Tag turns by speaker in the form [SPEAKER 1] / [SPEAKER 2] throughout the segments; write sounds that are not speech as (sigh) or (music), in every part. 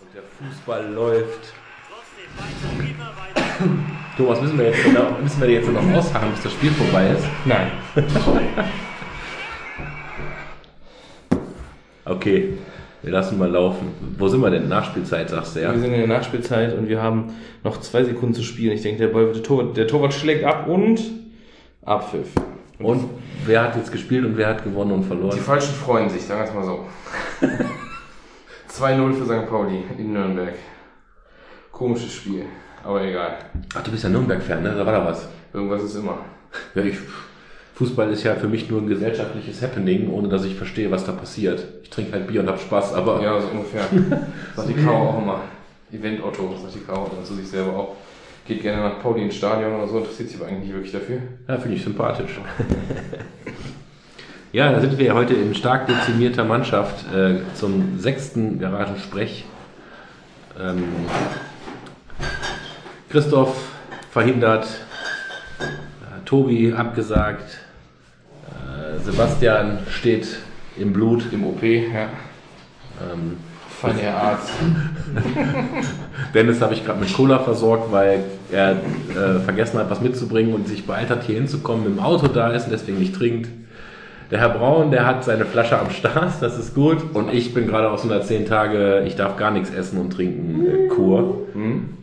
[SPEAKER 1] Und der Fußball läuft. (clears throat) Thomas, müssen wir jetzt, noch- müssen wir jetzt noch ausharren, bis das Spiel vorbei ist?
[SPEAKER 2] Nein. (laughs)
[SPEAKER 1] Okay, wir lassen mal laufen. Wo sind wir denn? Nachspielzeit, sagst du ja?
[SPEAKER 2] Wir sind in der Nachspielzeit und wir haben noch zwei Sekunden zu spielen. Ich denke, der, Ball, der, Torwart, der Torwart schlägt ab und Abpfiff.
[SPEAKER 1] Und wer hat jetzt gespielt und wer hat gewonnen und verloren?
[SPEAKER 2] Die Falschen freuen sich, sagen wir es mal so. (laughs) 2-0 für St. Pauli in Nürnberg. Komisches Spiel, aber egal.
[SPEAKER 1] Ach, du bist ja Nürnberg-Fan, ne? Da war da was.
[SPEAKER 2] Irgendwas ist immer.
[SPEAKER 1] Ja, ich, Fußball ist ja für mich nur ein gesellschaftliches Happening, ohne dass ich verstehe, was da passiert. Ich trinke halt Bier und hab Spaß, aber
[SPEAKER 2] Ja, so ungefähr. Sagt die Caro auch immer. Event Otto, sagt die Caro dann zu sich selber auch. Geht gerne nach Pauli ins Stadion oder so, interessiert sich aber eigentlich nicht wirklich dafür.
[SPEAKER 1] Ja, finde ich sympathisch. (laughs) ja, da sind wir heute in stark dezimierter Mannschaft äh, zum sechsten Garagensprech. Ähm, Christoph verhindert, äh, Tobi abgesagt, äh, Sebastian steht im Blut.
[SPEAKER 2] Im OP, ja.
[SPEAKER 1] Ähm,
[SPEAKER 2] Herr Arzt. (laughs)
[SPEAKER 1] Dennis habe ich gerade mit Cola versorgt, weil er äh, vergessen hat, was mitzubringen und sich beeilt hat, hier hinzukommen, im Auto da ist und deswegen nicht trinkt. Der Herr Braun, der hat seine Flasche am Start, das ist gut. Und ich bin gerade aus 110 Tage, ich darf gar nichts essen und trinken, äh, Kur.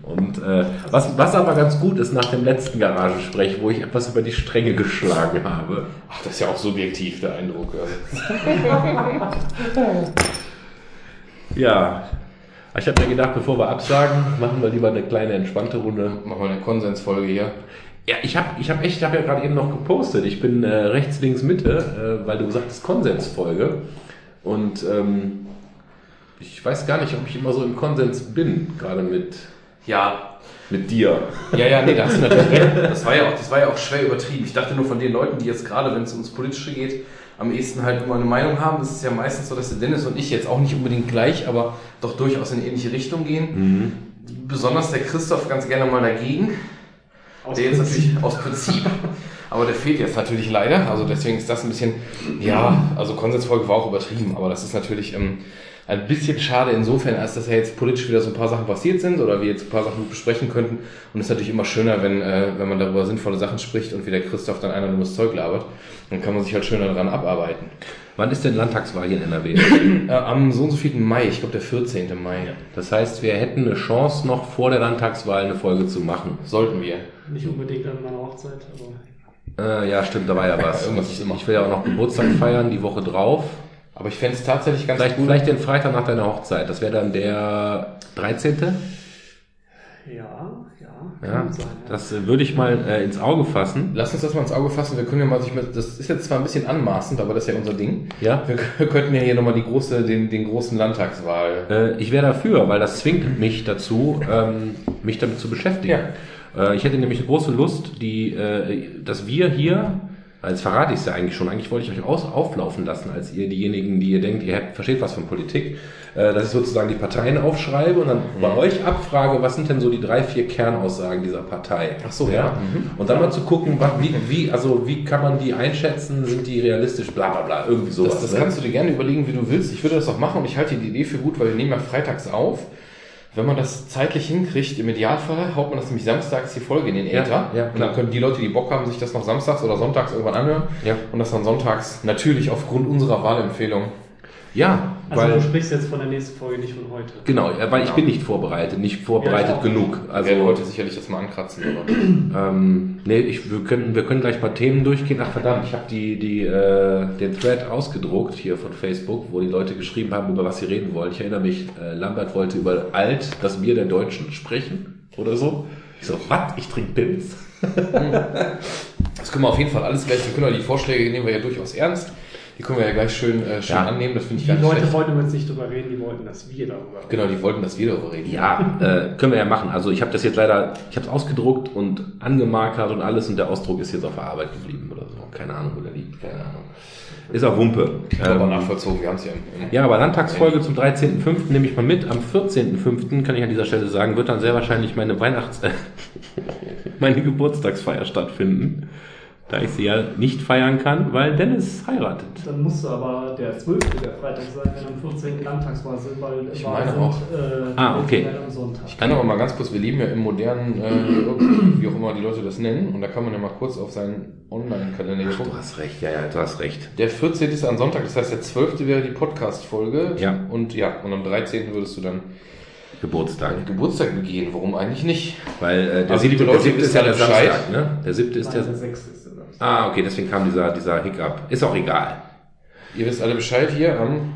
[SPEAKER 1] Und äh, was, was aber ganz gut ist nach dem letzten Garagensprech, wo ich etwas über die Stränge geschlagen habe.
[SPEAKER 2] Ach, das ist ja auch subjektiv, der Eindruck.
[SPEAKER 1] Ja, (laughs) ich habe mir gedacht, bevor wir absagen, machen wir lieber eine kleine entspannte Runde.
[SPEAKER 2] Machen wir eine Konsensfolge hier.
[SPEAKER 1] Ja, ich habe ich hab echt, ich habe ja gerade eben noch gepostet. Ich bin äh, rechts, links, Mitte, äh, weil du gesagt hast Konsensfolge. Und ähm, ich weiß gar nicht, ob ich immer so im Konsens bin, gerade mit,
[SPEAKER 2] Ja,
[SPEAKER 1] mit dir.
[SPEAKER 2] Ja, ja, nee, da hast du natürlich recht. (laughs) Das war ja auch, das war ja auch schwer übertrieben. Ich dachte nur von den Leuten, die jetzt gerade, wenn es ums Politische geht, am ehesten halt immer eine Meinung haben. Das ist ja meistens so, dass der Dennis und ich jetzt auch nicht unbedingt gleich, aber doch durchaus in ähnliche Richtung gehen. Besonders der Christoph ganz gerne mal dagegen.
[SPEAKER 3] Aus
[SPEAKER 2] der jetzt
[SPEAKER 3] Prinzip.
[SPEAKER 2] natürlich aus Prinzip. Aber der fehlt jetzt natürlich leider. Also deswegen ist das ein bisschen, ja, also Konsensfolge war auch übertrieben, aber das ist natürlich ähm, ein bisschen schade insofern, als dass ja jetzt politisch wieder so ein paar Sachen passiert sind oder wir jetzt ein paar Sachen besprechen könnten. Und es ist natürlich immer schöner, wenn, äh, wenn man darüber sinnvolle Sachen spricht und wie der Christoph dann einer nur das Zeug labert. Dann kann man sich halt schöner daran abarbeiten.
[SPEAKER 1] Wann ist denn Landtagswahl hier in NRW? (clears throat)
[SPEAKER 2] Äh, am so und so vielen Mai, ich glaube der 14. Mai,
[SPEAKER 1] Das heißt, wir hätten eine Chance, noch vor der Landtagswahl eine Folge zu machen.
[SPEAKER 2] sollten wir.
[SPEAKER 3] Nicht unbedingt an meiner Hochzeit, aber
[SPEAKER 1] Äh, ja, stimmt, da war ja (laughs) was.
[SPEAKER 2] Irgendwas ist immer.
[SPEAKER 1] Ich will ja auch noch Geburtstag feiern, die Woche drauf.
[SPEAKER 2] Aber ich fände es tatsächlich ganz
[SPEAKER 1] Vielleicht,
[SPEAKER 2] gut.
[SPEAKER 1] vielleicht den Freitag nach deiner Hochzeit. Das wäre dann der 13.
[SPEAKER 3] ja, ja,
[SPEAKER 1] Ja,
[SPEAKER 3] kann sein. Ja.
[SPEAKER 1] das äh, würde ich mal äh, ins Auge fassen.
[SPEAKER 2] Lass uns das mal ins Auge fassen. Wir können ja mal sich mit, das ist jetzt zwar ein bisschen anmaßend, aber das ist ja unser Ding.
[SPEAKER 1] Ja.
[SPEAKER 2] Wir (laughs) k- könnten ja hier nochmal die große, den, den großen Landtagswahl.
[SPEAKER 1] Äh, ich wäre dafür, weil das zwingt mich dazu, ähm, mich damit zu beschäftigen. Äh, ich hätte nämlich eine große Lust, die, äh, dass wir hier, als verrate ich es ja eigentlich schon, eigentlich wollte ich euch aus, auflaufen lassen, als ihr diejenigen, die ihr denkt, ihr habt, versteht was von Politik, äh, dass ich sozusagen die Parteien aufschreibe und dann bei euch abfrage, was sind denn so die drei, vier Kernaussagen dieser Partei.
[SPEAKER 2] Ach so, ja. Mhm.
[SPEAKER 1] Und dann mal zu gucken, was, wie, wie, also wie kann man die einschätzen, sind die realistisch, bla bla bla, irgendwie sowas.
[SPEAKER 2] Das, das
[SPEAKER 1] ne?
[SPEAKER 2] kannst du dir gerne überlegen, wie du willst. Ich würde das auch machen und ich halte die Idee für gut, weil wir nehmen ja freitags auf. Wenn man das zeitlich hinkriegt, im Idealfall haut man das nämlich samstags die Folge in den
[SPEAKER 1] Ja,
[SPEAKER 2] Äther.
[SPEAKER 1] ja,
[SPEAKER 2] und
[SPEAKER 1] klar.
[SPEAKER 2] dann können die Leute, die Bock haben, sich das noch samstags oder sonntags irgendwann anhören.
[SPEAKER 1] Ja.
[SPEAKER 2] Und das dann sonntags natürlich aufgrund unserer Wahlempfehlung.
[SPEAKER 1] Ja,
[SPEAKER 3] Also
[SPEAKER 1] weil
[SPEAKER 3] du sprichst jetzt von der nächsten Folge, nicht von heute.
[SPEAKER 1] Genau, ja, weil ich
[SPEAKER 2] Genau.
[SPEAKER 1] bin nicht vorbereitet, nicht vorbereitet
[SPEAKER 3] Ja,
[SPEAKER 1] genug.
[SPEAKER 2] Also ich werde heute sicherlich das mal ankratzen. Aber (clears throat)
[SPEAKER 1] ähm, nee, ich, wir, können, wir können gleich mal Themen durchgehen. Ach verdammt, ich habe die, die, äh, den Thread ausgedruckt hier von Facebook, wo die Leute geschrieben haben, über was sie reden wollen. Ich erinnere mich, äh, Lambert wollte über Alt, das Bier der Deutschen, sprechen oder so. Ich so, was? Ich trinke Pils? (laughs)
[SPEAKER 2] Das können wir auf jeden Fall alles gleich. Wir können die Vorschläge nehmen wir ja durchaus ernst. Die können wir ja gleich schön, äh, schön
[SPEAKER 1] Ja.
[SPEAKER 2] annehmen. Das finde ich
[SPEAKER 3] Die Leute
[SPEAKER 2] schlecht.
[SPEAKER 3] wollten jetzt nicht drüber reden, die wollten, dass wir darüber reden.
[SPEAKER 2] Genau, die wollten, dass wir darüber reden.
[SPEAKER 1] Ja, äh, können wir ja machen. Also ich habe das jetzt leider, ich habe es ausgedruckt und angemarkert und alles und der Ausdruck ist jetzt auf der Arbeit geblieben oder so. Keine Ahnung, wo der liegt, keine Ahnung. Ist auch Wumpe.
[SPEAKER 2] Habe aber
[SPEAKER 1] Ähm,
[SPEAKER 2] nachvollzogen, wir haben es ja
[SPEAKER 1] Ja, aber Landtagsfolge zum 13.05. nehme ich mal mit. Am 14.05. kann ich an dieser Stelle sagen, wird dann sehr wahrscheinlich meine Weihnachts-, (laughs) meine Geburtstagsfeier stattfinden. Da ich sie ja nicht feiern kann, weil Dennis heiratet.
[SPEAKER 3] Dann musste aber der 12. der Freitag sein, wenn am 14. Landtagswahl sind, weil
[SPEAKER 2] Ich meine auch.
[SPEAKER 3] Äh,
[SPEAKER 1] Ah, okay.
[SPEAKER 3] am Sonntag.
[SPEAKER 2] Ich kann aber mal ganz kurz, wir leben ja im modernen, äh, wie auch immer die Leute das nennen, und da kann man ja mal kurz auf seinen Online-Kalender
[SPEAKER 1] Du
[SPEAKER 2] gucken.
[SPEAKER 1] hast recht, ja, ja, du hast recht.
[SPEAKER 2] Der 14. ist an Sonntag, das heißt der 12. wäre die Podcast-Folge.
[SPEAKER 1] Ja.
[SPEAKER 2] Und ja, und am 13. würdest du dann
[SPEAKER 1] Geburtstag.
[SPEAKER 2] Geburtstag begehen. Warum eigentlich nicht?
[SPEAKER 1] Weil äh, der
[SPEAKER 2] Also,
[SPEAKER 1] siebte, der siebte ist ja der. Samstag, ne? Der siebte ist
[SPEAKER 3] Nein,
[SPEAKER 1] der.
[SPEAKER 3] der 6.
[SPEAKER 1] Ah, okay, deswegen kam dieser, dieser Hiccup. Ist auch egal.
[SPEAKER 2] Ihr wisst alle Bescheid hier am,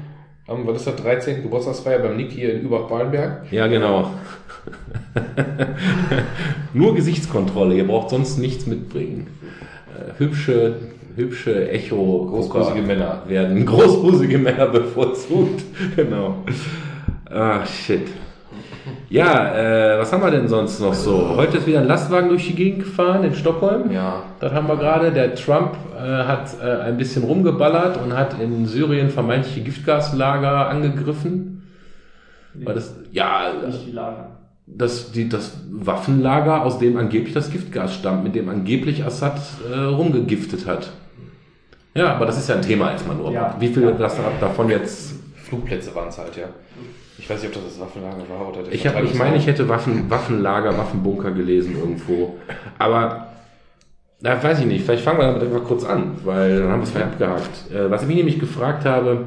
[SPEAKER 2] am was ist das, 13. Geburtstagsfeier beim Nick hier in Übach-Ballenberg.
[SPEAKER 1] Ja, genau. Nur Gesichtskontrolle, ihr braucht sonst nichts mitbringen. Äh, hübsche, hübsche Echo
[SPEAKER 2] Großbusige Männer.
[SPEAKER 1] werden (laughs) großbusige Männer bevorzugt. genau. Ah, shit. Ja, äh, was haben wir denn sonst noch so? Heute ist wieder ein Lastwagen durch die Gegend gefahren in Stockholm.
[SPEAKER 2] Ja.
[SPEAKER 1] Das haben wir gerade. Der Trump äh, hat äh, ein bisschen rumgeballert und hat in Syrien vermeintliche Giftgaslager angegriffen. Weil das, ja,
[SPEAKER 3] Nicht die Lager.
[SPEAKER 1] das, die, das Waffenlager, aus dem angeblich das Giftgas stammt, mit dem angeblich Assad äh, rumgegiftet hat. Ja, aber das ist ja ein Thema erstmal nur.
[SPEAKER 3] Ja.
[SPEAKER 1] Wie viel das davon jetzt.
[SPEAKER 2] Flugplätze waren es halt, ja. Ich weiß nicht, ob das das Waffenlager war oder der
[SPEAKER 1] Ich, hab, ich meine, ich hätte Waffen, Waffenlager, Waffenbunker gelesen irgendwo. Aber da weiß ich nicht. Vielleicht fangen wir damit einfach kurz an, weil dann haben wir es vielleicht abgehakt. Äh, was ich mich nämlich gefragt habe,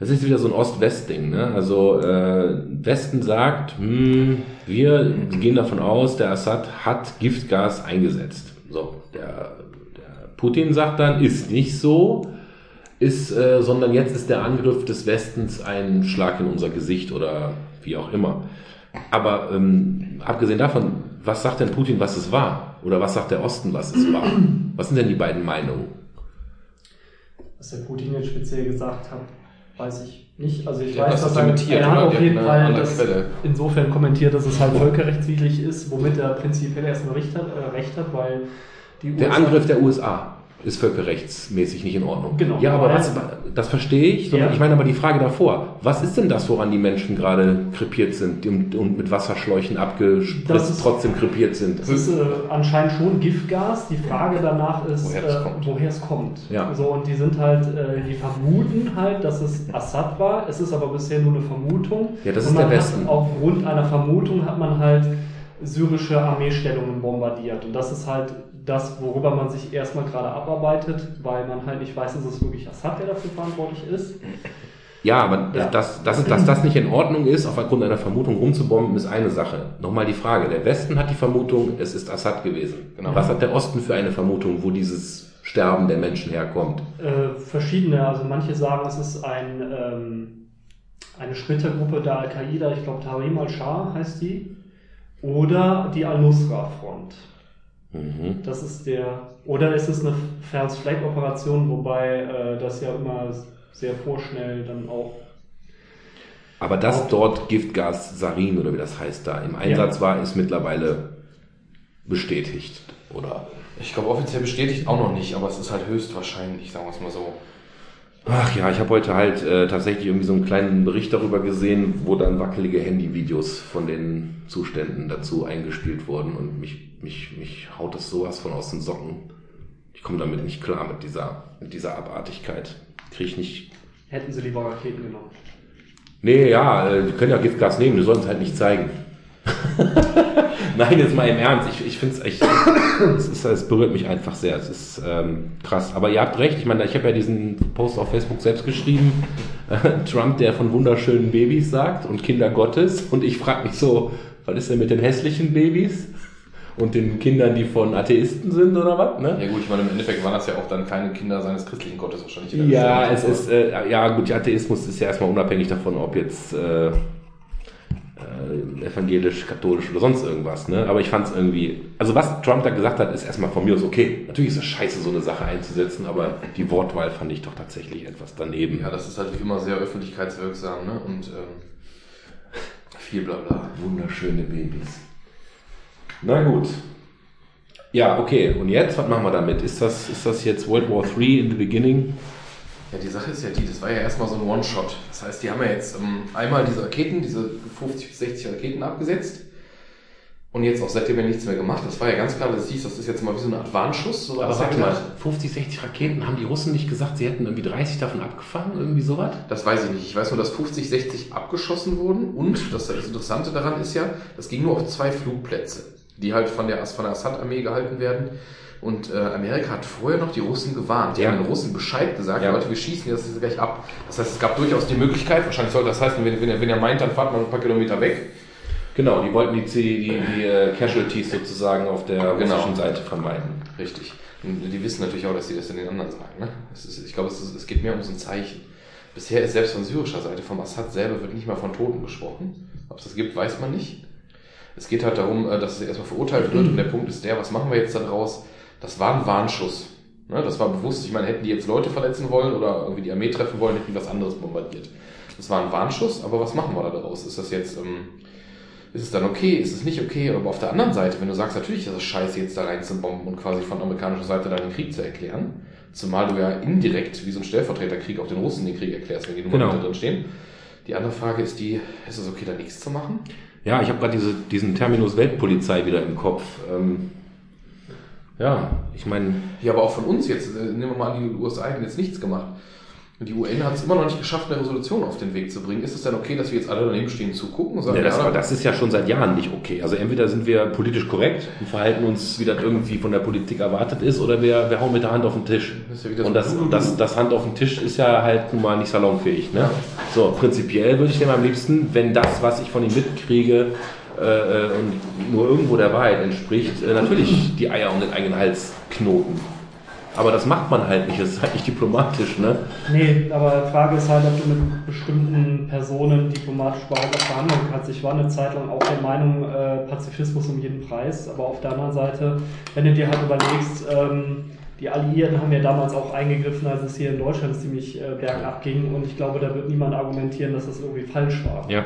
[SPEAKER 1] das ist wieder so ein Ost-West-Ding. Ne? Also äh, Westen sagt, hm, wir gehen davon aus, der Assad hat Giftgas eingesetzt. So, der, der Putin sagt dann, ist nicht so, ist, äh, sondern jetzt ist der Angriff des Westens ein Schlag in unser Gesicht oder wie auch immer. Aber ähm, abgesehen davon, was sagt denn Putin, was es war? Oder was sagt der Osten, was es war? Was sind denn die beiden Meinungen?
[SPEAKER 3] Was der Putin jetzt speziell gesagt hat, weiß ich nicht. Also ich
[SPEAKER 2] Der
[SPEAKER 3] weiß,
[SPEAKER 2] das
[SPEAKER 3] dass er, er hat auf jeden Fall das
[SPEAKER 2] Quelle.
[SPEAKER 3] insofern kommentiert, dass es halt völkerrechtswidrig ist, womit er prinzipiell erstmal recht hat, äh, recht hat weil die
[SPEAKER 1] Der
[SPEAKER 3] USA
[SPEAKER 1] Angriff der USA ist völkerrechtsmäßig nicht in Ordnung.
[SPEAKER 3] Genau.
[SPEAKER 1] Ja, aber was, das verstehe ich. sondern
[SPEAKER 3] Ja.
[SPEAKER 1] Ich meine aber die Frage davor. Was ist denn das, woran die Menschen gerade krepiert sind und, und mit Wasserschläuchen abgespritzt
[SPEAKER 3] ist-
[SPEAKER 1] trotzdem krepiert sind?
[SPEAKER 3] Das ist äh, anscheinend schon Giftgas. Die Frage danach ist,
[SPEAKER 2] Woher es
[SPEAKER 3] äh,
[SPEAKER 2] kommt.
[SPEAKER 3] woher es kommt.
[SPEAKER 1] Ja.
[SPEAKER 3] So, und die sind halt, äh, die vermuten halt, dass es Assad war. Es ist aber bisher nur eine Vermutung.
[SPEAKER 1] Ja, das
[SPEAKER 3] und
[SPEAKER 1] ist der Westen.
[SPEAKER 3] Aufgrund einer Vermutung hat man halt syrische Armeestellungen bombardiert. Und das ist halt das, worüber man sich erstmal gerade abarbeitet, weil man halt nicht weiß, ist es wirklich Assad, der dafür verantwortlich ist.
[SPEAKER 1] Ja, aber
[SPEAKER 3] Ja.
[SPEAKER 1] Dass, dass, dass das nicht in Ordnung ist, aufgrund einer Vermutung rumzubomben, ist eine Sache. Nochmal die Frage. Der Westen hat die Vermutung, es ist Assad gewesen.
[SPEAKER 2] Genau.
[SPEAKER 1] Was hat der Osten für eine Vermutung, wo dieses Sterben der Menschen herkommt?
[SPEAKER 3] Äh, verschiedene, also manche sagen, es ist ein, ähm, eine Splittergruppe der Al-Qaida, ich glaube Tahrim al-Shah heißt die, oder die Al-Nusra-Front.
[SPEAKER 1] Mhm.
[SPEAKER 3] Das ist der, oder ist es eine First Flag Operation, wobei äh, das ja immer sehr vorschnell dann auch.
[SPEAKER 1] Aber dass dort Giftgas Sarin oder wie das heißt da im Einsatz war, ist mittlerweile bestätigt. Oder?
[SPEAKER 2] Ich glaube, offiziell bestätigt auch noch nicht, aber es ist halt höchstwahrscheinlich, sagen wir es mal so.
[SPEAKER 1] Ach ja, ich habe heute halt äh, tatsächlich irgendwie so einen kleinen Bericht darüber gesehen, wo dann wackelige Handyvideos von den Zuständen dazu eingespielt wurden und mich, mich, mich haut das sowas von aus den Socken. Ich komme damit nicht klar mit dieser, mit dieser Abartigkeit. Kriege ich nicht.
[SPEAKER 3] Hätten sie lieber Raketen genommen.
[SPEAKER 1] Nee, ja, äh, die können ja Giftgas nehmen, die sollen es halt nicht zeigen. (laughs) (laughs) Nein, jetzt mal im Ernst. Ich, ich finde es echt, es, ist, es berührt mich einfach sehr. Es ist ähm, krass. Aber ihr habt recht. Ich meine, ich habe ja diesen Post auf Facebook selbst geschrieben. Äh, (laughs) Trump, der von wunderschönen Babys sagt und Kinder Gottes. Und ich frage mich so, was ist denn mit den hässlichen Babys? Und den Kindern, die von Atheisten sind oder was? Ne?
[SPEAKER 2] Ja gut, ich meine, im Endeffekt waren das ja auch dann keine Kinder seines christlichen Gottes wahrscheinlich.
[SPEAKER 1] Ja, es ist, äh, ja gut, Atheismus ist ja erstmal unabhängig davon, ob jetzt äh, äh, evangelisch, katholisch oder sonst irgendwas. Ne? Aber ich fand es irgendwie, also was Trump da gesagt hat, ist erstmal von mir aus okay. Natürlich ist es scheiße, so eine Sache einzusetzen, aber die Wortwahl fand ich doch tatsächlich etwas daneben.
[SPEAKER 2] Ja, das ist halt wie immer sehr öffentlichkeitswirksam, ne? Und ähm, viel Blabla.
[SPEAKER 1] Wunderschöne Babys. Na gut. Ja, okay. Und jetzt, was machen wir damit? Ist das, ist das jetzt World War III in the beginning?
[SPEAKER 2] Ja, die Sache ist ja die, das war ja erstmal so ein One-Shot. Das heißt, die haben ja jetzt ähm, einmal diese Raketen, diese 50 bis 60 Raketen abgesetzt. Und jetzt auch seitdem ja nichts mehr gemacht. Das war ja ganz klar, dass es hieß, das ist jetzt mal wie so eine Art Warnschuss. So
[SPEAKER 1] Aber warte mal, 50, 60 Raketen, haben die Russen nicht gesagt, sie hätten irgendwie 30 davon abgefangen, irgendwie sowas?
[SPEAKER 2] Das weiß ich nicht. Ich weiß nur, dass 50, 60 abgeschossen wurden und das, das Interessante daran ist ja, das ging nur auf zwei Flugplätze, die halt von der, von der Assad-Armee gehalten werden. Und äh, Amerika hat vorher noch die Russen gewarnt. Die
[SPEAKER 1] Ja.
[SPEAKER 2] haben den Russen Bescheid gesagt,
[SPEAKER 1] Ja.
[SPEAKER 2] Leute, wir schießen jetzt das gleich ab. Das heißt, es gab durchaus die Möglichkeit, wahrscheinlich sollte das heißen, wenn, wenn, er, wenn er meint, dann fahrt man ein paar Kilometer weg.
[SPEAKER 1] Genau, die wollten die, die, die äh, Casualties sozusagen auf der
[SPEAKER 2] Genau.
[SPEAKER 1] russischen Seite vermeiden.
[SPEAKER 2] Richtig. Und die wissen natürlich auch, dass sie das in den anderen sagen. Ne? Ist, ich glaube, es, ist, es geht mehr um so ein Zeichen. Bisher ist selbst von syrischer Seite, vom Assad selber, wird nicht mal von Toten gesprochen. Ob es das gibt, weiß man nicht. Es geht halt darum, äh, dass es erstmal verurteilt wird und der Punkt ist der, was machen wir jetzt daraus? Das war ein Warnschuss. Ne? Das war bewusst. Ich meine, hätten die jetzt Leute verletzen wollen oder irgendwie die Armee treffen wollen, hätten die was anderes bombardiert. Das war ein Warnschuss, aber was machen wir da daraus? Ist das jetzt, ähm, ist es dann okay, ist es nicht okay? Aber auf der anderen Seite, wenn du sagst, natürlich ist es scheiße, jetzt da rein zu bomben und quasi von amerikanischer Seite dann den Krieg zu erklären, zumal du ja indirekt wie so ein Stellvertreterkrieg auch den Russen den Krieg erklärst, wenn die Nummer
[SPEAKER 1] Genau.
[SPEAKER 2] da drin stehen. Die andere Frage ist die, ist es okay, da nichts zu machen?
[SPEAKER 1] Ja, ich habe gerade diese, diesen Terminus Weltpolizei wieder im Kopf. Ähm, ja, ich meine,
[SPEAKER 2] Ja, aber auch von uns jetzt, äh, nehmen wir mal an, die USA hätten jetzt nichts gemacht. Die UN hat es immer noch nicht geschafft, eine Resolution auf den Weg zu bringen. Ist es dann okay, dass wir jetzt alle daneben stehen, zugucken sagen,
[SPEAKER 1] ja, das,
[SPEAKER 2] ja,
[SPEAKER 1] aber das ist ja schon seit Jahren nicht okay. Also entweder sind wir politisch korrekt und verhalten uns, wie das irgendwie von der Politik erwartet ist, oder wir, wir hauen mit der Hand auf den Tisch.
[SPEAKER 2] Das ja wieder
[SPEAKER 1] und
[SPEAKER 2] so-
[SPEAKER 1] das, das, das Hand auf den Tisch ist ja halt nun mal nicht salonfähig. Ne? So, prinzipiell würde ich dem am liebsten, wenn das, was ich von ihm mitkriege, äh, äh, und nur irgendwo der Wahrheit entspricht, äh, natürlich die Eier um den eigenen Hals knoten. Aber das macht man halt nicht, das ist halt nicht diplomatisch, ne?
[SPEAKER 3] Nee, aber die Frage ist halt, ob du mit bestimmten Personen diplomatisch weiter verhandeln kannst. Ich war eine Zeit lang auch der Meinung, äh, Pazifismus um jeden Preis, aber auf der anderen Seite, wenn du dir halt überlegst, ähm, die Alliierten haben ja damals auch eingegriffen, als es hier in Deutschland ziemlich äh, bergab ging und ich glaube, da wird niemand argumentieren, dass das irgendwie falsch war.
[SPEAKER 1] Ja.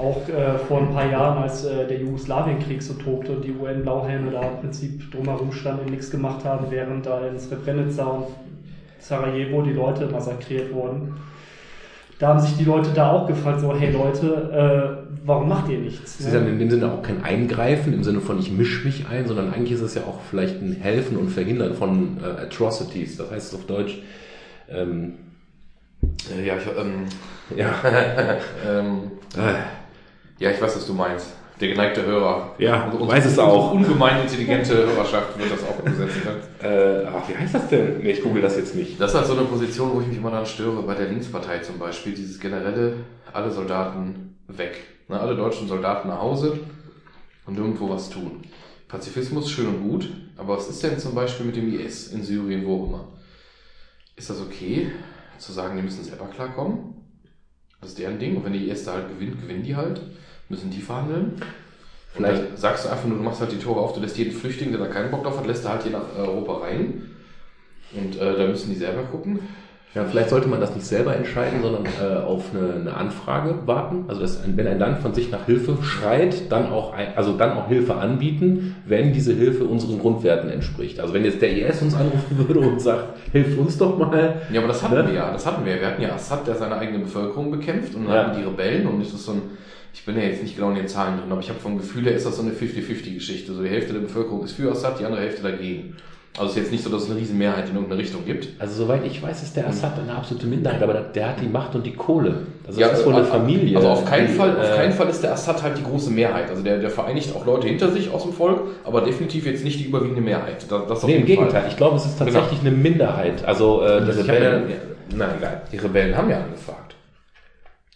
[SPEAKER 3] Auch äh, vor ein paar Jahren, als äh, der Jugoslawienkrieg so tobte und die UN-Blauhelme da im Prinzip drumherum standen und nichts gemacht haben, während da in Srebrenica und Sarajevo die Leute massakriert wurden. Da haben sich die Leute da auch gefragt, so, hey Leute, äh, warum macht ihr nichts?
[SPEAKER 1] Es ist ja in dem Sinne auch kein Eingreifen im Sinne von ich mische mich ein, sondern eigentlich ist es ja auch vielleicht ein Helfen und Verhindern von äh, Atrocities. Das heißt auf Deutsch, ähm,
[SPEAKER 2] Äh, ja, ich, ähm,
[SPEAKER 1] ja, (laughs)
[SPEAKER 2] ähm,
[SPEAKER 1] äh,
[SPEAKER 2] ja, ich weiß, was du meinst. Der geneigte Hörer.
[SPEAKER 1] Ja,
[SPEAKER 2] Und
[SPEAKER 1] weiß es auch.
[SPEAKER 2] Ungemein intelligente Hörerschaft wird das auch umsetzen können. (laughs)
[SPEAKER 1] äh, ach, wie heißt das denn? Nee, ich google das jetzt nicht.
[SPEAKER 2] Das ist halt so eine Position, wo ich mich immer daran störe, bei der Linkspartei zum Beispiel, dieses generelle, alle Soldaten weg. Ne, alle deutschen Soldaten nach Hause und irgendwo was tun. Pazifismus schön und gut, aber was ist denn zum Beispiel mit dem IS in Syrien, wo auch immer? Ist das okay, zu sagen, die müssen selber klarkommen? Das ist deren Ding. Und wenn die IS da halt gewinnt, gewinnen die halt. Müssen die verhandeln.
[SPEAKER 1] Vielleicht-
[SPEAKER 2] sagst du einfach nur, du machst halt die Tore auf, du lässt jeden Flüchtling, der da keinen Bock drauf hat, lässt du halt hier nach Europa rein. Und äh, da müssen die selber gucken.
[SPEAKER 1] Ja, vielleicht sollte man das nicht selber entscheiden, sondern äh, auf eine, eine Anfrage warten. Also dass wenn ein Land von sich nach Hilfe schreit, dann auch ein, also dann auch Hilfe anbieten, wenn diese Hilfe unseren Grundwerten entspricht. Also wenn jetzt der IS uns anrufen (laughs) würde und sagt, hilft uns doch mal.
[SPEAKER 2] Ja, aber das hatten
[SPEAKER 1] Ne?
[SPEAKER 2] wir ja. Das hatten wir. Wir hatten ja Assad, der seine eigene Bevölkerung bekämpft und dann
[SPEAKER 1] Ja.
[SPEAKER 2] hatten die Rebellen und es ist so ein, ich bin ja jetzt nicht genau in den Zahlen drin, aber ich habe vom Gefühl her ist das so eine 50-50-Geschichte. So die Hälfte der Bevölkerung ist für Assad, die andere Hälfte dagegen. Also es ist jetzt nicht so, dass es eine riesen Mehrheit in irgendeine Richtung gibt.
[SPEAKER 1] Also soweit ich weiß, ist der Assad eine absolute Minderheit, aber der hat die Macht und die Kohle. Also
[SPEAKER 2] Ja,
[SPEAKER 1] das ist wohl eine
[SPEAKER 2] also-
[SPEAKER 1] Familie.
[SPEAKER 2] Also auf keinen
[SPEAKER 1] die,
[SPEAKER 2] Fall, auf
[SPEAKER 1] äh,
[SPEAKER 2] keinen Fall ist der Assad halt die große Mehrheit. Also der, der vereinigt auch Leute hinter sich aus dem Volk, aber definitiv jetzt nicht die überwiegende Mehrheit. Das, das auf
[SPEAKER 1] Nee, im
[SPEAKER 2] jeden
[SPEAKER 1] Gegenteil.
[SPEAKER 2] Fall.
[SPEAKER 1] Ich glaube, es ist tatsächlich eine Minderheit. Also äh, die Rebellen.
[SPEAKER 2] ja-
[SPEAKER 1] Na egal.
[SPEAKER 2] Die Rebellen haben ja angefragt.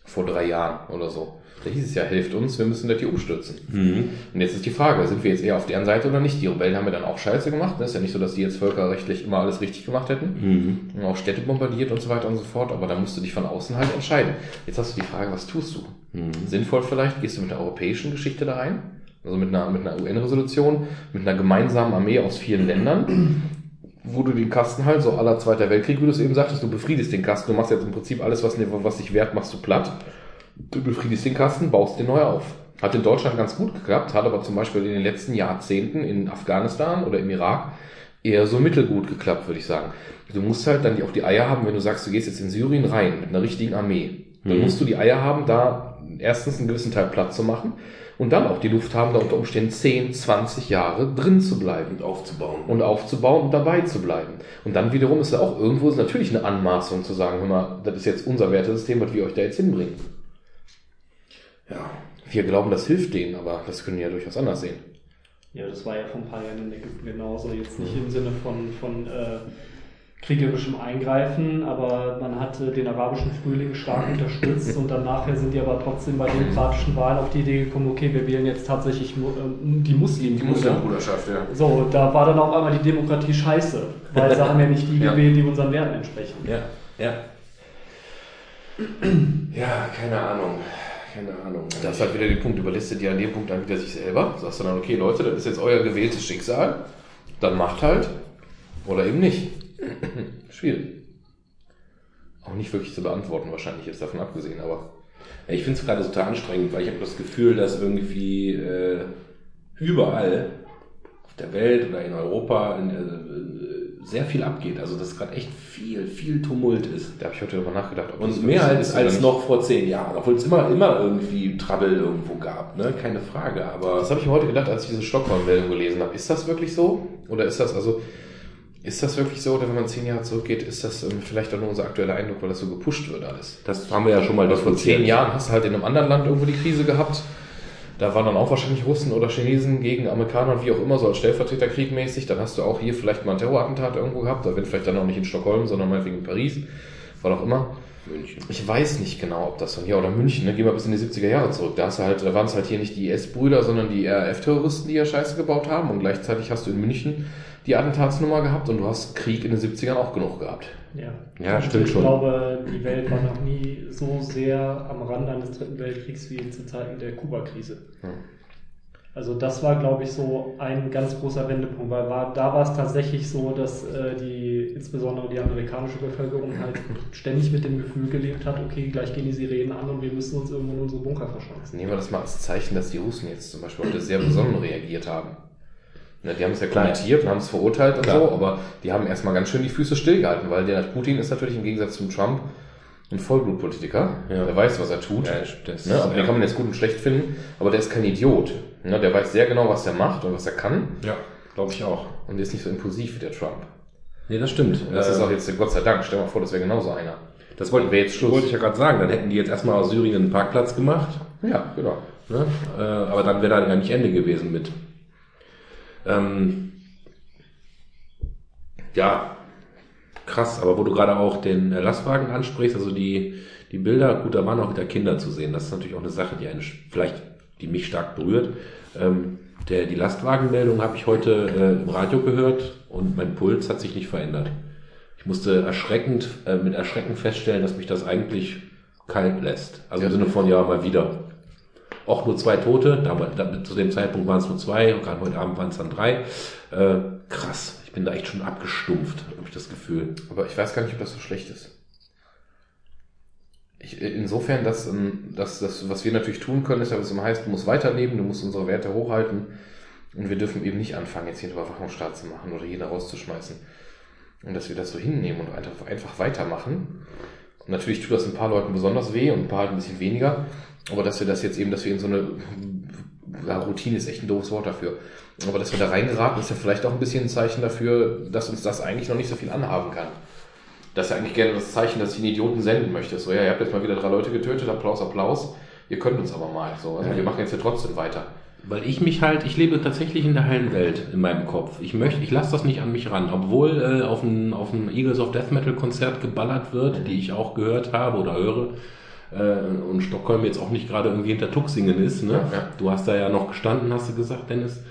[SPEAKER 2] Vor drei Jahren oder so. Da hieß es ja, hilft uns, wir müssen das hier umstürzen.
[SPEAKER 1] Mhm.
[SPEAKER 2] Und jetzt ist die Frage, sind wir jetzt eher auf deren Seite oder nicht? Die Rebellen haben ja dann auch Scheiße gemacht. Es ist ja nicht so, dass die jetzt völkerrechtlich immer alles richtig gemacht hätten.
[SPEAKER 1] Mhm.
[SPEAKER 2] Und auch Städte bombardiert und so weiter und so fort. Aber da musst du dich von außen halt entscheiden. Jetzt hast du die Frage, was tust du?
[SPEAKER 1] Mhm.
[SPEAKER 2] Sinnvoll vielleicht, gehst du mit einer europäischen Geschichte da rein? Also mit einer, mit einer UN-Resolution, mit einer gemeinsamen Armee aus vielen Ländern, wo du den Kasten halt, so aller Zweiter Weltkrieg, wie du es eben sagtest, du befriedest den Kasten, du machst jetzt im Prinzip alles, was, was sich wehrt, machst du platt. Du befriedest den Kasten, baust den neu auf. Hat in Deutschland ganz gut geklappt, hat aber zum Beispiel in den letzten Jahrzehnten in Afghanistan oder im Irak eher so mittelgut geklappt, würde ich sagen. Du musst halt dann auch die Eier haben, wenn du sagst, du gehst jetzt in Syrien rein mit einer richtigen Armee. Dann
[SPEAKER 1] Mhm.
[SPEAKER 2] musst du die Eier haben, da erstens einen gewissen Teil Platz zu machen und dann auch die Luft haben, da unter Umständen 10, 20 Jahre drin zu bleiben.
[SPEAKER 1] Und aufzubauen.
[SPEAKER 2] Und aufzubauen und dabei zu bleiben. Und dann wiederum ist ja auch irgendwo natürlich eine Anmaßung zu sagen, hör mal, das ist jetzt unser Wertesystem, was wir euch da jetzt hinbringen.
[SPEAKER 1] Ja.
[SPEAKER 2] Wir glauben, das hilft denen, aber das können die ja durchaus anders sehen.
[SPEAKER 3] Ja, das war ja vor ein paar Jahren in Ägypten genauso. Jetzt nicht im Sinne von, von äh, kriegerischem Eingreifen, aber man hatte den arabischen Frühling stark unterstützt und dann nachher sind die aber trotzdem bei demokratischen Wahlen auf die Idee gekommen, okay, wir wählen jetzt tatsächlich äh, die Muslimen.
[SPEAKER 2] Muslimbruderschaft, ja.
[SPEAKER 3] So, da war dann auf einmal die Demokratie scheiße, weil sie (laughs) haben ja nicht die
[SPEAKER 2] Ja.
[SPEAKER 3] gewählt, die unseren Werten entsprechen.
[SPEAKER 1] Ja, ja. Ja, keine Ahnung. Keine Ahnung.
[SPEAKER 2] Das ist halt wieder der Punkt, überlistet ja an dem Punkt dann wieder sich selber. Sagst du dann, okay, Leute, das ist jetzt euer gewähltes Schicksal, dann macht halt. Oder eben nicht. (clears throat) Schwierig. Auch nicht wirklich zu beantworten, wahrscheinlich jetzt davon abgesehen, aber.
[SPEAKER 1] Ja, ich finde es gerade total anstrengend, weil ich habe das Gefühl, dass irgendwie äh, überall auf der Welt oder in Europa in, äh, sehr viel abgeht. Also dass gerade echt viel, viel Tumult ist.
[SPEAKER 2] Da habe ich heute darüber nachgedacht.
[SPEAKER 1] Und mehr als, als noch vor zehn Jahren, obwohl es immer, immer irgendwie Trouble irgendwo gab, ne? Keine Frage. Aber
[SPEAKER 2] Das habe ich mir heute gedacht, als ich diese Stockholm-Meldung gelesen habe. Ist das wirklich so? Oder ist das also, ist das wirklich so? Oder wenn man zehn Jahre zurückgeht, ist das ähm, vielleicht auch nur unser aktueller Eindruck, weil das so gepusht wird alles?
[SPEAKER 1] das haben wir ja schon mal
[SPEAKER 2] vor zehn Jahren hast du halt in einem anderen Land irgendwo die Krise gehabt. Da waren dann auch wahrscheinlich Russen oder Chinesen gegen Amerikaner und wie auch immer, so als Stellvertreterkrieg mäßig. Dann hast du auch hier vielleicht mal ein Terrorattentat irgendwo gehabt. Da wird vielleicht dann auch nicht in Stockholm, sondern meinetwegen in Paris. Was auch immer.
[SPEAKER 1] München.
[SPEAKER 2] Ich weiß nicht genau, ob das von hier oder München, ne? Gehen wir bis in die 70er Jahre zurück. Da, halt, da waren es halt hier nicht die IS-Brüder, sondern die RAF-Terroristen, die ja Scheiße gebaut haben. Und gleichzeitig hast du in München die Attentatsnummer gehabt und du hast Krieg in den 70ern auch genug gehabt.
[SPEAKER 3] Ja,
[SPEAKER 1] Ja, stimmt
[SPEAKER 3] ich
[SPEAKER 1] schon.
[SPEAKER 3] glaube, die Welt war noch nie so sehr am Rande eines dritten Weltkriegs wie zu Zeiten der Kuba-Krise.
[SPEAKER 2] Hm.
[SPEAKER 3] Also das war, glaube ich, so ein ganz großer Wendepunkt, weil war, da war es tatsächlich so, dass äh, die, insbesondere die amerikanische Bevölkerung halt (laughs) ständig mit dem Gefühl gelebt hat, okay, gleich gehen die Sirenen an und wir müssen uns irgendwo in unsere Bunker verschanzen.
[SPEAKER 2] Nehmen wir das mal als Zeichen, dass die Russen jetzt zum Beispiel heute sehr besonnen reagiert haben. Ne, die haben es ja kommentiert und haben es verurteilt und
[SPEAKER 1] Klar.
[SPEAKER 2] so, aber die haben erstmal ganz schön die Füße stillgehalten, weil der Putin ist natürlich im Gegensatz zum Trump ein Vollblutpolitiker.
[SPEAKER 1] Ja.
[SPEAKER 2] Der weiß, was er tut.
[SPEAKER 1] Ja, das-
[SPEAKER 2] ne? Aber den
[SPEAKER 1] ja.
[SPEAKER 2] kann man jetzt gut und schlecht finden, aber der ist kein Idiot. Ne? Der weiß sehr genau, was er macht und was er kann
[SPEAKER 1] Ja, glaube ich auch.
[SPEAKER 2] und ist nicht so impulsiv wie der Trump.
[SPEAKER 1] Nee, das stimmt.
[SPEAKER 2] Und das
[SPEAKER 1] Äh,
[SPEAKER 2] ist auch jetzt, Gott sei Dank, stell dir mal vor, das wäre genauso einer.
[SPEAKER 1] das wollte, wollte ich ja gerade sagen. Dann hätten die jetzt erstmal aus Syrien einen Parkplatz gemacht.
[SPEAKER 2] Ja, genau.
[SPEAKER 1] Ne? Äh, aber dann wäre da ja nicht Ende gewesen mit. Ähm, ja, krass, aber wo du gerade auch den Lastwagen ansprichst, also die, die Bilder, gut, da waren auch wieder Kinder zu sehen. Das ist natürlich auch eine Sache, die einen, sch- vielleicht, die mich stark berührt. Ähm, der, die Lastwagenmeldung habe ich heute äh, im Radio gehört und mein Puls hat sich nicht verändert. Ich musste erschreckend, äh, mit Erschrecken feststellen, dass mich das eigentlich kalt lässt. Also im Sinne von, ja, mal wieder. Auch nur zwei Tote, damals, da, zu dem Zeitpunkt waren es nur zwei, und gerade heute Abend waren es dann drei. Äh, krass, ich bin da echt schon abgestumpft, habe ich das Gefühl.
[SPEAKER 2] Aber ich weiß gar nicht, ob das so schlecht ist. Ich, insofern, dass, ähm, dass das, was wir natürlich tun können, ist ja, was immer heißt, du musst weiterleben, du musst unsere Werte hochhalten und wir dürfen eben nicht anfangen, jetzt hier einen Überwachungsstaat zu machen oder jeder rauszuschmeißen. Und dass wir das so hinnehmen und einfach, einfach weitermachen. Und natürlich tut das ein paar Leuten besonders weh und ein paar halt ein bisschen weniger. Aber dass wir das jetzt eben, dass wir in so eine ja, Routine ist echt ein doofes Wort dafür. Aber dass wir da reingeraten, ist ja vielleicht auch ein bisschen ein Zeichen dafür, dass uns das eigentlich noch nicht so viel anhaben kann. Das ist ja eigentlich gerne das Zeichen, dass ich einen Idioten senden möchte. So, ja, ihr habt jetzt mal wieder drei Leute getötet, Applaus, Applaus. Ihr könnt uns aber mal. So, also
[SPEAKER 1] Ja.
[SPEAKER 2] wir machen jetzt hier trotzdem weiter.
[SPEAKER 1] Weil ich mich halt, ich lebe tatsächlich in der heilen Welt in meinem Kopf. Ich möchte, ich lasse das nicht an mich ran, obwohl äh, auf ein, auf ein Eagles of Death Metal Konzert geballert wird, die ich auch gehört habe oder höre. Äh, und Stockholm jetzt auch nicht gerade irgendwie hinter Tuxingen ist. Ne?
[SPEAKER 2] Ja, ja.
[SPEAKER 1] Du hast da ja noch gestanden, hast du gesagt, Dennis.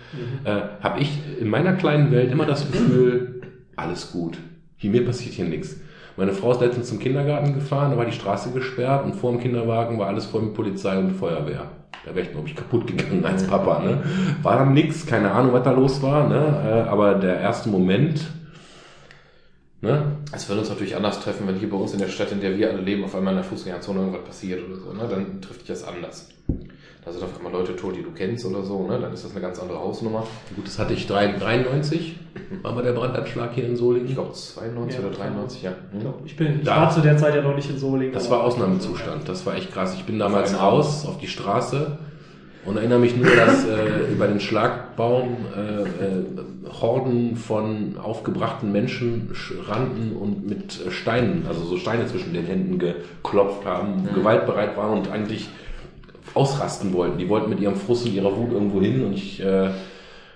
[SPEAKER 1] Äh, habe ich in meiner kleinen Welt immer das Gefühl, alles gut. Hier, mir passiert hier nichts. Meine Frau ist letztens zum Kindergarten gefahren, da war die Straße gesperrt und vor dem Kinderwagen war alles voll mit Polizei und Feuerwehr. Da wäre ich, glaube ich, kaputt gegangen (laughs) als Papa. Ne? War dann nix, keine Ahnung, was da los war. Ne? Äh, Aber der erste Moment, ne?
[SPEAKER 2] Es würde uns natürlich anders treffen, wenn hier bei uns in der Stadt, in der wir alle leben, auf einmal in der Fußgängerzone irgendwas passiert oder so. Ne? Dann trifft dich das anders. da sind auf einmal Leute tot, die du kennst oder so, ne? dann ist das eine ganz andere Hausnummer.
[SPEAKER 1] Gut, das hatte ich 93, war mal der Brandanschlag hier in Solingen.
[SPEAKER 2] Ich glaube 92
[SPEAKER 3] Ja,
[SPEAKER 2] oder 93, ja. Hm.
[SPEAKER 3] Ich, bin, ich
[SPEAKER 1] Da-
[SPEAKER 3] war zu der Zeit ja noch nicht in Solingen.
[SPEAKER 1] Das war Ausnahmezustand, das war echt krass. Ich bin damals
[SPEAKER 2] Fein
[SPEAKER 1] raus auf die Straße und erinnere mich nur, dass äh, über den Schlagbaum äh, äh, Horden von aufgebrachten Menschen sch- rannten und mit äh, Steinen, also so Steine zwischen den Händen geklopft haben, gewaltbereit waren und eigentlich ausrasten wollten. Die wollten mit ihrem Frust und ihrer Wut irgendwo hin und ich äh,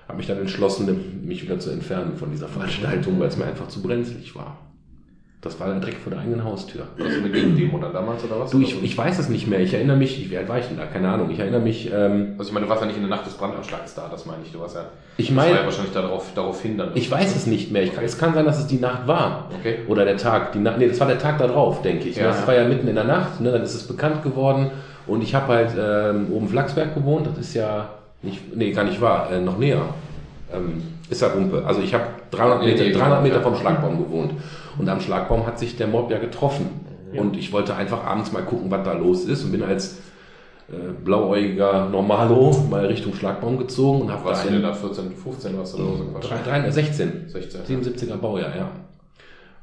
[SPEAKER 1] habe mich dann entschlossen, mich wieder zu entfernen von dieser Veranstaltung, weil es mir einfach zu brenzlig war. Das war direkt vor der eigenen Haustür.
[SPEAKER 2] War das eine Gegendemo dann damals oder was?
[SPEAKER 1] Du, ich, ich weiß es nicht mehr. Ich erinnere mich, wie alt war ich denn da? Keine Ahnung. Ich erinnere mich, ähm,
[SPEAKER 2] also ich meine, du warst ja nicht in der Nacht des Brandanschlags da, das meine ich. Du warst ja,
[SPEAKER 1] ich
[SPEAKER 2] das war ja
[SPEAKER 1] meine,
[SPEAKER 2] wahrscheinlich darauf, darauf hindern.
[SPEAKER 1] ich weiß es nicht mehr. Ich kann, es kann sein, dass es die Nacht war.
[SPEAKER 2] Okay.
[SPEAKER 1] Oder der Tag. Die Nacht, nee, das war der Tag da drauf, denke ich.
[SPEAKER 2] Ja,
[SPEAKER 1] das war ja mitten in der Nacht. Ne, dann ist es bekannt geworden. Und ich habe halt ähm, oben Flachsberg gewohnt. Das ist ja nicht, nee, gar nicht wahr. Äh, noch näher. Ähm, ist ja Rumpe. Also ich habe 300
[SPEAKER 2] Nee,
[SPEAKER 1] Meter,
[SPEAKER 2] nee,
[SPEAKER 1] 300 Meter
[SPEAKER 2] ja.
[SPEAKER 1] vom Schlagbaum gewohnt. Und am Schlagbaum hat sich der Mob ja getroffen. Und ich wollte einfach abends mal gucken, was da los ist. Und bin als äh, blauäugiger Normalo mal Richtung Schlagbaum gezogen und habe da
[SPEAKER 2] du denn
[SPEAKER 1] einen
[SPEAKER 2] da 14, 15 warst du oder so Quatsch?
[SPEAKER 1] drei- drei- 16,
[SPEAKER 2] 16.
[SPEAKER 1] 77er Baujahr, ja.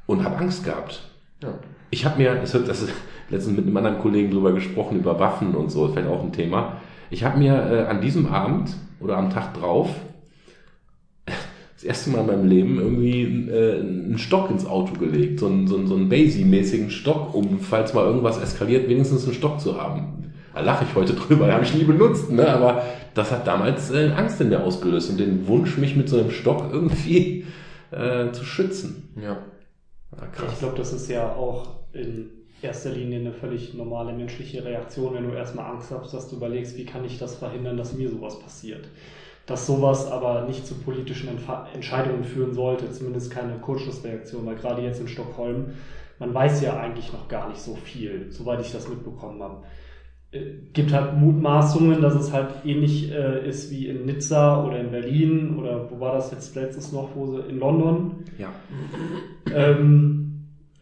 [SPEAKER 1] Und habe Angst gehabt.
[SPEAKER 2] Ja.
[SPEAKER 1] Ich habe mir, das, wird- das ist (laughs) letztens mit einem anderen Kollegen drüber gesprochen, über Waffen und so, vielleicht auch ein Thema. Ich habe mir äh, an diesem Abend oder am Tag drauf das erste Mal in meinem Leben irgendwie äh, einen Stock ins Auto gelegt. So einen, so einen, so einen Basie-mäßigen Stock, um, falls mal irgendwas eskaliert, wenigstens einen Stock zu haben. Da lache ich heute (laughs) drüber, habe ich nie benutzt, ne? aber das hat damals äh, Angst in mir ausgelöst und den Wunsch, mich mit so einem Stock irgendwie äh, zu schützen.
[SPEAKER 2] Ja.
[SPEAKER 1] Ja,
[SPEAKER 3] Ich
[SPEAKER 1] krass.
[SPEAKER 3] glaube, das ist ja auch in erster Linie eine völlig normale menschliche Reaktion, wenn du erstmal Angst hast, dass du überlegst, wie kann ich das verhindern, dass mir sowas passiert. Dass sowas aber nicht zu politischen Entfa Entscheidungen führen sollte, zumindest keine Kurzschlussreaktion, weil gerade jetzt in Stockholm, man weiß ja eigentlich noch gar nicht so viel, soweit ich das mitbekommen habe. Äh, gibt halt Mutmaßungen, dass es halt ähnlich äh, ist wie in Nizza oder in Berlin oder wo war das jetzt letztes noch, wo sie in London,
[SPEAKER 1] Ja.
[SPEAKER 3] ähm,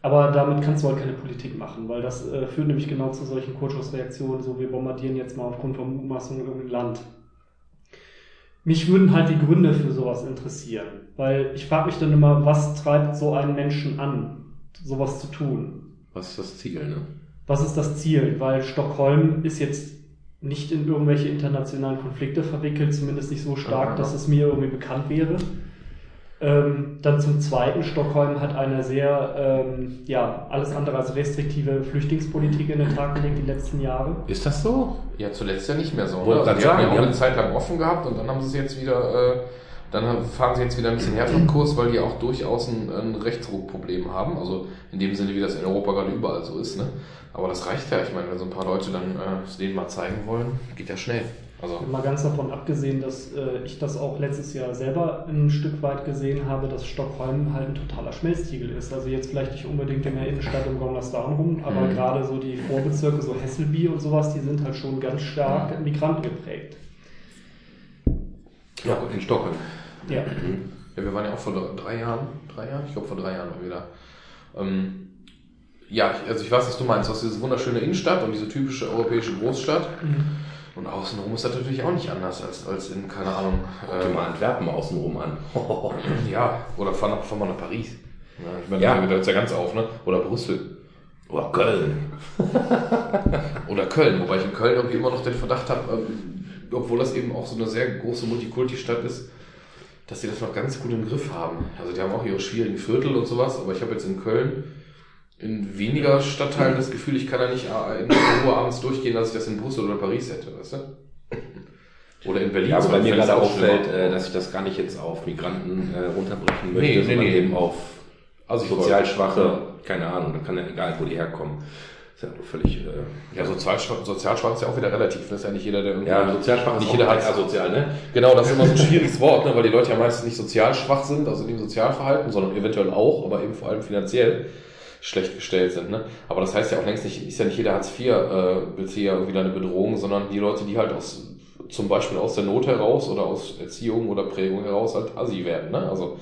[SPEAKER 3] aber damit kannst du halt keine Politik machen, weil das äh, führt nämlich genau zu solchen Kurzschussreaktionen, so wir bombardieren jetzt mal aufgrund von Mutmaßungen irgendein Land. Mich würden halt die Gründe für sowas interessieren, weil ich frage mich dann immer, was treibt so einen Menschen an, sowas zu tun?
[SPEAKER 1] Was ist das Ziel, ne?
[SPEAKER 3] Was ist das Ziel? Weil Stockholm ist jetzt nicht in irgendwelche internationalen Konflikte verwickelt, zumindest nicht so stark,
[SPEAKER 2] Aha.
[SPEAKER 3] dass es mir irgendwie bekannt wäre. Ähm, dann zum Zweiten, Stockholm hat eine sehr, ähm, ja, alles andere als restriktive Flüchtlingspolitik in den Tag gelegt die letzten Jahre.
[SPEAKER 1] Ist das so?
[SPEAKER 2] Ja, zuletzt ja nicht mehr so.
[SPEAKER 1] Grad
[SPEAKER 2] Also die haben
[SPEAKER 1] sagen,
[SPEAKER 2] ja auch eine
[SPEAKER 1] haben-
[SPEAKER 2] Zeit lang offen gehabt und dann haben sie es jetzt wieder, äh, dann haben- fahren sie jetzt wieder ein bisschen härteren Kurs, weil die auch durchaus ein, ein Rechtsruckproblem haben. Also in dem Sinne, wie das in Europa gerade überall so ist. Ne? Aber das reicht ja. Ich meine, wenn so ein paar Leute dann äh, es denen mal zeigen wollen, geht ja schnell. Also
[SPEAKER 3] Mal ganz davon abgesehen, dass äh, ich das auch letztes Jahr selber ein Stück weit gesehen habe, dass Stockholm halt ein totaler Schmelztiegel ist. Also jetzt vielleicht nicht unbedingt in der Innenstadt um Gongerstan rum, aber
[SPEAKER 2] Mhm.
[SPEAKER 3] gerade so die Vorbezirke, so Hesselby und sowas, die sind halt schon ganz stark Migranten geprägt.
[SPEAKER 1] Ja, in Stockholm.
[SPEAKER 3] Ja.
[SPEAKER 2] Ja, wir waren ja auch vor drei- Jahren, drei Jahren? Ich glaube vor drei Jahren waren wir da. Ähm, ja, also ich weiß, was du meinst. Du hast diese wunderschöne Innenstadt und diese typische europäische Großstadt. Und außenrum ist das natürlich auch nicht anders als, als in, keine Ahnung,
[SPEAKER 1] Guck dir mal Antwerpen außenrum an.
[SPEAKER 2] äh, (laughs) ja, oder fahr, nach, fahr mal nach Paris. Ja, ich meine,
[SPEAKER 1] Ja.
[SPEAKER 2] da hört es ja ganz auf, ne? Oder Brüssel.
[SPEAKER 1] Oder Köln. (laughs)
[SPEAKER 2] Oder Köln, wobei ich in Köln irgendwie immer noch den Verdacht habe, ähm, obwohl das eben auch so eine sehr große Multikulti-Stadt ist, dass sie das noch ganz gut im Griff haben. Also die haben auch ihre schwierigen Viertel und sowas, aber ich habe jetzt in Köln in weniger Stadtteilen das Gefühl, ich kann da nicht äh, in Ruhe abends durchgehen, als ich das in Brüssel oder Paris hätte, weißt du? Oder in Berlin.
[SPEAKER 1] Ja, aber bei mir
[SPEAKER 2] ist
[SPEAKER 1] gerade auffällt, äh, dass ich das gar nicht jetzt auf Migranten äh, runterbrechen möchte,
[SPEAKER 2] Nee, nee,
[SPEAKER 1] sondern
[SPEAKER 2] nee.
[SPEAKER 1] eben auf
[SPEAKER 2] Also
[SPEAKER 1] sozial Schwache, keine Ahnung, dann kann ja egal, wo die herkommen. Ist ja völlig, äh,
[SPEAKER 2] Ja, sozial, sozial schwach ist ja auch wieder relativ. Das ist ja nicht jeder, der irgendwie.
[SPEAKER 1] ja, sozial schwach ist
[SPEAKER 2] nicht
[SPEAKER 1] auch
[SPEAKER 2] jeder hat
[SPEAKER 1] asozial, ne?
[SPEAKER 2] Genau, das ist immer so ein schwieriges Wort, ne, weil die Leute ja meistens nicht sozial schwach sind, also nicht im Sozialverhalten, sondern eventuell auch, aber eben vor allem finanziell schlecht gestellt sind. Ne? Aber das heißt ja auch längst nicht, ist ja nicht jeder Hartz-IV-Bezieher irgendwie da eine Bedrohung, sondern die Leute, die halt aus zum Beispiel aus der Not heraus oder aus Erziehung oder Prägung heraus halt Assi werden. Ne? Also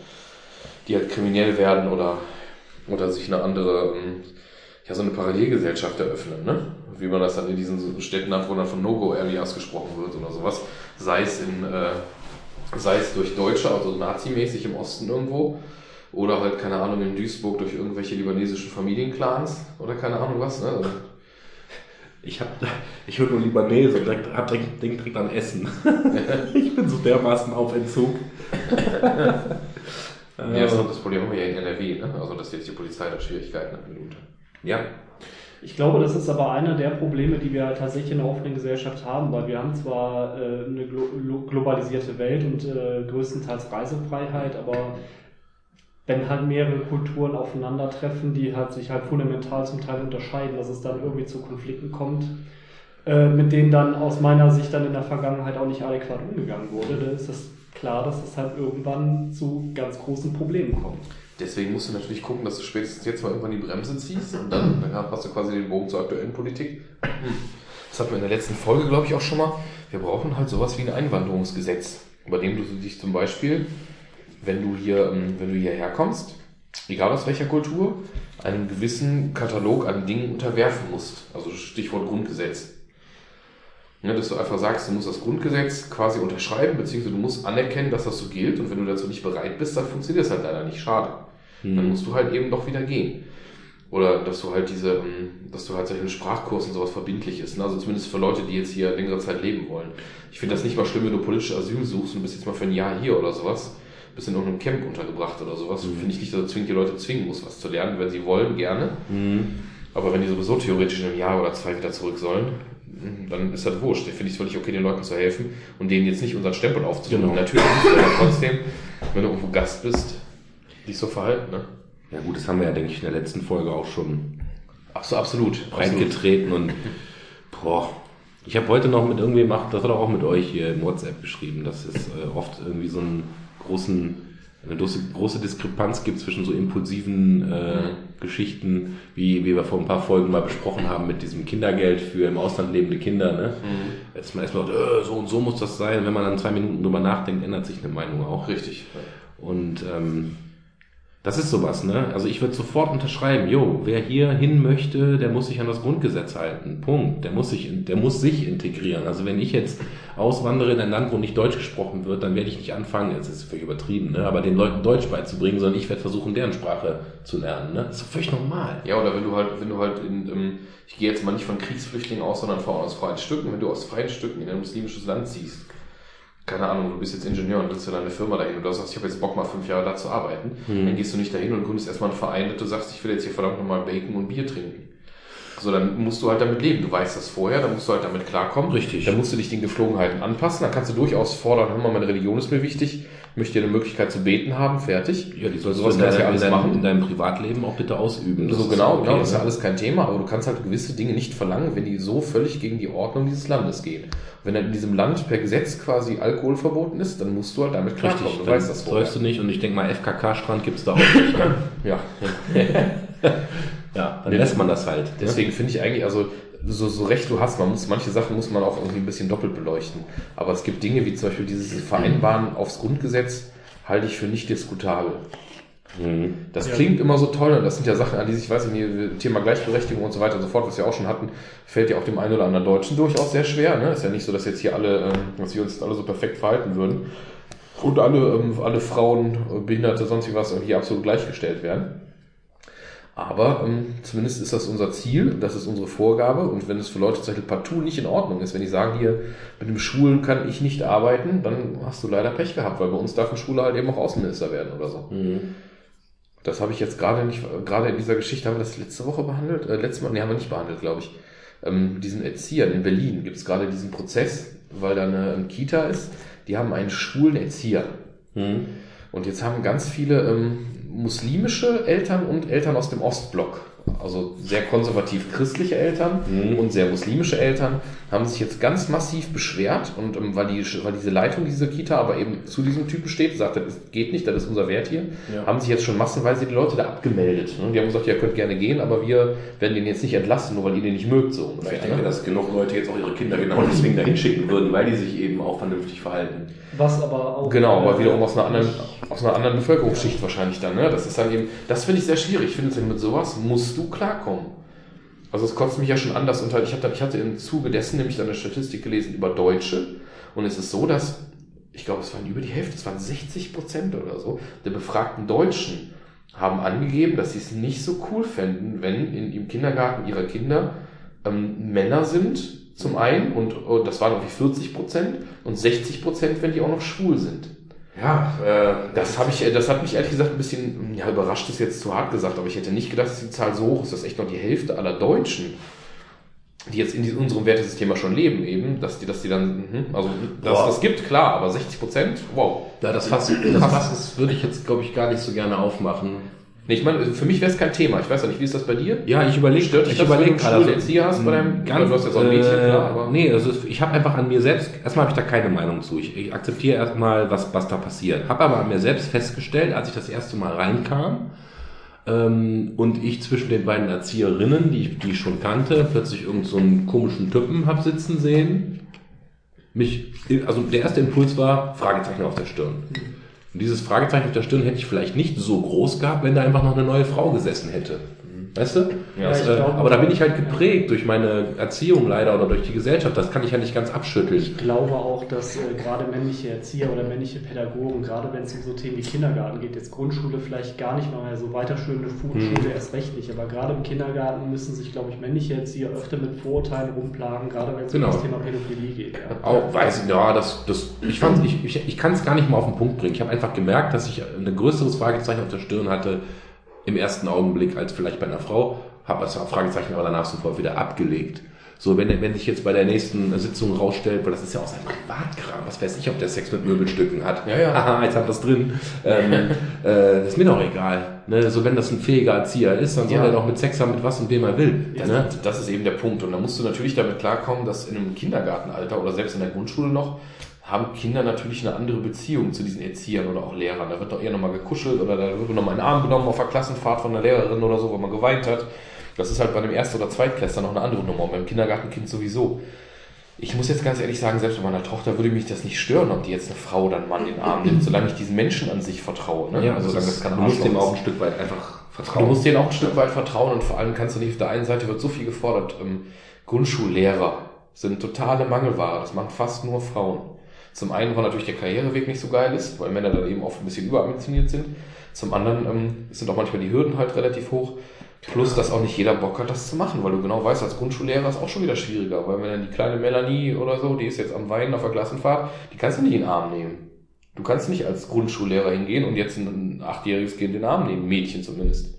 [SPEAKER 2] die halt kriminell werden oder, oder sich eine andere, ähm, ja, so eine Parallelgesellschaft eröffnen, ne? Wie man das dann in diesen Städten hat, wo dann von No-Go-Areas gesprochen wird oder sowas. Sei es in, äh, sei es durch Deutsche, also nazimäßig im Osten irgendwo, oder halt, keine Ahnung, in Duisburg durch irgendwelche libanesischen Familienclans oder keine Ahnung was, ne?
[SPEAKER 1] Ich, hab, ich höre nur Libanese und hab direkt, denk direkt an Essen. (laughs) ich bin so dermaßen auf Entzug.
[SPEAKER 2] ja, das auch das Problem haben wir ja in NRW, ne? Also, dass jetzt die Polizei da Schwierigkeiten hat mit
[SPEAKER 1] Ja.
[SPEAKER 3] Ich glaube, das ist aber einer der Probleme, die wir halt tatsächlich in der offenen Gesellschaft haben, weil wir haben zwar äh, eine glo globalisierte Welt und äh, größtenteils Reisefreiheit, aber wenn halt mehrere Kulturen aufeinandertreffen, die halt sich halt fundamental zum Teil unterscheiden, dass es dann irgendwie zu Konflikten kommt, äh, mit denen dann aus meiner Sicht dann in der Vergangenheit auch nicht adäquat umgegangen wurde, dann ist es klar, dass es halt irgendwann zu ganz großen Problemen kommt.
[SPEAKER 2] Deswegen musst du natürlich gucken, dass du spätestens jetzt mal irgendwann die Bremse ziehst und dann, dann hast du quasi den Bogen zur aktuellen Politik. Das hatten wir in der letzten Folge, glaube ich, auch schon mal. Wir brauchen halt sowas wie ein Einwanderungsgesetz, bei dem du dich zum Beispiel wenn du hier, ähm, wenn du hierher kommst, egal aus welcher Kultur, einen gewissen Katalog an Dingen unterwerfen musst. Also Stichwort Grundgesetz. Ja, dass du einfach sagst, du musst das Grundgesetz quasi unterschreiben, beziehungsweise du musst anerkennen, dass das so gilt und wenn du dazu nicht bereit bist, dann funktioniert das halt leider nicht. Schade. Hm. Dann musst du halt eben doch wieder gehen. Oder dass du halt diese, ähm, dass du halt solche Sprachkurse und sowas verbindlich ist. Ne? Also zumindest für Leute, die jetzt hier längere Zeit leben wollen. Ich finde das nicht mal schlimm, wenn du politisches Asyl suchst und bist jetzt mal für ein Jahr hier oder sowas bist in irgendeinem Camp untergebracht oder sowas. Mhm. Finde ich nicht, dass du zwingend die Leute zwingen musst, was zu lernen. Wenn sie wollen, gerne. Mhm. Aber wenn die sowieso theoretisch in einem Jahr oder zwei wieder zurück sollen, dann ist das wurscht. Da finde ich es völlig okay, den Leuten zu helfen und denen jetzt nicht unseren Stempel aufzudrücken. Genau. Natürlich ja trotzdem, wenn du irgendwo Gast bist, dich so verhalten. Ne?
[SPEAKER 1] Ja gut, das haben wir ja, denke ich, in der letzten Folge auch schon
[SPEAKER 2] Ach so, absolut.
[SPEAKER 1] reingetreten und boah. Ich habe heute noch mit irgendwem, das hat auch mit euch hier im WhatsApp geschrieben, dass es äh, oft irgendwie so ein großen, eine große, große Diskrepanz gibt zwischen so impulsiven äh, mhm. Geschichten, wie, wie wir vor ein paar Folgen mal besprochen haben mit diesem Kindergeld für im Ausland lebende Kinder. Ne? Mhm. Dass man erstmal äh, so und so muss das sein. Wenn man dann zwei Minuten drüber nachdenkt, ändert sich eine Meinung auch.
[SPEAKER 2] Richtig.
[SPEAKER 1] Und ähm, das ist sowas, ne? Also ich würde sofort unterschreiben, jo, wer hier hin möchte, der muss sich an das Grundgesetz halten. Punkt. Der muss sich, der muss sich integrieren. Also wenn ich jetzt auswandere in ein Land, wo nicht Deutsch gesprochen wird, dann werde ich nicht anfangen, jetzt ist es völlig übertrieben, ne? aber den Leuten Deutsch beizubringen, sondern ich werde versuchen, deren Sprache zu lernen. Ne? Das ist völlig normal.
[SPEAKER 2] Ja, oder wenn du halt, wenn du halt in, ähm, ich gehe jetzt mal nicht von Kriegsflüchtlingen aus, sondern von aus freien Stücken, wenn du aus freien Stücken in ein muslimisches Land ziehst, keine Ahnung, du bist jetzt Ingenieur und willst ja deine Firma dahin und du sagst, ich habe jetzt Bock mal fünf Jahre da zu arbeiten, mhm. dann gehst du nicht dahin und gründest erstmal einen Verein und du sagst, ich will jetzt hier verdammt nochmal Bacon und Bier trinken. So, dann musst du halt damit leben. Du weißt das vorher, dann musst du halt damit klarkommen.
[SPEAKER 1] Richtig.
[SPEAKER 2] Dann musst du dich den Geflogenheiten anpassen. Dann kannst du durchaus fordern, hör mal, meine Religion ist mir wichtig, möchte dir eine Möglichkeit zu beten haben, fertig.
[SPEAKER 1] Ja, die sollst du sowas ja alles in machen. In deinem Privatleben auch bitte ausüben.
[SPEAKER 2] Das so genau, okay, genau, das ist ja alles kein Thema, aber du kannst halt gewisse Dinge nicht verlangen, wenn die so völlig gegen die Ordnung dieses Landes gehen. Wenn dann in diesem Land per Gesetz quasi Alkohol verboten ist, dann musst du halt damit klarkommen.
[SPEAKER 1] Du weißt das vorher. Sollst du nicht und ich denke mal, FKK-Strand gibt's da auch nicht. Ne? (laughs)
[SPEAKER 2] ja. (laughs)
[SPEAKER 1] ja, dann lässt man das halt. Ne?
[SPEAKER 2] Deswegen finde ich eigentlich, also so, so recht du hast, man muss, manche Sachen muss man auch irgendwie ein bisschen doppelt beleuchten. Aber es gibt Dinge wie zum Beispiel dieses Vereinbaren aufs Grundgesetz, halte ich für nicht diskutabel. Mhm. Das ja. klingt immer so toll und das sind ja Sachen, an die sich, weiß ich nicht, Thema Gleichberechtigung und so weiter und so fort, was wir auch schon hatten, fällt ja auch dem einen oder anderen Deutschen durchaus sehr schwer. Ne? Ist ja nicht so, dass jetzt hier alle, ähm, dass wir uns alle so perfekt verhalten würden und alle, ähm, alle Frauen, Behinderte, sonst was hier absolut gleichgestellt werden. Aber ähm, zumindest ist das unser Ziel, das ist unsere Vorgabe. Und wenn es für Leute zum Beispiel partout nicht in Ordnung ist, wenn die sagen, hier mit dem Schulen kann ich nicht arbeiten, dann hast du leider Pech gehabt, weil bei uns darf ein Schule halt eben auch Außenminister werden oder so. Mhm. Das habe ich jetzt gerade nicht, gerade in dieser Geschichte, haben wir das letzte Woche behandelt? Äh, letztes Mal, nee, haben wir nicht behandelt, glaube ich. Ähm, diesen Erziehern in Berlin gibt es gerade diesen Prozess, weil da eine, eine Kita ist, die haben einen schwulen Erzieher. Mhm. Und jetzt haben ganz viele ähm, muslimische Eltern und Eltern aus dem Ostblock also sehr konservativ christliche Eltern mhm. und sehr muslimische Eltern, haben sich jetzt ganz massiv beschwert und ähm, weil, die, weil diese Leitung dieser Kita aber eben zu diesem Typen steht, sagt, das geht nicht, das ist unser Wert hier, ja. haben sich jetzt schon massenweise die Leute da abgemeldet. Ne? Die haben gesagt, ihr könnt gerne gehen, aber wir werden den jetzt nicht entlassen, nur weil ihr den nicht mögt. So
[SPEAKER 1] ungefähr, ich denke, ne? dass genug Leute jetzt auch ihre Kinder genau deswegen dahin schicken würden, weil die sich eben auch vernünftig verhalten.
[SPEAKER 3] Was aber auch...
[SPEAKER 2] Genau, aber wiederum aus einer anderen, aus einer anderen Bevölkerungsschicht wahrscheinlich dann. Ne? Das ist dann eben, das finde ich sehr schwierig. Ich finde, mit sowas musst du klarkommen. Also es kotzt mich ja schon anders und halt, ich hatte, ich hatte im Zuge dessen nämlich eine Statistik gelesen über Deutsche und es ist so, dass, ich glaube, es waren über die Hälfte, es waren 60 Prozent oder so, der befragten Deutschen haben angegeben, dass sie es nicht so cool fänden, wenn in, im Kindergarten ihrer Kinder ähm, Männer sind, zum einen, und, und das waren irgendwie 40 Prozent, und 60 Prozent, wenn die auch noch schwul sind.
[SPEAKER 1] Ja, äh,
[SPEAKER 2] Das habe ich, das hat mich ehrlich gesagt ein bisschen, ja, überrascht ist jetzt zu hart gesagt, aber ich hätte nicht gedacht, dass die Zahl so hoch ist, dass echt noch die Hälfte aller Deutschen, die jetzt in diesem, unserem Wertesystem ja schon leben, eben, dass die, dass die dann, mhm, also, dass das gibt, klar, aber 60 Prozent, wow.
[SPEAKER 1] ja, das Fass, das Fass ist, würde ich jetzt, glaube ich, gar nicht so gerne aufmachen.
[SPEAKER 2] Nee, ich meine, für mich wäre es kein Thema. Ich weiß ja nicht, wie ist das bei dir?
[SPEAKER 1] Ja, ich überlege,
[SPEAKER 2] Stört dich
[SPEAKER 1] ich überlege
[SPEAKER 2] du einen schwulen Erzieher hast bei deinem-
[SPEAKER 1] ganz,
[SPEAKER 2] du hast ja so ein Mädchen,
[SPEAKER 1] äh,
[SPEAKER 2] klar, aber-
[SPEAKER 1] nee, also ich habe einfach an mir selbst, erstmal habe ich da keine Meinung zu. Ich, ich akzeptiere erstmal, was, was da passiert. Habe aber an mir selbst festgestellt, als ich das erste Mal reinkam ähm, und ich zwischen den beiden Erzieherinnen, die ich, die ich schon kannte, plötzlich irgend so einen komischen Typen hab sitzen sehen. Mich, also der erste Impuls war Fragezeichen auf der Stirn. Und dieses Fragezeichen auf der Stirn hätte ich vielleicht nicht so groß gehabt, wenn da einfach noch eine neue Frau gesessen hätte. Weißt du?
[SPEAKER 2] Ja,
[SPEAKER 1] das, äh,
[SPEAKER 3] glaube-
[SPEAKER 1] aber da bin ich halt geprägt durch meine Erziehung leider oder durch die Gesellschaft. Das kann ich ja nicht ganz abschütteln.
[SPEAKER 3] Ich glaube auch, dass äh, gerade männliche Erzieher oder männliche Pädagogen, gerade wenn es um so Themen wie Kindergarten geht, jetzt Grundschule vielleicht gar nicht mal mehr so weiterführende Fu- Schule erst recht nicht, aber gerade im Kindergarten müssen sich, glaube ich, männliche Erzieher öfter mit Vorurteilen rumplagen, gerade wenn es
[SPEAKER 1] Genau.
[SPEAKER 3] um das Thema Pädophilie geht. Ja.
[SPEAKER 1] Auch weiß ich, ja, das, das, ich fand, ich, ich, ich kann es gar nicht mal auf den Punkt bringen. Ich habe einfach gemerkt, dass ich ein größeres Fragezeichen auf der Stirn hatte im ersten Augenblick als vielleicht bei einer Frau, habe das Fragezeichen aber danach sofort wieder abgelegt. So, wenn, wenn sich jetzt bei der nächsten Sitzung rausstellt, weil das ist ja auch sein Privatkram, was weiß ich, ob der Sex mit Möbelstücken hat.
[SPEAKER 2] Ja, ja.
[SPEAKER 1] Haha, jetzt hat das drin. Ähm, (laughs) äh, ist mir doch egal. Ne? So, wenn das ein fähiger Erzieher ist, dann soll
[SPEAKER 2] Ja.
[SPEAKER 1] er doch mit Sex haben, mit was und wem er will.
[SPEAKER 2] Das,
[SPEAKER 1] ne?
[SPEAKER 2] das ist eben der Punkt. Und da musst du natürlich damit klarkommen, dass in einem Kindergartenalter oder selbst in der Grundschule noch haben Kinder natürlich eine andere Beziehung zu diesen Erziehern oder auch Lehrern. Da wird doch eher nochmal gekuschelt oder da wird nochmal ein Arm genommen auf der Klassenfahrt von der Lehrerin oder so, weil man geweint hat. Das ist halt bei einem Erst- oder Zweitklässler noch eine andere Nummer und beim Kindergartenkind sowieso. Ich muss jetzt ganz ehrlich sagen, selbst bei meiner Tochter würde mich das nicht stören, ob die jetzt eine Frau oder einen Mann in den Arm nimmt, solange ich diesen Menschen an sich vertraue. Ne?
[SPEAKER 1] Ja, also
[SPEAKER 2] solange
[SPEAKER 1] das,
[SPEAKER 2] kein
[SPEAKER 1] du musst dem auch ein Stück weit einfach vertrauen.
[SPEAKER 2] Du musst denen auch ein Stück weit vertrauen und vor allem kannst du nicht, auf der einen Seite wird so viel gefordert, ähm, Grundschullehrer sind totale Mangelware, das machen fast nur Frauen. Zum einen, weil natürlich der Karriereweg nicht so geil ist, weil Männer dann eben oft ein bisschen überambitioniert sind. Zum anderen ähm, sind auch manchmal die Hürden halt relativ hoch. Plus, dass auch nicht jeder Bock hat, das zu machen, weil du genau weißt, als Grundschullehrer ist auch schon wieder schwieriger, weil wenn dann die kleine Melanie oder so, die ist jetzt am Weinen auf der Klassenfahrt, die kannst du nicht in den Arm nehmen. Du kannst nicht als Grundschullehrer hingehen und jetzt ein achtjähriges Kind in den Arm nehmen, Mädchen zumindest.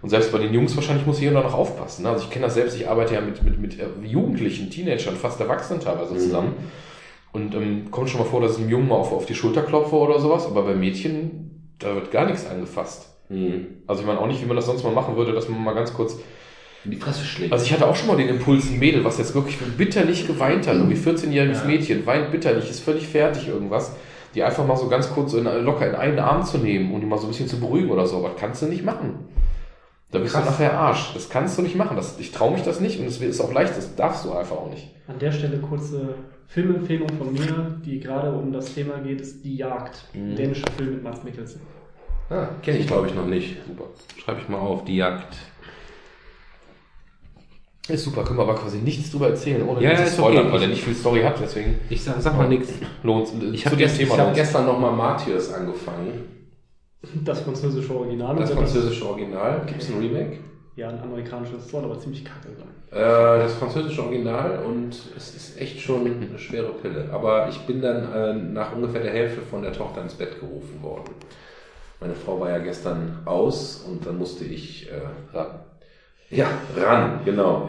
[SPEAKER 2] Und selbst bei den Jungs wahrscheinlich muss ich hier noch aufpassen. ne? Also ich kenne das selbst, ich arbeite ja mit, mit, mit äh, Jugendlichen, Teenagern, fast Erwachsenen teilweise zusammen. Und ähm, kommt schon mal vor, dass ich einem Jungen mal auf, auf die Schulter klopfe oder sowas, aber bei Mädchen, da wird gar nichts angefasst.
[SPEAKER 1] Mhm.
[SPEAKER 2] Also ich meine auch nicht, wie man das sonst mal machen würde, dass man mal ganz kurz
[SPEAKER 1] In die Fresse schlägt.
[SPEAKER 2] also ich hatte auch schon mal den Impuls, ein Mädel, was jetzt wirklich bitterlich geweint hat, irgendwie 14-jähriges
[SPEAKER 1] Ja.
[SPEAKER 2] Mädchen, weint bitterlich, ist völlig fertig irgendwas, die einfach mal so ganz kurz in, locker in einen Arm zu nehmen und die mal so ein bisschen zu beruhigen oder so, aber das kannst du nicht machen. Da bist
[SPEAKER 1] Krass.
[SPEAKER 2] du nachher Arsch. Das kannst du nicht machen. Das, ich traue mich das nicht und es ist auch leicht, das darfst du einfach auch nicht.
[SPEAKER 3] An der Stelle kurze Filmempfehlung von mir, die gerade um das Thema geht, ist Die Jagd.
[SPEAKER 2] Mhm.
[SPEAKER 3] Dänischer Film mit Mats Mikkelsen.
[SPEAKER 1] ah, Kenne ich, glaube ich, noch nicht.
[SPEAKER 2] Super.
[SPEAKER 1] Schreibe ich mal auf, die Jagd.
[SPEAKER 2] Ist super, können wir aber quasi nichts drüber erzählen, ohne
[SPEAKER 1] Ja,
[SPEAKER 2] dass
[SPEAKER 1] ja,
[SPEAKER 2] es
[SPEAKER 1] ist
[SPEAKER 2] spoilern,
[SPEAKER 1] okay.
[SPEAKER 2] weil der nicht viel Story hat, deswegen
[SPEAKER 1] Ich sag, sag mal nichts.
[SPEAKER 2] lohnt
[SPEAKER 1] Ich
[SPEAKER 2] zu
[SPEAKER 1] habe
[SPEAKER 2] dem
[SPEAKER 1] gest, ich
[SPEAKER 2] Thema
[SPEAKER 1] hab gestern nochmal Martyrs angefangen.
[SPEAKER 3] Das französische Original.
[SPEAKER 1] Das französische Original. Gibt es ein Remake?
[SPEAKER 3] Ja, ein amerikanisches soll aber ziemlich kacke sein.
[SPEAKER 1] Äh, das französische Original und es ist echt schon eine schwere Pille. Aber ich bin dann äh, nach ungefähr der Hälfte von der Tochter ins Bett gerufen worden. Meine Frau war ja gestern aus und dann musste ich äh, ran. Ja, ran, genau.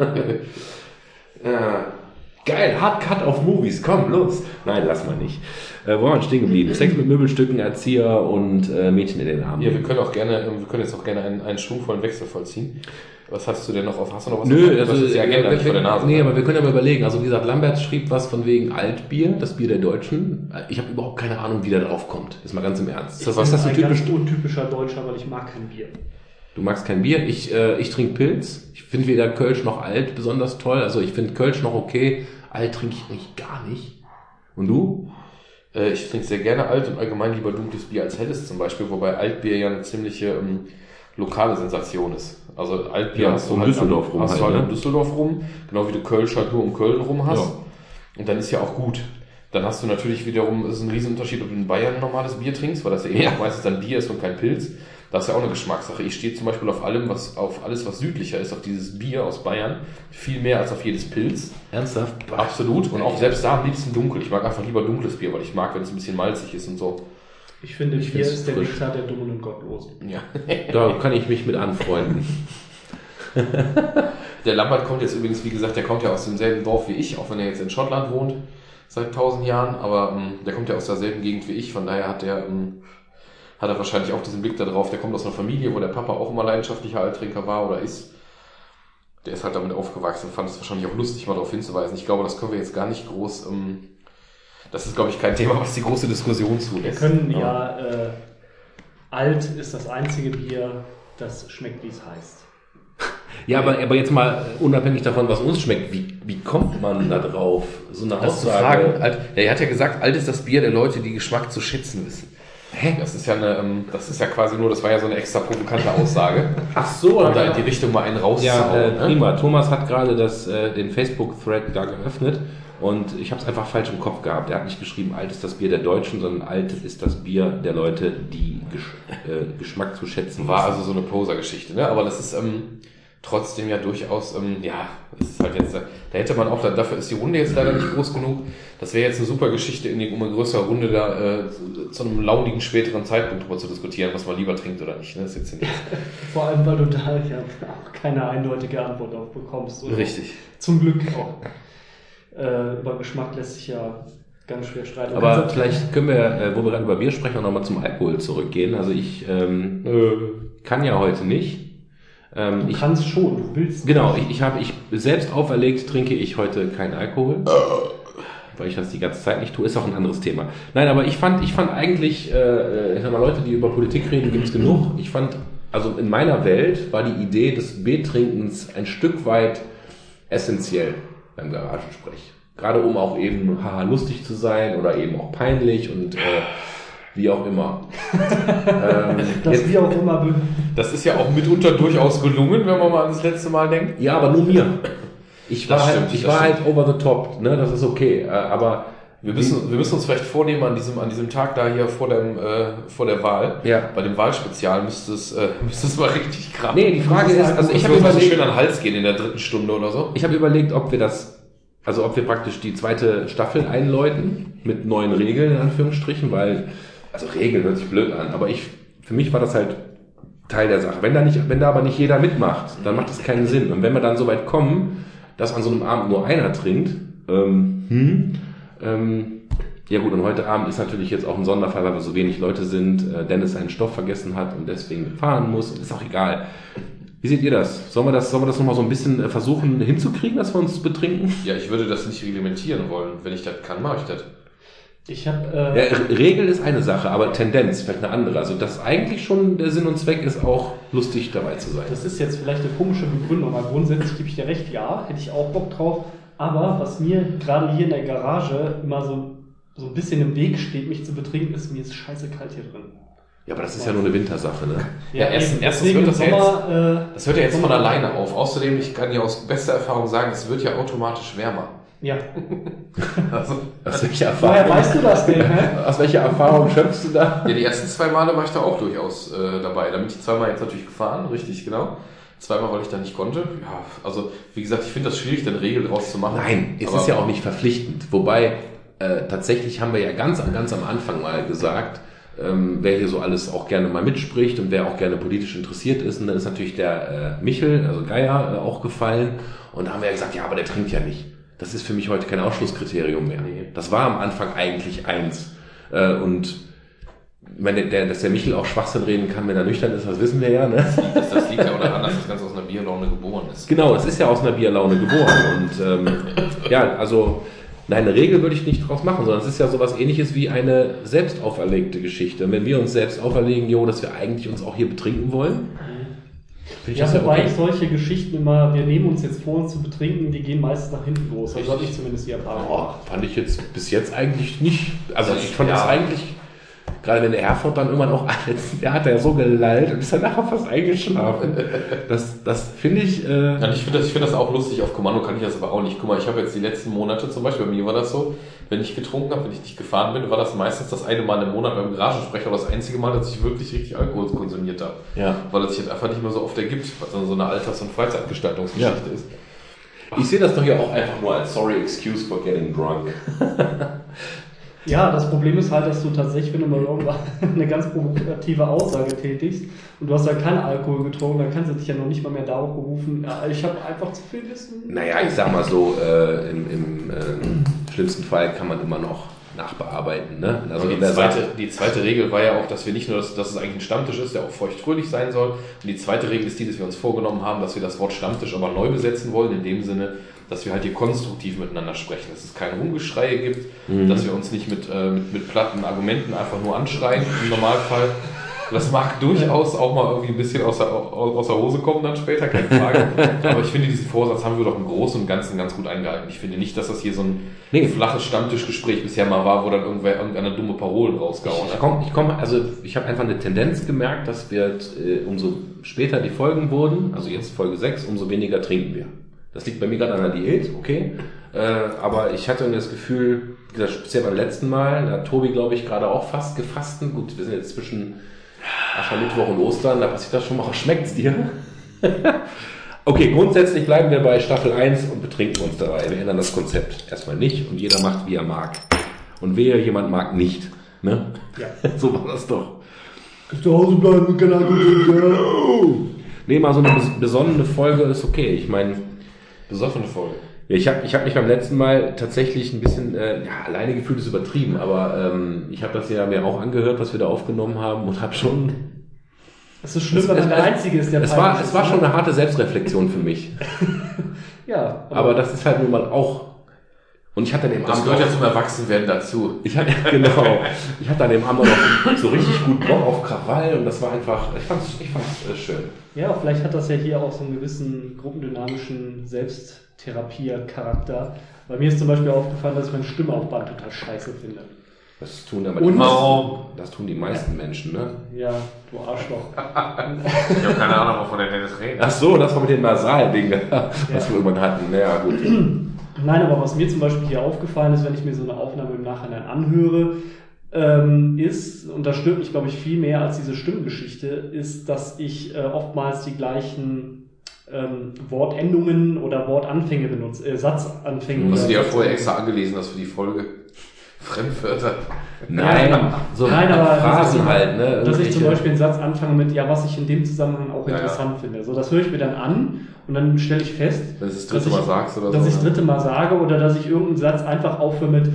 [SPEAKER 1] ja. (laughs) Geil, Hard Cut auf Movies, komm, los. Nein, lass mal nicht. Äh, wo waren wir stehen geblieben? Sex mit Möbelstücken, Erzieher und äh, Mädchen in den Armen.
[SPEAKER 2] Ja, wir können auch gerne, wir können jetzt auch gerne einen, einen schwungvollen Wechsel vollziehen. Was hast du denn noch auf? Hast du noch was?
[SPEAKER 1] Nö,
[SPEAKER 2] Du
[SPEAKER 1] also
[SPEAKER 2] jetzt die Agenda
[SPEAKER 1] wir,
[SPEAKER 2] nicht vor der Nase.
[SPEAKER 1] Nee,
[SPEAKER 2] ne?
[SPEAKER 1] aber wir können ja mal überlegen. Also wie gesagt, Lambert schrieb was von wegen Altbier, das Bier der Deutschen. Ich habe überhaupt keine Ahnung, wie der drauf kommt. Ist mal ganz im Ernst.
[SPEAKER 3] Ich
[SPEAKER 1] was ist das
[SPEAKER 3] ein
[SPEAKER 1] typisch?
[SPEAKER 3] ganz untypischer Deutscher, weil ich mag kein Bier.
[SPEAKER 1] Du magst kein Bier. Ich, äh, ich trinke Pilz. Ich finde weder Kölsch noch Alt besonders toll. Also ich finde Kölsch noch okay. Alt trinke ich eigentlich gar nicht. Und du?
[SPEAKER 2] Äh, Ich trinke sehr gerne alt und allgemein lieber dunkles Bier als helles zum Beispiel, wobei Altbier ja eine ziemliche, ähm, lokale Sensation ist. Also Altbier
[SPEAKER 1] Ja,
[SPEAKER 2] hast du
[SPEAKER 1] um
[SPEAKER 2] halt,
[SPEAKER 1] Düsseldorf rum
[SPEAKER 2] hast du
[SPEAKER 1] halt,
[SPEAKER 2] halt um
[SPEAKER 1] ne?
[SPEAKER 2] Düsseldorf rum, genau wie du Kölsch halt nur um Köln rum hast.
[SPEAKER 1] Ja.
[SPEAKER 2] Und dann ist ja auch gut. Dann hast du natürlich wiederum, es ist ein Riesenunterschied, ob du in Bayern ein normales Bier trinkst, weil das ja eben
[SPEAKER 1] Ja.
[SPEAKER 2] auch meistens dann Bier ist und kein Pilz. Das ist ja auch eine Geschmackssache. Ich stehe zum Beispiel auf allem, was, auf alles, was südlicher ist, auf dieses Bier aus Bayern, viel mehr als auf jedes Pilz.
[SPEAKER 1] Ernsthaft?
[SPEAKER 2] Absolut. Und auch selbst da am liebsten dunkel. Ich mag einfach lieber dunkles Bier, weil ich mag, wenn es ein bisschen malzig ist und so.
[SPEAKER 3] Ich finde,
[SPEAKER 1] Ich
[SPEAKER 3] Bier ist der. Diktat der Dummen und Gottlosen.
[SPEAKER 2] Ja.
[SPEAKER 1] Da kann ich mich mit anfreunden. (laughs)
[SPEAKER 2] Der Lambert kommt jetzt übrigens, wie gesagt, der kommt ja aus demselben Dorf wie ich, auch wenn er jetzt in Schottland wohnt, seit tausend Jahren, aber ähm, der kommt ja aus derselben Gegend wie ich, von daher hat er, ähm, hat er wahrscheinlich auch diesen Blick da drauf. Der kommt aus einer Familie, wo der Papa auch immer leidenschaftlicher Alttrinker war oder ist. Der ist halt damit aufgewachsen, fand es wahrscheinlich auch lustig, mal darauf hinzuweisen. Ich glaube, das können wir jetzt gar nicht groß, ähm, das ist, glaube ich, kein Thema, (laughs) was die große Diskussion
[SPEAKER 3] Wir
[SPEAKER 2] zulässt.
[SPEAKER 3] können ja, äh, alt ist das einzige Bier, das schmeckt, wie es heißt. (laughs)
[SPEAKER 1] Ja, aber, aber jetzt mal äh, unabhängig davon, was uns schmeckt, wie, wie kommt man da drauf? So eine
[SPEAKER 2] Das zu
[SPEAKER 1] Aussage.
[SPEAKER 2] fragen, alt, ja, er hat ja gesagt, alt ist das Bier der Leute, die Geschmack zu schätzen wissen. Hä? Das ist ja eine, ähm, das ist ja quasi nur, das war ja so eine extra provokante Aussage. (laughs)
[SPEAKER 1] Ach so,
[SPEAKER 2] um da in die Richtung mal einen rauszuhauen.
[SPEAKER 1] Ja, äh,
[SPEAKER 2] ne?
[SPEAKER 1] prima. Thomas hat gerade das, äh, den Facebook-Thread da geöffnet und ich habe es einfach falsch im Kopf gehabt. Er hat nicht geschrieben, alt ist das Bier der Deutschen, sondern alt ist das Bier der Leute, die Gesch äh, Geschmack zu schätzen
[SPEAKER 2] War
[SPEAKER 1] wissen.
[SPEAKER 2] also so eine Poser-Geschichte, ne? Aber das ist ähm, trotzdem ja durchaus, ähm, ja, ist halt jetzt, äh, da hätte man auch, da, dafür ist die Runde jetzt leider nicht groß genug. Das wäre jetzt eine super Geschichte, in die, um eine größere Runde da äh, zu, zu einem launigen späteren Zeitpunkt drüber zu diskutieren, was man lieber trinkt oder nicht. Ne? Das ist jetzt nicht (laughs)
[SPEAKER 3] Vor allem, weil du da ja auch keine eindeutige Antwort auf bekommst. oder?
[SPEAKER 2] richtig.
[SPEAKER 3] Zum Glück auch. Äh, über Geschmack lässt sich ja ganz schwer streiten.
[SPEAKER 1] Aber
[SPEAKER 3] Also,
[SPEAKER 1] vielleicht können wir, äh, wo wir gerade über Bier sprechen, auch nochmal zum Alkohol zurückgehen. Also ich ähm, kann ja heute nicht. Ähm,
[SPEAKER 3] du
[SPEAKER 1] ich,
[SPEAKER 3] kannst schon, du willst.
[SPEAKER 1] genau, ich, ich habe ich selbst auferlegt, trinke ich heute keinen Alkohol. Weil ich das die ganze Zeit nicht tue, ist auch ein anderes Thema. Nein, aber ich fand, ich fand eigentlich, äh, ich sag mal, Leute, die über Politik reden, gibt es genug. Ich fand, also in meiner Welt war die Idee des Biertrinkens ein Stück weit essentiell beim Garagensprech. Gerade um auch eben haha lustig zu sein oder eben auch peinlich und äh, wie auch immer. (laughs) ähm,
[SPEAKER 3] Das
[SPEAKER 1] jetzt,
[SPEAKER 3] wie auch immer.
[SPEAKER 2] Das ist ja auch mitunter durchaus gelungen, wenn man mal an das letzte Mal denkt.
[SPEAKER 1] ja, aber nur mir. Ich war,
[SPEAKER 2] Das
[SPEAKER 1] halt,
[SPEAKER 2] stimmt,
[SPEAKER 1] ich war
[SPEAKER 2] stimmt.
[SPEAKER 1] halt over the top, ne? Das ist okay. Äh, aber
[SPEAKER 2] Wir müssen, wir müssen uns vielleicht vornehmen, an diesem, an diesem Tag da hier vor, dem, äh, vor der Wahl,
[SPEAKER 1] Ja.
[SPEAKER 2] bei dem Wahlspezial müsste es, äh, (laughs) müsste es mal richtig krachen.
[SPEAKER 1] Nee, die Frage ist, also ich
[SPEAKER 2] ich
[SPEAKER 1] habe überlegt,
[SPEAKER 2] schön an den Hals gehen in der dritten Stunde oder so.
[SPEAKER 1] Ich habe überlegt, ob wir das, also ob wir praktisch die zweite Staffel einläuten mit neuen Regeln in Anführungsstrichen, weil, also Regeln hört sich blöd an, aber ich, für mich war das halt Teil der Sache. Wenn da nicht, wenn da aber nicht jeder mitmacht, dann macht das keinen Sinn. Und wenn wir dann so weit kommen, dass an so einem Abend nur einer trinkt, ähm, hm, ähm, ja gut, und heute Abend ist natürlich jetzt auch ein Sonderfall, weil wir so wenig Leute sind, äh, Dennis seinen Stoff vergessen hat und deswegen fahren muss, ist auch egal. Wie seht ihr das? Sollen wir das, sollen wir das nochmal so ein bisschen äh, versuchen hinzukriegen, dass wir uns betrinken?
[SPEAKER 2] Ja, ich würde das nicht reglementieren wollen. Wenn ich das kann, mache ich das.
[SPEAKER 3] Ich habe.
[SPEAKER 1] Ja,
[SPEAKER 3] Äh,
[SPEAKER 1] Re- Regel ist eine Sache, aber Tendenz vielleicht eine andere. Also das eigentlich schon der Sinn und Zweck ist auch lustig dabei zu sein.
[SPEAKER 3] Das ist jetzt vielleicht eine komische Begründung, aber grundsätzlich gebe ich dir recht, ja, hätte ich auch Bock drauf. Aber was mir gerade hier in der Garage immer so, so ein bisschen im Weg steht, mich zu betrinken, ist, mir ist scheiße kalt hier drin.
[SPEAKER 1] Ja, aber das ist ja nur eine Wintersache, ne?
[SPEAKER 2] Ja, erstens-
[SPEAKER 3] eben.
[SPEAKER 2] erstens
[SPEAKER 3] Deswegen
[SPEAKER 2] wird das
[SPEAKER 3] im
[SPEAKER 2] ja
[SPEAKER 3] Sommer, äh,
[SPEAKER 2] Das hört ja jetzt von
[SPEAKER 3] Sommer-
[SPEAKER 2] alleine auf. Außerdem, ich kann ja aus bester Erfahrung sagen, es wird ja automatisch wärmer.
[SPEAKER 3] Ja. (laughs)
[SPEAKER 2] Also,
[SPEAKER 1] Aus welcher
[SPEAKER 3] Woher
[SPEAKER 1] Erfahrung,
[SPEAKER 3] weißt du das denn, hä? (laughs)
[SPEAKER 1] aus welcher Erfahrung schöpfst du da?
[SPEAKER 2] ja, die ersten zwei Male war ich da auch durchaus äh, dabei. Da bin ich zweimal jetzt natürlich gefahren, richtig, genau. Zweimal, weil ich da nicht konnte. Ja, also, wie gesagt, ich finde das schwierig, dann Regeln draus zu machen.
[SPEAKER 1] Nein, es
[SPEAKER 2] Aber-
[SPEAKER 1] ist ja auch nicht verpflichtend. Wobei, äh, tatsächlich haben wir ja ganz, ganz am Anfang mal gesagt, ähm, wer hier so alles auch gerne mal mitspricht und wer auch gerne politisch interessiert ist. Und dann ist natürlich der äh, Michel, also Geier, äh, auch gefallen. Und da haben wir ja gesagt, ja, aber der trinkt ja nicht. Das ist für mich heute kein Ausschlusskriterium mehr.
[SPEAKER 2] Nee.
[SPEAKER 1] Das war am Anfang eigentlich eins. Äh, und meine, der, dass der Michel auch Schwachsinn reden kann, wenn er nüchtern ist, das wissen wir ja. Ne?
[SPEAKER 2] Das, das liegt ja auch daran, dass das Ganze aus einer Bierlaune geboren ist.
[SPEAKER 1] Genau, es ist ja aus einer Bierlaune geboren. Und ähm, ja, also nein, eine Regel würde ich nicht draus machen, sondern es ist ja sowas ähnliches wie eine selbst auferlegte Geschichte. Und wenn wir uns selbst auferlegen, jo, dass wir eigentlich uns auch hier betrinken wollen, ich
[SPEAKER 3] Ja,
[SPEAKER 1] das
[SPEAKER 3] wobei
[SPEAKER 1] okay.
[SPEAKER 3] ich solche Geschichten immer, wir nehmen uns jetzt vor, uns zu betrinken, die gehen meistens nach hinten los. Also habe ich zumindest die Erfahrung.
[SPEAKER 1] Boah, fand ich jetzt bis jetzt eigentlich nicht. Also
[SPEAKER 2] Das-
[SPEAKER 1] ich fand das
[SPEAKER 2] ja.
[SPEAKER 1] eigentlich Gerade wenn der Erfurt dann irgendwann auch ansetzt, der hat ja so gelallt und ist dann nachher fast eingeschlafen. Das, das finde ich. Äh,
[SPEAKER 2] Ja, ich finde das, ich find das auch lustig. Auf Kommando kann ich das aber auch nicht. Guck mal, ich habe jetzt die letzten Monate zum Beispiel, bei mir war das so, wenn ich getrunken habe, wenn ich nicht gefahren bin, war das meistens das eine Mal im Monat beim Garagensprecher oder das einzige Mal, dass ich wirklich richtig Alkohol konsumiert habe.
[SPEAKER 1] ja.
[SPEAKER 2] Weil es sich jetzt einfach nicht mehr so oft ergibt, was dann so eine Alters- und Freizeitgestaltungsgeschichte ist.
[SPEAKER 1] Ich sehe das doch hier auch einfach nur als sorry excuse for getting drunk. (laughs)
[SPEAKER 3] Ja, das Problem ist halt, dass du tatsächlich, wenn du mal irgendwann (laughs) eine ganz provokative Aussage tätigst und du hast ja keinen Alkohol getrunken, dann kannst du dich ja noch nicht mal mehr darauf berufen, ja, ich habe einfach zu viel Wissen.
[SPEAKER 1] Naja, ich sag mal so, äh, im, im äh, schlimmsten Fall kann man immer noch nachbearbeiten. Ne? Also
[SPEAKER 2] Also die zweite, die zweite Regel war ja auch, dass wir nicht nur, dass, dass es eigentlich ein Stammtisch ist, der auch feuchtfröhlich sein soll. Und die zweite Regel ist die, dass wir uns vorgenommen haben, dass wir das Wort Stammtisch aber neu besetzen wollen, in dem Sinne, dass wir halt hier konstruktiv miteinander sprechen, dass es keine Rumgeschreie gibt, dass wir uns nicht mit, äh, mit, mit platten Argumenten einfach nur anschreien im Normalfall. Das mag (laughs) durchaus auch mal irgendwie ein bisschen aus der, aus der Hose kommen dann später, keine Frage. Aber ich finde, diesen Vorsatz haben wir doch im Großen und Ganzen ganz gut eingehalten. Ich finde nicht, dass das hier so ein
[SPEAKER 1] Nee.
[SPEAKER 2] flaches Stammtischgespräch bisher mal war, wo dann irgendwer irgendeine dumme Parolen rausgehauen
[SPEAKER 1] Ich
[SPEAKER 2] hat.
[SPEAKER 1] komme, ich komme, also ich habe einfach eine Tendenz gemerkt, dass wir, äh, umso später die Folgen wurden, also jetzt Folge 6, umso weniger trinken wir. Das liegt bei mir gerade an der Diät, okay. Äh, aber ich hatte das Gefühl, wie gesagt, speziell beim letzten Mal, da hat Tobi, glaube ich, gerade auch fast gefassten. Gut, wir sind jetzt zwischen Aschermittwoch und Ostern, da passiert das schon mal. Schmeckt's dir? (laughs) okay, grundsätzlich bleiben wir bei Staffel 1 und betrinken uns dabei. Wir ändern das Konzept erstmal nicht und jeder macht, wie er mag. Und wer jemand mag nicht. Ne?
[SPEAKER 3] Ja. (laughs)
[SPEAKER 1] so war das doch.
[SPEAKER 3] Zu Hause bleiben, keine Ahnung.
[SPEAKER 1] Nee, mal so eine bes- besonnene Folge ist okay. Ich meine,
[SPEAKER 2] Besoffene Folge.
[SPEAKER 1] ja, ich habe ich hab mich beim letzten Mal tatsächlich ein bisschen, äh, ja, alleine gefühlt ist übertrieben, aber ähm, ich habe das ja mir auch angehört, was wir da aufgenommen haben und habe schon.
[SPEAKER 3] Es ist schlimm, wenn man
[SPEAKER 1] Es-
[SPEAKER 3] der Einzige ist, der
[SPEAKER 1] Es war,
[SPEAKER 3] peinlich
[SPEAKER 1] es
[SPEAKER 3] ist,
[SPEAKER 1] war
[SPEAKER 3] ne?
[SPEAKER 1] schon eine harte Selbstreflexion für mich. (laughs)
[SPEAKER 3] Ja,
[SPEAKER 1] Aber das ist halt nun mal auch. Und ich hatte an dem
[SPEAKER 2] Das
[SPEAKER 1] Abend
[SPEAKER 2] gehört
[SPEAKER 1] auch-
[SPEAKER 2] ja zum Erwachsenwerden dazu.
[SPEAKER 1] Ich hatte, (laughs) genau. Ich hatte an dem Abend auch noch so richtig gut Bock auf Krawall und das war einfach, ich fand's, ich fand's äh, schön.
[SPEAKER 3] Ja, vielleicht hat das ja hier auch so einen gewissen gruppendynamischen Selbsttherapie-Charakter. Bei mir ist zum Beispiel aufgefallen, dass ich meine Stimme auf Band total scheiße finde.
[SPEAKER 1] Das tun aber
[SPEAKER 3] Und-
[SPEAKER 1] die? Das tun die meisten Menschen, ne?
[SPEAKER 3] Ja, du Arschloch.
[SPEAKER 2] Ich habe keine Ahnung, wovon der Dennis redet.
[SPEAKER 1] Ach so, das war mit den Nasaldingen, (laughs) was wir irgendwann hatten. Naja, gut. (clears throat)
[SPEAKER 3] Nein, aber was mir zum Beispiel hier aufgefallen ist, wenn ich mir so eine Aufnahme im Nachhinein anhöre, ähm, ist, und das stört mich, glaube ich, viel mehr als diese Stimmgeschichte, ist, dass ich äh, oftmals die gleichen ähm, Wortendungen oder Wortanfänge benutze, äh, Satzanfänge.
[SPEAKER 2] Du dir ja vorher extra angelesen hast für die Folge. Fremdwörter.
[SPEAKER 1] Nein, so
[SPEAKER 3] Nein, aber
[SPEAKER 1] Phrasen
[SPEAKER 3] dass ich,
[SPEAKER 1] halt, ne?
[SPEAKER 3] Dass ich zum Beispiel einen Satz anfange mit, ja, was ich in dem Zusammenhang auch
[SPEAKER 2] Ja,
[SPEAKER 3] interessant finde. So, das höre ich mir dann an und dann stelle ich fest,
[SPEAKER 2] du das dritte
[SPEAKER 3] dass ich, dass
[SPEAKER 2] so.
[SPEAKER 3] ich das
[SPEAKER 2] ne?
[SPEAKER 3] dritte Mal sage oder dass ich irgendeinen Satz einfach aufhöre mit,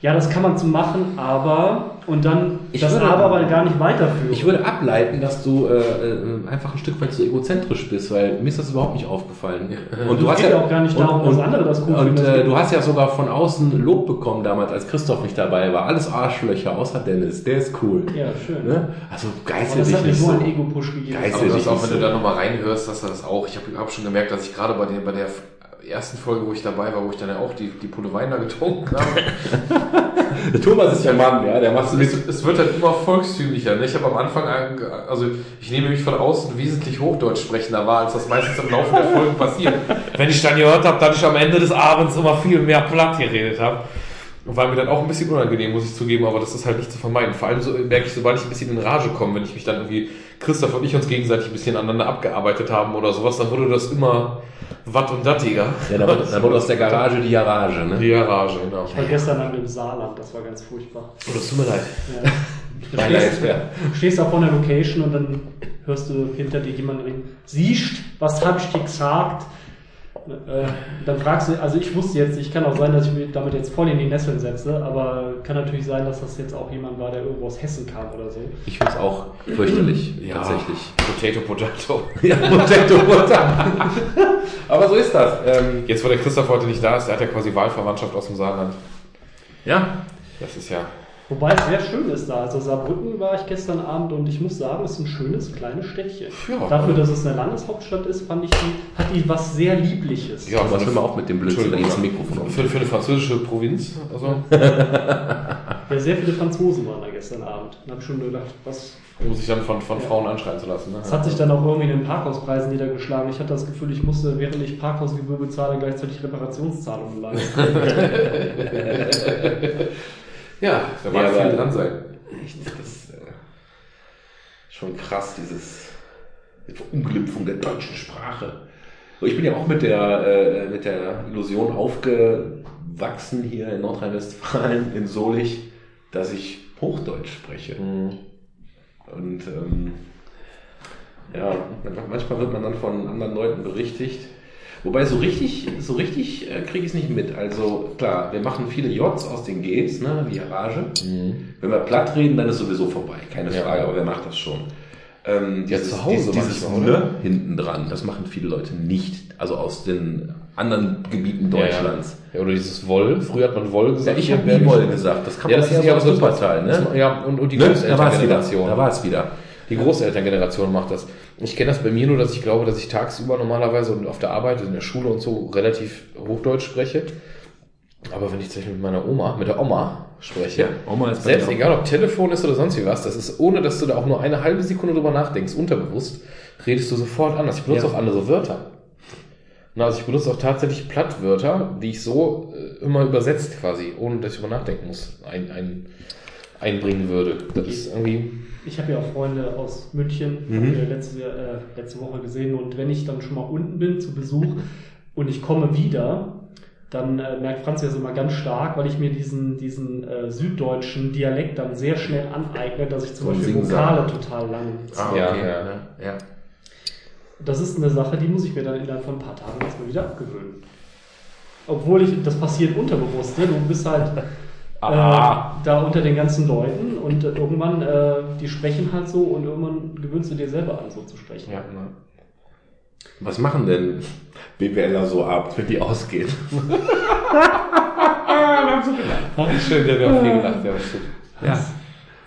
[SPEAKER 3] ja, das kann man zu machen, aber und dann
[SPEAKER 1] Ich
[SPEAKER 3] das
[SPEAKER 1] würde-
[SPEAKER 3] aber aber gar nicht weiterführen.
[SPEAKER 1] Ich würde ableiten, dass du äh, äh, einfach ein Stück weit zu egozentrisch bist, weil mir ist das überhaupt nicht aufgefallen. Und
[SPEAKER 3] Es geht ja auch gar nicht darum, dass andere das cool
[SPEAKER 1] Und
[SPEAKER 3] finden, das
[SPEAKER 1] äh, du hast ja sogar von außen Lob bekommen damals, als Christoph nicht dabei war. Alles Arschlöcher, außer Dennis. Der ist cool.
[SPEAKER 3] ja, schön.
[SPEAKER 1] Ne? Also geißel
[SPEAKER 3] das
[SPEAKER 1] dich nicht
[SPEAKER 3] nur
[SPEAKER 1] so.
[SPEAKER 3] einen Ego-Push gegeben.
[SPEAKER 2] Das
[SPEAKER 1] dich
[SPEAKER 2] auch, wenn
[SPEAKER 1] so.
[SPEAKER 2] du da nochmal reinhörst, dass er das auch. Ich habe hab schon gemerkt, dass ich gerade bei, der- bei der ersten Folge, wo ich dabei war, wo ich dann ja auch die, die Pulle Wein da getrunken habe. (laughs)
[SPEAKER 1] Der Thomas ist der Mann, ja, der macht
[SPEAKER 2] es, es wird halt immer volkstümlicher. Ne? Ich habe am Anfang, also ich nehme mich von außen wesentlich Hochdeutsch sprechender wahr, als das meistens im Laufe der Folgen passiert. Wenn ich dann gehört habe, dass ich am Ende des Abends immer viel mehr platt geredet habe. War mir dann auch ein bisschen unangenehm, muss ich zugeben, aber das ist halt nicht zu vermeiden. Vor allem so merke ich, sobald ich ein bisschen in Rage komme, wenn ich mich dann irgendwie, Christoph und ich uns gegenseitig ein bisschen aneinander abgearbeitet haben oder sowas, dann wurde das immer watt und dattiger.
[SPEAKER 1] Ja, da wurde, da wurde aus der Garage die Garage, ne?
[SPEAKER 2] Die Rage, genau.
[SPEAKER 3] Ich war gestern Abend im Saarland, das war ganz furchtbar.
[SPEAKER 2] Oh, das tut mir leid.
[SPEAKER 3] Ja. Du stehst,
[SPEAKER 1] ja.
[SPEAKER 3] stehst da vor einer Location und dann hörst du hinter dir jemanden reden, siehst, was hab ich dir gesagt? Äh, dann fragst du, also ich wusste jetzt, ich kann auch sein, dass ich mich damit jetzt voll in die Nesseln setze, aber kann natürlich sein, dass das jetzt auch jemand war, der irgendwo aus Hessen kam oder so.
[SPEAKER 1] Ich finde es auch fürchterlich, tatsächlich.
[SPEAKER 2] Potato, Potato. (laughs)
[SPEAKER 1] Ja, Potato Butter. (laughs) Aber so ist das. Ähm,
[SPEAKER 2] Jetzt, wo der Christoph heute nicht da ist, der hat ja quasi Wahlverwandtschaft aus dem Saarland.
[SPEAKER 1] ja,
[SPEAKER 2] Das ist ja.
[SPEAKER 3] Wobei es sehr schön ist da. Also Saarbrücken war ich gestern Abend und ich muss sagen, es ist ein schönes kleines Städtchen.
[SPEAKER 2] Ja.
[SPEAKER 3] Dafür, dass es eine Landeshauptstadt ist, fand ich, die, hat die was sehr Liebliches.
[SPEAKER 2] Ja,
[SPEAKER 1] was mal auf mit dem Blödsinn, ins Mikrofon.
[SPEAKER 2] Für, für eine französische Provinz. Also, (laughs)
[SPEAKER 3] Ja, sehr viele Franzosen waren da gestern Abend. Da habe ich schon gedacht, was.
[SPEAKER 2] Um sich dann von, von
[SPEAKER 3] Ja.
[SPEAKER 2] Frauen anschreien zu lassen. Ne?
[SPEAKER 3] Das hat sich dann auch irgendwie in den Parkhauspreisen niedergeschlagen. Ich hatte das Gefühl, ich musste, während ich Parkhausgebühr bezahle, gleichzeitig Reparationszahlungen leisten. (laughs) (laughs)
[SPEAKER 2] ja, da war
[SPEAKER 1] Ja,
[SPEAKER 2] viel dran sein.
[SPEAKER 1] Echt, das ist äh, schon krass, dieses die Verunglimpfung der deutschen Sprache. So, Ich bin ja auch mit der, äh, mit der Illusion aufgewachsen hier in Nordrhein-Westfalen, in Solich, dass ich Hochdeutsch spreche. Und ähm, ja, manchmal wird man dann von anderen Leuten berichtigt. Wobei so richtig, so richtig äh, kriege ich es nicht mit. Also klar, wir machen viele Js aus den Gs, ne, wie Rage. Wenn wir platt reden, dann ist sowieso vorbei, keine
[SPEAKER 2] Ja.
[SPEAKER 1] Frage, aber wer macht das schon? Ähm,
[SPEAKER 2] Ja, zu Hause
[SPEAKER 1] dieses
[SPEAKER 2] manchmal,
[SPEAKER 1] Ne hinten dran, das machen viele Leute nicht. Also aus den anderen Gebieten Deutschlands.
[SPEAKER 2] Ja, oder dieses Woll. Früher hat man Woll
[SPEAKER 1] Ja,
[SPEAKER 2] gesagt.
[SPEAKER 1] ich habe nie Woll gesagt, das kann
[SPEAKER 2] Ja,
[SPEAKER 1] man
[SPEAKER 2] das ist ja
[SPEAKER 1] aus Wuppertal, ne?
[SPEAKER 2] Ja, und, und die
[SPEAKER 1] ne? Da war es wieder.
[SPEAKER 2] Großelterngeneration.
[SPEAKER 1] Da war es wieder.
[SPEAKER 2] Die Großelterngeneration macht das. Ich kenne das bei mir nur, dass ich glaube, dass ich tagsüber normalerweise und auf der Arbeit, in der Schule und so relativ Hochdeutsch spreche. Aber wenn ich zum Beispiel mit meiner Oma, mit der Oma spreche,
[SPEAKER 1] Ja, Oma ist
[SPEAKER 2] selbst egal ob Telefon ist oder sonst wie was, das ist ohne, dass du da auch nur eine halbe Sekunde drüber nachdenkst, unterbewusst, redest du sofort anders. Ich benutze
[SPEAKER 1] Ja.
[SPEAKER 2] auch andere Wörter. Na, also ich benutze auch tatsächlich Plattwörter, die ich so äh, immer übersetzt quasi, ohne dass ich drüber nachdenken muss, ein, ein, einbringen würde. Das ist irgendwie.
[SPEAKER 3] Ich habe ja auch Freunde aus München,
[SPEAKER 1] Mhm.
[SPEAKER 3] haben wir letzte, äh, letzte Woche gesehen. Und wenn ich dann schon mal unten bin zu Besuch und ich komme wieder, dann äh, merkt Franz ja so immer ganz stark, weil ich mir diesen, diesen äh, süddeutschen Dialekt dann sehr schnell aneigne, dass ich zum
[SPEAKER 1] So
[SPEAKER 3] Beispiel. Vokale total lang ziehe.
[SPEAKER 1] Ah,
[SPEAKER 2] Ja,
[SPEAKER 1] okay.
[SPEAKER 2] ja.
[SPEAKER 1] ne? ja.
[SPEAKER 3] Das ist eine Sache, die muss ich mir dann innerhalb von ein paar Tagen erstmal wieder abgewöhnen. Obwohl ich, das passiert unterbewusst, ne? du bist halt
[SPEAKER 2] Ah.
[SPEAKER 3] äh, da unter den ganzen Leuten und äh, irgendwann, äh, die sprechen halt so und irgendwann gewöhnst du dir selber an, so zu sprechen.
[SPEAKER 2] Ja, ne.
[SPEAKER 1] Was machen denn BWLer so abends, wenn die ausgehen? (laughs)
[SPEAKER 2] Schön, der hat auch viel gelacht, ja, das stimmt.
[SPEAKER 1] Ja.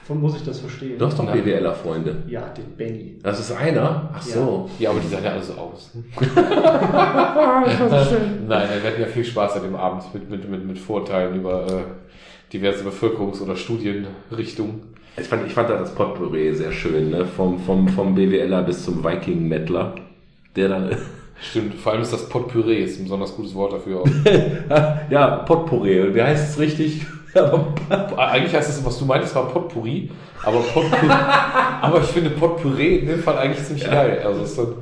[SPEAKER 3] Von muss ich das verstehen?
[SPEAKER 1] Du hast doch. BWLer-Freunde.
[SPEAKER 3] Ja, den Benny.
[SPEAKER 1] Das ist einer? Ach so.
[SPEAKER 2] Ja, aber die sahen ja alle so aus. (laughs) (laughs) Nein, wir hatten ja viel Spaß an dem Abend mit, mit, mit, mit Vorteilen über äh, diverse Bevölkerungs- oder Studienrichtungen.
[SPEAKER 1] Ich fand, ich fand da das Potpourri sehr schön, ne? Vom, vom, vom BWLer bis zum Viking-Mettler. Der dann. (laughs)
[SPEAKER 2] Stimmt, vor allem ist das Potpüree ist ein besonders gutes Wort dafür. Auch. (laughs)
[SPEAKER 1] ja, Potpourri. Wie heißt es richtig? (laughs)
[SPEAKER 2] Eigentlich heißt es, was du meintest, war Potpourri, aber Potpüree, aber ich finde Potpüree in dem Fall eigentlich ziemlich geil. Also es ist so,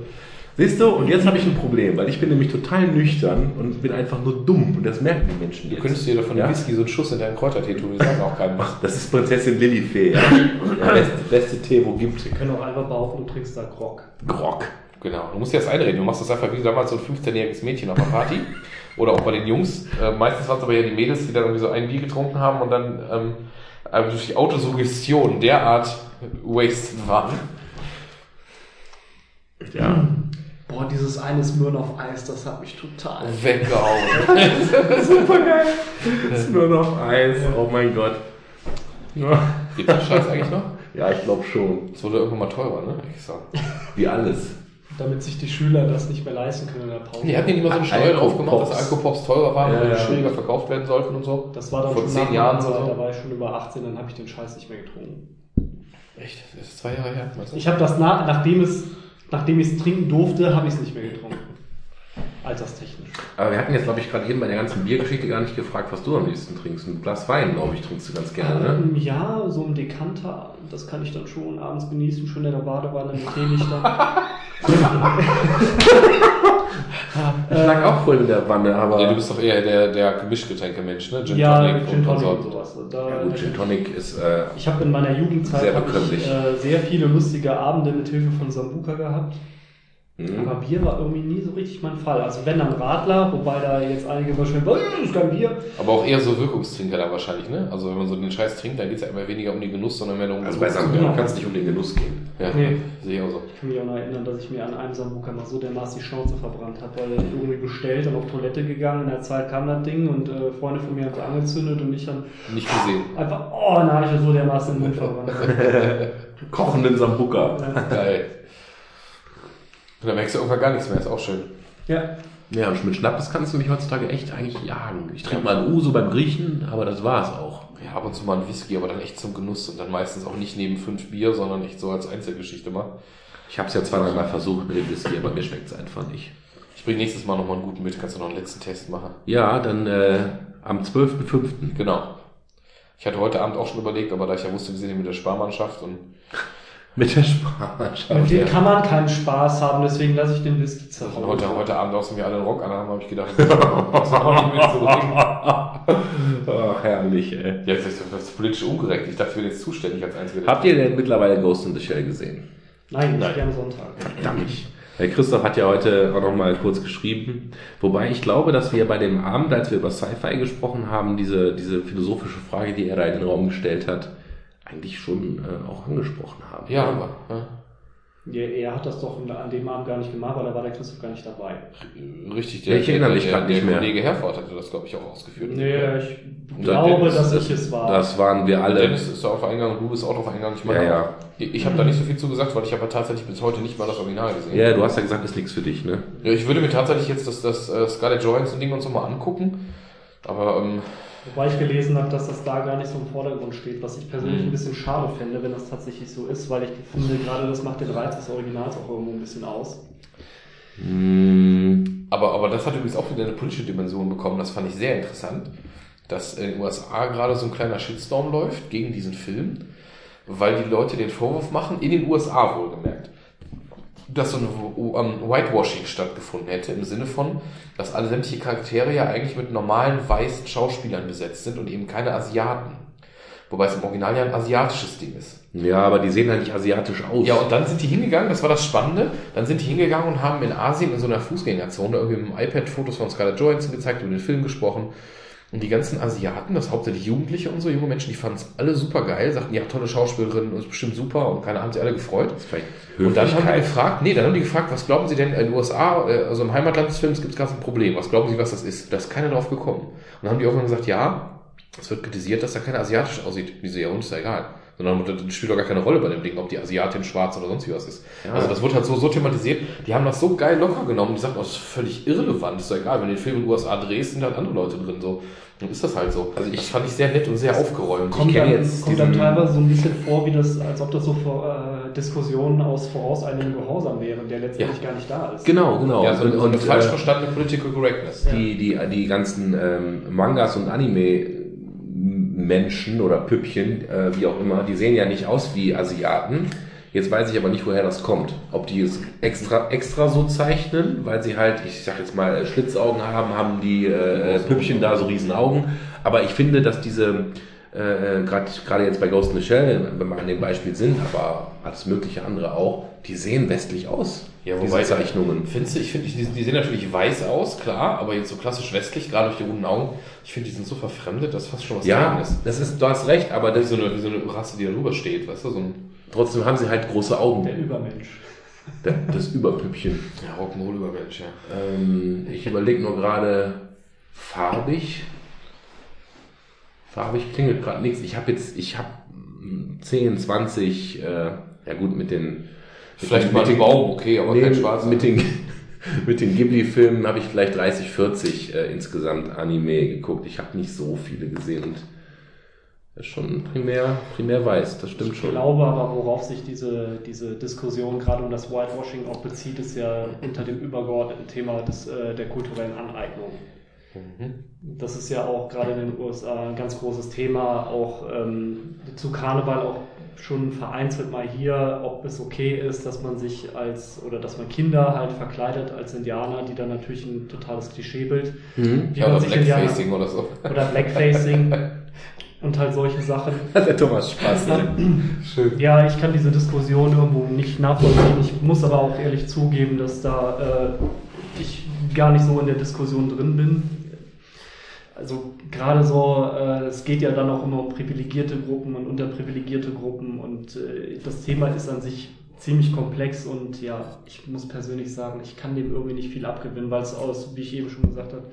[SPEAKER 1] Siehst du, und jetzt habe ich ein Problem, weil ich bin nämlich total nüchtern und bin einfach nur dumm und das merken die Menschen
[SPEAKER 2] du
[SPEAKER 1] jetzt.
[SPEAKER 2] könntest dir davon
[SPEAKER 1] Ja?
[SPEAKER 2] Whisky so einen Schuss in deinen Kräutertee tun, die sagen auch keinem was. (laughs)
[SPEAKER 1] Das ist Prinzessin Lilifee, ja. Der beste, beste Tee, wo gibt.
[SPEAKER 3] Wir können auch einfach behaupten, du trinkst da Grog.
[SPEAKER 1] Grog.
[SPEAKER 2] Genau, du musst dir das einreden. Du machst das einfach wie damals so ein 15-jähriges Mädchen auf einer Party. (laughs) Oder auch bei den Jungs. Äh, meistens waren es aber ja die Mädels, die dann irgendwie so ein Bier getrunken haben und dann ähm, also durch die Autosuggestion derart wasted waren.
[SPEAKER 1] Ja.
[SPEAKER 3] Boah, dieses eine Smirnoff Eis, das hat mich total.
[SPEAKER 2] Weggehauen. (laughs)
[SPEAKER 1] Super geil. Ist nur noch eins. Oh mein Gott. Ja,
[SPEAKER 2] Gibt das Scheiß eigentlich noch?
[SPEAKER 1] ja ich glaube schon.
[SPEAKER 2] Das wurde irgendwann mal teurer, ne? Ich sag.
[SPEAKER 1] Wie alles.
[SPEAKER 3] Damit sich die Schüler das nicht mehr leisten können in der Pause.
[SPEAKER 2] Die hatten ja immer so eine Steuer drauf gemacht, dass
[SPEAKER 1] Alkopops.
[SPEAKER 2] Teurer waren
[SPEAKER 1] Ja,
[SPEAKER 2] und
[SPEAKER 1] ja.
[SPEAKER 2] schwieriger verkauft werden sollten und so.
[SPEAKER 3] Das war dann
[SPEAKER 2] Vor
[SPEAKER 3] schon
[SPEAKER 2] zehn
[SPEAKER 3] nach
[SPEAKER 2] Jahren so.
[SPEAKER 3] Da war ich schon über 18, dann habe ich den Scheiß nicht mehr getrunken.
[SPEAKER 2] Echt? Das ist zwei Jahre her.
[SPEAKER 3] Ich habe das, na, nachdem, es, nachdem ich es trinken durfte, habe ich es nicht mehr getrunken. Alterstechnisch.
[SPEAKER 1] Aber wir hatten jetzt, glaube ich, gerade eben bei der ganzen Biergeschichte gar nicht gefragt, was du am liebsten trinkst. Ein Glas Wein, glaube ich, trinkst du ganz gerne, ne?
[SPEAKER 3] Ähm, ja, so ein Dekanter, das kann ich dann schon abends genießen, schön in der Badewanne mit Teelichter. (laughs) (laughs)
[SPEAKER 1] Ich lag auch voll in der Wanne, aber.
[SPEAKER 2] Ja, du bist doch eher der, der Mischgetränke-Mensch, ne? Gin
[SPEAKER 3] ja,
[SPEAKER 2] Tonic
[SPEAKER 3] Gin Tonic und
[SPEAKER 2] so.
[SPEAKER 3] sowas. Da,
[SPEAKER 1] Ja, gut, Gin Tonic ist. Äh,
[SPEAKER 3] Ich habe in meiner Jugendzeit
[SPEAKER 1] Sehr
[SPEAKER 3] ich, äh, sehr viele lustige Abende mit Hilfe von Sambuka gehabt.
[SPEAKER 1] Mh.
[SPEAKER 3] Aber Bier war irgendwie nie so richtig mein Fall. Also wenn dann Radler, wobei da jetzt einige wahrscheinlich, "Oh, das ist kein Bier.
[SPEAKER 2] Aber auch eher so Wirkungstrinker da wahrscheinlich, ne? Also wenn man so den Scheiß trinkt, dann geht es ja immer weniger um den Genuss, sondern mehr um
[SPEAKER 1] also bei Sambuca kann es nicht um den Genuss gehen.
[SPEAKER 2] Ja,
[SPEAKER 3] Nee.
[SPEAKER 2] sehe ich auch so.
[SPEAKER 3] Ich kann mich auch noch erinnern, dass ich mir an einem Sambuka mal so dermaßen die Schnauze verbrannt habe, weil irgendwie bestellt und auf Toilette gegangen. In der Zeit kam das Ding und äh, Freunde von mir haben es angezündet und ich dann
[SPEAKER 2] Nicht gesehen.
[SPEAKER 3] einfach, oh, dann habe ich so dermaßen den Mund verbrannt. (laughs)
[SPEAKER 1] Kochenden Sambuca.
[SPEAKER 3] Ja.
[SPEAKER 2] Geil. Und dann merkst du irgendwann gar nichts mehr, ist auch schön.
[SPEAKER 3] ja.
[SPEAKER 1] Ja, und mit Schnappes kannst du mich heutzutage echt eigentlich jagen. Ich trinke mal ein Uso beim Griechen, aber das war's auch.
[SPEAKER 2] Ja, ab und zu mal ein Whisky, aber dann echt zum Genuss und dann meistens auch nicht neben fünf Bier, sondern echt so als Einzelgeschichte mal.
[SPEAKER 1] Ich habe es ja zwei, dreimal versucht mit dem Whisky, aber mir schmeckt es einfach nicht.
[SPEAKER 2] Ich bringe nächstes Mal nochmal einen guten mit, kannst du noch einen letzten Test machen.
[SPEAKER 1] Ja, dann äh, am 12.05.
[SPEAKER 2] Genau. Ich hatte heute Abend auch schon überlegt, aber da ich ja wusste, wir sind hier mit der Sparmannschaft und
[SPEAKER 1] Mit der Sparmannschaft.
[SPEAKER 3] Mit dem
[SPEAKER 1] ja.
[SPEAKER 3] kann man keinen Spaß haben, deswegen lasse ich den Whisky Hause.
[SPEAKER 2] heute, heute Abend außen wir alle einen Rock anhaben, habe ich gedacht, (laughs) das auch nicht mehr zu bringen.
[SPEAKER 1] Ach, herrlich, ey.
[SPEAKER 2] Ja, das ist, das ist politisch unkorrekt. Ich dachte, wir wären jetzt zuständig als einzige.
[SPEAKER 1] Habt ihr denn mittlerweile Ghost in the Shell gesehen?
[SPEAKER 3] Nein, nicht
[SPEAKER 2] Nein.
[SPEAKER 3] gerne Sonntag.
[SPEAKER 1] Verdammt. Der Christoph hat ja heute auch noch mal kurz geschrieben. Wobei ich glaube, dass wir bei dem Abend, als wir über Sci-Fi gesprochen haben, diese, diese philosophische Frage, die er da in den Raum gestellt hat, eigentlich schon äh, auch angesprochen haben.
[SPEAKER 2] Ja, aber. Ja.
[SPEAKER 3] Ja, er hat das doch an dem Abend gar nicht gemacht, weil da war der Christoph gar nicht dabei.
[SPEAKER 2] Richtig,
[SPEAKER 1] Ja, ich erinnere mich
[SPEAKER 2] der,
[SPEAKER 1] grad
[SPEAKER 2] der,
[SPEAKER 1] nicht mehr.
[SPEAKER 2] Kollege Herford hatte das, glaube ich, auch ausgeführt.
[SPEAKER 3] Nee, ich
[SPEAKER 2] Und
[SPEAKER 3] glaube,
[SPEAKER 2] Dennis-
[SPEAKER 3] dass ich es war.
[SPEAKER 1] Das waren wir alle.
[SPEAKER 2] Dennis ist da auf Eingang und du bist auch auf Eingang. Ich meine,
[SPEAKER 1] Ja, ja.
[SPEAKER 2] ich, ich habe da nicht so viel zu gesagt, weil ich habe ja tatsächlich bis heute nicht mal das Original gesehen.
[SPEAKER 1] Ja, du hast ja gesagt, ist nichts für dich, ne?
[SPEAKER 2] Ja, ich würde mir tatsächlich jetzt das, das äh, Scarlett Johansson-Ding und so mal angucken. Aber ähm,
[SPEAKER 3] Wobei ich gelesen habe, dass das da gar nicht so im Vordergrund steht, was ich persönlich
[SPEAKER 2] Mhm.
[SPEAKER 3] ein bisschen schade fände, wenn das tatsächlich so ist, weil ich finde, gerade das macht den Reiz des Originals auch irgendwo ein bisschen aus.
[SPEAKER 1] Hm,
[SPEAKER 2] Aber, aber das hat übrigens auch wieder eine politische Dimension bekommen. Das fand ich sehr interessant, dass in den USA gerade so ein kleiner Shitstorm läuft gegen diesen Film, weil die Leute den Vorwurf machen, in den USA wohlgemerkt, dass so ein ähm, Whitewashing stattgefunden hätte, im Sinne von, dass alle sämtliche Charaktere ja eigentlich mit normalen weißen Schauspielern besetzt sind und eben keine Asiaten. Wobei es im Original ja ein asiatisches Ding ist.
[SPEAKER 1] ja, aber die sehen halt nicht asiatisch aus.
[SPEAKER 2] Ja, und dann sind die hingegangen, das war das Spannende, dann sind die hingegangen und haben in Asien in so einer Fußgängerzone irgendwie mit dem iPad Fotos von Scarlett Johansson gezeigt, über den Film gesprochen. Und die ganzen Asiaten, das hauptsächlich Jugendliche und so, junge Menschen, die fanden es alle super geil, sagten, ja, tolle Schauspielerin, ist bestimmt super und keine haben sie alle gefreut. Und dann haben die gefragt, nee, dann haben die gefragt, was glauben Sie denn in den USA, äh, also im Heimatland des Films gibt es gerade ein Problem, was glauben Sie, was das ist? Da ist keiner drauf gekommen. Und dann haben die irgendwann gesagt, ja, es wird kritisiert, dass da keiner asiatisch aussieht. Die so, ja, uns ist ja egal. Sondern das spielt doch gar keine Rolle bei dem Ding, ob die Asiatin schwarz oder sonst wie was ist.
[SPEAKER 1] Ja.
[SPEAKER 2] Also das wird halt so, so thematisiert. Die haben das so geil locker genommen. Die sagten, oh, das ist völlig irrelevant. Ist doch egal, wenn du den Film in den USA drehst, sind halt andere Leute drin. So. Dann ist das halt so.
[SPEAKER 1] Also ich-
[SPEAKER 2] das fand ich sehr nett und sehr aufgeräumt.
[SPEAKER 3] Kommt,
[SPEAKER 1] kenn
[SPEAKER 3] dann,
[SPEAKER 1] jetzt
[SPEAKER 3] kommt dann teilweise so ein bisschen vor, wie das, als ob das so vor, äh, Diskussionen aus vorauseilendem Gehorsam wären, der letztendlich gar nicht da ist.
[SPEAKER 1] Genau, genau.
[SPEAKER 2] ja, so,
[SPEAKER 1] und,
[SPEAKER 2] so eine
[SPEAKER 1] und,
[SPEAKER 2] falsch
[SPEAKER 1] äh,
[SPEAKER 2] verstandene Political Correctness.
[SPEAKER 1] die, die, die ganzen ähm, Mangas und Anime-Menschen oder Püppchen, äh, wie auch immer, die sehen ja nicht aus wie Asiaten. Jetzt weiß ich aber nicht, woher das kommt. Ob die es extra, extra so zeichnen, weil sie halt, ich sag jetzt mal, Schlitzaugen haben, haben die äh, Püppchen da so riesen Augen. Aber ich finde, dass diese, äh, gerade jetzt bei Ghost in the Shell, wenn wir an dem Beispiel sind, aber alles mögliche andere auch, die sehen westlich aus.
[SPEAKER 2] Ja,
[SPEAKER 1] diese
[SPEAKER 2] wobei
[SPEAKER 1] Zeichnungen.
[SPEAKER 2] Findest du, ich finde, die, die sehen natürlich weiß aus, klar, aber jetzt so klassisch westlich, gerade durch die runden Augen, ich finde, die sind so verfremdet, dass fast schon was
[SPEAKER 1] Ja,
[SPEAKER 2] dran ist.
[SPEAKER 1] das ist, du hast recht, aber
[SPEAKER 2] Wie
[SPEAKER 1] das,
[SPEAKER 2] so, eine, wie so eine Rasse, die da drüber steht, weißt du, so ein
[SPEAKER 1] trotzdem haben sie halt große Augen.
[SPEAKER 3] Der Übermensch.
[SPEAKER 1] Der- Das Überpüppchen.
[SPEAKER 2] ja, Rock'n'Roll-Übermensch, ja.
[SPEAKER 1] Ähm, ich überlege nur gerade, farbig. Farbig klingelt gerade nichts. Ich habe jetzt, ich habe 10, 20, äh, ja gut, mit den. Mit
[SPEAKER 2] Vielleicht
[SPEAKER 1] den-
[SPEAKER 2] mal
[SPEAKER 1] den-
[SPEAKER 2] Baum, okay, aber
[SPEAKER 1] nee,
[SPEAKER 2] kein schwarzer.
[SPEAKER 1] Mit den, (laughs) mit den Ghibli-Filmen habe ich vielleicht 30, 40 äh, insgesamt Anime geguckt. Ich habe nicht so viele gesehen und das ist schon primär, primär weiß, das stimmt
[SPEAKER 3] Ich
[SPEAKER 1] schon.
[SPEAKER 3] glaube aber, worauf sich diese, diese Diskussion gerade um das Whitewashing auch bezieht, ist ja unter dem übergeordneten Thema des, äh, der kulturellen Aneignung. Das ist ja auch gerade in den USA ein ganz großes Thema, auch ähm, zu Karneval auch schon vereinzelt mal hier, ob es okay ist, dass man sich als oder dass man Kinder halt verkleidet als Indianer, die dann natürlich ein totales Klischeebild,
[SPEAKER 1] Mhm.
[SPEAKER 3] wie
[SPEAKER 2] Ja,
[SPEAKER 3] man
[SPEAKER 2] oder
[SPEAKER 3] sich Indianer
[SPEAKER 2] Blackfacing oder so.
[SPEAKER 3] oder Blackfacing (laughs) und halt solche Sachen.
[SPEAKER 1] Hat der Thomas Spaß, ne? (laughs)
[SPEAKER 2] Schön.
[SPEAKER 3] Ja, ich kann diese Diskussion irgendwo nicht nachvollziehen. Ich muss aber auch ehrlich zugeben, dass da äh, ich gar nicht so in der Diskussion drin bin. Also gerade so, äh, es geht ja dann auch immer um privilegierte Gruppen und unterprivilegierte Gruppen und äh, das Thema ist an sich ziemlich komplex und ja, ich muss persönlich sagen, ich kann dem irgendwie nicht viel abgewinnen, weil es aus, wie ich eben schon gesagt habe,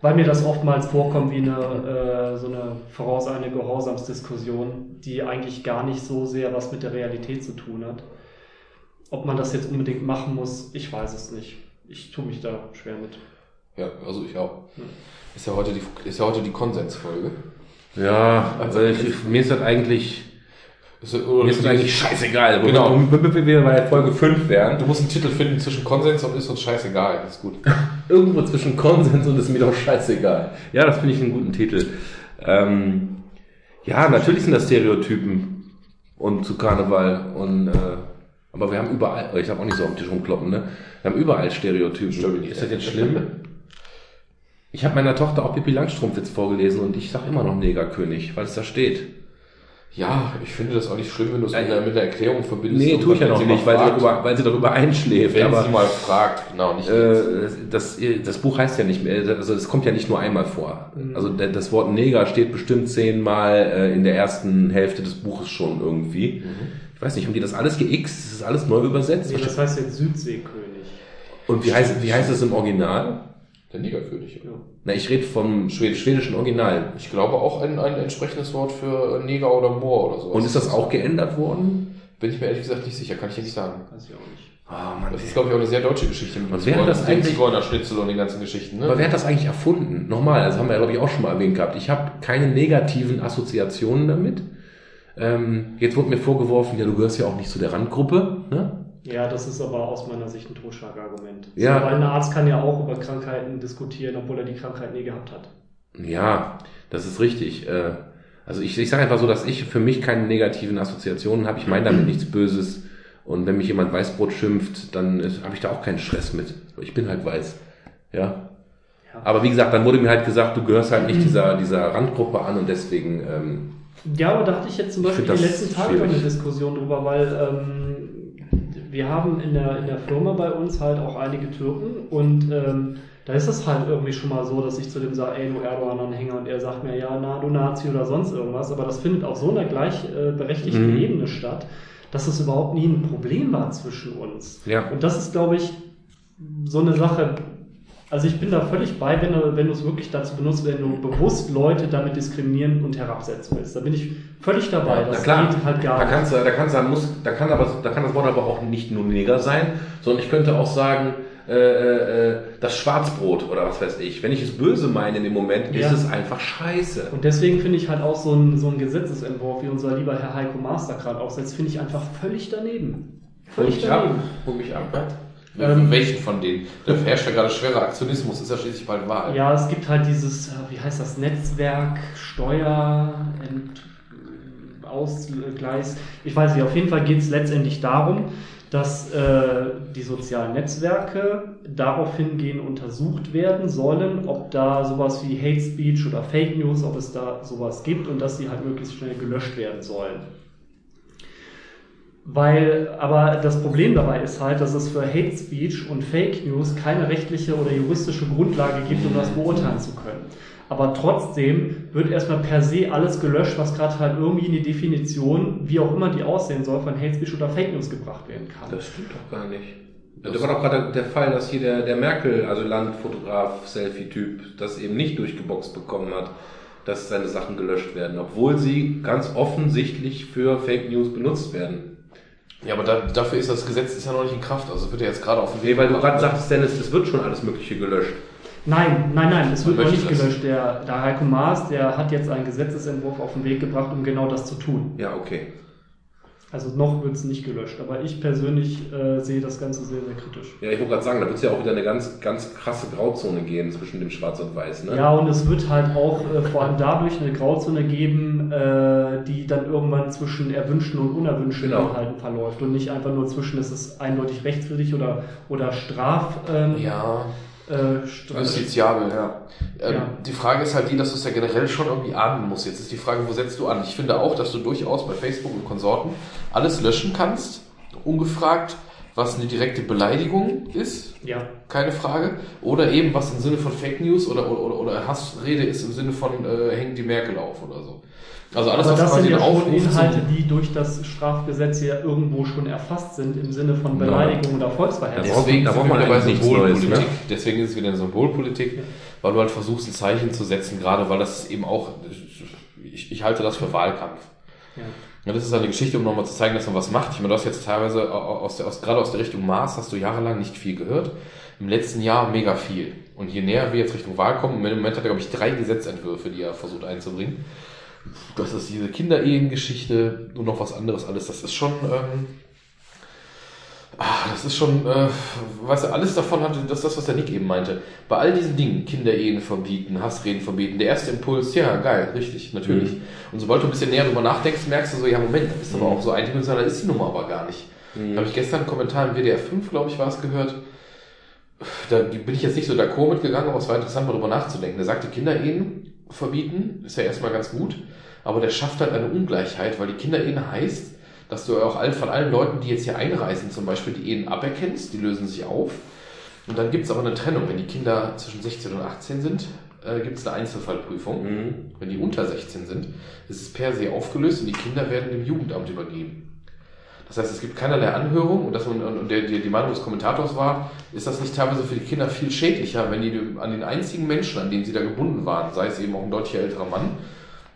[SPEAKER 3] weil mir das oftmals vorkommt wie eine, äh, so eine vorauseilende Gehorsamsdiskussion, die eigentlich gar nicht so sehr was mit der Realität zu tun hat. Ob man das jetzt unbedingt machen muss, ich weiß es nicht. Ich tue mich da schwer mit.
[SPEAKER 2] Ja, also ich auch. Ist ja heute die, ist ja heute die Konsensfolge.
[SPEAKER 1] Ja, also ich, mir ist das eigentlich,
[SPEAKER 2] Ist-
[SPEAKER 1] mir ist das eigentlich scheißegal.
[SPEAKER 2] Genau.
[SPEAKER 1] Wenn wir bei Folge 5 wären,
[SPEAKER 2] Du musst einen Titel finden zwischen Konsens und ist uns scheißegal. Das ist gut. (laughs)
[SPEAKER 1] irgendwo zwischen Konsens und ist mir doch scheißegal. Ja, das finde ich einen guten Titel. Ähm, ja, natürlich sind das Stereotypen und zu Karneval und äh, aber wir haben überall, ich habe auch nicht so auf den Tisch rumkloppen, ne? Wir haben überall Stereotypen.
[SPEAKER 2] Nicht.
[SPEAKER 1] Ist das jetzt schlimm? Ich habe meiner Tochter auch Pippi Langstrumpf-Witz vorgelesen und ich sag immer noch Negerkönig, weil es da steht.
[SPEAKER 2] Ja, ich finde das auch nicht schlimm, wenn du es mit, einer, einer Erklärung verbindest.
[SPEAKER 1] Nee, tue ich ja noch
[SPEAKER 2] sie
[SPEAKER 1] nicht, weil sie,
[SPEAKER 2] fragt,
[SPEAKER 1] darüber, weil sie darüber einschläft.
[SPEAKER 2] Wenn
[SPEAKER 1] aber
[SPEAKER 2] sie mal fragt, genau, nicht
[SPEAKER 1] äh,
[SPEAKER 2] jetzt.
[SPEAKER 1] das, das Buch heißt ja nicht mehr, also es kommt ja nicht nur einmal vor. Also der, das Wort Neger steht bestimmt zehnmal äh, in der ersten Hälfte des Buches schon irgendwie. Ich weiß nicht, haben die das alles geixt? Ist das alles neu übersetzt?
[SPEAKER 3] Nee, das heißt jetzt Südseekönig.
[SPEAKER 1] Und wie heißt, wie heißt es im Original?
[SPEAKER 2] Der Negerkönig.
[SPEAKER 3] Ja.
[SPEAKER 1] Na, ich rede vom schwedisch, schwedischen Original.
[SPEAKER 2] Ich glaube auch ein, ein entsprechendes Wort für Neger oder Moor oder so.
[SPEAKER 1] Und ist das auch geändert worden?
[SPEAKER 2] Bin ich mir ehrlich gesagt nicht sicher, kann ich dir nicht sagen.
[SPEAKER 3] Weiß ich auch nicht.
[SPEAKER 1] Oh Mann,
[SPEAKER 2] Das ist, glaube ich, auch eine sehr deutsche Geschichte mit
[SPEAKER 1] Und
[SPEAKER 2] dem
[SPEAKER 1] wer hat
[SPEAKER 2] Zigeuner-
[SPEAKER 1] das
[SPEAKER 2] dem
[SPEAKER 1] eigentlich-
[SPEAKER 2] Zigeunerschnitzel und den ganzen Geschichten.
[SPEAKER 1] Aber
[SPEAKER 2] Ne?
[SPEAKER 1] wer hat das eigentlich erfunden? Nochmal, das haben wir ja, glaube ich, auch schon mal erwähnt gehabt. Ich habe keine negativen Assoziationen damit. Ähm, jetzt wurde mir vorgeworfen, ja, du gehörst ja auch nicht zu der Randgruppe. Ne?
[SPEAKER 3] Ja, das ist aber aus meiner Sicht ein Totschlagargument.
[SPEAKER 1] Ja.
[SPEAKER 3] Weil ein Arzt kann ja auch über Krankheiten diskutieren, obwohl er die Krankheit nie gehabt hat.
[SPEAKER 1] Ja, das ist richtig. Äh, Also ich, ich sage einfach so, dass ich für mich keine negativen Assoziationen habe. Ich meine damit nichts Böses. Und wenn mich jemand Weißbrot schimpft, dann habe ich da auch keinen Stress mit. Ich bin halt weiß. Ja.
[SPEAKER 3] Ja.
[SPEAKER 1] Aber wie gesagt, dann wurde mir halt gesagt, du gehörst halt nicht dieser, dieser Randgruppe an und deswegen, ähm,
[SPEAKER 3] Ja, aber da hatte ich jetzt zum Beispiel die letzten Tage eine Diskussion drüber, weil ähm, wir haben in der, in der Firma bei uns halt auch einige Türken und ähm, da ist es halt irgendwie schon mal so, dass ich zu dem sage, ey du Erdogan-Anhänger und er sagt mir, ja, na du Nazi oder sonst irgendwas, aber das findet auf so einer gleichberechtigten
[SPEAKER 1] Mhm.
[SPEAKER 3] Ebene statt, dass es überhaupt nie ein Problem war zwischen uns.
[SPEAKER 1] ja.
[SPEAKER 3] Und das ist, glaube ich, so eine Sache. Also ich bin da völlig bei, wenn du, wenn du es wirklich dazu benutzt, wenn du bewusst Leute damit diskriminieren und herabsetzen willst. Da bin ich völlig dabei.
[SPEAKER 1] Na
[SPEAKER 3] Das
[SPEAKER 1] klar,
[SPEAKER 3] geht halt gar
[SPEAKER 1] da
[SPEAKER 3] nicht.
[SPEAKER 1] kannst du, da kannst du, muss, da kann aber, da kann das Wort aber auch nicht nur Neger sein, sondern ich könnte auch sagen, äh, äh, äh, das Schwarzbrot oder was weiß ich. Wenn ich es böse meine in dem Moment,
[SPEAKER 3] Ja.
[SPEAKER 1] ist es einfach scheiße.
[SPEAKER 3] Und deswegen finde ich halt auch so ein, so ein Gesetzesentwurf, wie unser lieber Herr Heiko Master gerade aufsetzt, finde ich einfach völlig daneben.
[SPEAKER 1] Hol
[SPEAKER 3] Völlig
[SPEAKER 1] mich ab.
[SPEAKER 3] daneben.
[SPEAKER 1] Hol mich ab.
[SPEAKER 3] Ähm,
[SPEAKER 2] Welchen von denen? Da herrscht ja gerade schwerer Aktionismus, ist ja schließlich bald Wahl.
[SPEAKER 3] Ja, es gibt halt dieses, äh, wie heißt das, Netzwerk, Steuer, Ent, Ausgleis. Ich weiß nicht, auf jeden Fall geht es letztendlich darum, dass äh, die sozialen Netzwerke daraufhin gehen untersucht werden sollen, ob da sowas wie Hate Speech oder Fake News, ob es da sowas gibt und dass sie halt möglichst schnell gelöscht werden sollen. Weil, aber das Problem dabei ist halt, dass es für Hate Speech und Fake News keine rechtliche oder juristische Grundlage gibt, um das beurteilen zu können. Aber trotzdem wird erstmal per se alles gelöscht, was gerade halt irgendwie in die Definition, wie auch immer die aussehen soll, von Hate Speech oder Fake News gebracht werden kann.
[SPEAKER 1] Das stimmt doch gar nicht. Das war doch gerade der Fall, dass hier der, der Merkel, also Landfotograf, Selfie-Typ, das eben nicht durchgeboxt bekommen hat, dass seine Sachen gelöscht werden, obwohl sie ganz offensichtlich für Fake News benutzt werden.
[SPEAKER 2] Ja, aber da, dafür ist das Gesetz ist ja noch nicht in Kraft. Also wird ja jetzt gerade auf dem
[SPEAKER 1] Nee, weil du gerade sagtest, Dennis, es wird schon alles Mögliche gelöscht.
[SPEAKER 3] Nein, nein, nein, es wird noch nicht
[SPEAKER 2] das.
[SPEAKER 3] gelöscht. Der, der Heiko Maas, der hat jetzt einen Gesetzesentwurf auf den Weg gebracht, um genau das zu tun.
[SPEAKER 1] Ja, okay.
[SPEAKER 3] Also noch wird es nicht gelöscht, aber ich persönlich äh, sehe das Ganze sehr, sehr kritisch.
[SPEAKER 1] Ja, ich wollte gerade sagen, da wird es ja auch wieder eine ganz, ganz krasse Grauzone geben zwischen dem Schwarz und Weiß. Ne?
[SPEAKER 3] Ja, und es wird halt auch äh, vor allem dadurch eine Grauzone geben, äh, die dann irgendwann zwischen erwünschten und unerwünschten
[SPEAKER 1] Genau.
[SPEAKER 3] Inhalten verläuft und nicht einfach nur zwischen, es ist eindeutig rechtswidrig oder, oder straf, ähm,
[SPEAKER 2] Ja,
[SPEAKER 3] äh, stra-
[SPEAKER 2] justiziabel, ja. Ähm,
[SPEAKER 3] Ja.
[SPEAKER 2] Die Frage ist halt die, dass du es ja generell schon irgendwie ahnden musst. Jetzt ist die Frage, wo setzt du an? Ich finde auch, dass du durchaus bei Facebook und Konsorten alles löschen kannst, ungefragt, was eine direkte Beleidigung ist,
[SPEAKER 3] ja.
[SPEAKER 2] keine Frage, oder eben was im Sinne von Fake News oder, oder, oder Hassrede ist im Sinne von äh, hängt die Merkel auf oder so. Also alles,
[SPEAKER 3] Aber
[SPEAKER 2] was
[SPEAKER 3] das
[SPEAKER 2] quasi
[SPEAKER 3] sind ja schon Inhalte, die durch das Strafgesetz ja irgendwo schon erfasst sind, im Sinne von
[SPEAKER 1] Ja.
[SPEAKER 3] Beleidigung oder
[SPEAKER 1] Da
[SPEAKER 3] Volksverhetzung.
[SPEAKER 2] Deswegen
[SPEAKER 1] da braucht man
[SPEAKER 2] bei
[SPEAKER 1] eigentlich nichts Neues,
[SPEAKER 2] Symbolpolitik.
[SPEAKER 1] ne?
[SPEAKER 2] Deswegen ist es wieder eine Symbolpolitik, weil du halt versuchst, ein Zeichen zu setzen, gerade weil das eben auch, ich, ich halte das für Wahlkampf.
[SPEAKER 3] Ja.
[SPEAKER 2] Ja, das ist eine Geschichte, um nochmal zu zeigen, dass man was macht. Ich meine, du hast jetzt teilweise aus der, aus, gerade aus der Richtung Mars hast du jahrelang nicht viel gehört. Im letzten Jahr mega viel. Und je näher wir jetzt Richtung Wahl kommen, im Moment hat er, glaube ich, drei Gesetzentwürfe, die er versucht einzubringen. Das ist diese Kinderehen-Geschichte und noch was anderes alles. Das ist schon, ähm, ah, das ist schon, äh, weißt du, alles davon hatte, das ist das, was der Nick eben meinte. Bei all diesen Dingen, Kinderehen verbieten, Hassreden verbieten, der erste Impuls, ja, geil, richtig, natürlich.
[SPEAKER 1] Mhm.
[SPEAKER 2] Und sobald du ein bisschen näher drüber nachdenkst, merkst du so, ja, Moment, das ist aber auch so eindimensional, ist die Nummer aber gar nicht.
[SPEAKER 1] Mhm.
[SPEAKER 2] Da habe ich gestern einen Kommentar im WDR 5, glaube ich, war es gehört. Da bin ich jetzt nicht so d'accord mitgegangen, aber es war interessant, mal drüber nachzudenken. Der sagte, Kinderehen verbieten, ist ja erstmal ganz gut, aber der schafft halt eine Ungleichheit, weil die Kinderehen heißt, dass du auch von allen Leuten, die jetzt hier einreisen, zum Beispiel die Ehen aberkennst, die lösen sich auf. Und dann gibt es aber eine Trennung. Wenn die Kinder zwischen 16 und 18 sind, äh, gibt es eine Einzelfallprüfung.
[SPEAKER 1] Mhm.
[SPEAKER 2] Wenn die unter 16 sind, ist es per se aufgelöst und die Kinder werden dem Jugendamt übergeben. Das heißt, es gibt keinerlei Anhörung und, das, und und der, die, die Meinung des Kommentators war, ist das nicht teilweise für die Kinder viel schädlicher, wenn die an den einzigen Menschen, an den sie da gebunden waren, sei es eben auch ein deutlicher älterer Mann,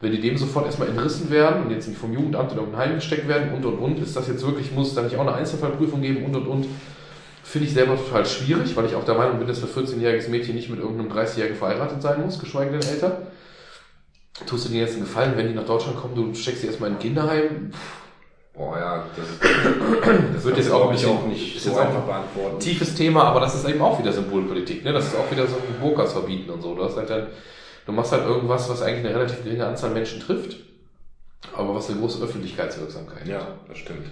[SPEAKER 2] wenn die dem sofort erstmal entrissen werden und jetzt nicht vom Jugendamt in irgendein Heim gesteckt werden und und und, ist das jetzt wirklich, muss es da nicht auch eine Einzelfallprüfung geben und und und. Finde ich selber total schwierig, weil ich auch der Meinung bin, dass ein 14-jähriges Mädchen nicht mit irgendeinem 30-Jährigen verheiratet sein muss, geschweige denn älter. Tust du dir jetzt einen Gefallen, wenn die nach Deutschland kommen, du steckst sie erstmal in ein Kinderheim?
[SPEAKER 1] Boah, ja, das,
[SPEAKER 2] Das wird jetzt auch, bisschen-
[SPEAKER 1] auch nicht
[SPEAKER 2] ist
[SPEAKER 1] so
[SPEAKER 2] jetzt auch
[SPEAKER 1] einfach beantworten.
[SPEAKER 2] tiefes Thema, aber das ist eben auch wieder Symbolpolitik. Ne? Das ist auch wieder so ein Burkas verbieten und so. Du, hast halt dann, du machst halt irgendwas, was eigentlich eine relativ geringe Anzahl Menschen trifft, aber was eine große Öffentlichkeitswirksamkeit
[SPEAKER 1] Ja,
[SPEAKER 2] hat.
[SPEAKER 1] das stimmt.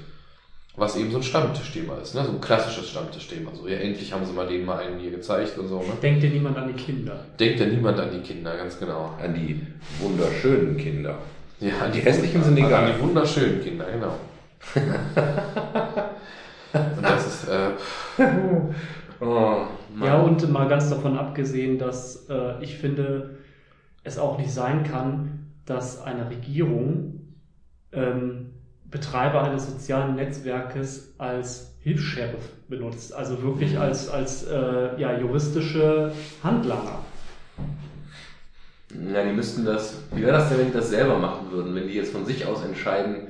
[SPEAKER 2] Was eben so ein Stammtischthema ist, ne? so ein klassisches Stammtischthema. So, ja, endlich haben sie mal den mal einen hier gezeigt und so. Ne?
[SPEAKER 3] Denkt dir niemand an die Kinder?
[SPEAKER 2] Denkt ja niemand an die Kinder, ganz genau.
[SPEAKER 1] An die wunderschönen Kinder.
[SPEAKER 2] Ja,
[SPEAKER 1] Die hässlichen sind egal.
[SPEAKER 2] Die wunderschönen Kinder, genau. (laughs) und das ist, äh,
[SPEAKER 1] Oh,
[SPEAKER 3] Ja, und mal ganz davon abgesehen, dass äh, ich finde, es auch nicht sein kann, dass eine Regierung ähm, Betreiber eines sozialen Netzwerkes als Hilfssheriff benutzt. Also wirklich als, als äh, ja, juristische Handlanger.
[SPEAKER 1] Ja, die müssten das. Wie wäre das denn, wenn die das selber machen würden? Wenn die jetzt von sich aus entscheiden,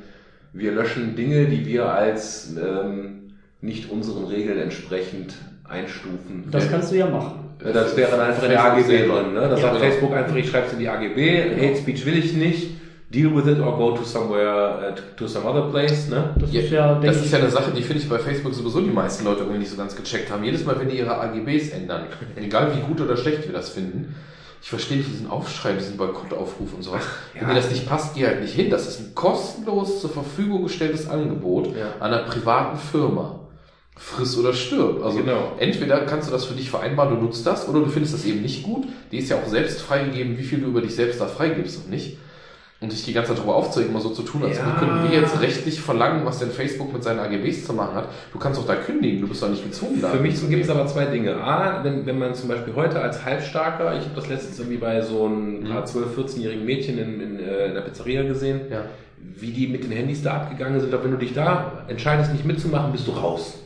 [SPEAKER 1] wir löschen Dinge, die wir als ähm, nicht unseren Regeln entsprechend einstufen.
[SPEAKER 3] Das
[SPEAKER 1] Wer-
[SPEAKER 3] kannst du ja machen.
[SPEAKER 1] Ja, Das wäre dann einfach in der AGB drin. Ne? Das
[SPEAKER 2] Ja,
[SPEAKER 1] sagt
[SPEAKER 2] genau.
[SPEAKER 1] Facebook einfach, ich schreibe es in die AGB, Hate Speech will ich nicht, deal with it or go to somewhere, uh, to some other place. Ne?
[SPEAKER 3] Das
[SPEAKER 2] Ja,
[SPEAKER 3] ist ja,
[SPEAKER 2] Das ist ja eine Sache, die finde ich bei Facebook sowieso die meisten Leute irgendwie nicht so ganz gecheckt haben. Jedes Mal, wenn die ihre AGBs ändern, (laughs) egal wie gut oder schlecht wir das finden, ich verstehe nicht diesen Aufschrei, diesen Boykottaufruf und sowas. (laughs) Wenn
[SPEAKER 1] Ja.
[SPEAKER 2] dir das nicht passt, geh halt nicht hin. Das ist ein kostenlos zur Verfügung gestelltes Angebot
[SPEAKER 1] Ja.
[SPEAKER 2] einer privaten Firma. Friss oder stirb. Also
[SPEAKER 1] Genau.
[SPEAKER 2] entweder kannst du das für dich vereinbaren, du nutzt das, oder du findest das eben nicht gut. Die ist ja auch selbst freigegeben, wie viel du über dich selbst da freigibst und nicht. Und sich die ganze Zeit darüber aufzuregen, immer so zu tun, als
[SPEAKER 1] Ja.
[SPEAKER 2] können wir jetzt rechtlich verlangen, was denn Facebook mit seinen AGBs zu machen hat. Du kannst doch da kündigen, du bist doch nicht gezwungen da.
[SPEAKER 1] Für mich gibt es aber zwei Dinge. A, wenn, wenn man zum Beispiel heute als Halbstarker, ich habe das letztens irgendwie bei so einem
[SPEAKER 2] Mhm.
[SPEAKER 1] 12-, 14-jährigen Mädchen in, in, äh, in der Pizzeria gesehen,
[SPEAKER 2] Ja.
[SPEAKER 1] wie die mit den Handys da abgegangen sind. Aber wenn du dich da entscheidest, nicht mitzumachen, bist du raus.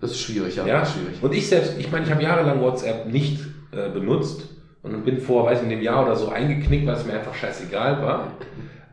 [SPEAKER 2] Das ist schwierig, ja.
[SPEAKER 1] Ja,
[SPEAKER 2] schwierig.
[SPEAKER 1] Und ich selbst, ich meine, ich habe jahrelang WhatsApp nicht äh, benutzt und bin vor, weiß ich, in dem Jahr oder so eingeknickt, weil es mir einfach scheißegal war.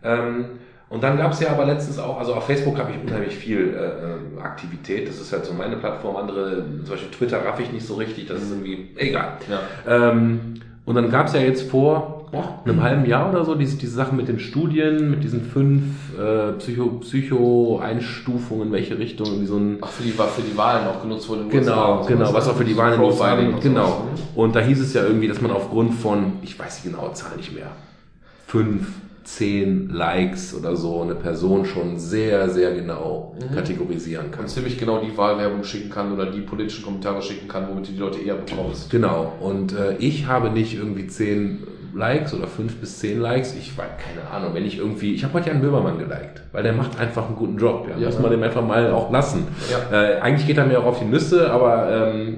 [SPEAKER 1] Ähm, und dann gab es ja aber letztens auch, also auf Facebook habe ich unheimlich viel äh, äh, Aktivität. Das ist halt so meine Plattform. Andere, zum Beispiel Twitter raff ich nicht so richtig. Das ist irgendwie egal.
[SPEAKER 2] Ja.
[SPEAKER 1] Ähm, und dann gab es ja jetzt vor boah, einem halben Jahr oder so diese, diese Sachen mit den Studien, mit diesen fünf äh, Psycho- Psycho-Einstufungen, in welche Richtung, irgendwie so ein
[SPEAKER 2] Ach, für die, für die Wahlen auch genutzt wurde.
[SPEAKER 1] Genau, genau, was auch für die Wahlen
[SPEAKER 2] Profiling und
[SPEAKER 1] genau.
[SPEAKER 2] ne?
[SPEAKER 1] Und da hieß es ja irgendwie, dass man aufgrund von, ich weiß die genaue Zahl nicht mehr, fünf, zehn Likes oder so eine Person schon sehr, sehr genau
[SPEAKER 2] Mhm.
[SPEAKER 1] kategorisieren kann.
[SPEAKER 2] Und ziemlich genau die Wahlwerbung schicken kann oder die politischen Kommentare schicken kann, womit du die Leute eher bekommst.
[SPEAKER 1] Genau. Und äh, ich habe nicht irgendwie zehn Likes oder fünf bis zehn Likes. Ich weiß keine Ahnung. Wenn ich irgendwie, ich habe heute Jan Böhmermann geliked, weil der macht einfach einen guten Job. Ja,
[SPEAKER 2] Ja.
[SPEAKER 1] muss man dem einfach mal auch lassen.
[SPEAKER 2] Ja.
[SPEAKER 1] Äh, eigentlich geht er mir auch auf die Nüsse, aber ähm,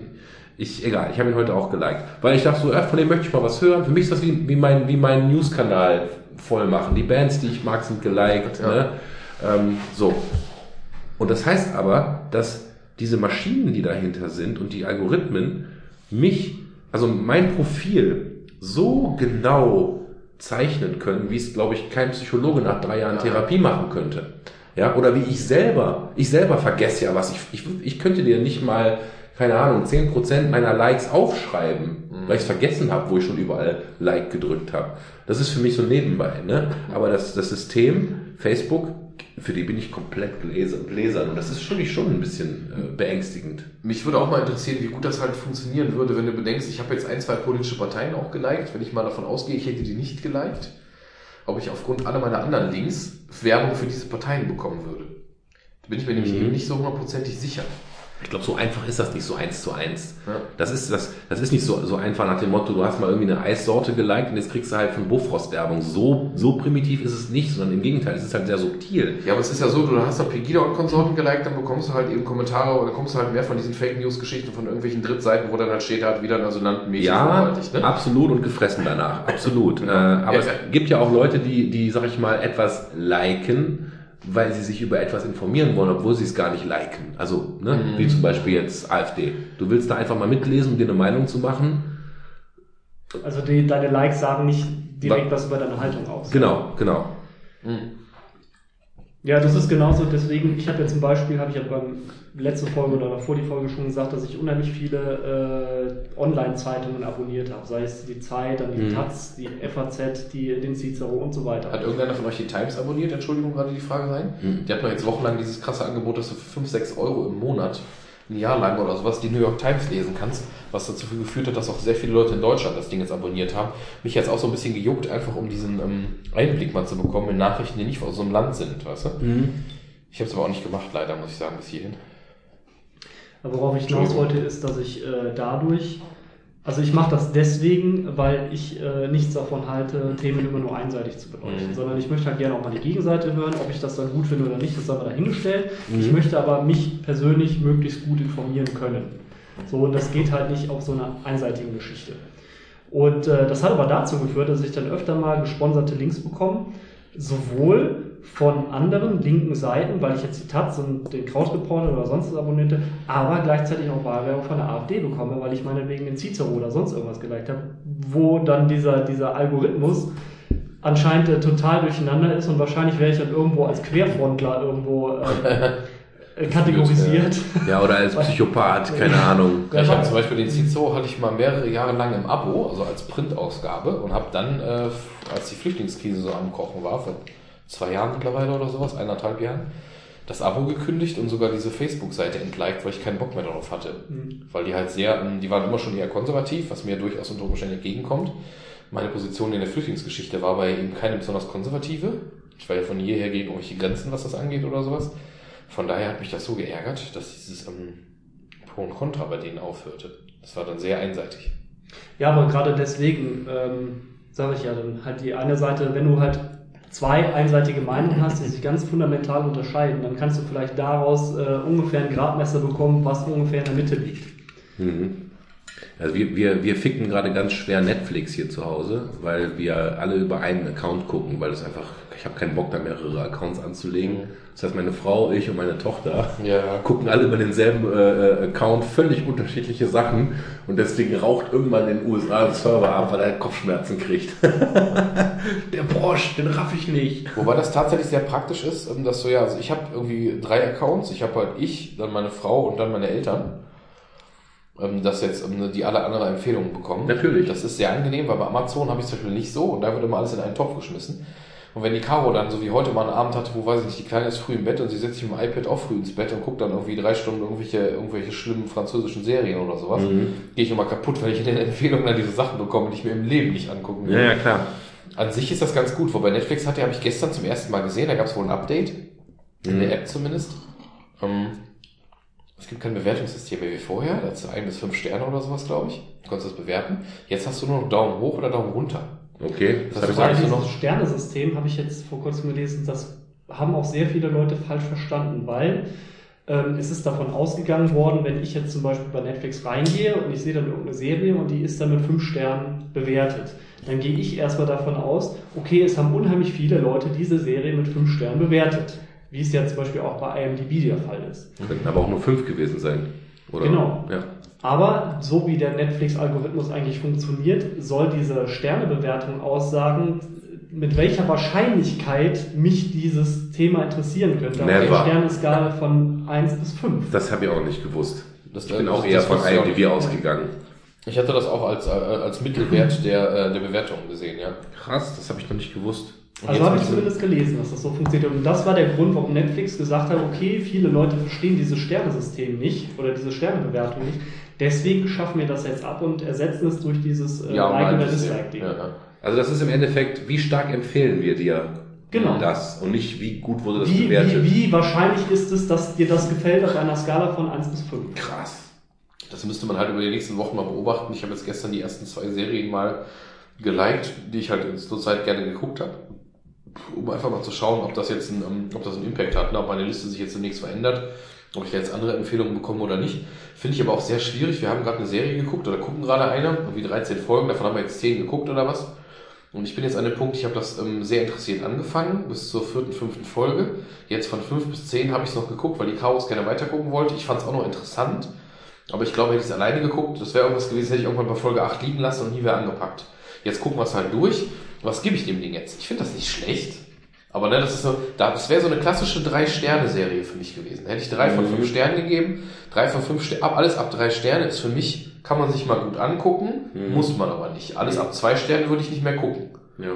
[SPEAKER 1] ich, egal, ich habe ihn heute auch geliked. Weil ich dachte so, äh, von dem möchte ich mal was hören. Für mich ist das wie, wie mein, wie mein News-Kanal voll machen. Die Bands, die ich mag, sind geliked.
[SPEAKER 2] Ja.
[SPEAKER 1] Ne? Ähm, so. Und das heißt aber, dass diese Maschinen, die dahinter sind und die Algorithmen mich, also mein Profil so genau zeichnen können, wie es, glaube ich, kein Psychologe nach drei Jahren
[SPEAKER 2] Ja.
[SPEAKER 1] Therapie machen könnte. Ja, oder wie ich selber. Ich selber vergesse ja was. Ich, ich, ich könnte dir nicht mal, keine Ahnung, 10% meiner Likes aufschreiben, mhm. weil ich es vergessen habe, wo ich schon überall Like gedrückt habe. Das ist für mich so nebenbei. Ne? Aber das, das System, Facebook, für die bin ich komplett gläsern. Und das ist schon, schon ein bisschen äh, beängstigend.
[SPEAKER 2] Mich würde auch mal interessieren, wie gut das halt funktionieren würde, wenn du bedenkst, ich habe jetzt ein, zwei politische Parteien auch geliked. Wenn ich mal davon ausgehe, ich hätte die nicht geliked, ob ich aufgrund aller meiner anderen Links Werbung für diese Parteien bekommen würde. Da bin ich mir nämlich mhm. eben nicht so hundertprozentig sicher.
[SPEAKER 1] Ich glaube, so einfach ist das nicht so eins zu eins. Ja. Das ist das, das ist nicht so, so einfach nach dem Motto, du hast mal irgendwie eine Eissorte geliked und jetzt kriegst du halt von Bofrost Werbung. So, so primitiv ist es nicht, sondern im Gegenteil, es ist halt sehr subtil.
[SPEAKER 2] Ja, aber es ist ja so, du hast da Pegida und Konsorten geliked, dann bekommst du halt eben Kommentare oder kommst du halt mehr von diesen Fake News Geschichten von irgendwelchen Drittseiten, wo dann halt steht, halt wieder ein Asyllantenmädchen
[SPEAKER 1] Ja, ne? absolut und gefressen danach. Absolut. (laughs) äh, aber ja, es gibt ja auch Leute, die, die, sag ich mal, etwas liken, weil sie sich über etwas informieren wollen, obwohl sie es gar nicht liken. Also, ne, mhm. wie zum Beispiel jetzt AfD. Du willst da einfach mal mitlesen, um dir eine Meinung zu machen.
[SPEAKER 3] Also die, deine Likes sagen nicht direkt was über deine Haltung aus.
[SPEAKER 1] Genau, genau. Mhm.
[SPEAKER 3] Ja, das ist genauso. Deswegen, ich habe ja zum Beispiel, habe ich ja beim letzte Folge oder vor die Folge schon gesagt, dass ich unheimlich viele äh, Online-Zeitungen abonniert habe. Sei es die Zeit, dann die mhm. Taz, die FAZ, die, den Cicero und so weiter.
[SPEAKER 2] Hat irgendeiner von euch die Times abonniert? Entschuldigung, gerade die Frage sein. Mhm. Die hatten jetzt wochenlang dieses krasse Angebot, dass du für 5, 6 Euro im Monat ein Jahr lang oder sowas die New York Times lesen kannst, was dazu geführt hat, dass auch sehr viele Leute in Deutschland das Ding jetzt abonniert haben. Mich jetzt auch so ein bisschen gejuckt, einfach um diesen ähm, Einblick mal zu bekommen in Nachrichten, die nicht aus so einem Land sind, weißt du? Mhm. Ich habe es aber auch nicht gemacht, leider, muss ich sagen, bis hierhin.
[SPEAKER 3] Aber worauf ich hinaus wollte, ist, dass ich äh, dadurch also ich mache das deswegen, weil ich äh, nichts davon halte, Themen immer nur einseitig zu beleuchten, mhm. sondern ich möchte halt gerne auch mal die Gegenseite hören, ob ich das dann gut finde oder nicht, das sei mal dahingestellt. Mhm. Ich möchte aber mich persönlich möglichst gut informieren können. So, und das geht halt nicht auf so einer einseitigen Geschichte. Und äh, das hat aber dazu geführt, dass ich dann öfter mal gesponserte Links bekomme, sowohl von anderen linken Seiten, weil ich jetzt die Taz und den Krautreporter oder sonst was abonnierte, aber gleichzeitig auch Wahlwerbung von der AfD bekomme, weil ich meinetwegen den Cicero oder sonst irgendwas geliked habe, wo dann dieser, dieser Algorithmus anscheinend äh, total durcheinander ist und wahrscheinlich wäre ich dann irgendwo als Querfrontler irgendwo äh, (laughs) kategorisiert.
[SPEAKER 1] Ja, oder als (laughs) Psychopath, keine Ahnung.
[SPEAKER 2] Ja, ich habe zum Beispiel den Cicero hatte ich mal mehrere Jahre lang im Abo, also als Printausgabe und habe dann, äh, als die Flüchtlingskrise so am Kochen war, zwei Jahren mittlerweile oder sowas, eineinhalb Jahren, das Abo gekündigt und sogar diese Facebook-Seite entliked, weil ich keinen Bock mehr darauf hatte. Mhm. Weil die halt sehr, die waren immer schon eher konservativ, was mir durchaus unter Umständen entgegenkommt. Meine Position in der Flüchtlingsgeschichte war bei eben keine besonders konservative. Ich war ja von jeher gegen irgendwelche Grenzen, was das angeht oder sowas. Von daher hat mich das so geärgert, dass dieses ähm, Pro und Contra bei denen aufhörte. Das war dann sehr einseitig.
[SPEAKER 3] Ja, aber gerade deswegen ähm, sage ich ja dann halt die eine Seite, wenn du halt zwei einseitige Meinungen hast, die sich ganz fundamental unterscheiden, dann kannst du vielleicht daraus äh, ungefähr ein Gradmesser bekommen, was ungefähr in der Mitte liegt.
[SPEAKER 1] Mhm. Also wir, wir, wir ficken gerade ganz schwer Netflix hier zu Hause, weil wir alle über einen Account gucken, weil es einfach, ich habe keinen Bock da mehrere Accounts anzulegen. Das heißt, meine Frau, ich und meine Tochter ja. gucken alle über denselben äh, Account völlig unterschiedliche Sachen und deswegen raucht irgendwann in den USA ein Server ab, weil er Kopfschmerzen kriegt. (laughs) Der Brosch, den raff ich nicht.
[SPEAKER 2] Wobei das tatsächlich sehr praktisch ist, ähm, dass du ja, also ich habe irgendwie drei Accounts, ich habe halt ich, dann meine Frau und dann meine Eltern ähm, dass jetzt ähm, die alle andere Empfehlungen bekommen.
[SPEAKER 1] Natürlich.
[SPEAKER 2] Das ist sehr angenehm, weil bei Amazon habe ich es zum Beispiel nicht so und da wird immer alles in einen Topf geschmissen. Und wenn die Caro dann, so wie heute mal einen Abend hatte, wo weiß ich nicht, die Kleine ist früh im Bett und sie setzt sich mit dem iPad auch früh ins Bett und guckt dann irgendwie drei Stunden irgendwelche, irgendwelche schlimmen französischen Serien oder sowas, mhm. gehe ich immer kaputt, weil ich in den Empfehlungen dann diese Sachen bekomme, die ich mir im Leben nicht angucken
[SPEAKER 1] will. Ja, ja, klar.
[SPEAKER 2] An sich ist das ganz gut, wobei Netflix hatte, habe ich gestern zum ersten Mal gesehen, da gab es wohl ein Update, in der mhm. App zumindest. Ähm, es gibt kein Bewertungssystem mehr wie vorher. Da hast du ein bis fünf Sterne oder sowas, glaube ich. Du kannst das bewerten. Jetzt hast du nur noch Daumen hoch oder Daumen runter.
[SPEAKER 3] Okay. Das, das heißt, dieses Sternesystem habe ich jetzt vor kurzem gelesen, das haben auch sehr viele Leute falsch verstanden, weil ähm, es ist davon ausgegangen worden, wenn ich jetzt zum Beispiel bei Netflix reingehe und ich sehe dann irgendeine Serie und die ist dann mit fünf Sternen bewertet, dann gehe ich erstmal davon aus, okay, es haben unheimlich viele Leute diese Serie mit fünf Sternen bewertet wie es ja zum Beispiel auch bei IMDb der Fall ist.
[SPEAKER 1] Könnten aber auch nur fünf gewesen sein.
[SPEAKER 3] Oder? Genau. Ja. Aber so wie der Netflix-Algorithmus eigentlich funktioniert, soll diese Sternebewertung aussagen, mit welcher Wahrscheinlichkeit mich dieses Thema interessieren könnte. Auf
[SPEAKER 1] Never.
[SPEAKER 3] der Sterneskala von 1 bis 5.
[SPEAKER 1] Das habe ich auch nicht gewusst.
[SPEAKER 2] Das-
[SPEAKER 1] ich bin
[SPEAKER 2] das-
[SPEAKER 1] auch eher von IMDb ausgegangen.
[SPEAKER 2] Ich hatte das auch als, äh, als Mittelwert der, äh, der Bewertung gesehen, ja.
[SPEAKER 1] Krass, das habe ich noch nicht gewusst.
[SPEAKER 3] Also habe ich zumindest gelesen, dass das so funktioniert. Und das war der Grund, warum Netflix gesagt hat, okay, viele Leute verstehen dieses Sternesystem nicht oder diese Sternebewertung nicht. Deswegen schaffen wir das jetzt ab und ersetzen es durch dieses äh,
[SPEAKER 2] ja,
[SPEAKER 3] Like- oder. Dislike-Ding.
[SPEAKER 2] Ja, ja.
[SPEAKER 1] Also das ist im Endeffekt, wie stark empfehlen wir dir
[SPEAKER 3] Genau.
[SPEAKER 1] das und nicht, wie gut wurde das
[SPEAKER 3] Wie,
[SPEAKER 1] bewertet.
[SPEAKER 3] wie, wie wahrscheinlich ist es, dass dir das gefällt auf einer Skala von 1 bis 5?
[SPEAKER 1] Krass.
[SPEAKER 2] Das müsste man halt über die nächsten Wochen mal beobachten. Ich habe jetzt gestern die ersten zwei Serien mal geliked, die ich halt in zur Zeit gerne geguckt habe. Um einfach mal zu schauen, ob das jetzt ein, ähm, ob das einen Impact hat, ne? ob meine Liste sich jetzt demnächst verändert, ob ich jetzt andere Empfehlungen bekomme oder nicht. Finde ich aber auch sehr schwierig. Wir haben gerade eine Serie geguckt oder gucken gerade eine, irgendwie 13 Folgen, davon haben wir jetzt 10 geguckt oder was. Und ich bin jetzt an dem Punkt, ich habe das ähm, sehr interessiert angefangen, bis zur vierten, fünften Folge. Jetzt von fünf bis zehn habe ich es noch geguckt, weil die Chaos gerne weitergucken wollte. Ich fand es auch noch interessant. Aber ich glaube, hätte ich es alleine geguckt, das wäre irgendwas gewesen, hätte ich irgendwann bei Folge 8 liegen lassen und nie wieder angepackt. Jetzt gucken wir es halt durch. Was gebe ich dem Ding jetzt? Ich finde das nicht schlecht. Aber ne, das ist so, da- das wäre so eine klassische Drei-Sterne-Serie für mich gewesen. Hätte ich drei von fünf Sternen gegeben, drei von fünf Sternen, ab, alles ab drei Sterne ist für mich, kann man sich mal gut angucken, muss man aber nicht. Alles ab zwei Sternen würde ich nicht mehr gucken.
[SPEAKER 1] Ja,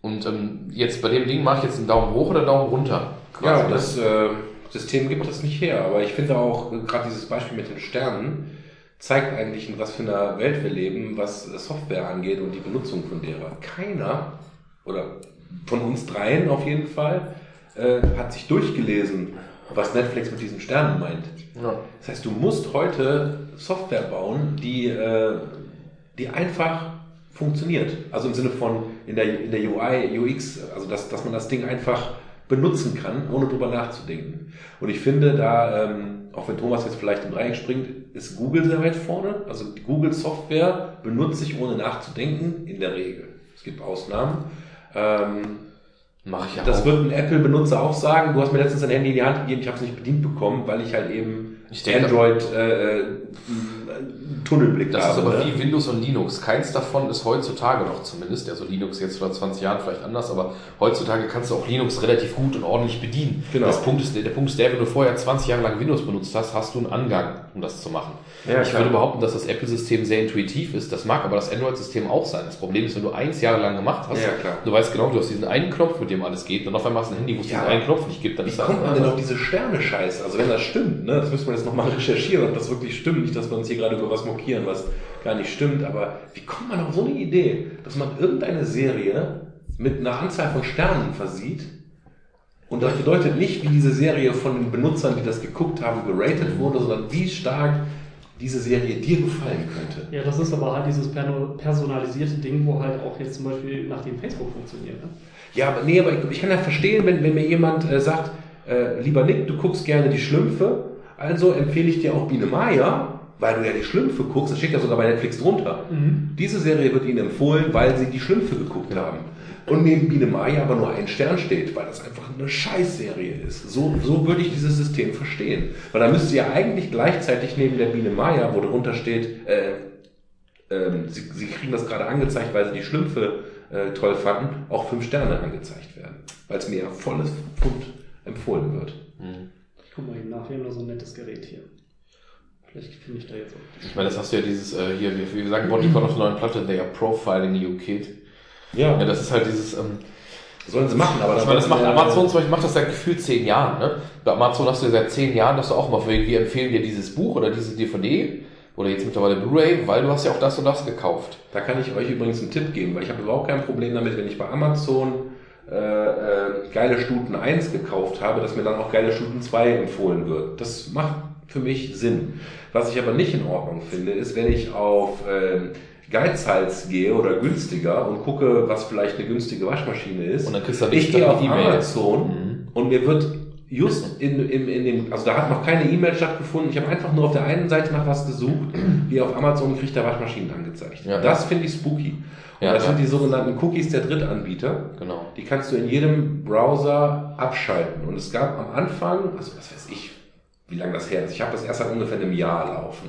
[SPEAKER 2] Und ähm, jetzt bei dem Ding mache ich jetzt einen Daumen hoch oder Daumen runter.
[SPEAKER 1] ja
[SPEAKER 2] ne?
[SPEAKER 1] das äh, System gibt das nicht her. Aber ich finde auch, äh, gerade dieses Beispiel mit den Sternen zeigt eigentlich, in was für einer Welt wir leben, was Software angeht und die Benutzung von derer. Keiner, oder von uns dreien auf jeden Fall, äh, hat sich durchgelesen, was Netflix mit diesen Sternen meint.
[SPEAKER 2] Ja.
[SPEAKER 1] Das heißt, du musst heute Software bauen, die, äh, die einfach funktioniert. Also im Sinne von in der, in der UI, UX, also dass, dass man das Ding einfach benutzen kann, ohne drüber nachzudenken. Und ich finde da, ähm, auch wenn Thomas jetzt vielleicht im Dreieck springt, ist Google sehr weit vorne. Also die Google Software benutze ich ohne nachzudenken, in der Regel. Es gibt Ausnahmen. Ähm,
[SPEAKER 2] Mache ich ja
[SPEAKER 1] das
[SPEAKER 2] auch.
[SPEAKER 1] wird ein Apple-Benutzer auch sagen. Du hast mir letztens dein Handy in die Hand gegeben, ich habe es nicht bedient bekommen, weil ich halt eben
[SPEAKER 2] Ich denke-
[SPEAKER 1] Android äh, äh, Tunnelblick
[SPEAKER 2] Das
[SPEAKER 1] habe.
[SPEAKER 2] ist aber
[SPEAKER 1] ne?
[SPEAKER 2] wie Windows und Linux. Keins davon ist heutzutage noch zumindest, also Linux jetzt vor 20 Jahren vielleicht anders, aber heutzutage kannst du auch Linux relativ gut und ordentlich bedienen.
[SPEAKER 1] Genau.
[SPEAKER 2] Das Punkt ist, der Punkt ist der, wenn du vorher 20 Jahre lang Windows benutzt hast, hast du einen Angang, um das zu machen.
[SPEAKER 1] Ja,
[SPEAKER 2] ich
[SPEAKER 1] klar.
[SPEAKER 2] würde behaupten, dass das Apple-System sehr intuitiv ist. Das mag aber das Android-System auch sein. Das Problem ist, wenn du eins Jahre lang gemacht hast,
[SPEAKER 1] Ja,
[SPEAKER 2] du weißt genau, du hast diesen einen Knopf, mit dem alles geht, und auf einmal hast du ein Handy, wo es
[SPEAKER 1] Ja.
[SPEAKER 2] diesen einen Knopf nicht gibt, dann
[SPEAKER 1] Wie
[SPEAKER 2] ist das
[SPEAKER 1] kommt man denn auf diese Sterne-Scheiße? Also wenn das stimmt, ne, das müssen wir jetzt nochmal recherchieren, ob das wirklich stimmt. Nicht, dass wir uns hier gerade über was mokieren, was gar nicht stimmt. Aber wie kommt man auf so eine Idee, dass man irgendeine Serie mit einer Anzahl von Sternen versieht? Und das bedeutet nicht, wie diese Serie von den Benutzern, die das geguckt haben, geratet wurde, sondern wie stark diese Serie dir gefallen könnte.
[SPEAKER 3] Ja, das ist aber halt dieses personalisierte Ding, wo halt auch jetzt zum Beispiel nach dem Facebook funktioniert. Ne?
[SPEAKER 1] Ja, aber nee, aber ich, ich kann ja verstehen, wenn, wenn mir jemand äh, sagt, äh, lieber Nick, du guckst gerne die Schlümpfe, also empfehle ich dir auch Biene Maya, weil du ja die Schlümpfe guckst, das steht ja sogar bei Netflix drunter. Diese Serie wird Ihnen empfohlen, weil Sie die Schlümpfe geguckt haben. Und neben Biene Maya aber nur ein Stern steht, weil das einfach eine Scheißserie ist. So, so würde ich dieses System verstehen. Weil da müsste ja eigentlich gleichzeitig neben der Biene Maya, wo drunter steht, äh, ähm, sie, sie kriegen das gerade angezeigt, weil sie die Schlümpfe äh, toll fanden, auch fünf Sterne angezeigt werden. Weil es mir ja volles Pfund empfohlen wird.
[SPEAKER 3] Ich guck mal eben nach, wir haben nur so ein nettes Gerät hier. Vielleicht finde ich da jetzt auch.
[SPEAKER 2] Ich meine, das hast du ja dieses, äh, hier, wie wir sagen, Bodycon auf der neuen Platte, they are profiling you, kid.
[SPEAKER 1] Ja,
[SPEAKER 2] Ja, das ist halt dieses, ähm,
[SPEAKER 1] sollen sie machen, aber
[SPEAKER 2] ich meine, das macht Amazon zum Beispiel macht das seit gefühlt zehn Jahren, ne? Bei Amazon hast du ja seit zehn Jahren, dass du auch mal, für- wir empfehlen dir dieses Buch oder diese DVD oder jetzt mittlerweile Blu-ray, weil du hast ja auch das und das gekauft.
[SPEAKER 1] Da kann ich euch übrigens einen Tipp geben, weil ich habe überhaupt kein Problem damit, wenn ich bei Amazon äh, äh, geile Stuten 1 gekauft habe, dass mir dann auch geile Stuten 2 empfohlen wird. Das macht für mich Sinn. Was ich aber nicht in Ordnung finde, ist, wenn ich auf ähm, Geizhals gehe oder günstiger und gucke, was vielleicht eine günstige Waschmaschine ist.
[SPEAKER 2] Und dann kriegst du
[SPEAKER 1] ich
[SPEAKER 2] nicht
[SPEAKER 1] gehe
[SPEAKER 2] dann
[SPEAKER 1] auf
[SPEAKER 2] die E-Mail.
[SPEAKER 1] Amazon und mir wird just in, in, in dem, also da hat noch keine E-Mail stattgefunden. Ich habe einfach nur auf der einen Seite nach was gesucht, wie auf Amazon kriegt der Waschmaschinen angezeigt.
[SPEAKER 2] Ja.
[SPEAKER 1] Das finde ich spooky. Und
[SPEAKER 2] Ja,
[SPEAKER 1] das
[SPEAKER 2] ja.
[SPEAKER 1] sind die sogenannten Cookies der Drittanbieter.
[SPEAKER 2] Genau.
[SPEAKER 1] Die kannst du in jedem Browser abschalten. Und es gab am Anfang, also was weiß ich, wie lange das her ist. Ich habe das erst seit ungefähr einem Jahr laufen,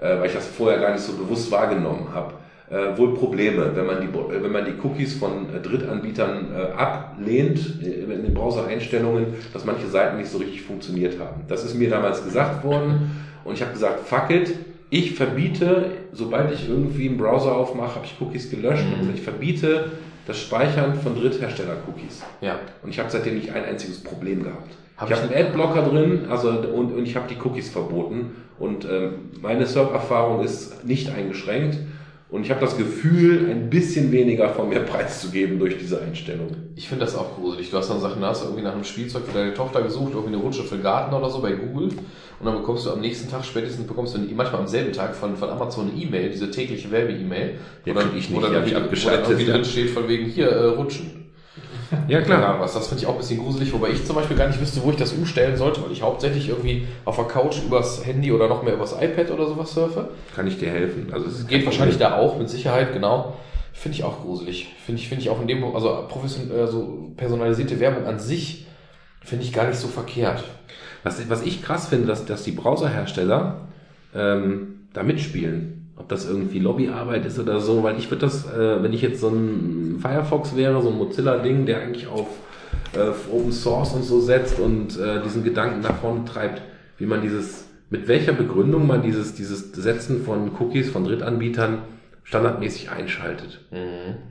[SPEAKER 1] äh, weil ich das vorher gar nicht so bewusst wahrgenommen habe. Äh, wohl Probleme, wenn man die, wenn man die Cookies von äh, Drittanbietern äh, ablehnt äh, in den Browser-Einstellungen, dass manche Seiten nicht so richtig funktioniert haben. Das ist mir damals gesagt worden und ich habe gesagt, fuck it, ich verbiete, sobald ich irgendwie einen Browser aufmache, habe ich Cookies gelöscht und ich verbiete das Speichern von Dritthersteller-Cookies.
[SPEAKER 2] Ja.
[SPEAKER 1] Und ich habe seitdem nicht ein einziges Problem gehabt.
[SPEAKER 2] Hab
[SPEAKER 1] ich
[SPEAKER 2] ich-
[SPEAKER 1] habe einen Adblocker drin, also und, und ich habe die Cookies verboten. Und ähm, meine Surferfahrung ist nicht eingeschränkt. Und ich habe das Gefühl, ein bisschen weniger von mir (laughs) preiszugeben durch diese Einstellung.
[SPEAKER 2] Ich finde das auch gruselig. Du hast dann Sachen, hast du irgendwie nach einem Spielzeug für deine Tochter gesucht, irgendwie eine Rutsche für den Garten oder so bei Google. Und dann bekommst du am nächsten Tag, spätestens bekommst du manchmal am selben Tag von, von Amazon eine E-Mail, diese tägliche Werbe-E-Mail.
[SPEAKER 1] Ja,
[SPEAKER 2] wo dann-
[SPEAKER 1] krieg ich nicht, ich
[SPEAKER 2] irgendwie- wo dann
[SPEAKER 1] abgeschaltet,
[SPEAKER 2] irgendwie
[SPEAKER 1] ja.
[SPEAKER 2] drin steht von wegen hier, äh, Rutschen. (laughs)
[SPEAKER 1] Ja
[SPEAKER 2] Ahnung was. Das finde ich auch ein bisschen gruselig, wobei ich zum Beispiel gar nicht wüsste, wo ich das umstellen sollte, weil ich hauptsächlich irgendwie auf der Couch übers Handy oder noch mehr übers iPad oder sowas surfe.
[SPEAKER 1] Kann ich dir helfen? Also es
[SPEAKER 2] geht wahrscheinlich da auch, mit Sicherheit, genau. Finde ich auch gruselig. Finde ich, finde ich auch in dem, also profession, also personalisierte Werbung an sich finde ich gar nicht so verkehrt.
[SPEAKER 1] Was, was ich krass finde, dass, dass die Browserhersteller ähm, da mitspielen. Ob das irgendwie Lobbyarbeit ist oder so, weil ich würde das, äh, wenn ich jetzt so ein Firefox wäre, so ein Mozilla-Ding, der eigentlich auf äh, Open Source und so setzt und äh, diesen Gedanken nach vorne treibt, wie man dieses, mit welcher Begründung man dieses, dieses Setzen von Cookies von Drittanbietern standardmäßig einschaltet.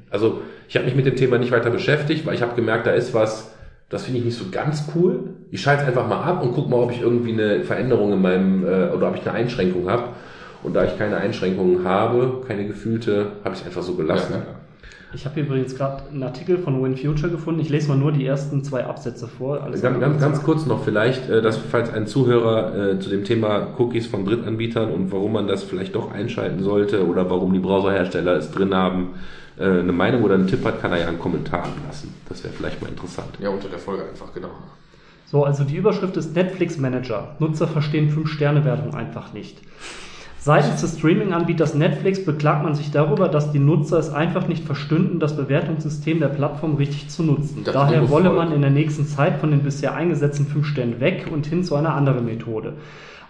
[SPEAKER 1] Also ich habe mich mit dem Thema nicht weiter beschäftigt, weil ich habe gemerkt, da ist was, das finde ich nicht so ganz cool. Ich schalte es einfach mal ab und gucke mal, ob ich irgendwie eine Veränderung in meinem äh, oder ob ich eine Einschränkung habe. Und da ich keine Einschränkungen habe, keine gefühlte, habe ich es einfach so gelassen.
[SPEAKER 2] Ja, ja.
[SPEAKER 3] Ich habe übrigens gerade einen Artikel von WinFuture gefunden. Ich lese mal nur die ersten zwei Absätze vor. Alles
[SPEAKER 1] Ganz, ganz, ganz kurz noch vielleicht, äh, dass falls ein Zuhörer äh, zu dem Thema Cookies von Drittanbietern und warum man das vielleicht doch einschalten sollte oder warum die Browserhersteller es drin haben, äh, eine Meinung oder einen Tipp hat, kann er ja einen Kommentar lassen. Das wäre vielleicht mal interessant.
[SPEAKER 2] Ja, unter der Folge einfach, genau.
[SPEAKER 3] So, also die Überschrift ist Netflix Manager. Nutzer verstehen 5-Sterne-Wertung einfach nicht. Seitens des Streaming-Anbieters Netflix beklagt man sich darüber, dass die Nutzer es einfach nicht verstünden, das Bewertungssystem der Plattform richtig zu nutzen.
[SPEAKER 2] Das
[SPEAKER 3] Daher wolle man in der nächsten Zeit von den bisher eingesetzten 5 Sternen weg und hin zu einer anderen Methode.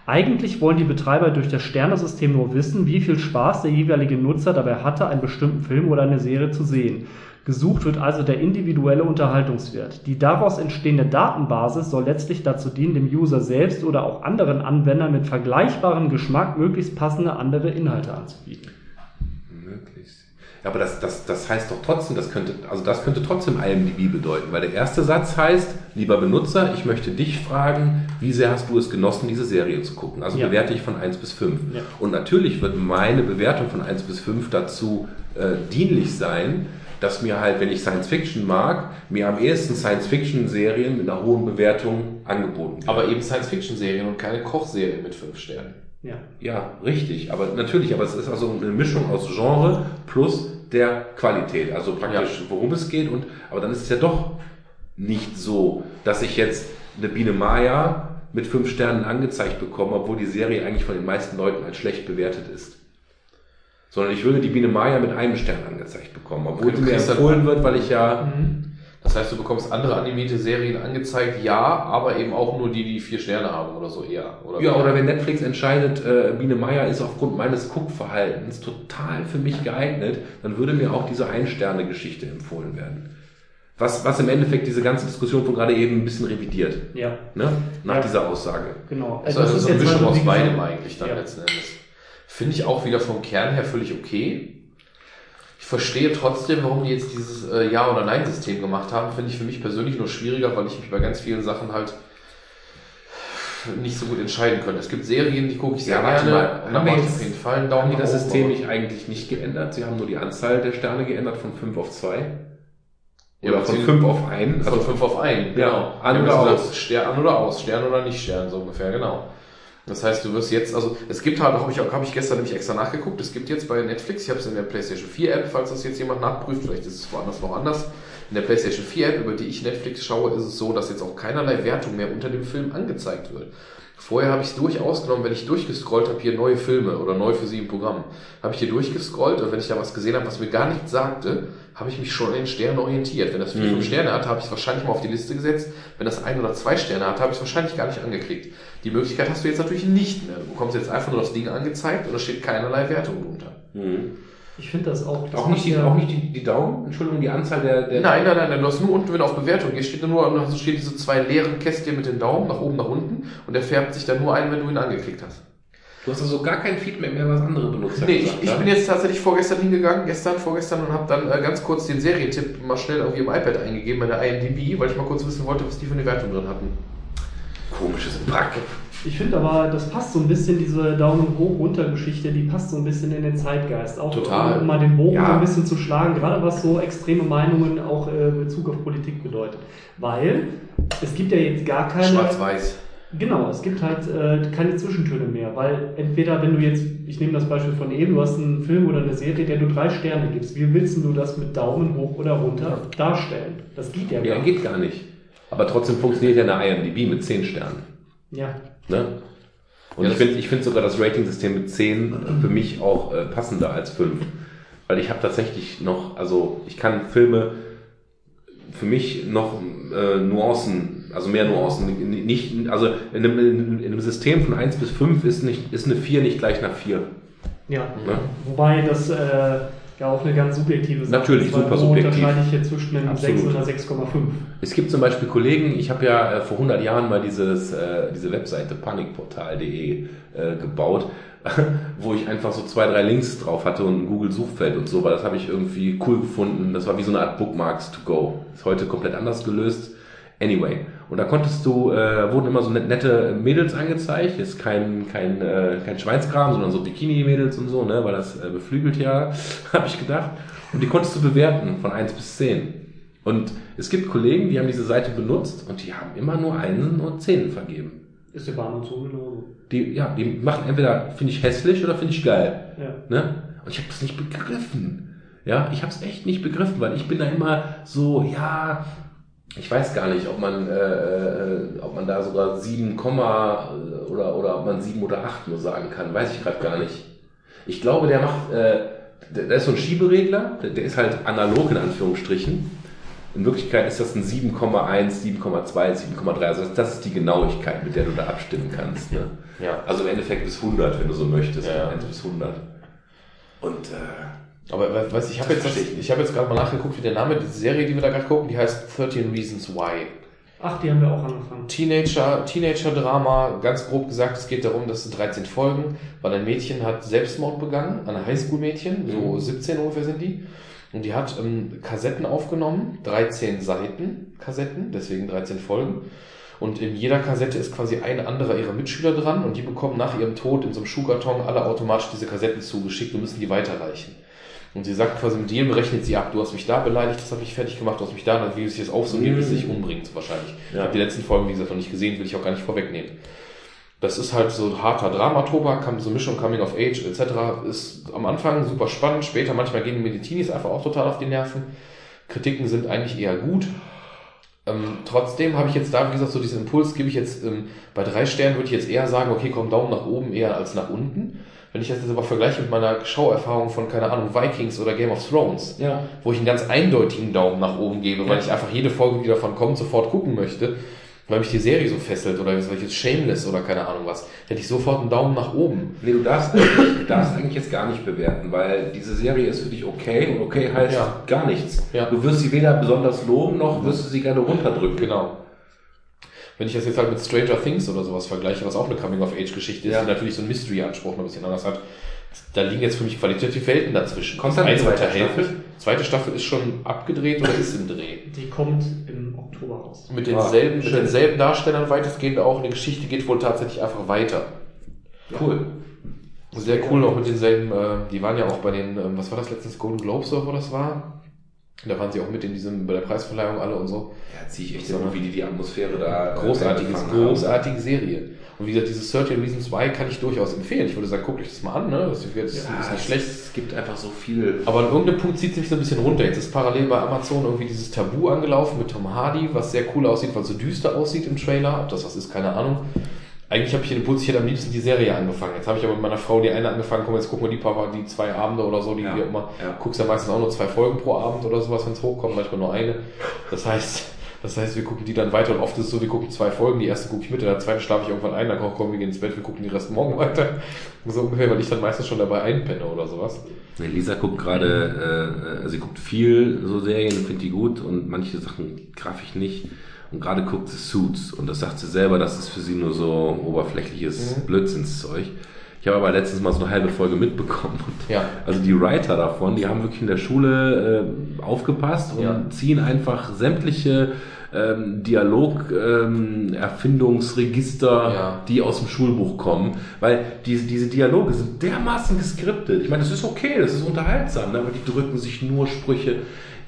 [SPEAKER 3] Eigentlich wollen die Betreiber durch das Sternesystem nur wissen, wie viel Spaß der jeweilige Nutzer dabei hatte, einen bestimmten Film oder eine Serie zu sehen. Gesucht wird also der individuelle Unterhaltungswert. Die daraus entstehende Datenbasis soll letztlich dazu dienen, dem User selbst oder auch anderen Anwendern mit vergleichbarem Geschmack möglichst passende andere Inhalte anzubieten.
[SPEAKER 1] Möglichst. Ja, aber das, das, das heißt doch trotzdem, das könnte, also das könnte trotzdem IMDb bedeuten, weil der erste Satz heißt, lieber Benutzer, ich möchte dich fragen, wie sehr hast du es genossen, diese Serie zu gucken? Also
[SPEAKER 3] Ja.
[SPEAKER 1] bewerte ich von 1 bis 5.
[SPEAKER 3] Ja.
[SPEAKER 1] Und natürlich wird meine Bewertung von 1 bis 5 dazu äh, dienlich sein, dass mir halt, wenn ich Science Fiction mag, mir am ehesten Science Fiction Serien mit einer hohen Bewertung angeboten werden.
[SPEAKER 2] Aber eben Science-Fiction-Serien und keine Kochserien mit fünf Sternen.
[SPEAKER 3] Ja.
[SPEAKER 1] Ja, richtig, aber natürlich, aber es ist also eine Mischung aus Genre plus der Qualität, also praktisch worum es geht und aber dann ist es ja doch nicht so, dass ich jetzt eine Biene Maya mit fünf Sternen angezeigt bekomme, obwohl die Serie eigentlich von den meisten Leuten als schlecht bewertet ist. Sondern ich würde die Biene Maya mit einem Stern angezeigt bekommen, obwohl
[SPEAKER 2] Okay,
[SPEAKER 1] sie mir
[SPEAKER 2] dann-
[SPEAKER 1] empfohlen wird, weil ich ja
[SPEAKER 2] Das heißt, du bekommst andere animierte Serien angezeigt, ja, aber eben auch nur die, die vier Sterne haben oder so eher. Oder
[SPEAKER 1] Ja, oder wenn Netflix entscheidet, äh, Biene Meier ist aufgrund meines Guckverhaltens total für mich geeignet, dann würde mir auch diese Ein-Sterne-Geschichte empfohlen werden. Was, was im Endeffekt diese ganze Diskussion von gerade eben ein bisschen revidiert,
[SPEAKER 3] Ja,
[SPEAKER 1] ne? nach
[SPEAKER 3] Ja.
[SPEAKER 1] dieser Aussage.
[SPEAKER 3] genau.
[SPEAKER 2] Also, also so eine
[SPEAKER 3] jetzt
[SPEAKER 2] Mischung aus beidem eigentlich dann
[SPEAKER 3] Ja.
[SPEAKER 2] letzten Endes. Finde ich auch wieder vom Kern her völlig okay. Ich verstehe trotzdem, warum die jetzt dieses äh, Ja- oder Nein-System gemacht haben. Finde ich für mich persönlich nur schwieriger, weil ich mich bei ganz vielen Sachen halt nicht so gut entscheiden könnte. Es gibt Serien, die gucke ich sehr
[SPEAKER 1] Ja,
[SPEAKER 2] gerne.
[SPEAKER 1] mal. Haben wir
[SPEAKER 2] auf jeden Fall einen
[SPEAKER 1] Haben die das System nicht eigentlich nicht geändert? Sie haben nur die Anzahl der Sterne geändert von 5 auf 2?
[SPEAKER 2] Ja,
[SPEAKER 1] Oder von
[SPEAKER 2] beziehungsweise-
[SPEAKER 1] 5 auf 1?
[SPEAKER 2] Von 5 auf 1, genau.
[SPEAKER 1] an
[SPEAKER 2] Wir
[SPEAKER 1] oder
[SPEAKER 2] gesagt, Stern an oder aus, Stern oder nicht Stern, so ungefähr, genau. Das heißt, du wirst jetzt, also es gibt halt, habe ich, habe ich gestern nämlich extra nachgeguckt, es gibt jetzt bei Netflix, ich habe es in der PlayStation 4 App, falls das jetzt jemand nachprüft, vielleicht ist es woanders noch anders. In der PlayStation 4 App, über die ich Netflix schaue, ist es so, dass jetzt auch keinerlei Wertung mehr unter dem Film angezeigt wird. Vorher habe ich es durchaus genommen, wenn ich durchgescrollt habe, hier neue Filme oder neu für sie im Programm, habe ich hier durchgescrollt und wenn ich da was gesehen habe, was mir gar nichts sagte, habe ich mich schon an den Sternen orientiert. Wenn das vier,
[SPEAKER 1] Mhm.
[SPEAKER 2] fünf Sterne hat, habe ich es wahrscheinlich mal auf die Liste gesetzt. Wenn das ein oder zwei Sterne hat, habe ich es wahrscheinlich gar nicht angeklickt. Die Möglichkeit hast du jetzt natürlich nicht mehr. Du bekommst jetzt einfach nur das Ding angezeigt und da steht keinerlei Wertung drunter.
[SPEAKER 1] Mhm.
[SPEAKER 3] Ich finde das auch. Das
[SPEAKER 1] Auch nicht, die,
[SPEAKER 3] ja-
[SPEAKER 1] auch nicht die, die Daumen, Entschuldigung, die Anzahl der. der
[SPEAKER 2] Nein, nein, nein, nein, du hast nur unten, wenn du auf Bewertung gehst, steht da nur, also steht diese zwei leeren Kästchen mit den Daumen, nach oben, nach unten, und der färbt sich dann nur ein, wenn du ihn angeklickt hast.
[SPEAKER 1] Du hast also gar kein Feedback mehr, was andere Benutzer
[SPEAKER 2] Nee, ich,
[SPEAKER 1] gesagt
[SPEAKER 2] ich
[SPEAKER 1] haben.
[SPEAKER 2] bin jetzt tatsächlich vorgestern hingegangen, gestern, vorgestern, und habe dann äh, ganz kurz den Serientipp mal schnell irgendwie im iPad eingegeben, bei der IMDb, weil ich mal kurz wissen wollte, was die für eine Wertung drin hatten.
[SPEAKER 1] Komisches Brack.
[SPEAKER 3] Ich finde aber, das passt so ein bisschen, diese Daumen hoch runter Geschichte, die passt so ein bisschen in den Zeitgeist. Auch
[SPEAKER 2] Total.
[SPEAKER 3] um mal den Bogen
[SPEAKER 1] Ja.
[SPEAKER 3] ein bisschen zu schlagen, gerade was so extreme Meinungen auch äh, in Bezug auf Politik bedeutet. Weil es gibt ja jetzt gar keine.
[SPEAKER 2] Schwarz-Weiß.
[SPEAKER 3] Genau, es gibt halt äh, keine Zwischentöne mehr, weil entweder wenn du jetzt, ich nehme das Beispiel von eben, du hast einen Film oder eine Serie, der du drei Sterne gibst, wie willst du das mit Daumen hoch oder runter darstellen? Das geht ja
[SPEAKER 1] Ja,
[SPEAKER 3] gar
[SPEAKER 1] geht gar nicht. Aber trotzdem funktioniert ja eine IMDb mit 10 Sternen.
[SPEAKER 3] Ja,
[SPEAKER 1] Ne? Und
[SPEAKER 2] Ja,
[SPEAKER 1] ich finde ich find sogar das Rating-System mit 10 für mich auch äh, passender als 5. Weil ich habe tatsächlich noch, also ich kann Filme für mich noch äh, Nuancen, also mehr Nuancen, nicht, also in einem, in einem System von 1 bis 5 ist, nicht, ist eine 4 nicht gleich nach 4.
[SPEAKER 3] ja.
[SPEAKER 1] Ne?
[SPEAKER 3] Wobei das äh, ja auch eine ganz subjektive Sache
[SPEAKER 1] Natürlich, super
[SPEAKER 3] wo
[SPEAKER 1] subjektiv.
[SPEAKER 3] unterscheide ich hier zwischen einem
[SPEAKER 1] Absolut.
[SPEAKER 3] 6 oder 6,5.
[SPEAKER 1] Es gibt zum Beispiel Kollegen, ich habe ja äh, vor 100 Jahren mal dieses, äh, diese Webseite panikportal.de äh, gebaut, (laughs) wo ich einfach so zwei, drei Links drauf hatte und ein Google-Suchfeld und so, weil das habe ich irgendwie cool gefunden. Das war wie so eine Art Bookmarks to go. Ist heute komplett anders gelöst. Anyway. Und da konntest du, äh, wurden immer so net- nette Mädels angezeigt. Ist kein, kein, äh, kein Schweinskram, sondern so Bikini-Mädels und so, ne, weil das äh, beflügelt ja, (laughs) habe ich gedacht. Und die konntest du bewerten von 1 bis 10. Und es gibt Kollegen, die haben diese Seite benutzt und die haben immer nur Einen und Zehn vergeben.
[SPEAKER 3] Ist der Bahn und so genauso.
[SPEAKER 1] Die, ja, die machen entweder finde ich hässlich oder finde ich geil.
[SPEAKER 3] Ja.
[SPEAKER 1] Ne? Und ich habe das nicht begriffen. Ja, ich habe es echt nicht begriffen, weil ich bin da immer so, ja, ich weiß gar nicht, ob man, äh, äh, ob man da sogar 7, Komma, äh, oder, oder ob man 7 oder 8 nur sagen kann, weiß ich gerade gar nicht. Ich glaube, der macht, äh, der, der ist so ein Schieberegler, der, der ist halt analog in Anführungsstrichen. In Wirklichkeit ist das ein 7,1, 7,2, 7,3. Also das- ist die Genauigkeit, mit der du da abstimmen kannst. Ne?
[SPEAKER 2] Ja.
[SPEAKER 1] Also im Endeffekt bis 100, wenn du so möchtest.
[SPEAKER 2] Ja, ja.
[SPEAKER 1] 1 bis 100. Und äh,
[SPEAKER 2] Aber du, ich habe jetzt,
[SPEAKER 1] ich
[SPEAKER 2] habe jetzt gerade mal nachgeguckt, wie der Name dieser Serie, die wir da gerade gucken, die heißt 13 Reasons Why.
[SPEAKER 3] Ach, die haben wir auch angefangen.
[SPEAKER 2] Teenager, Teenager-Drama, ganz grob gesagt, es geht darum, dass es 13 Folgen, weil ein Mädchen hat Selbstmord begangen, ein Highschool-Mädchen, so
[SPEAKER 1] Mhm.
[SPEAKER 2] 17 ungefähr sind die. Und die hat ähm, Kassetten aufgenommen, 13 Seiten Kassetten, deswegen 13 Folgen. Und in jeder Kassette ist quasi ein anderer ihrer Mitschüler dran und die bekommen nach ihrem Tod in so einem Schuhkarton alle automatisch diese Kassetten zugeschickt und müssen die weiterreichen. Und sie sagt quasi, mit jedem rechnet sie ab, du hast mich da beleidigt, das habe ich fertig gemacht, du hast mich da, dann will sie das aufsummieren, bis sie sich umbringt wahrscheinlich. Ich
[SPEAKER 1] Ja.
[SPEAKER 2] habe die letzten Folgen, wie gesagt, noch nicht gesehen, will ich auch gar nicht vorwegnehmen. Das ist halt so harter Dramatobak, kam so Mischung Coming of Age etc. Ist am Anfang super spannend, später manchmal gehen mir die Teenies einfach auch total auf die Nerven. Kritiken sind eigentlich eher gut. Ähm, trotzdem habe ich jetzt da, wie gesagt, so diesen Impuls gebe ich jetzt, ähm, bei drei Sternen würde ich jetzt eher sagen, okay, komm, Daumen nach oben eher als nach unten. Wenn ich das jetzt aber vergleiche mit meiner Schauerfahrung von, keine Ahnung, Vikings oder Game of Thrones,
[SPEAKER 1] ja.
[SPEAKER 2] wo ich einen ganz eindeutigen Daumen nach oben gebe, weil
[SPEAKER 1] Ja.
[SPEAKER 2] ich einfach jede Folge, die davon kommt, sofort gucken möchte, weil mich die Serie so fesselt oder weil ich jetzt Shameless oder keine Ahnung was, hätte ich sofort einen Daumen nach oben.
[SPEAKER 1] Nee, du darfst eigentlich, darfst eigentlich jetzt gar nicht bewerten, weil diese Serie ist für dich okay und okay heißt
[SPEAKER 2] Ja.
[SPEAKER 1] gar nichts.
[SPEAKER 2] Ja.
[SPEAKER 1] Du wirst sie weder besonders loben, noch wirst du sie gerne runterdrücken.
[SPEAKER 2] Genau. Wenn ich das jetzt halt mit Stranger Things oder sowas vergleiche, was auch eine Coming-of-Age-Geschichte ist,
[SPEAKER 1] Ja.
[SPEAKER 2] die natürlich so einen Mystery-Anspruch noch ein bisschen anders hat, da liegen jetzt für mich qualitativ Welten dazwischen.
[SPEAKER 1] Kommt
[SPEAKER 2] Das
[SPEAKER 1] dann die
[SPEAKER 2] eine
[SPEAKER 1] zweite Staffel?
[SPEAKER 2] Zweite Staffel ist schon abgedreht oder ist im Dreh.
[SPEAKER 3] Die kommt im Oktober raus.
[SPEAKER 2] Mit
[SPEAKER 1] Ah,
[SPEAKER 2] denselben, mit
[SPEAKER 1] schön.
[SPEAKER 2] denselben Darstellern weitestgehend auch. Und die Geschichte geht wohl tatsächlich einfach weiter.
[SPEAKER 1] Cool.
[SPEAKER 2] Sehr cool, auch mit denselben, äh, die waren ja auch bei den, ähm, was war das letztens, Golden Globes oder wo das war? Da waren sie auch mit in diesem, bei der Preisverleihung alle und so.
[SPEAKER 1] Ja, ziehe ich echt immer, wie die die Atmosphäre da äh,
[SPEAKER 2] Großartiges,
[SPEAKER 1] haben.
[SPEAKER 2] großartige Serie. Und wie gesagt, dieses 13 Reasons Why kann ich durchaus empfehlen. Ich würde sagen, guckt euch das mal an, ne? Das ist, jetzt,
[SPEAKER 1] Ja,
[SPEAKER 2] ist nicht schlecht.
[SPEAKER 1] Es gibt einfach so viel.
[SPEAKER 2] Aber an irgendeinem Punkt zieht es mich so ein bisschen runter. Jetzt ist parallel bei Amazon irgendwie dieses Tabu angelaufen mit Tom Hardy, was sehr cool aussieht, weil es so düster aussieht im Trailer. Ob das was ist, keine Ahnung. Eigentlich habe ich den Impuls, ich hätte am liebsten die Serie angefangen. Jetzt habe ich aber mit meiner Frau die eine angefangen, komm, jetzt gucken wir die paar, die zwei Abende oder so, die
[SPEAKER 1] Ja,
[SPEAKER 2] wir immer,
[SPEAKER 1] ja.
[SPEAKER 2] guckst ja meistens auch nur zwei Folgen pro Abend oder sowas, wenn es hochkommt, manchmal nur eine. Das heißt, das heißt, wir gucken die dann weiter und oft ist es so, wir gucken zwei Folgen, die erste gucke ich mit, in der zweiten schlafe ich irgendwann ein, dann komm, komm, wir gehen ins Bett, wir gucken die Rest morgen (laughs) weiter. So ungefähr, weil ich dann meistens schon dabei einpenne oder sowas.
[SPEAKER 1] Nee, Lisa guckt gerade, äh, sie guckt viel so Serien, findet die gut und manche Sachen graff ich nicht. Und gerade guckt sie Suits und das sagt sie selber, das ist für sie nur so oberflächliches
[SPEAKER 2] Mhm.
[SPEAKER 1] Blödsinnszeug. Ich habe aber letztens mal so eine halbe Folge mitbekommen. Und
[SPEAKER 2] Ja.
[SPEAKER 1] Also die Writer davon, die haben wirklich in der Schule äh, aufgepasst und
[SPEAKER 2] Ja.
[SPEAKER 1] ziehen einfach sämtliche ähm, Dialog-Erfindungsregister,
[SPEAKER 2] Ja.
[SPEAKER 1] die aus dem Schulbuch kommen, weil diese, diese Dialoge sind dermaßen geskriptet. Ich meine, das ist okay, das ist unterhaltsam, ne? aber die drücken sich nur Sprüche.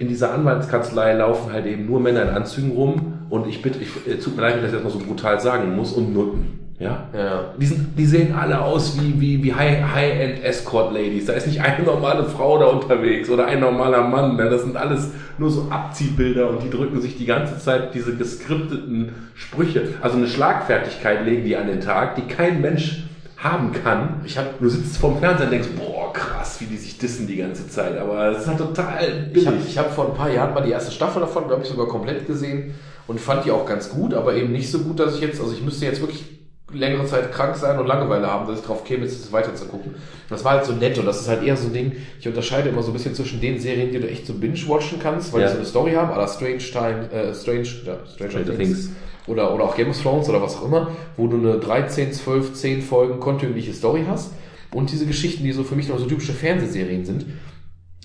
[SPEAKER 1] In dieser Anwaltskanzlei laufen halt eben nur Männer in Anzügen rum und ich bitte, ich, äh, tut mir leid, wenn ich das jetzt mal so brutal sagen muss, und Nutten. Ja?
[SPEAKER 2] Ja.
[SPEAKER 1] Die, sind, die sehen alle aus wie, wie, wie High- High-End Escort Ladies. Da ist nicht eine normale Frau da unterwegs oder ein normaler Mann. Ne? Das sind alles nur so Abziehbilder und die drücken sich die ganze Zeit diese geskripteten Sprüche. Also eine Schlagfertigkeit legen die an den Tag, die kein Mensch haben kann.
[SPEAKER 2] Ich hab-
[SPEAKER 1] du sitzt vorm Fernseher und denkst, boah, krass, wie die sich dissen die ganze Zeit. Aber es ist halt total
[SPEAKER 2] Ich
[SPEAKER 1] billig.
[SPEAKER 2] habe ich hab vor ein paar Jahren mal die erste Staffel davon, glaube ich, sogar komplett gesehen und fand die auch ganz gut, aber eben nicht so gut, dass ich jetzt, also ich müsste jetzt wirklich längere Zeit krank sein und Langeweile haben, dass ich drauf käme, jetzt das weiter zu gucken. Das war halt so nett und das ist halt eher so ein Ding, ich unterscheide immer so ein bisschen zwischen den Serien, die du echt so binge-watchen kannst, weil
[SPEAKER 1] Ja.
[SPEAKER 2] die so eine Story haben, oder Strange Time, äh, Strange, ja, Stranger,
[SPEAKER 1] Stranger
[SPEAKER 2] Things.
[SPEAKER 1] Things.
[SPEAKER 2] Oder, oder auch Game of Thrones oder was auch immer, wo du eine 13, 12, 10 Folgen kontinuierliche Story hast und diese Geschichten, die so für mich noch so typische Fernsehserien sind,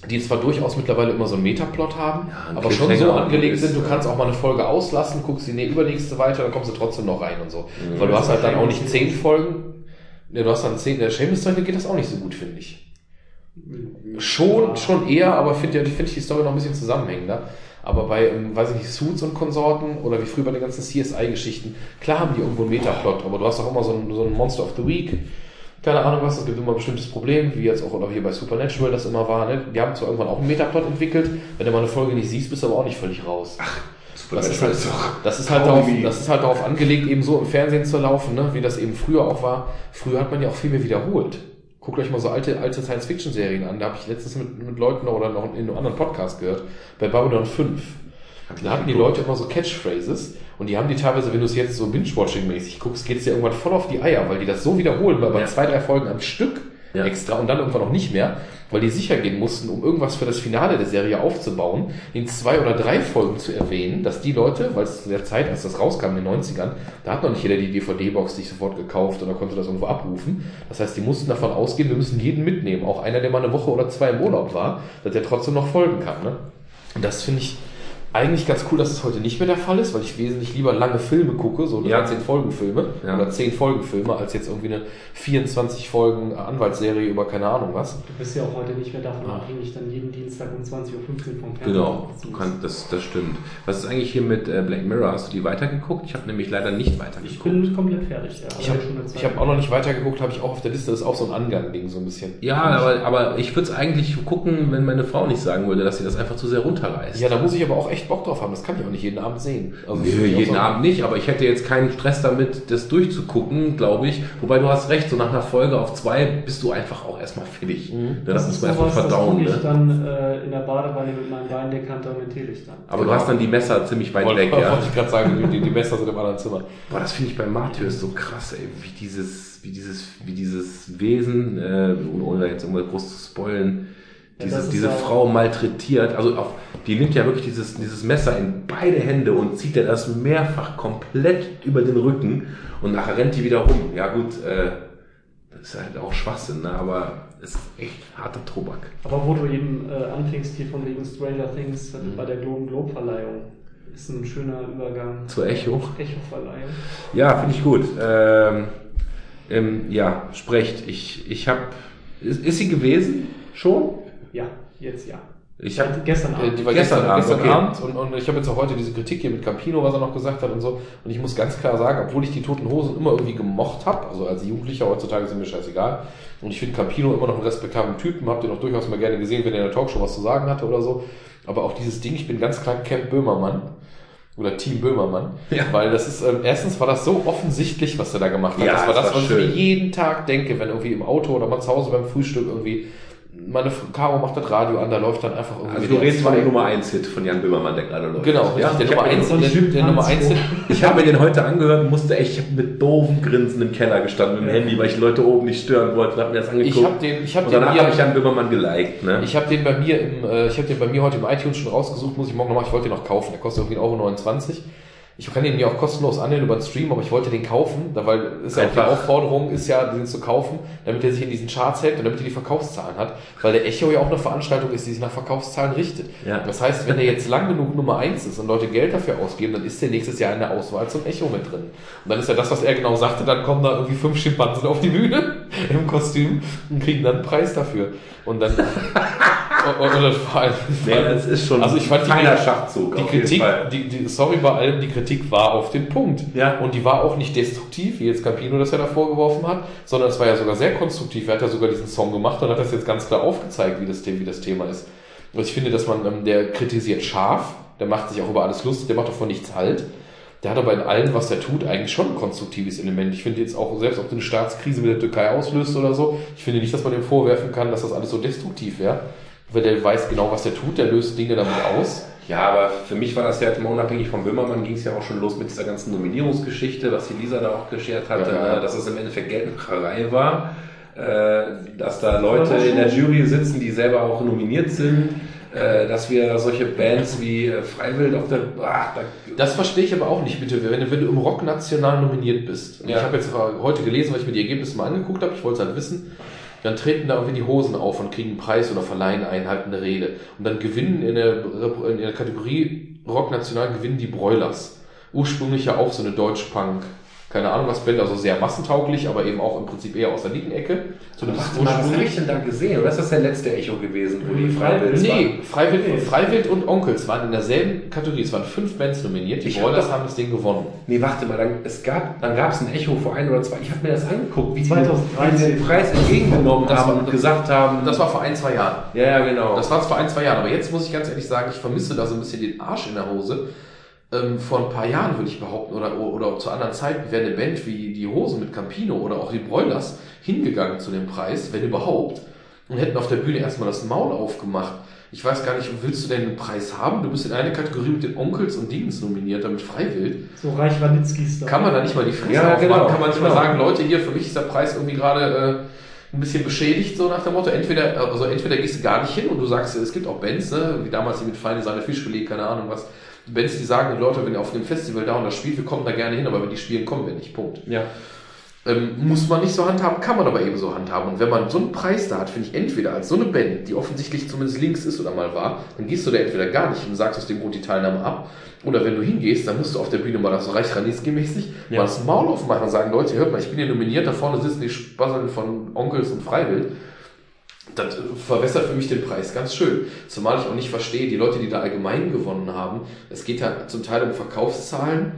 [SPEAKER 2] die zwar durchaus mittlerweile immer so einen Metaplot haben,
[SPEAKER 1] Ja,
[SPEAKER 2] aber schon so angelegt sind, du kannst auch mal eine Folge auslassen, guckst die ne- übernächste weiter, dann kommst du trotzdem noch rein und so.
[SPEAKER 1] Mhm.
[SPEAKER 2] Weil du hast halt dann auch nicht zehn Folgen, ne, du hast dann zehn, der Shameless-Zeug geht das auch nicht so gut, finde ich. Schon, schon eher, aber finde ja, finde ich die Story noch ein bisschen zusammenhängender. Aber bei, ähm, weiß ich nicht, Suits und Konsorten oder wie früher bei den ganzen CSI-Geschichten, klar haben die irgendwo einen Metaplot, aber du hast auch immer so ein, so ein Monster of the Week, keine Ahnung was, es gibt immer ein bestimmtes Problem, wie jetzt auch oder hier bei Supernatural das immer war, ne? Die haben zwar irgendwann auch einen Metaplot entwickelt, wenn du mal eine Folge nicht siehst, bist du aber auch nicht völlig raus. Das ist, halt, das, ist halt darauf, das ist halt darauf angelegt, eben so im Fernsehen zu laufen, ne? wie das eben früher auch war. Früher hat man ja auch viel mehr wiederholt. Guckt euch mal so alte, alte Science-Fiction-Serien an. Da habe ich letztens mit, mit Leuten oder noch in einem anderen Podcast gehört, bei Babylon 5. Da hatten die Leute immer so Catchphrases und die haben die teilweise, wenn du es jetzt so Binge-Watching-mäßig guckst, geht es dir irgendwann voll auf die Eier, weil die das so wiederholen, weil bei
[SPEAKER 1] Ja.
[SPEAKER 2] zwei, drei Folgen am Stück
[SPEAKER 1] Ja.
[SPEAKER 2] extra und dann irgendwann auch nicht mehr, weil die sicher gehen mussten, um irgendwas für das Finale der Serie aufzubauen, in zwei oder drei Folgen zu erwähnen, dass die Leute, weil es zu der Zeit, als das rauskam in den 90ern, da hat noch nicht jeder die DVD-Box sich sofort gekauft oder konnte das irgendwo abrufen. Das heißt, die mussten davon ausgehen, wir müssen jeden mitnehmen, auch einer, der mal eine Woche oder zwei im Urlaub war, dass der trotzdem noch folgen kann. Ne? Und das finde ich eigentlich ganz cool, dass es heute nicht mehr der Fall ist, weil ich wesentlich lieber lange Filme gucke, so
[SPEAKER 1] Ja.
[SPEAKER 2] 13 Folgen Filme
[SPEAKER 1] Ja.
[SPEAKER 2] oder 10 Folgen Filme, als jetzt irgendwie eine 24 Folgen Anwaltsserie über keine Ahnung was.
[SPEAKER 3] Du bist ja auch heute nicht mehr davon
[SPEAKER 1] Ah.
[SPEAKER 3] abhängig, dann jeden Dienstag um 20.15 Uhr vom Fernseher
[SPEAKER 1] Genau, du kannst, das, das stimmt. Was ist eigentlich hier mit äh, Black Mirror? Hast du die weitergeguckt? Ich habe nämlich leider nicht
[SPEAKER 3] Ich
[SPEAKER 1] weitergeguckt.
[SPEAKER 3] bin komplett fertig, ja.
[SPEAKER 2] Ich habe ich hab auch noch nicht weitergeguckt, habe ich auch auf der Liste, das ist auch so ein Angang-Ding so ein bisschen.
[SPEAKER 1] Ja, aber, aber ich würde es eigentlich gucken, wenn meine Frau nicht sagen würde, dass sie das einfach zu sehr runterreißt.
[SPEAKER 2] Ja, da muss ich aber auch echt Bock drauf haben, das kann ich auch nicht jeden Abend sehen. Also das
[SPEAKER 1] Nö, jeden
[SPEAKER 2] so-
[SPEAKER 1] Abend nicht, aber ich hätte jetzt keinen Stress damit, das durchzugucken, glaube ich. Wobei du hast recht, so nach einer Folge auf zwei bist du einfach auch erstmal fertig.
[SPEAKER 2] Mhm.
[SPEAKER 1] Ja, das, muss man erstmal verdauen.
[SPEAKER 3] Das ich
[SPEAKER 1] Ne?
[SPEAKER 3] dann äh, in der Badewanne mit meinem Weindekanter und mit Teelichtern.
[SPEAKER 1] Aber du hast dann die Messer ziemlich weit
[SPEAKER 2] Wollte,
[SPEAKER 1] weg.
[SPEAKER 2] wollte
[SPEAKER 1] Ja.
[SPEAKER 2] ich gerade sagen, die, die, Messer sind im anderen Zimmer.
[SPEAKER 1] Boah, das finde ich bei Martyrs so krass, ey, wie dieses, wie dieses, wie dieses Wesen, äh, ohne, ohne jetzt irgendwas groß zu spoilen,
[SPEAKER 3] Ja, das ist
[SPEAKER 1] diese
[SPEAKER 3] ja-
[SPEAKER 1] Frau malträtiert, also auf, die nimmt ja wirklich dieses, dieses Messer in beide Hände und zieht ihr das mehrfach komplett über den Rücken und nachher rennt die wieder rum. Ja gut, äh, das ist halt auch Schwachsinn, ne? aber es ist echt harter Tobak.
[SPEAKER 3] Aber wo du eben äh, anfängst hier von wegen Stranger Things äh,
[SPEAKER 1] Mhm.
[SPEAKER 3] bei der Globen Globe Verleihung, ist ein schöner Übergang.
[SPEAKER 1] Zur Echo.
[SPEAKER 3] Echo-Verleihung.
[SPEAKER 1] Ja, finde ich gut. Ähm, ähm, ja, sprecht. Ich, ich habe, ist, ist sie gewesen? Schon?
[SPEAKER 3] Ja, jetzt ja.
[SPEAKER 1] Ich habe
[SPEAKER 3] Gestern
[SPEAKER 2] Äh,
[SPEAKER 3] Abend.
[SPEAKER 2] Die war
[SPEAKER 1] Gestern
[SPEAKER 2] gestern,
[SPEAKER 1] Abend,
[SPEAKER 2] gestern
[SPEAKER 1] okay.
[SPEAKER 2] Abend und, und ich habe jetzt auch heute diese Kritik hier mit Campino, was er noch gesagt hat und so. Und ich muss ganz klar sagen, obwohl ich die Toten Hosen immer irgendwie gemocht habe, also als Jugendlicher, heutzutage sind mir scheißegal. Und ich finde Campino immer noch einen respektablen Typen, habt ihr noch durchaus mal gerne gesehen, wenn er in der Talkshow was zu sagen hatte oder so. Aber auch dieses Ding, ich bin ganz klar Camp Böhmermann. Oder Team Böhmermann.
[SPEAKER 1] Ja.
[SPEAKER 2] Weil das ist, ähm, erstens war das so offensichtlich, was er da gemacht hat.
[SPEAKER 1] Ja,
[SPEAKER 2] das war
[SPEAKER 1] das
[SPEAKER 2] das,
[SPEAKER 1] war
[SPEAKER 2] was ich mir
[SPEAKER 1] schön.
[SPEAKER 2] jeden Tag denke, wenn irgendwie im Auto oder mal zu Hause beim Frühstück irgendwie meine Caro macht das Radio an, da läuft dann einfach irgendwie.
[SPEAKER 1] Also du redest von
[SPEAKER 2] 2.
[SPEAKER 1] dem Nummer 1 Hit von Jan Böhmermann, der gerade läuft.
[SPEAKER 2] Genau,
[SPEAKER 1] ja?
[SPEAKER 2] der Nummer
[SPEAKER 1] hab mir
[SPEAKER 2] 1
[SPEAKER 3] so ein
[SPEAKER 2] der, der Nummer 1
[SPEAKER 3] Chimpanzee.
[SPEAKER 1] Ich habe mir den heute angehört und musste echt, hab mit doofen Grinsen im Keller gestanden mit dem. Handy, weil ich die Leute oben nicht stören wollte und habe mir das angeguckt.
[SPEAKER 2] Ich habe den, ich habe
[SPEAKER 1] und
[SPEAKER 2] den
[SPEAKER 1] danach habe ich Jan Böhmermann geliked. Ne?
[SPEAKER 2] ich habe den bei mir im, äh, ich habe den bei mir heute im iTunes schon rausgesucht, muss ich morgen noch machen. Ich wollte den noch kaufen. Der kostet irgendwie 1,29 Euro. Ich kann den mir auch kostenlos annehmen über den Stream, aber ich wollte den kaufen, weil ist ja auch die. Aufforderung, ist ja, den zu kaufen, damit er sich in diesen Charts hält und damit er die Verkaufszahlen hat, weil der Echo ja auch eine Veranstaltung ist, die sich nach Verkaufszahlen richtet.
[SPEAKER 1] Ja.
[SPEAKER 2] Das heißt, wenn der jetzt lang genug Nummer 1 ist und Leute Geld dafür ausgeben, dann ist der nächstes Jahr in der Auswahl zum Echo mit drin. Und dann ist ja das, was er genau sagte, dann kommen da irgendwie fünf Schimpansen auf die Bühne (laughs) im Kostüm und kriegen dann einen Preis dafür. Und dann, (laughs)
[SPEAKER 1] nee, das ist schon
[SPEAKER 2] also ich fand die-
[SPEAKER 1] feiner Schachzug.
[SPEAKER 2] die
[SPEAKER 1] auf jeden
[SPEAKER 2] Kritik, die, die, sorry bei allem, die Kritik war auf den Punkt.
[SPEAKER 1] Ja.
[SPEAKER 2] Und die war auch nicht destruktiv, wie jetzt Campino das ja da vorgeworfen hat, sondern es war ja sogar sehr konstruktiv. Er hat ja sogar diesen Song gemacht und hat das jetzt ganz klar aufgezeigt, wie das, wie das Thema ist. Und ich finde, dass man, ähm, der kritisiert scharf, der macht sich auch über alles lustig, der macht davon nichts halt. Der hat aber in allem, was er tut, eigentlich schon ein konstruktives Element. Ich finde jetzt auch, selbst ob eine Staatskrise mit der Türkei auslöst oder so, ich finde nicht, dass man ihm vorwerfen kann, dass das alles so destruktiv wäre. Weil der weiß genau, was er tut, der löst Dinge damit aus.
[SPEAKER 1] Ja, aber für mich war das ja immer unabhängig von Böhmermann, ging es ja auch schon los mit dieser ganzen Nominierungsgeschichte, was die Lisa da auch geschert hatte,
[SPEAKER 2] Ja, ja.
[SPEAKER 1] ne, dass es im Endeffekt Geldmacherei war, äh, dass da Leute in der Jury sitzen, die selber auch nominiert sind, äh, dass wir solche Bands wie äh, Freiwild auf der... Ah, da,
[SPEAKER 2] Das verstehe ich aber auch nicht, bitte. Wenn du, wenn du im Rock national nominiert bist, und
[SPEAKER 1] Ja.
[SPEAKER 2] ich habe jetzt heute gelesen, weil ich mir die Ergebnisse mal angeguckt habe, ich wollte es halt wissen, dann treten da irgendwie die Hosen auf und kriegen einen Preis oder verleihen einen halt eine Rede. Und dann gewinnen in der, in der Kategorie Rock national gewinnen die Broilers. Ursprünglich ja auch so eine Deutsch-Punk, keine Ahnung was Band, also sehr massentauglich, aber eben auch im Prinzip eher aus der linken Ecke. Zumindest
[SPEAKER 1] Warte mal, was habe ich denn da gesehen? Oder ist das der letzte Echo gewesen, wo die Freiwilds
[SPEAKER 2] Nee, Freiwild,
[SPEAKER 3] Nee.
[SPEAKER 2] Freiwild und Onkels waren in derselben Kategorie. Es waren fünf Bands nominiert. Die
[SPEAKER 1] Ich hab
[SPEAKER 2] Broilers haben das Ding gewonnen.
[SPEAKER 1] Nee, warte mal, dann, es gab, dann gab es ein Echo vor ein oder zwei. Ich habe mir das angeguckt, wie die
[SPEAKER 3] 2013.
[SPEAKER 1] den Preis entgegengenommen
[SPEAKER 2] Das
[SPEAKER 1] haben
[SPEAKER 2] war-
[SPEAKER 1] und gesagt haben.
[SPEAKER 2] Das war vor ein, zwei Jahren.
[SPEAKER 1] ja, ja, genau.
[SPEAKER 2] Das war vor ein, zwei Jahren. Aber jetzt muss ich ganz ehrlich sagen, ich vermisse da so ein bisschen den Arsch in der Hose. Ähm, vor ein paar Jahren würde ich behaupten, oder, oder zu anderen Zeiten wäre eine Band wie die Hosen mit Campino oder auch die Broilers hingegangen zu dem Preis, wenn überhaupt, und hätten auf der Bühne erstmal das Maul aufgemacht. Ich weiß gar nicht, willst du denn einen Preis haben? Du bist in eine Kategorie mit den Onkels und Dingens nominiert, damit Freiwild.
[SPEAKER 3] So Reich Wanitzkis da.
[SPEAKER 2] Kann man da nicht mal die Fresse
[SPEAKER 1] Ja,
[SPEAKER 2] aufmachen?
[SPEAKER 1] genau,
[SPEAKER 2] kann man nicht
[SPEAKER 1] genau.
[SPEAKER 2] mal sagen, Leute, hier, für mich ist der Preis irgendwie gerade äh, ein bisschen beschädigt, so nach dem Motto. Entweder, also entweder gehst du gar nicht hin und du sagst, es gibt auch Bands, ne, wie damals die mit Feine Sahne Fischfilet, keine Ahnung was. Bands, die sagen, Leute, wenn ihr auf dem Festival da und da spielt, wir kommen da gerne hin, aber wenn die spielen, kommen wir nicht. Punkt.
[SPEAKER 1] ja.
[SPEAKER 2] Ähm, muss man nicht so handhaben, kann man aber eben so handhaben. Und wenn man so einen Preis da hat, finde ich entweder als so eine Band, die offensichtlich zumindest links ist oder mal war, dann gehst du da entweder gar nicht und sagst aus dem Grund die Teilnahme ab. Oder wenn du hingehst, dann musst du auf der Bühne mal das Reich Ranitzky-mäßig
[SPEAKER 1] Ja.
[SPEAKER 2] mal das Maul aufmachen und sagen, Leute, hört mal, ich bin hier nominiert, da vorne sitzen die Spasseln von Onkels und Freiwild. Das verwässert für mich den Preis ganz schön. Zumal ich auch nicht verstehe, die Leute, die da allgemein gewonnen haben, es geht ja zum Teil um Verkaufszahlen.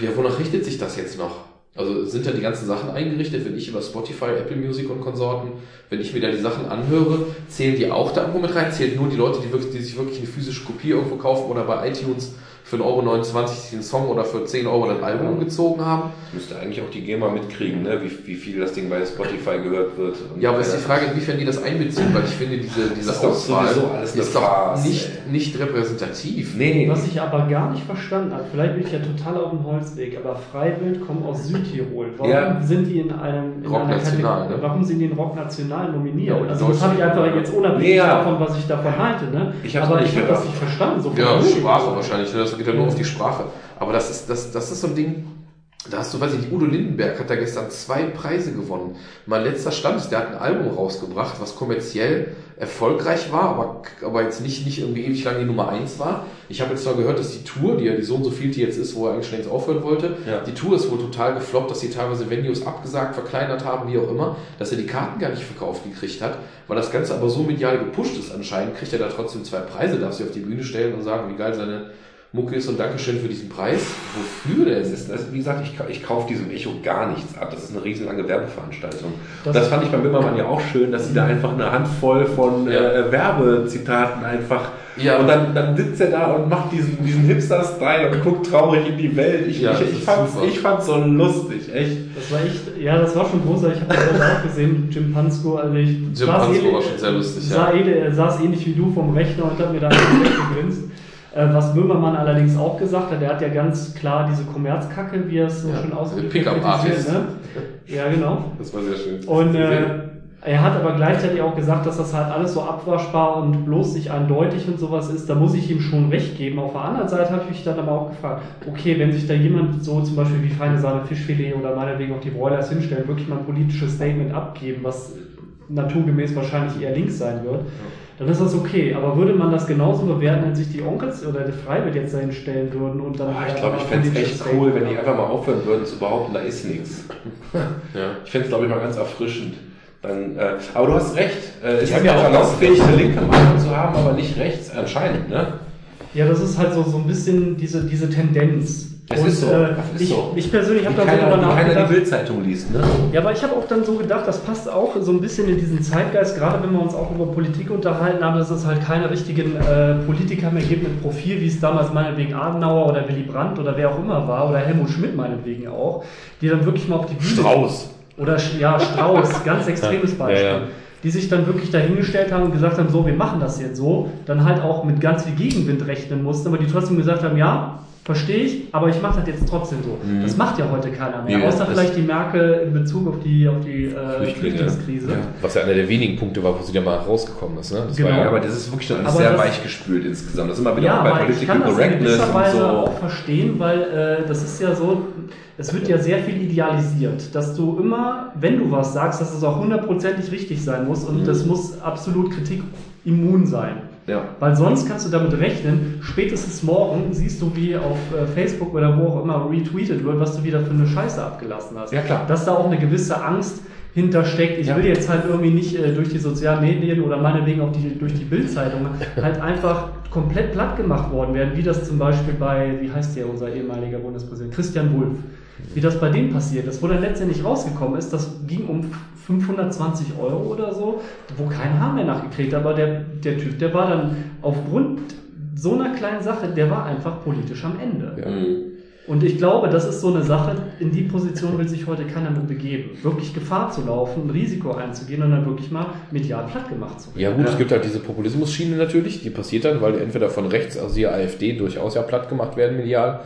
[SPEAKER 2] Ja, wonach richtet sich das jetzt noch? Also sind da die ganzen Sachen eingerichtet, wenn ich über Spotify, Apple Music und Konsorten, wenn ich mir da die Sachen anhöre, zählen die auch da irgendwo mit rein? Zählen nur die Leute, die, wirklich, die sich wirklich eine physische Kopie irgendwo kaufen oder bei iTunes für 1,29 Euro sich einen Song oder für 10 Euro das Album gezogen haben?
[SPEAKER 1] Müsste eigentlich auch die GEMA mitkriegen, ne? wie, wie viel das Ding bei Spotify gehört wird. Und
[SPEAKER 2] Ja, aber ist
[SPEAKER 1] äh,
[SPEAKER 2] die Frage, inwiefern die das einbeziehen, weil ich finde, diese, diese
[SPEAKER 1] Das ist
[SPEAKER 2] Auswahl ist doch
[SPEAKER 1] Farce,
[SPEAKER 2] nicht,
[SPEAKER 1] ey.
[SPEAKER 2] nicht repräsentativ.
[SPEAKER 1] Nee,
[SPEAKER 3] Was ich aber gar nicht verstanden habe, vielleicht bin ich ja total auf dem Holzweg, aber Freiwild kommen aus Südtirol. Warum
[SPEAKER 1] Ja.
[SPEAKER 3] sind die in einem in
[SPEAKER 2] Rock
[SPEAKER 3] einer
[SPEAKER 2] National,
[SPEAKER 3] Kategorie-
[SPEAKER 2] ne?
[SPEAKER 3] Warum sind die in Rock National nominiert?
[SPEAKER 2] Ja,
[SPEAKER 3] also das habe ich einfach jetzt unabhängig
[SPEAKER 1] ja.
[SPEAKER 3] davon, was ich davon halte. Ne?
[SPEAKER 1] Ich
[SPEAKER 3] aber
[SPEAKER 1] nicht
[SPEAKER 3] ich habe das nicht verstanden. So
[SPEAKER 2] Ja, Sprache wahrscheinlich, ne? Geht ja nur auf die Sprache. Aber das ist, das, das ist so ein Ding, da hast du, weiß ich nicht, Udo Lindenberg hat da gestern zwei Preise gewonnen. Mein letzter Stand ist, der hat ein Album rausgebracht, was kommerziell erfolgreich war, aber, aber jetzt nicht, nicht irgendwie ewig lang die Nummer eins war. Ich habe jetzt zwar gehört, dass die Tour, die ja die so und so viel die jetzt ist, wo er eigentlich schon längst aufhören wollte,
[SPEAKER 1] Ja.
[SPEAKER 2] die Tour ist wohl total gefloppt, dass sie teilweise Venues abgesagt, verkleinert haben, wie auch immer, dass er die Karten gar nicht verkauft gekriegt hat, weil das Ganze aber so medial gepusht ist anscheinend, kriegt er da trotzdem zwei Preise, darf sich auf die Bühne stellen und sagen, wie geil seine Mucke ist und Dankeschön für diesen Preis. Wofür denn?
[SPEAKER 1] Es ist, das, wie gesagt, ich, ich kaufe diesem Echo gar nichts ab. Das ist eine riesenlange Werbeveranstaltung.
[SPEAKER 3] Das-
[SPEAKER 1] Das, fand ich beim Bimmermann ja auch schön, dass sie da einfach eine Handvoll von
[SPEAKER 2] Ja.
[SPEAKER 1] äh, Werbezitaten einfach.
[SPEAKER 2] Ja.
[SPEAKER 1] Und dann, dann sitzt er da und macht diesen, diesen Hipster-Style und guckt traurig in die Welt. Ich,
[SPEAKER 2] Ja,
[SPEAKER 1] ich, ich, fand's,
[SPEAKER 2] super.
[SPEAKER 1] ich fand's so lustig, echt.
[SPEAKER 3] Das war echt, ja, das war schon großartig. Ich habe das auch (laughs) gesehen, Jim Pansko. Also ich
[SPEAKER 2] Jim Pansko
[SPEAKER 3] ähnlich-
[SPEAKER 2] war schon sehr lustig,
[SPEAKER 3] Sah,
[SPEAKER 2] ja.
[SPEAKER 3] ähnlich- saß ähnlich wie du vom Rechner und hat mir da (laughs) gegrinst. Äh, Was Böhmermann allerdings auch gesagt hat, er hat ja ganz klar diese Kommerzkacke, wie er es so
[SPEAKER 2] Ja,
[SPEAKER 3] schön ausdrückt,
[SPEAKER 2] Pickup
[SPEAKER 3] kritisiert,
[SPEAKER 2] Artist.
[SPEAKER 3] Ne? Ja, genau.
[SPEAKER 2] Das war sehr schön.
[SPEAKER 3] Und äh, er hat aber gleichzeitig auch gesagt, dass das halt alles so abwaschbar und bloß nicht eindeutig und sowas ist. Da muss ich ihm schon recht geben. Auf der anderen Seite habe ich mich dann aber auch gefragt, okay, wenn sich da jemand so zum Beispiel wie feine Sahne Fischfilet oder meinetwegen auch die Broilers hinstellen, wirklich mal ein politisches Statement abgeben, was naturgemäß wahrscheinlich eher links sein wird, dann ist das okay. Aber würde man das genauso bewerten, wenn sich die Onkels oder die Freiwild jetzt dahin stellen würden und dann...
[SPEAKER 1] Ah, ich glaube, ich fände es echt cool, wenn die einfach mal aufhören würden zu behaupten, da ist nichts. (laughs)
[SPEAKER 2] Ja.
[SPEAKER 1] Ich fände es, glaube ich, mal ganz erfrischend. Dann, äh, aber du hast recht. Äh, ist
[SPEAKER 2] haben ja auch
[SPEAKER 1] auch laufähig, eine linke Meinung zu haben, aber nicht rechts anscheinend. Ne?
[SPEAKER 3] Ja, das ist halt so, so ein bisschen diese, diese Tendenz.
[SPEAKER 1] Es ist so,
[SPEAKER 3] Äh,
[SPEAKER 1] das ist
[SPEAKER 3] ich,
[SPEAKER 1] so.
[SPEAKER 3] ich persönlich habe da so drüber
[SPEAKER 1] wie keiner
[SPEAKER 3] nachgedacht.
[SPEAKER 1] die Bildzeitung liest. Ne?
[SPEAKER 3] Ja, aber ich habe auch dann so gedacht, das passt auch so ein bisschen in diesen Zeitgeist, gerade wenn wir uns auch über Politik unterhalten haben, dass es halt keine richtigen äh, Politiker mehr gibt mit Profil, wie es damals meinetwegen Adenauer oder Willy Brandt oder wer auch immer war, oder Helmut Schmidt meinetwegen auch, die dann wirklich mal auf die Bühne...
[SPEAKER 2] Strauß.
[SPEAKER 3] Oder ja, Strauß, ganz (laughs) extremes Beispiel.
[SPEAKER 2] Ja, ja.
[SPEAKER 3] Die sich dann wirklich dahingestellt haben und gesagt haben, so, wir machen das jetzt so, dann halt auch mit ganz viel Gegenwind rechnen mussten, aber die trotzdem gesagt haben, ja, verstehe ich, aber ich mache das jetzt trotzdem so.
[SPEAKER 2] Mhm.
[SPEAKER 3] Das macht ja heute keiner mehr,
[SPEAKER 1] Nee,
[SPEAKER 3] außer vielleicht die Merkel in Bezug auf die, auf die äh. Flüchtlingskrise.
[SPEAKER 2] Was ja einer der wenigen Punkte war, wo sie da mal rausgekommen ist. Ne? Das
[SPEAKER 3] Genau.
[SPEAKER 2] war
[SPEAKER 1] Ja,
[SPEAKER 2] ja,
[SPEAKER 1] aber das ist wirklich schon alles
[SPEAKER 3] Aber
[SPEAKER 1] sehr weichgespült insgesamt. Das ist immer wieder
[SPEAKER 3] Ja,
[SPEAKER 1] auch bei
[SPEAKER 3] aber ich
[SPEAKER 1] Political
[SPEAKER 3] kann das in
[SPEAKER 1] Correctness
[SPEAKER 3] auch verstehen, weil äh, das ist ja so, es wird ja sehr viel idealisiert, dass du immer, wenn du was sagst, dass es auch hundertprozentig richtig sein muss und das muss absolut kritikimmun sein.
[SPEAKER 1] Ja.
[SPEAKER 3] Weil sonst kannst du damit rechnen, spätestens morgen siehst du, wie auf äh, Facebook oder wo auch immer retweetet wird, was du wieder für eine Scheiße abgelassen hast.
[SPEAKER 1] Ja, klar.
[SPEAKER 3] Dass da auch eine gewisse Angst hintersteckt. Ich
[SPEAKER 1] Ja.
[SPEAKER 3] will jetzt halt irgendwie nicht äh, durch die sozialen Medien oder meinetwegen auch die, durch die Bildzeitung (laughs) halt einfach komplett platt gemacht worden werden, wie das zum Beispiel bei, wie heißt der, unser ehemaliger Bundespräsident, Christian Wulff, wie das bei dem passiert ist, wo dann letztendlich rausgekommen ist, das ging um 520 Euro oder so, wo kein Haar mehr nachgekriegt aber der, der Typ, der war dann aufgrund so einer kleinen Sache, der war einfach politisch am Ende.
[SPEAKER 1] Mhm.
[SPEAKER 3] Und ich glaube, das ist so eine Sache, in die Position will sich heute keiner mehr begeben. Wirklich Gefahr zu laufen, ein Risiko einzugehen und dann wirklich mal medial platt gemacht zu werden.
[SPEAKER 2] ja gut,
[SPEAKER 1] Ja.
[SPEAKER 2] es gibt halt diese Populismus-Schiene natürlich, die passiert dann, weil entweder von rechts, also die AfD, durchaus ja platt gemacht werden medial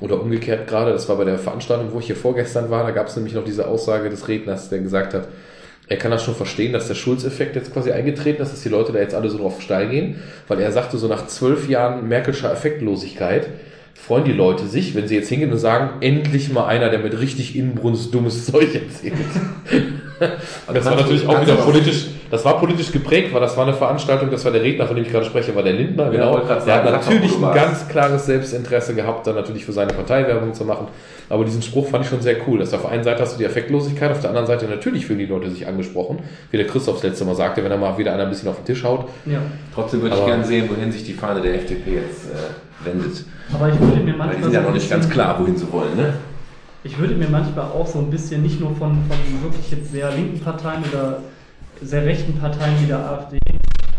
[SPEAKER 2] oder umgekehrt gerade. Das war bei der Veranstaltung, wo ich hier vorgestern war, da gab es nämlich noch diese Aussage des Redners, der gesagt hat, er kann das schon verstehen, dass der Schulz-Effekt jetzt quasi eingetreten ist, dass die Leute da jetzt alle so drauf steil gehen, weil er sagte, so nach zwölf Jahren Merkelscher Effektlosigkeit freuen die Leute sich, wenn sie jetzt hingehen und sagen, endlich mal einer, der mit richtig Inbrunst dummes Zeug erzählt. das war natürlich auch wieder politisch, das war politisch geprägt, weil das war eine Veranstaltung, das war der Redner, von dem ich gerade spreche, war der Lindner, genau.
[SPEAKER 1] gerade
[SPEAKER 2] Der hat
[SPEAKER 1] sagen,
[SPEAKER 2] natürlich ein ganz klares Selbstinteresse gehabt, dann natürlich für seine Partei Werbung zu machen. Aber diesen Spruch fand ich schon sehr cool, dass auf der einen Seite hast du die Effektlosigkeit, auf der anderen Seite natürlich fühlen die Leute sich angesprochen, wie der Christoph das letzte Mal sagte, wenn er mal wieder einer ein bisschen auf den Tisch haut.
[SPEAKER 3] Ja.
[SPEAKER 1] Trotzdem würde ich
[SPEAKER 2] Aber-
[SPEAKER 1] gerne sehen, wohin sich die Fahne der FDP jetzt äh, wendet.
[SPEAKER 3] Aber ich würde mir
[SPEAKER 1] Weil
[SPEAKER 3] manchmal.
[SPEAKER 1] die sind ja noch nicht ganz klar, wohin sie wollen. Ne?
[SPEAKER 3] Ich würde mir manchmal auch so ein bisschen, nicht nur von, von wirklich jetzt sehr linken Parteien oder sehr rechten Parteien wie der AfD,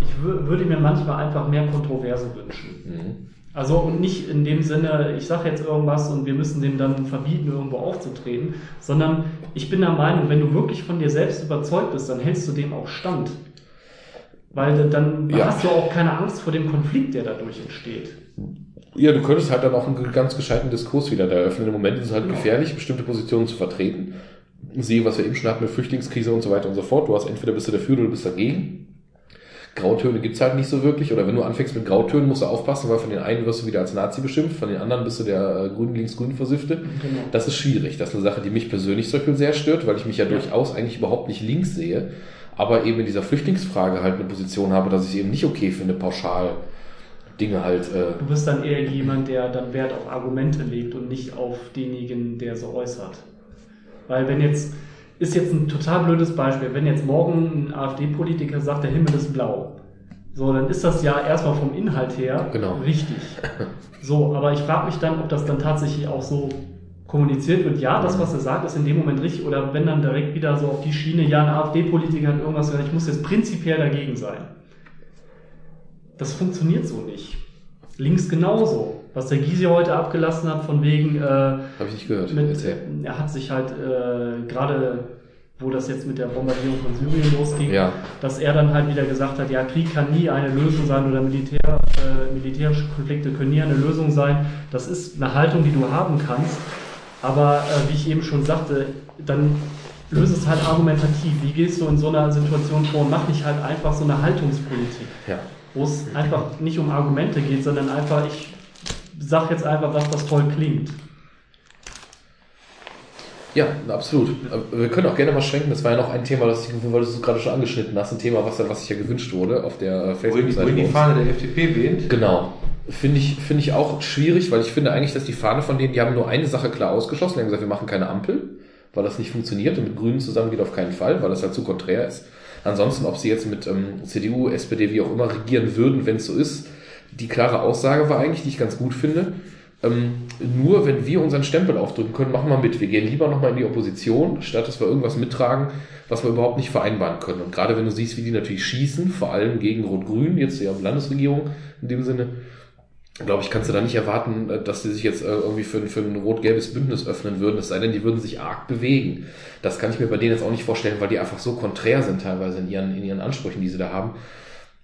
[SPEAKER 3] ich wür- würde mir manchmal einfach mehr Kontroverse wünschen. Also und nicht in dem Sinne, ich sage jetzt irgendwas und wir müssen dem dann verbieten, irgendwo aufzutreten, sondern ich bin der Meinung, wenn du wirklich von dir selbst überzeugt bist, dann hältst du dem auch stand. Weil dann
[SPEAKER 2] Ja.
[SPEAKER 3] hast du auch keine Angst vor dem Konflikt, der dadurch entsteht.
[SPEAKER 2] Ja, du könntest halt dann auch einen ganz gescheiten Diskurs wieder da eröffnen. Im Moment ist es halt
[SPEAKER 3] Genau.
[SPEAKER 2] gefährlich, bestimmte Positionen zu vertreten. Siehe, was wir eben schon hatten mit Flüchtlingskrise und so weiter und so fort. Du hast entweder bist du dafür oder du bist dagegen. Grautöne gibt's halt nicht so wirklich. Oder wenn du anfängst mit Grautönen, musst du aufpassen, weil von den einen wirst du wieder als Nazi beschimpft, von den anderen bist du der äh, grün links-grün Versiffte.
[SPEAKER 3] Genau.
[SPEAKER 2] Das ist schwierig. Das ist eine Sache, die mich persönlich zum Beispiel sehr stört, weil ich mich ja, durchaus eigentlich überhaupt nicht links sehe, aber eben in dieser Flüchtlingsfrage halt eine Position habe, dass ich es eben nicht okay finde, pauschal Dinge halt. Äh,
[SPEAKER 3] Du bist dann eher jemand, der dann Wert auf Argumente legt und nicht auf denjenigen, der so äußert. Weil wenn jetzt, ist jetzt ein total blödes Beispiel, wenn jetzt morgen ein AfD-Politiker sagt, der Himmel ist blau, So, dann ist das ja erstmal vom Inhalt her
[SPEAKER 2] Genau.
[SPEAKER 3] richtig. (laughs) So, aber ich frage mich dann, ob das dann tatsächlich auch so kommuniziert wird. Ja, das, was er sagt, ist in dem Moment richtig. Oder wenn dann direkt wieder so auf die Schiene, ja, ein AfD-Politiker hat irgendwas gesagt, ich muss jetzt prinzipiell dagegen sein. Das funktioniert so nicht. Links genauso. Was der Gysi heute abgelassen hat, von wegen, äh,
[SPEAKER 2] Habe ich nicht gehört.
[SPEAKER 3] mit,
[SPEAKER 2] Erzähl.
[SPEAKER 3] er hat sich halt äh, gerade, wo das jetzt mit der Bombardierung von Syrien losging,
[SPEAKER 2] Ja.
[SPEAKER 3] dass er dann halt wieder gesagt hat, ja, Krieg kann nie eine Lösung sein oder Militär, äh, militärische Konflikte können nie eine Lösung sein. Das ist eine Haltung, die du haben kannst. Aber äh, wie ich eben schon sagte, dann löse es halt argumentativ. Wie gehst du in so einer Situation vor und mach nicht halt einfach so eine Haltungspolitik,
[SPEAKER 2] Ja.
[SPEAKER 3] wo es einfach nicht um Argumente geht, sondern einfach, ich sag jetzt einfach was, was toll klingt.
[SPEAKER 2] Ja, absolut. Wir können auch gerne mal schwenken. Das war ja noch ein Thema, das ich, weil du es gerade schon angeschnitten hast, ein Thema, was, was sich ja gewünscht wurde auf der Facebook-Seite.
[SPEAKER 1] wohin die
[SPEAKER 2] bei uns.
[SPEAKER 1] Fahne der FDP weht.
[SPEAKER 2] Genau. Finde ich, finde ich auch schwierig, weil ich finde eigentlich, dass die Fahne von denen, die haben nur eine Sache klar ausgeschlossen. Die haben gesagt, wir machen keine Ampel, weil das nicht funktioniert und mit Grünen zusammen geht auf keinen Fall, weil das halt zu konträr ist. Ansonsten, ob sie jetzt mit ähm, CDU, SPD, wie auch immer regieren würden, wenn es so ist, die klare Aussage war eigentlich, die ich ganz gut finde. Ähm, nur wenn wir unseren Stempel aufdrücken können, machen wir mit. Wir gehen lieber nochmal in die Opposition, statt dass wir irgendwas mittragen, was wir überhaupt nicht vereinbaren können. Und gerade wenn du siehst, wie die natürlich schießen, vor allem gegen Rot-Grün, jetzt ja Landesregierung in dem Sinne, glaube ich, kannst du da nicht erwarten, äh, dass die sich jetzt äh, irgendwie für, ein- für ein rot-gelbes Bündnis öffnen würden, es sei denn, die würden sich arg bewegen. Das kann ich mir bei denen jetzt auch nicht vorstellen, weil die einfach so konträr sind teilweise in ihren, in ihren Ansprüchen, die sie da haben.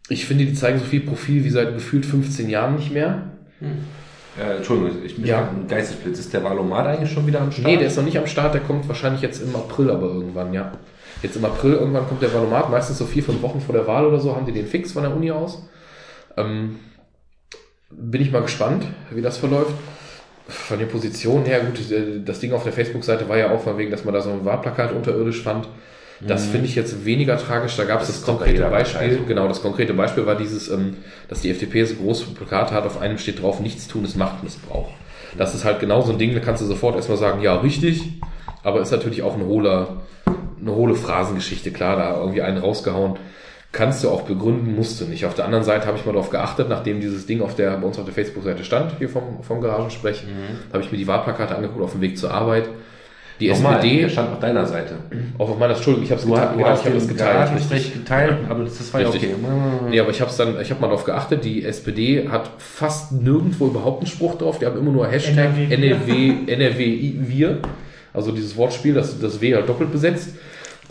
[SPEAKER 2] Ich finde, die zeigen so viel Profil wie seit gefühlt 15 Jahren nicht mehr.
[SPEAKER 1] Äh, Entschuldigung, ich bin
[SPEAKER 2] Ja.
[SPEAKER 1] ein Geistesblitz. Ist der Valomat eigentlich schon wieder am Start?
[SPEAKER 2] Nee, der ist noch nicht am Start, der kommt wahrscheinlich jetzt im April aber irgendwann, ja. Jetzt im April irgendwann kommt der Valomat, meistens so vier, fünf Wochen vor der Wahl oder so, haben die den fix von der Uni aus. Ähm, bin ich mal gespannt, wie das verläuft. Von den Positionen her, gut, das Ding auf der Facebook-Seite war ja auch von wegen, dass man da so ein Wahlplakat unterirdisch fand. Das finde ich jetzt weniger tragisch. Da gab es
[SPEAKER 1] Das
[SPEAKER 2] das, konkrete Beispiel.
[SPEAKER 1] Partei.
[SPEAKER 2] Genau, das konkrete Beispiel war dieses, ähm, dass die FDP so große Plakate hat, auf einem steht drauf, nichts tun ist Machtmissbrauch. Das ist halt genau so ein Ding, da kannst du sofort erstmal sagen, ja, richtig, aber ist natürlich auch ein hohler, eine hohle Phrasengeschichte, klar, da irgendwie einen rausgehauen. Kannst du auch begründen, musst du nicht. Auf der anderen Seite habe ich mal darauf geachtet, nachdem dieses Ding auf der, bei uns auf der Facebook-Seite stand, hier vom, vom Garagensprech, habe ich mir die Wahlplakate angeguckt auf dem Weg zur Arbeit. Die
[SPEAKER 1] Nochmal,
[SPEAKER 2] SPD,
[SPEAKER 1] Der stand auf deiner Seite.
[SPEAKER 2] auch auf meiner, Entschuldigung, ich habe es geteilt,
[SPEAKER 1] du
[SPEAKER 2] genau,
[SPEAKER 1] hast
[SPEAKER 2] ich habe
[SPEAKER 1] den
[SPEAKER 2] geteilt.
[SPEAKER 1] Garagensprech geteilt, aber das war ja
[SPEAKER 2] Richtig.
[SPEAKER 1] okay.
[SPEAKER 2] Nee, aber ich habe dann, ich habe mal darauf geachtet, die SPD hat fast nirgendwo überhaupt einen Spruch drauf, die haben immer nur Hashtag
[SPEAKER 3] NRW.
[SPEAKER 2] NRW, NRW wir, also dieses Wortspiel, das, das W halt doppelt besetzt.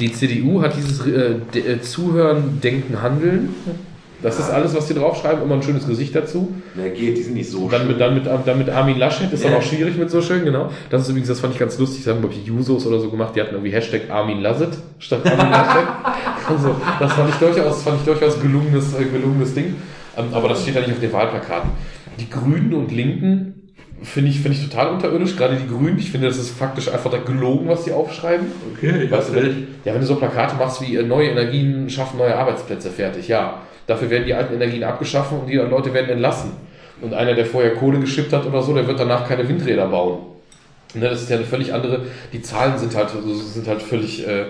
[SPEAKER 2] Die CDU hat dieses äh, äh, Zuhören, Denken, Handeln. Das ist alles, was die draufschreiben, immer ein schönes Gesicht dazu.
[SPEAKER 1] Wer geht, die sind nicht so
[SPEAKER 2] Dann mit, dann mit, dann mit Armin Laschet ist dann
[SPEAKER 1] Ja.
[SPEAKER 2] auch schwierig mit so schön, genau. Das ist übrigens, das fand ich ganz lustig, das haben, glaube ich, Jusos oder so gemacht, die hatten irgendwie Hashtag Armin Lasset statt Armin Laschet. (laughs) Also, das fand ich durchaus, fand ich durchaus gelungenes, äh, gelungenes Ding. Ähm, aber das steht ja nicht auf den Wahlplakaten. Die Grünen und Linken finde ich, finde ich total unterirdisch, gerade die Grünen. Ich finde, das ist faktisch einfach da gelogen, was die aufschreiben.
[SPEAKER 1] Okay,
[SPEAKER 2] Weißt du, wenn, ja, wenn du so Plakate machst wie äh, neue Energien schaffen neue Arbeitsplätze fertig, ja. Dafür werden die alten Energien abgeschaffen und die Leute werden entlassen. Und einer, der vorher Kohle geschippt hat oder so, der wird danach keine Windräder bauen. Ne, das ist ja eine völlig andere, die Zahlen sind halt, sind halt völlig, äh,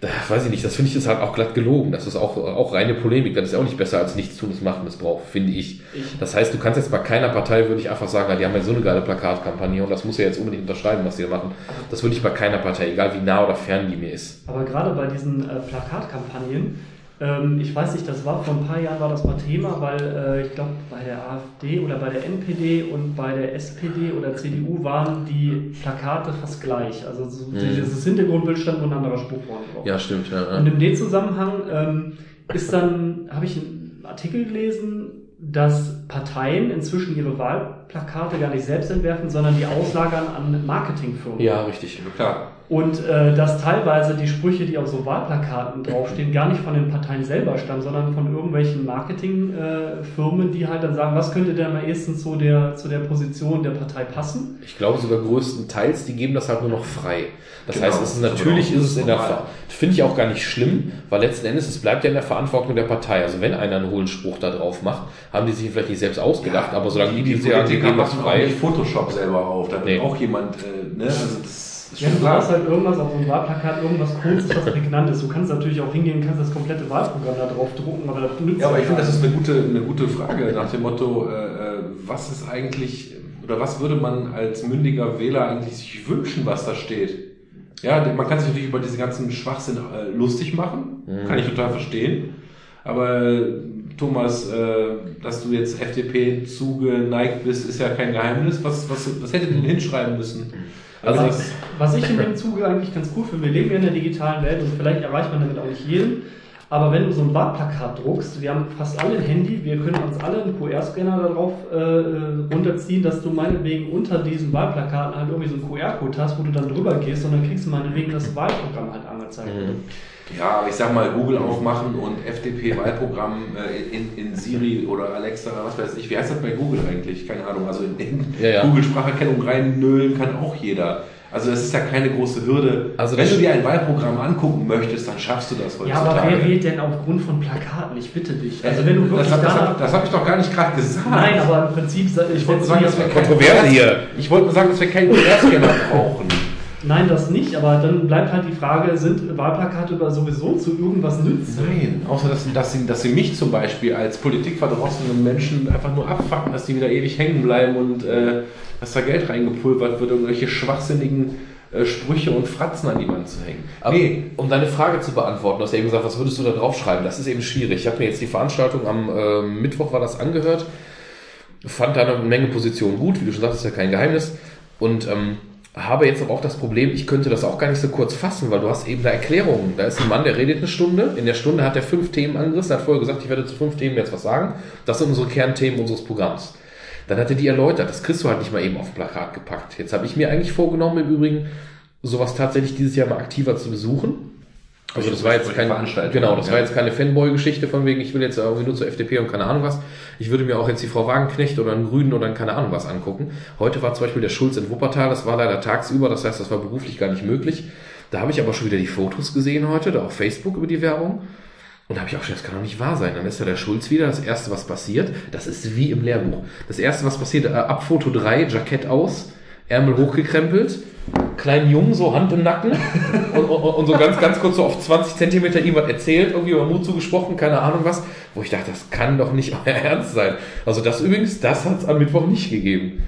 [SPEAKER 2] da weiß ich nicht, das finde ich ist halt auch glatt gelogen. Das ist auch, auch reine Polemik. Das ist ja auch nicht besser als nichts tun, das machen Missbrauch, finde ich.
[SPEAKER 3] Ich-
[SPEAKER 2] Das heißt, du kannst jetzt bei keiner Partei, würde ich einfach sagen, die haben ja so eine geile Plakatkampagne und das muss ja jetzt unbedingt unterschreiben, was die da machen. Das würde ich bei keiner Partei, egal wie nah oder fern die mir ist.
[SPEAKER 3] Aber gerade bei diesen äh, Plakatkampagnen, ähm, ich weiß nicht, das war vor ein paar Jahren war das mal Thema, weil äh, ich glaube bei der AfD oder bei der NPD und bei der SPD oder CDU waren die Plakate fast gleich. Also so
[SPEAKER 2] Mhm.
[SPEAKER 3] dieses Hintergrundbild stand nur ein anderer Spruch vorne drauf.
[SPEAKER 2] Ja, stimmt. Ja,
[SPEAKER 3] Und
[SPEAKER 2] ja.
[SPEAKER 3] in dem Zusammenhang ähm, ist dann, habe ich einen Artikel gelesen, dass Parteien inzwischen ihre Wahlplakate gar nicht selbst entwerfen, sondern die auslagern an Marketingfirmen.
[SPEAKER 2] ja richtig.
[SPEAKER 1] Klar.
[SPEAKER 3] Und äh, dass teilweise die Sprüche, die auf so Wahlplakaten draufstehen, gar nicht von den Parteien selber stammen, sondern von irgendwelchen Marketingfirmen, die halt dann sagen, was könnte denn am ehesten zu der, zu der Position der Partei passen?
[SPEAKER 2] Ich glaube sogar größtenteils, die geben das halt nur noch frei. Das
[SPEAKER 1] Genau,
[SPEAKER 2] heißt, es ist, natürlich
[SPEAKER 1] ist
[SPEAKER 2] es in der
[SPEAKER 1] normal.
[SPEAKER 2] Ver finde ich auch gar nicht schlimm, weil letzten Endes es bleibt ja in der Verantwortung der Partei. Also wenn einer einen hohlen Spruch da drauf macht, haben die sich vielleicht nicht selbst ausgedacht, aber solange die, die, sagen, die
[SPEAKER 1] Politiker
[SPEAKER 2] geben das
[SPEAKER 1] machen auch
[SPEAKER 2] frei.
[SPEAKER 1] nicht Photoshop selber auf. Da
[SPEAKER 2] Nee.
[SPEAKER 1] auch jemand, äh, ne, also das ist
[SPEAKER 3] Ja, du hast
[SPEAKER 1] klar.
[SPEAKER 3] halt irgendwas auf so einem Wahlplakat, irgendwas Kurzes, was prägnant ist. Du kannst natürlich auch hingehen, kannst das komplette Wahlprogramm da drauf drucken, aber das nützt
[SPEAKER 1] Ja, aber ich finde, das ist eine gute, eine gute Frage nach dem Motto, äh, äh, was ist eigentlich, oder was würde man als mündiger Wähler eigentlich sich wünschen, was da steht? Ja, man kann sich natürlich über diese ganzen Schwachsinn äh, lustig machen, kann ich total verstehen. Aber Thomas, äh, dass du jetzt FDP zugeneigt bist, ist ja kein Geheimnis. Was, was, was hättet ihr denn hinschreiben müssen?
[SPEAKER 2] Also
[SPEAKER 3] Was,
[SPEAKER 1] das-
[SPEAKER 3] was ich in dem Zuge eigentlich ganz cool finde, wir leben ja in der digitalen Welt und vielleicht erreicht man damit auch nicht jeden, aber wenn du so ein Wahlplakat druckst, wir haben fast alle ein Handy, wir können uns alle einen QR-Scanner darauf äh, runterziehen, dass du meinetwegen unter diesen Wahlplakaten halt irgendwie so einen QR-Code hast, wo du dann drüber gehst und dann kriegst du meinetwegen das Wahlprogramm halt angezeigt.
[SPEAKER 1] Ja, aber ich sag mal, Google aufmachen und FDP-Wahlprogramm äh, in, in Siri oder Alexa, was weiß ich. Wie heißt das bei Google eigentlich? Keine Ahnung. Also in, in
[SPEAKER 2] Ja, ja.
[SPEAKER 1] Google-Spracherkennung reinnölen kann auch jeder. Also es ist ja keine große Hürde.
[SPEAKER 2] Also
[SPEAKER 1] Wenn
[SPEAKER 2] das-
[SPEAKER 1] du dir ein Wahlprogramm angucken möchtest, dann schaffst du das
[SPEAKER 3] Ja, aber
[SPEAKER 1] heutzutage.
[SPEAKER 3] wer wählt denn aufgrund von Plakaten? Ich bitte dich. Also wenn du wirklich
[SPEAKER 1] das, hab- das, das habe ich doch gar nicht gerade gesagt.
[SPEAKER 3] Nein, aber im Prinzip,
[SPEAKER 1] ich wollte sagen, dass wir
[SPEAKER 2] Kontroverse hier.
[SPEAKER 1] Ich wollte nur sagen, dass wir keinen QR-Scanner brauchen.
[SPEAKER 3] Nein, das nicht, aber dann bleibt halt die Frage, sind Wahlplakate über sowieso zu irgendwas nützen?
[SPEAKER 1] Nein, außer dass, dass, sie, dass sie mich zum Beispiel als politikverdrossenen Menschen einfach nur abfacken, dass die wieder ewig hängen bleiben und äh, dass da Geld reingepulvert wird, irgendwelche schwachsinnigen äh, Sprüche und Fratzen an die Wand zu hängen.
[SPEAKER 2] Aber
[SPEAKER 1] nee,
[SPEAKER 2] um deine Frage zu beantworten, du hast ja eben gesagt, was würdest du da draufschreiben? Das ist eben schwierig. Ich habe mir jetzt die Veranstaltung am äh, Mittwoch war das angehört, fand da eine Menge Positionen gut, wie du schon sagst, ist ja kein Geheimnis. Und ähm, habe jetzt aber auch das Problem, ich könnte das auch gar nicht so kurz fassen, weil du hast eben da Erklärungen. Da ist ein Mann, der redet eine Stunde. In der Stunde hat er fünf Themen angerissen, hat vorher gesagt, ich werde zu fünf Themen jetzt was sagen. Das sind unsere Kernthemen unseres Programms. Dann hat er die erläutert. Das kriegst du halt nicht mal eben auf Plakat gepackt. Jetzt habe ich mir eigentlich vorgenommen, im Übrigen, sowas tatsächlich dieses Jahr mal aktiver zu besuchen. Also das war jetzt keine
[SPEAKER 1] Veranstaltungen,
[SPEAKER 2] genau, das
[SPEAKER 1] ja.
[SPEAKER 2] war jetzt keine Fanboy-Geschichte von wegen, ich will jetzt irgendwie nur zur FDP und keine Ahnung was. Ich würde mir auch jetzt die Frau Wagenknecht oder einen Grünen oder einen keine Ahnung was angucken. Heute war zum Beispiel der Schulz in Wuppertal, das war leider tagsüber, das heißt, das war beruflich gar nicht möglich. Da habe ich aber schon wieder die Fotos gesehen heute, da auf Facebook über die Werbung. Und da habe ich auch schon, das kann doch nicht wahr sein. Dann ist ja der Schulz wieder. Das erste, was passiert, das ist wie im Lehrbuch. Das erste, was passiert, äh, ab Foto 3, Jackett aus, Ärmel hochgekrempelt, kleinen Jungen, so Hand im Nacken (laughs) und, und, und so ganz, ganz kurz so auf 20 Zentimeter ihm was erzählt, irgendwie über Mut zugesprochen, keine Ahnung was, wo ich dachte, das kann doch nicht euer (laughs) Ernst sein. Also das übrigens, das hat es am Mittwoch nicht gegeben.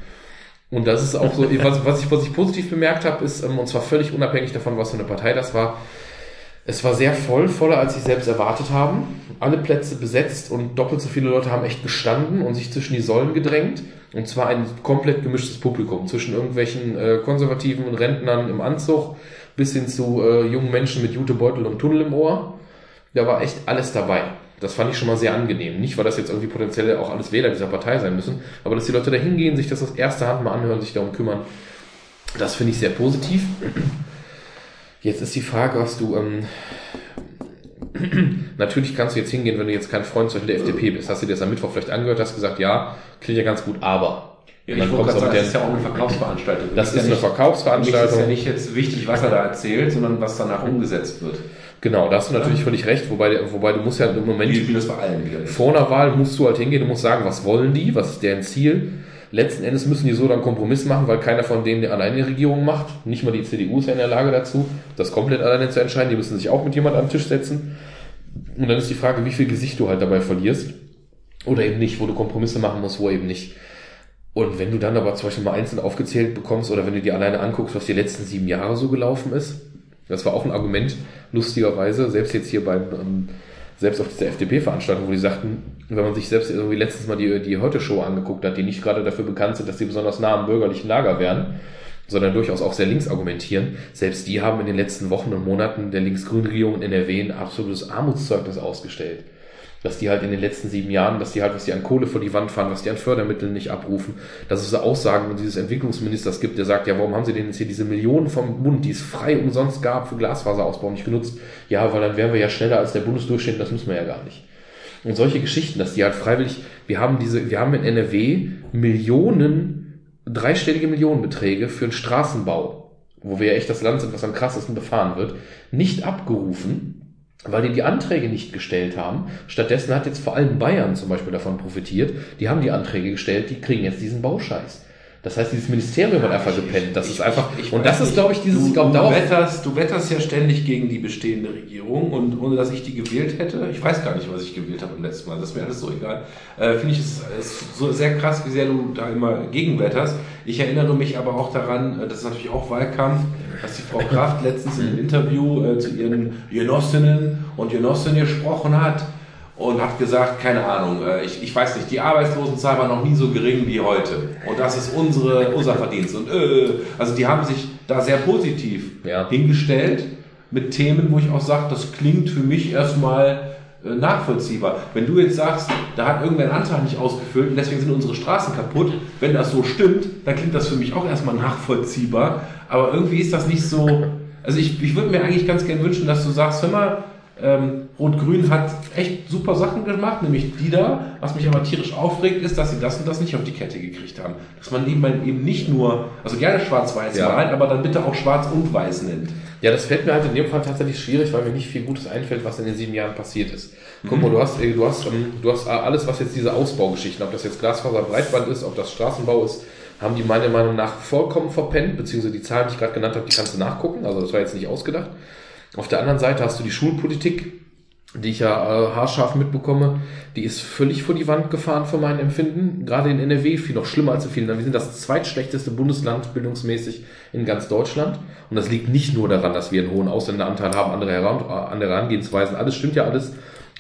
[SPEAKER 2] Und das ist auch so, was, was, ich, was ich positiv bemerkt habe, ist, ähm, und zwar völlig unabhängig davon, was für eine Partei das war, es war sehr voll, voller als sie selbst erwartet haben. Alle Plätze besetzt und doppelt so viele Leute haben echt gestanden und sich zwischen die Säulen gedrängt. Und zwar ein komplett gemischtes Publikum zwischen irgendwelchen äh, konservativen Rentnern im Anzug bis hin zu äh, jungen Menschen mit Jutebeutel und Tunnel im Ohr. Da war echt alles dabei. Das fand ich schon mal sehr angenehm. Nicht, weil das jetzt irgendwie potenziell auch alles Wähler dieser Partei sein müssen, aber dass die Leute da hingehen, sich das aus erster Hand mal anhören, sich darum kümmern, das finde ich sehr positiv. Jetzt ist die Frage, was du. Ähm, (clears throat) natürlich kannst du jetzt hingehen, wenn du jetzt kein Freund zum Beispiel der FDP bist. Hast du dir das am Mittwoch vielleicht angehört, hast gesagt, ja, klingt ja ganz gut, aber.
[SPEAKER 1] Ja,
[SPEAKER 2] Und
[SPEAKER 1] ich wollte gerade sagen, das ist ja auch eine Verkaufsveranstaltung.
[SPEAKER 2] Das ist
[SPEAKER 1] ja
[SPEAKER 2] eine
[SPEAKER 1] nicht- mich
[SPEAKER 2] Verkaufsveranstaltung.
[SPEAKER 1] ist ja nicht jetzt wichtig, was er da erzählt, sondern was danach umgesetzt wird.
[SPEAKER 2] Genau, da hast du natürlich völlig recht, wobei, wobei du musst ja im Moment.
[SPEAKER 1] Spielen das bei allen wieder.
[SPEAKER 2] Vor einer Wahl musst du halt hingehen, du musst sagen, was wollen die, was ist deren Ziel. Letzten Endes müssen die so dann Kompromiss machen, weil keiner von denen alleine eine Regierung macht. Nicht mal die CDU ist ja in der Lage dazu, das komplett alleine zu entscheiden. Die müssen sich auch mit jemand am Tisch setzen. Und dann ist die Frage, wie viel Gesicht du halt dabei verlierst. Oder eben nicht, wo du Kompromisse machen musst, wo eben nicht. Und wenn du dann aber zum Beispiel mal einzeln aufgezählt bekommst oder wenn du dir alleine anguckst, was die letzten sieben Jahre so gelaufen ist, das war auch ein Argument, lustigerweise, selbst jetzt hier beim, ähm, selbst auf dieser FDP-Veranstaltung, wo die sagten, wenn man sich selbst irgendwie letztens mal die, die Heute-Show angeguckt hat, die nicht gerade dafür bekannt sind, dass sie besonders nah am bürgerlichen Lager wären, sondern durchaus auch sehr links argumentieren, selbst die haben in den letzten Wochen und Monaten der links-grünen Regierung in NRW ein absolutes Armutszeugnis ausgestellt dass die halt in den letzten sieben Jahren, dass die halt, was die an Kohle vor die Wand fahren, was die an Fördermitteln nicht abrufen, dass es so Aussagen dieses Entwicklungsministers gibt, der sagt, ja, warum haben sie denn jetzt hier diese Millionen vom Bund, die es frei umsonst gab für Glasfaserausbau nicht genutzt? Ja, weil dann wären wir ja schneller als der Bundesdurchschnitt, das müssen wir ja gar nicht. Und solche Geschichten, dass die halt freiwillig, wir haben diese, wir haben in NRW Millionen, dreistellige Millionenbeträge für den Straßenbau, wo wir ja echt das Land sind, was am krassesten befahren wird, nicht abgerufen, weil die die Anträge nicht gestellt haben. Stattdessen hat jetzt vor allem Bayern zum Beispiel davon profitiert. Die haben die Anträge gestellt, die kriegen jetzt diesen Bauscheiß. Das heißt, dieses Ministerium hat einfach gepennt. Das ist einfach, und das ist, glaube ich, dieses,
[SPEAKER 1] du,
[SPEAKER 2] ich glaube,
[SPEAKER 1] du, wetterst, du wetterst ja ständig gegen die bestehende Regierung und ohne dass ich die gewählt hätte, ich weiß gar nicht, was ich gewählt habe im letzten Mal, das ist mir alles so egal, äh, finde ich es ist so sehr krass, wie sehr du da immer gegenwetterst. Ich erinnere mich aber auch daran, äh, das ist natürlich auch Wahlkampf, dass die Frau Kraft letztens in einem Interview äh, zu ihren Genossinnen und Genossinnen gesprochen hat und hat gesagt, keine Ahnung, äh, ich, ich weiß nicht, die Arbeitslosenzahl war noch nie so gering wie heute. Und das ist unsere, unser Verdienst. Und äh, also die haben sich da sehr positiv
[SPEAKER 2] Ja.
[SPEAKER 1] hingestellt mit Themen, wo ich auch sage, das klingt für mich erstmal äh, nachvollziehbar. Wenn du jetzt sagst, da hat irgendwer einen Antrag nicht ausgefüllt und deswegen sind unsere Straßen kaputt, wenn das so stimmt, dann klingt das für mich auch erstmal nachvollziehbar. Aber irgendwie ist das nicht so. Also ich, ich würde mir eigentlich ganz gerne wünschen, dass du sagst, hör mal, ähm, Rot-Grün hat echt super Sachen gemacht, nämlich die da. Was mich aber tierisch aufregt, ist, dass sie das und das nicht auf die Kette gekriegt haben. Dass man eben, eben nicht nur, also gerne schwarz-weiß
[SPEAKER 2] Ja.
[SPEAKER 1] malt, aber dann bitte auch schwarz und weiß nennt.
[SPEAKER 2] Ja, das fällt mir halt in dem Fall tatsächlich schwierig, weil mir nicht viel Gutes einfällt, was in den sieben Jahren passiert ist. Guck mal, du hast, äh, du hast, ähm, du hast alles, was jetzt diese Ausbaugeschichten, ob das jetzt Glasfaser Breitband ist, ob das Straßenbau ist, haben die meiner Meinung nach vollkommen verpennt, beziehungsweise die Zahlen, die ich gerade genannt habe, die kannst du nachgucken, also das war jetzt nicht ausgedacht. Auf der anderen Seite hast du die Schulpolitik, die ich ja äh, haarscharf mitbekomme, die ist völlig vor die Wand gefahren für mein Empfinden. Gerade in NRW viel noch schlimmer als in vielen. Wir sind das zweitschlechteste Bundesland bildungsmäßig in ganz Deutschland. Und das liegt nicht nur daran, dass wir einen hohen Ausländeranteil haben, andere, Heran äh, andere Herangehensweisen. Alles stimmt ja alles.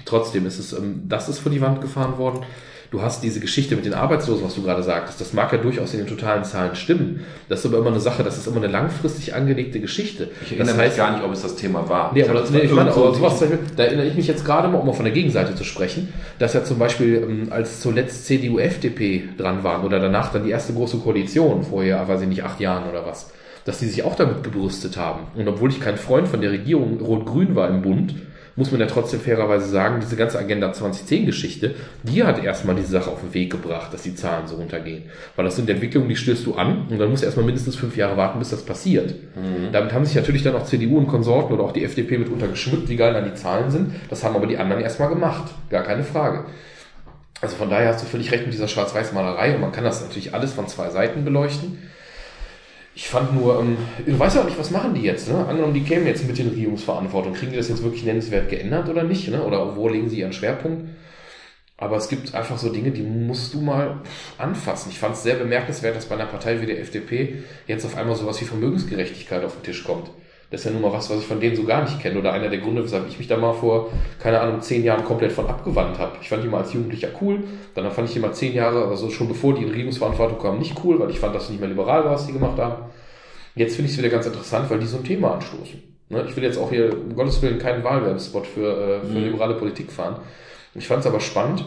[SPEAKER 2] Trotzdem ist es, ähm, das ist vor die Wand gefahren worden. Du hast diese Geschichte mit den Arbeitslosen, was du gerade sagtest. Das mag ja durchaus in den totalen Zahlen stimmen. Das ist aber immer eine Sache, das ist immer eine langfristig angelegte Geschichte.
[SPEAKER 1] Ich erinnere
[SPEAKER 2] das
[SPEAKER 1] mich
[SPEAKER 2] heißt,
[SPEAKER 1] gar nicht, ob es das Thema war.
[SPEAKER 2] Nee,
[SPEAKER 1] Ich
[SPEAKER 2] aber das, nee, ich meine, aber sowas, Beispiel, da erinnere ich mich jetzt gerade mal, um mal von der Gegenseite zu sprechen, dass ja zum Beispiel, ähm, als zuletzt CDU, FDP dran waren oder danach dann die erste große Koalition, vorher, weiß ich nicht, acht Jahren oder was, dass die sich auch damit gebrüstet haben. Und obwohl ich kein Freund von der Regierung Rot-Grün war im Bund, muss man ja trotzdem fairerweise sagen, diese ganze Agenda 2010-Geschichte, die hat erstmal diese Sache auf den Weg gebracht, dass die Zahlen so runtergehen. Weil das sind Entwicklungen, die stößt du an und dann musst du erstmal mindestens fünf Jahre warten, bis das passiert. Damit haben sich natürlich dann auch CDU und Konsorten oder auch die FDP mitunter geschmückt, wie geil dann die Zahlen sind. Das haben aber die anderen erstmal gemacht. Gar keine Frage. Also von daher hast du völlig recht mit dieser Schwarz-Weiß-Malerei und man kann das natürlich alles von zwei Seiten beleuchten. Ich fand nur, ähm, du weißt ja auch nicht, was machen die jetzt, ne? Angenommen, die kämen jetzt mit in Regierungsverantwortung. Kriegen die das jetzt wirklich nennenswert geändert oder nicht, ne? Oder wo legen sie ihren Schwerpunkt? Aber es gibt einfach so Dinge, die musst du mal anfassen. Ich fand es sehr bemerkenswert, dass bei einer Partei wie der FDP jetzt auf einmal sowas wie Vermögensgerechtigkeit auf den Tisch kommt. Das ist ja nun mal was, was ich von denen so gar nicht kenne. Oder einer der Gründe, weshalb ich mich da mal vor, keine Ahnung, zehn Jahren komplett von abgewandt habe. Ich fand die mal als Jugendlicher cool. Dann fand ich die mal zehn Jahre, also schon bevor die in Regierungsverantwortung kamen, nicht cool, weil ich fand, dass sie nicht mehr liberal war, was die gemacht haben. Jetzt finde ich es wieder ganz interessant, weil die so ein Thema anstoßen. Ne? Ich will jetzt auch hier, um Gottes Willen, keinen Wahlwerbespot für, äh, für liberale Politik fahren. Ich fand es aber spannend,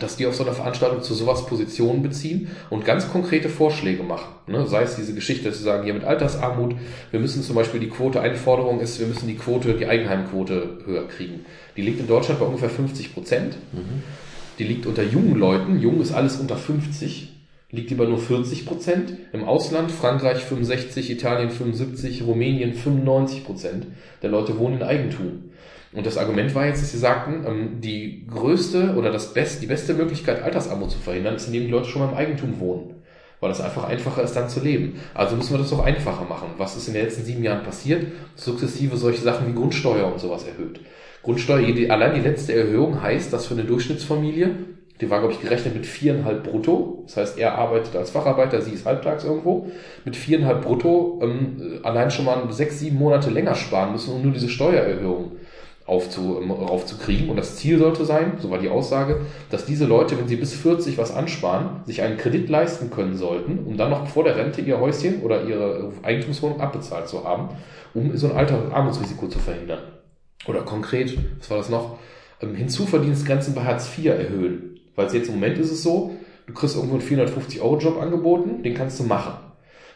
[SPEAKER 2] dass die auf so einer Veranstaltung zu sowas Positionen beziehen und ganz konkrete Vorschläge machen. Ne? Sei es diese Geschichte, dass sie sagen, hier mit Altersarmut, wir müssen zum Beispiel die Quote, eine Forderung ist, wir müssen die Quote, die Eigenheimquote höher kriegen. Die liegt in Deutschland bei ungefähr 50 Prozent. Die liegt unter jungen Leuten, jung ist alles unter 50, liegt die bei nur 40 Prozent. Im Ausland, Frankreich 65, Italien 75, Rumänien 95 Prozent der Leute wohnen in Eigentum. Und das Argument war jetzt, dass sie sagten, ähm, die größte oder das best, die beste Möglichkeit, Altersarmut zu verhindern, ist, indem die Leute schon mal im Eigentum wohnen. Weil es einfach einfacher ist, dann zu leben. Also müssen wir das auch einfacher machen. Was ist in den letzten sieben Jahren passiert? Sukzessive solche Sachen wie Grundsteuer und sowas erhöht. Grundsteuer, allein die letzte Erhöhung heißt, dass für eine Durchschnittsfamilie, die war, glaube ich, gerechnet mit viereinhalb brutto. Das heißt, er arbeitet als Facharbeiter, sie ist halbtags irgendwo. Mit viereinhalb brutto ähm, allein schon mal sechs, sieben Monate länger sparen müssen, um nur diese Steuererhöhung aufzu, ähm, raufzukriegen. Und das Ziel sollte sein, so war die Aussage, dass diese Leute, wenn sie bis 40 was ansparen, sich einen Kredit leisten können sollten, um dann noch vor der Rente ihr Häuschen oder ihre Eigentumswohnung abbezahlt zu haben, um so ein Alter Armutsrisiko zu verhindern. Oder konkret, was war das noch? Ähm, Hinzuverdienstgrenzen bei Hartz IV erhöhen. Weil jetzt im Moment ist es so, du kriegst irgendwo einen 450-Euro-Job angeboten, den kannst du machen.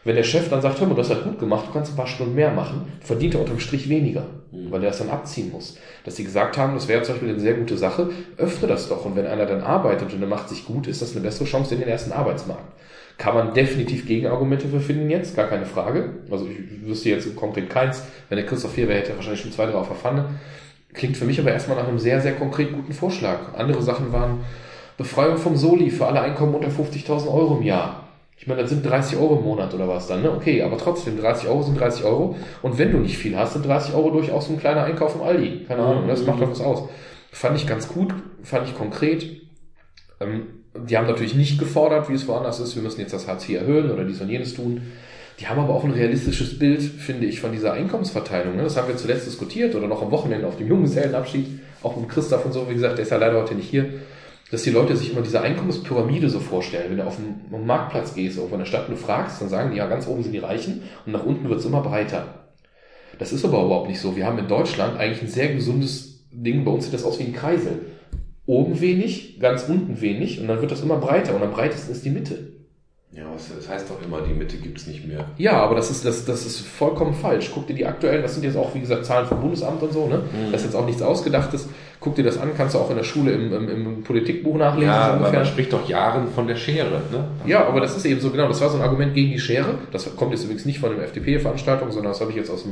[SPEAKER 2] Wenn der Chef dann sagt, hör mal, du hast halt gut gemacht, du kannst ein paar Stunden mehr machen, verdient er unterm Strich weniger, weil der das dann abziehen muss. Dass sie gesagt haben, das wäre zum Beispiel eine sehr gute Sache, öffne das doch. Und wenn einer dann arbeitet und er macht sich gut, ist das eine bessere Chance in den ersten Arbeitsmarkt. Kann man definitiv Gegenargumente für finden jetzt, gar keine Frage. Also ich wüsste jetzt konkret keins. Wenn der Christoph hier wäre, hätte er wahrscheinlich schon zwei, drei auf der Pfanne. Klingt für mich aber erstmal nach einem sehr, sehr konkret guten Vorschlag. Andere Sachen waren Befreiung vom Soli für alle Einkommen unter 50.000 Euro im Jahr. Ich meine, das sind 30 Euro im Monat oder was dann, ne? Okay, aber trotzdem, 30 Euro sind 30 Euro. Und wenn du nicht viel hast, sind 30 Euro durchaus so ein kleiner Einkauf im Aldi. Keine Ahnung, das macht doch was aus. Fand ich ganz gut, fand ich konkret. Ähm, die haben natürlich nicht gefordert, wie es woanders ist, wir müssen jetzt das Hartz IV erhöhen oder dies und jenes tun. Die haben aber auch ein realistisches Bild, finde ich, von dieser Einkommensverteilung. Ne? Das haben wir zuletzt diskutiert oder noch am Wochenende auf dem Junggesellenabschied, auch mit Christoph und so, wie gesagt, der ist ja leider heute nicht hier dass die Leute sich immer diese Einkommenspyramide so vorstellen. Wenn du auf den Marktplatz gehst, irgendwo in der Stadt und du fragst, dann sagen die, ja, ganz oben sind die Reichen und nach unten wird es immer breiter. Das ist aber überhaupt nicht so. Wir haben in Deutschland eigentlich ein sehr gesundes Ding. Bei uns sieht das aus wie ein Kreisel. Oben wenig, ganz unten wenig und dann wird das immer breiter und am breitesten ist die Mitte.
[SPEAKER 1] Ja, das heißt doch immer, die Mitte gibt's nicht mehr.
[SPEAKER 2] Ja, aber das ist, das, das ist vollkommen falsch. Guck dir die aktuellen, das sind jetzt auch, wie gesagt, Zahlen vom Bundesamt und so, ne? Mhm. Das ist jetzt auch nichts Ausgedachtes. Guck dir das an, kannst du auch in der Schule im, im, im Politikbuch nachlesen.
[SPEAKER 1] Ja, so aber man spricht doch Jahren von der Schere, ne?
[SPEAKER 2] Ja, aber das ist eben so, genau, das war so ein Argument gegen die Schere. Das kommt jetzt übrigens nicht von einer FDP-Veranstaltung, sondern das habe ich jetzt aus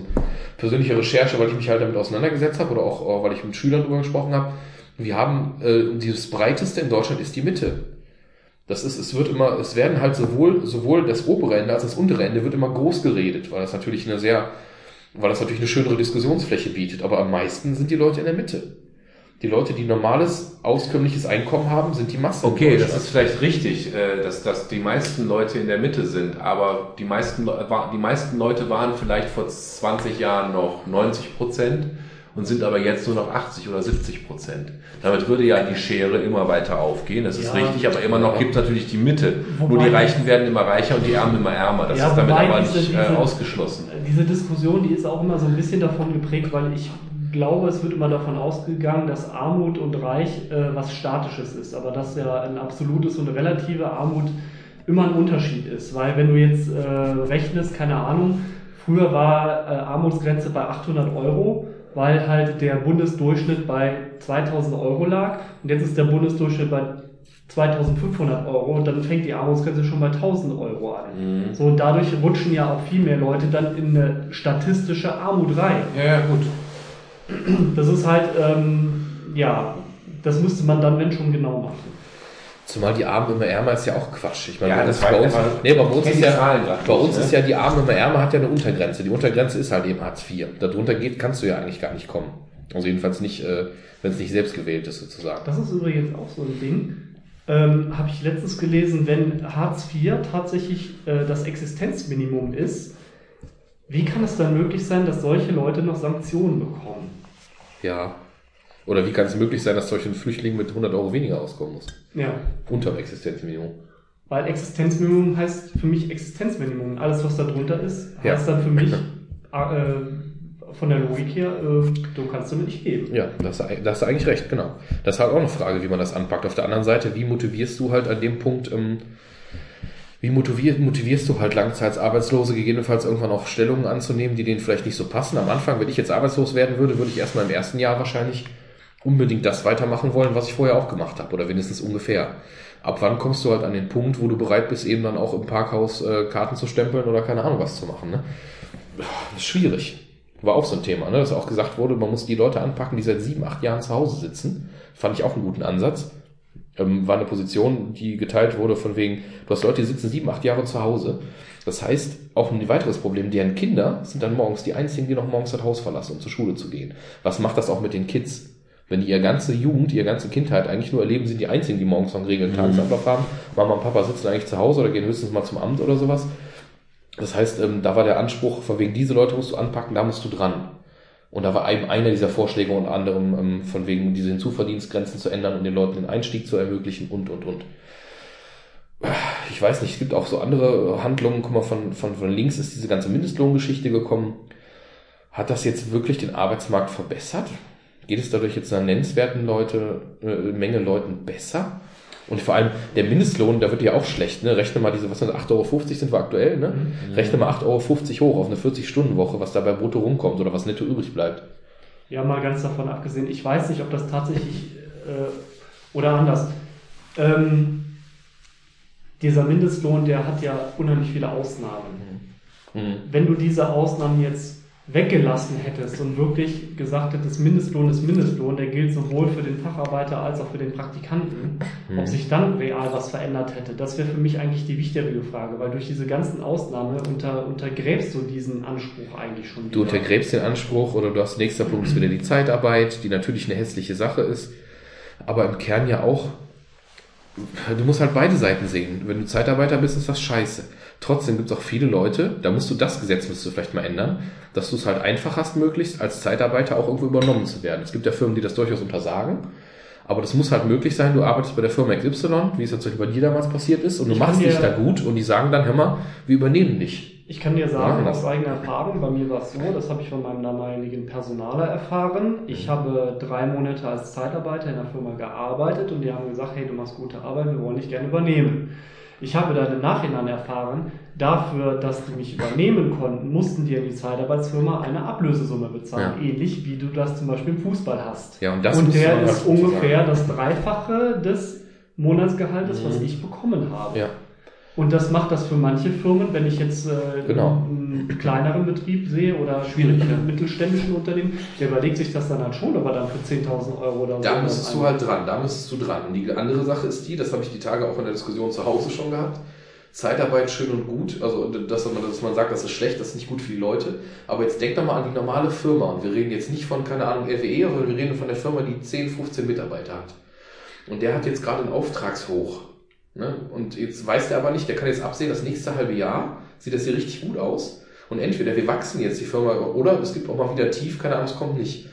[SPEAKER 2] persönlicher Recherche, weil ich mich halt damit auseinandergesetzt habe oder auch, weil ich mit Schülern drüber gesprochen habe. Wir haben, äh, dieses breiteste in Deutschland ist die Mitte. Das ist, es wird immer, es werden halt sowohl, sowohl das obere Ende als das untere Ende wird immer groß geredet, weil das natürlich eine sehr, weil das natürlich eine schönere Diskussionsfläche bietet. Aber am meisten sind die Leute in der Mitte. Die Leute, die normales, auskömmliches Einkommen haben, sind die Massen.
[SPEAKER 1] Okay, das ist vielleicht richtig, äh, dass, dass die meisten Leute in der Mitte sind, aber die meisten, die meisten Leute waren vielleicht vor 20 Jahren noch 90 Prozent und sind aber jetzt nur noch 80 oder 70 Prozent. Damit würde ja die Schere immer weiter aufgehen, das ist ja, richtig, aber immer noch gibt es natürlich die Mitte. Wobei nur die Reichen werden immer reicher und die Armen immer ärmer. Das ja, ist damit aber diese, nicht äh, ausgeschlossen.
[SPEAKER 3] Diese Diskussion, die ist auch immer so ein bisschen davon geprägt, weil ich glaube, es wird immer davon ausgegangen, dass Armut und Reich äh, was Statisches ist, aber dass ja ein absolutes und relative Armut immer ein Unterschied ist, weil wenn du jetzt äh, rechnest, keine Ahnung, früher war äh, Armutsgrenze bei 800 Euro weil halt der Bundesdurchschnitt bei 2000 Euro lag und jetzt ist der Bundesdurchschnitt bei 2500 Euro und dann fängt die Armutsgrenze schon bei 1000 Euro an. Mhm. So, und dadurch rutschen ja auch viel mehr Leute dann in eine statistische Armut rein.
[SPEAKER 2] Ja, ja, gut.
[SPEAKER 3] Das ist halt, ähm, ja, das müsste man dann, wenn schon, genau machen.
[SPEAKER 2] Zumal die Armen immer ärmer ist ja auch Quatsch. Ich meine, ja, bei uns, bei uns, nee, bei uns ist ja, bei uns ne? ist ja die Armen immer ärmer hat ja eine Untergrenze. Die Untergrenze ist halt eben Hartz IV. Darunter geht, kannst du ja eigentlich gar nicht kommen. Also jedenfalls nicht, äh, wenn es nicht selbst gewählt ist sozusagen.
[SPEAKER 3] Das ist übrigens auch so ein Ding. Ähm, Habe ich letztens gelesen, wenn Hartz IV tatsächlich äh, das Existenzminimum ist, wie kann es dann möglich sein, dass solche Leute noch Sanktionen bekommen?
[SPEAKER 2] Ja, oder wie kann es möglich sein, dass solch ein Flüchtling mit 100 Euro weniger auskommen muss?
[SPEAKER 3] Ja.
[SPEAKER 2] Unter dem Existenzminimum.
[SPEAKER 3] Weil Existenzminimum heißt für mich Existenzminimum. Alles, was da drunter ist, heißt ja. dann für mich äh, von der Logik her, äh, du kannst damit nicht geben.
[SPEAKER 2] Ja, da hast, du, hast du eigentlich recht, genau. Das ist halt auch eine Frage, wie man das anpackt. Auf der anderen Seite, wie motivierst du halt an dem Punkt, ähm, wie motivierst, motivierst du halt Langzeitarbeitslose gegebenenfalls irgendwann auch Stellungen anzunehmen, die denen vielleicht nicht so passen? Am Anfang, wenn ich jetzt arbeitslos werden würde, würde ich erstmal im ersten Jahr wahrscheinlich unbedingt das weitermachen wollen, was ich vorher auch gemacht habe oder wenigstens ungefähr. Ab wann kommst du halt an den Punkt, wo du bereit bist, eben dann auch im Parkhaus äh, Karten zu stempeln oder keine Ahnung was zu machen? Ne? Das ist schwierig. War auch so ein Thema, ne? dass auch gesagt wurde, man muss die Leute anpacken, die seit sieben, acht Jahren zu Hause sitzen. Fand ich auch einen guten Ansatz. Ähm, war eine Position, die geteilt wurde von wegen, du hast Leute, die sitzen sieben, acht Jahre zu Hause. Das heißt, auch ein weiteres Problem, deren Kinder sind dann morgens die einzigen, die noch morgens das Haus verlassen, um zur Schule zu gehen. Was macht das auch mit den Kids? Wenn die ihre ganze Jugend, ihre ganze Kindheit eigentlich nur erleben, sind die einzigen, die morgens noch einen regelnden mhm. Tagesablauf haben. Mama und Papa sitzen eigentlich zu Hause oder gehen höchstens mal zum Amt oder sowas. Das heißt, ähm, da war der Anspruch, von wegen diese Leute musst du anpacken, da musst du dran. Und da war eben einer dieser Vorschläge unter anderem ähm, von wegen diese Hinzuverdienstgrenzen zu ändern und den Leuten den Einstieg zu ermöglichen und, und, und. Ich weiß nicht, es gibt auch so andere Handlungen. Guck mal, von, von, von links ist diese ganze Mindestlohngeschichte gekommen. Hat das jetzt wirklich den Arbeitsmarkt verbessert? Geht es dadurch jetzt einer nennenswerten Leute, äh, Menge Leuten besser? Und vor allem der Mindestlohn, da wird ja auch schlecht, ne? Rechne mal diese, was sind 8,50 Euro sind wir aktuell, ne? Mhm. Rechne mal 8,50 Euro hoch auf eine 40-Stunden-Woche, was dabei brutto rumkommt oder was netto übrig bleibt.
[SPEAKER 3] Ja, mal ganz davon abgesehen, ich weiß nicht, ob das tatsächlich äh, oder anders. Ähm, dieser Mindestlohn, der hat ja unheimlich viele Ausnahmen. Mhm. mhm. Wenn du diese Ausnahmen jetzt weggelassen hättest und wirklich gesagt hättest, Mindestlohn ist Mindestlohn, der gilt sowohl für den Facharbeiter als auch für den Praktikanten, mhm. ob sich dann real was verändert hätte, das wäre für mich eigentlich die wichtigere Frage, weil durch diese ganzen Ausnahmen unter, untergräbst du diesen Anspruch eigentlich schon.
[SPEAKER 2] Wieder. Du untergräbst den Anspruch oder du hast nächster Punkt ist wieder die Zeitarbeit, die natürlich eine hässliche Sache ist, aber im Kern ja auch du musst halt beide Seiten sehen. Wenn du Zeitarbeiter bist, ist das scheiße. Trotzdem gibt es auch viele Leute, da musst du das Gesetz musst du vielleicht mal ändern, dass du es halt einfach hast, möglichst als Zeitarbeiter auch irgendwo übernommen zu werden. Es gibt ja Firmen, die das durchaus untersagen. Aber das muss halt möglich sein, du arbeitest bei der Firma XY, wie es jetzt bei dir damals passiert ist, und du machst dich da gut und die sagen dann, hör mal, wir übernehmen dich.
[SPEAKER 3] Ich kann dir sagen, aus eigener Erfahrung, bei mir war es so, das habe ich von meinem damaligen Personaler erfahren. Ich mhm. habe drei Monate als Zeitarbeiter in der Firma gearbeitet und die haben gesagt, hey, du machst gute Arbeit, wir wollen dich gerne übernehmen. Ich habe dann im Nachhinein erfahren, dafür, dass die mich übernehmen konnten, mussten die in die Zeitarbeitsfirma eine Ablösesumme bezahlen. Ja. Ähnlich wie du das zum Beispiel im Fußball hast.
[SPEAKER 2] Ja, und das
[SPEAKER 3] und der ist ungefähr das Dreifache des Monatsgehaltes, mhm. was ich bekommen habe. Ja. Und das macht das für manche Firmen, wenn ich jetzt äh, genau. Einen kleineren Betrieb sehe oder schwierige mittelständischen Unternehmen, der überlegt sich das dann halt schon, aber dann für 10.000 Euro oder
[SPEAKER 2] so. Da müsstest du halt dran, da müsstest du dran. Und die andere Sache ist die, das habe ich die Tage auch in der Diskussion zu Hause schon gehabt. Zeitarbeit schön und gut, also dass man, dass man sagt, das ist schlecht, das ist nicht gut für die Leute. Aber jetzt denk doch mal an die normale Firma und wir reden jetzt nicht von, keine Ahnung, RWE, sondern wir reden von der Firma, die 10, 15 Mitarbeiter hat. Und der hat jetzt gerade einen Auftragshoch Ne? Und jetzt weiß der aber nicht, der kann jetzt absehen, das nächste halbe Jahr sieht das hier richtig gut aus. Und entweder wir wachsen jetzt die Firma oder es gibt auch mal wieder tief, keine Ahnung, es kommt nicht.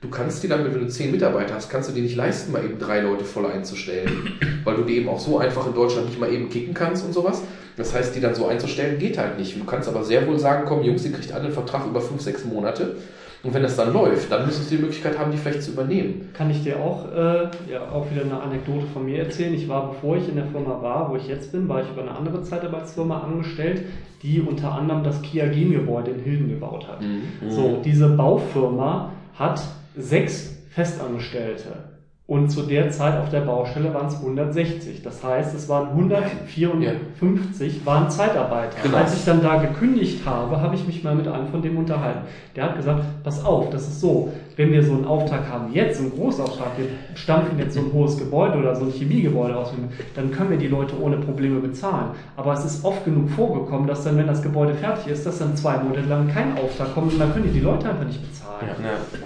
[SPEAKER 2] Du kannst dir dann, wenn du zehn Mitarbeiter hast, kannst du dir nicht leisten, mal eben drei Leute voll einzustellen. (clears throat) Weil du die eben auch so einfach in Deutschland nicht mal eben kicken kannst und sowas. Das heißt, die dann so einzustellen, geht halt nicht. Du kannst aber sehr wohl sagen, komm Jungs, ihr kriegt alle einen Vertrag über fünf, sechs Monate. Und wenn das dann läuft, dann müsstest du die Möglichkeit haben, die vielleicht zu übernehmen.
[SPEAKER 3] Kann ich dir auch, äh, ja, auch wieder eine Anekdote von mir erzählen. Ich war, bevor ich in der Firma war, wo ich jetzt bin, war ich über eine andere Zeitarbeitsfirma angestellt, die unter anderem das Kia Gen-Gebäude in Hilden gebaut hat. Mhm. So, diese Baufirma hat sechs Festangestellte. Und zu der Zeit auf der Baustelle waren es 160. Das heißt, es waren 154 ja. waren Zeitarbeiter. Genau. Als ich dann da gekündigt habe, habe ich mich mal mit einem von dem unterhalten. Der hat gesagt, pass auf, das ist so, wenn wir so einen Auftrag haben, jetzt so einen Großauftrag, wir stampfen jetzt so ein hohes Gebäude oder so ein Chemiegebäude aus, dann können wir die Leute ohne Probleme bezahlen. Aber es ist oft genug vorgekommen, dass dann, wenn das Gebäude fertig ist, dass dann zwei Monate lang kein Auftrag kommt und dann können die die Leute einfach nicht bezahlen. Ja.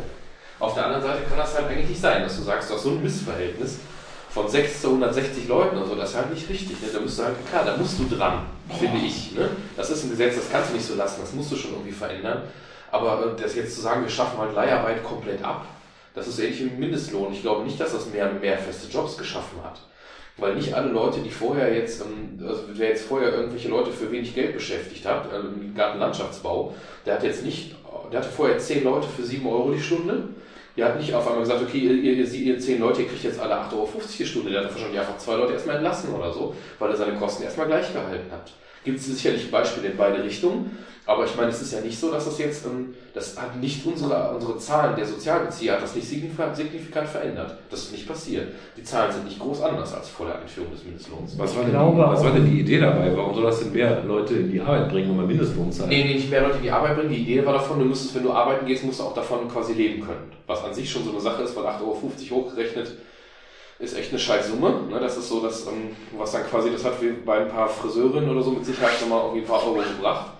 [SPEAKER 2] Auf der anderen Seite kann das halt eigentlich nicht sein, dass du sagst, du hast so ein Missverhältnis von 6 zu 160 Leuten und so, das ist halt nicht richtig. Ne? Da musst du halt, klar, da musst du dran, finde ich. Ne? Das ist ein Gesetz, das kannst du nicht so lassen, das musst du schon irgendwie verändern. Aber äh, das jetzt zu sagen, wir schaffen halt Leiharbeit komplett ab, das ist ähnlich wie Mindestlohn. Ich glaube nicht, dass das mehr, mehr feste Jobs geschaffen hat. Weil nicht alle Leute, die vorher jetzt, ähm, also wer jetzt vorher irgendwelche Leute für wenig Geld beschäftigt hat, also im Gartenlandschaftsbau, der hat jetzt nicht, der hatte vorher 10 Leute für 7 Euro die Stunde Ihr habt nicht auf einmal gesagt, okay, ihr, ihr, ihr zehn Leute, ihr kriegt jetzt alle 8,50 Euro die Stunde. Der hat wahrscheinlich einfach zwei Leute erstmal entlassen oder so, weil er seine Kosten erstmal gleich gehalten hat. Gibt es sicherlich Beispiele in beide Richtungen. Aber ich meine, es ist ja nicht so, dass das jetzt, ähm, das hat nicht unsere, unsere Zahlen der Sozialbezieher, hat das nicht signifikant verändert. Das ist nicht passiert. Die Zahlen sind nicht groß anders als vor der Einführung des Mindestlohns.
[SPEAKER 1] Was war, denn, die, was war denn die Idee dabei? Warum soll das denn mehr Leute in die Arbeit bringen, um man Mindestlohn zahlen?
[SPEAKER 2] Nee, nee, nicht mehr Leute in die Arbeit bringen. Die Idee war davon, du müsstest, wenn du arbeiten gehst, musst du auch davon quasi leben können. Was an sich schon so eine Sache ist, weil 8,50 Euro hochgerechnet ist echt eine scheiß Summe. Ne? Das ist so, dass, ähm, was dann quasi, das hat bei ein paar Friseurinnen oder so mit Sicherheit schon mal irgendwie ein paar Euro gebracht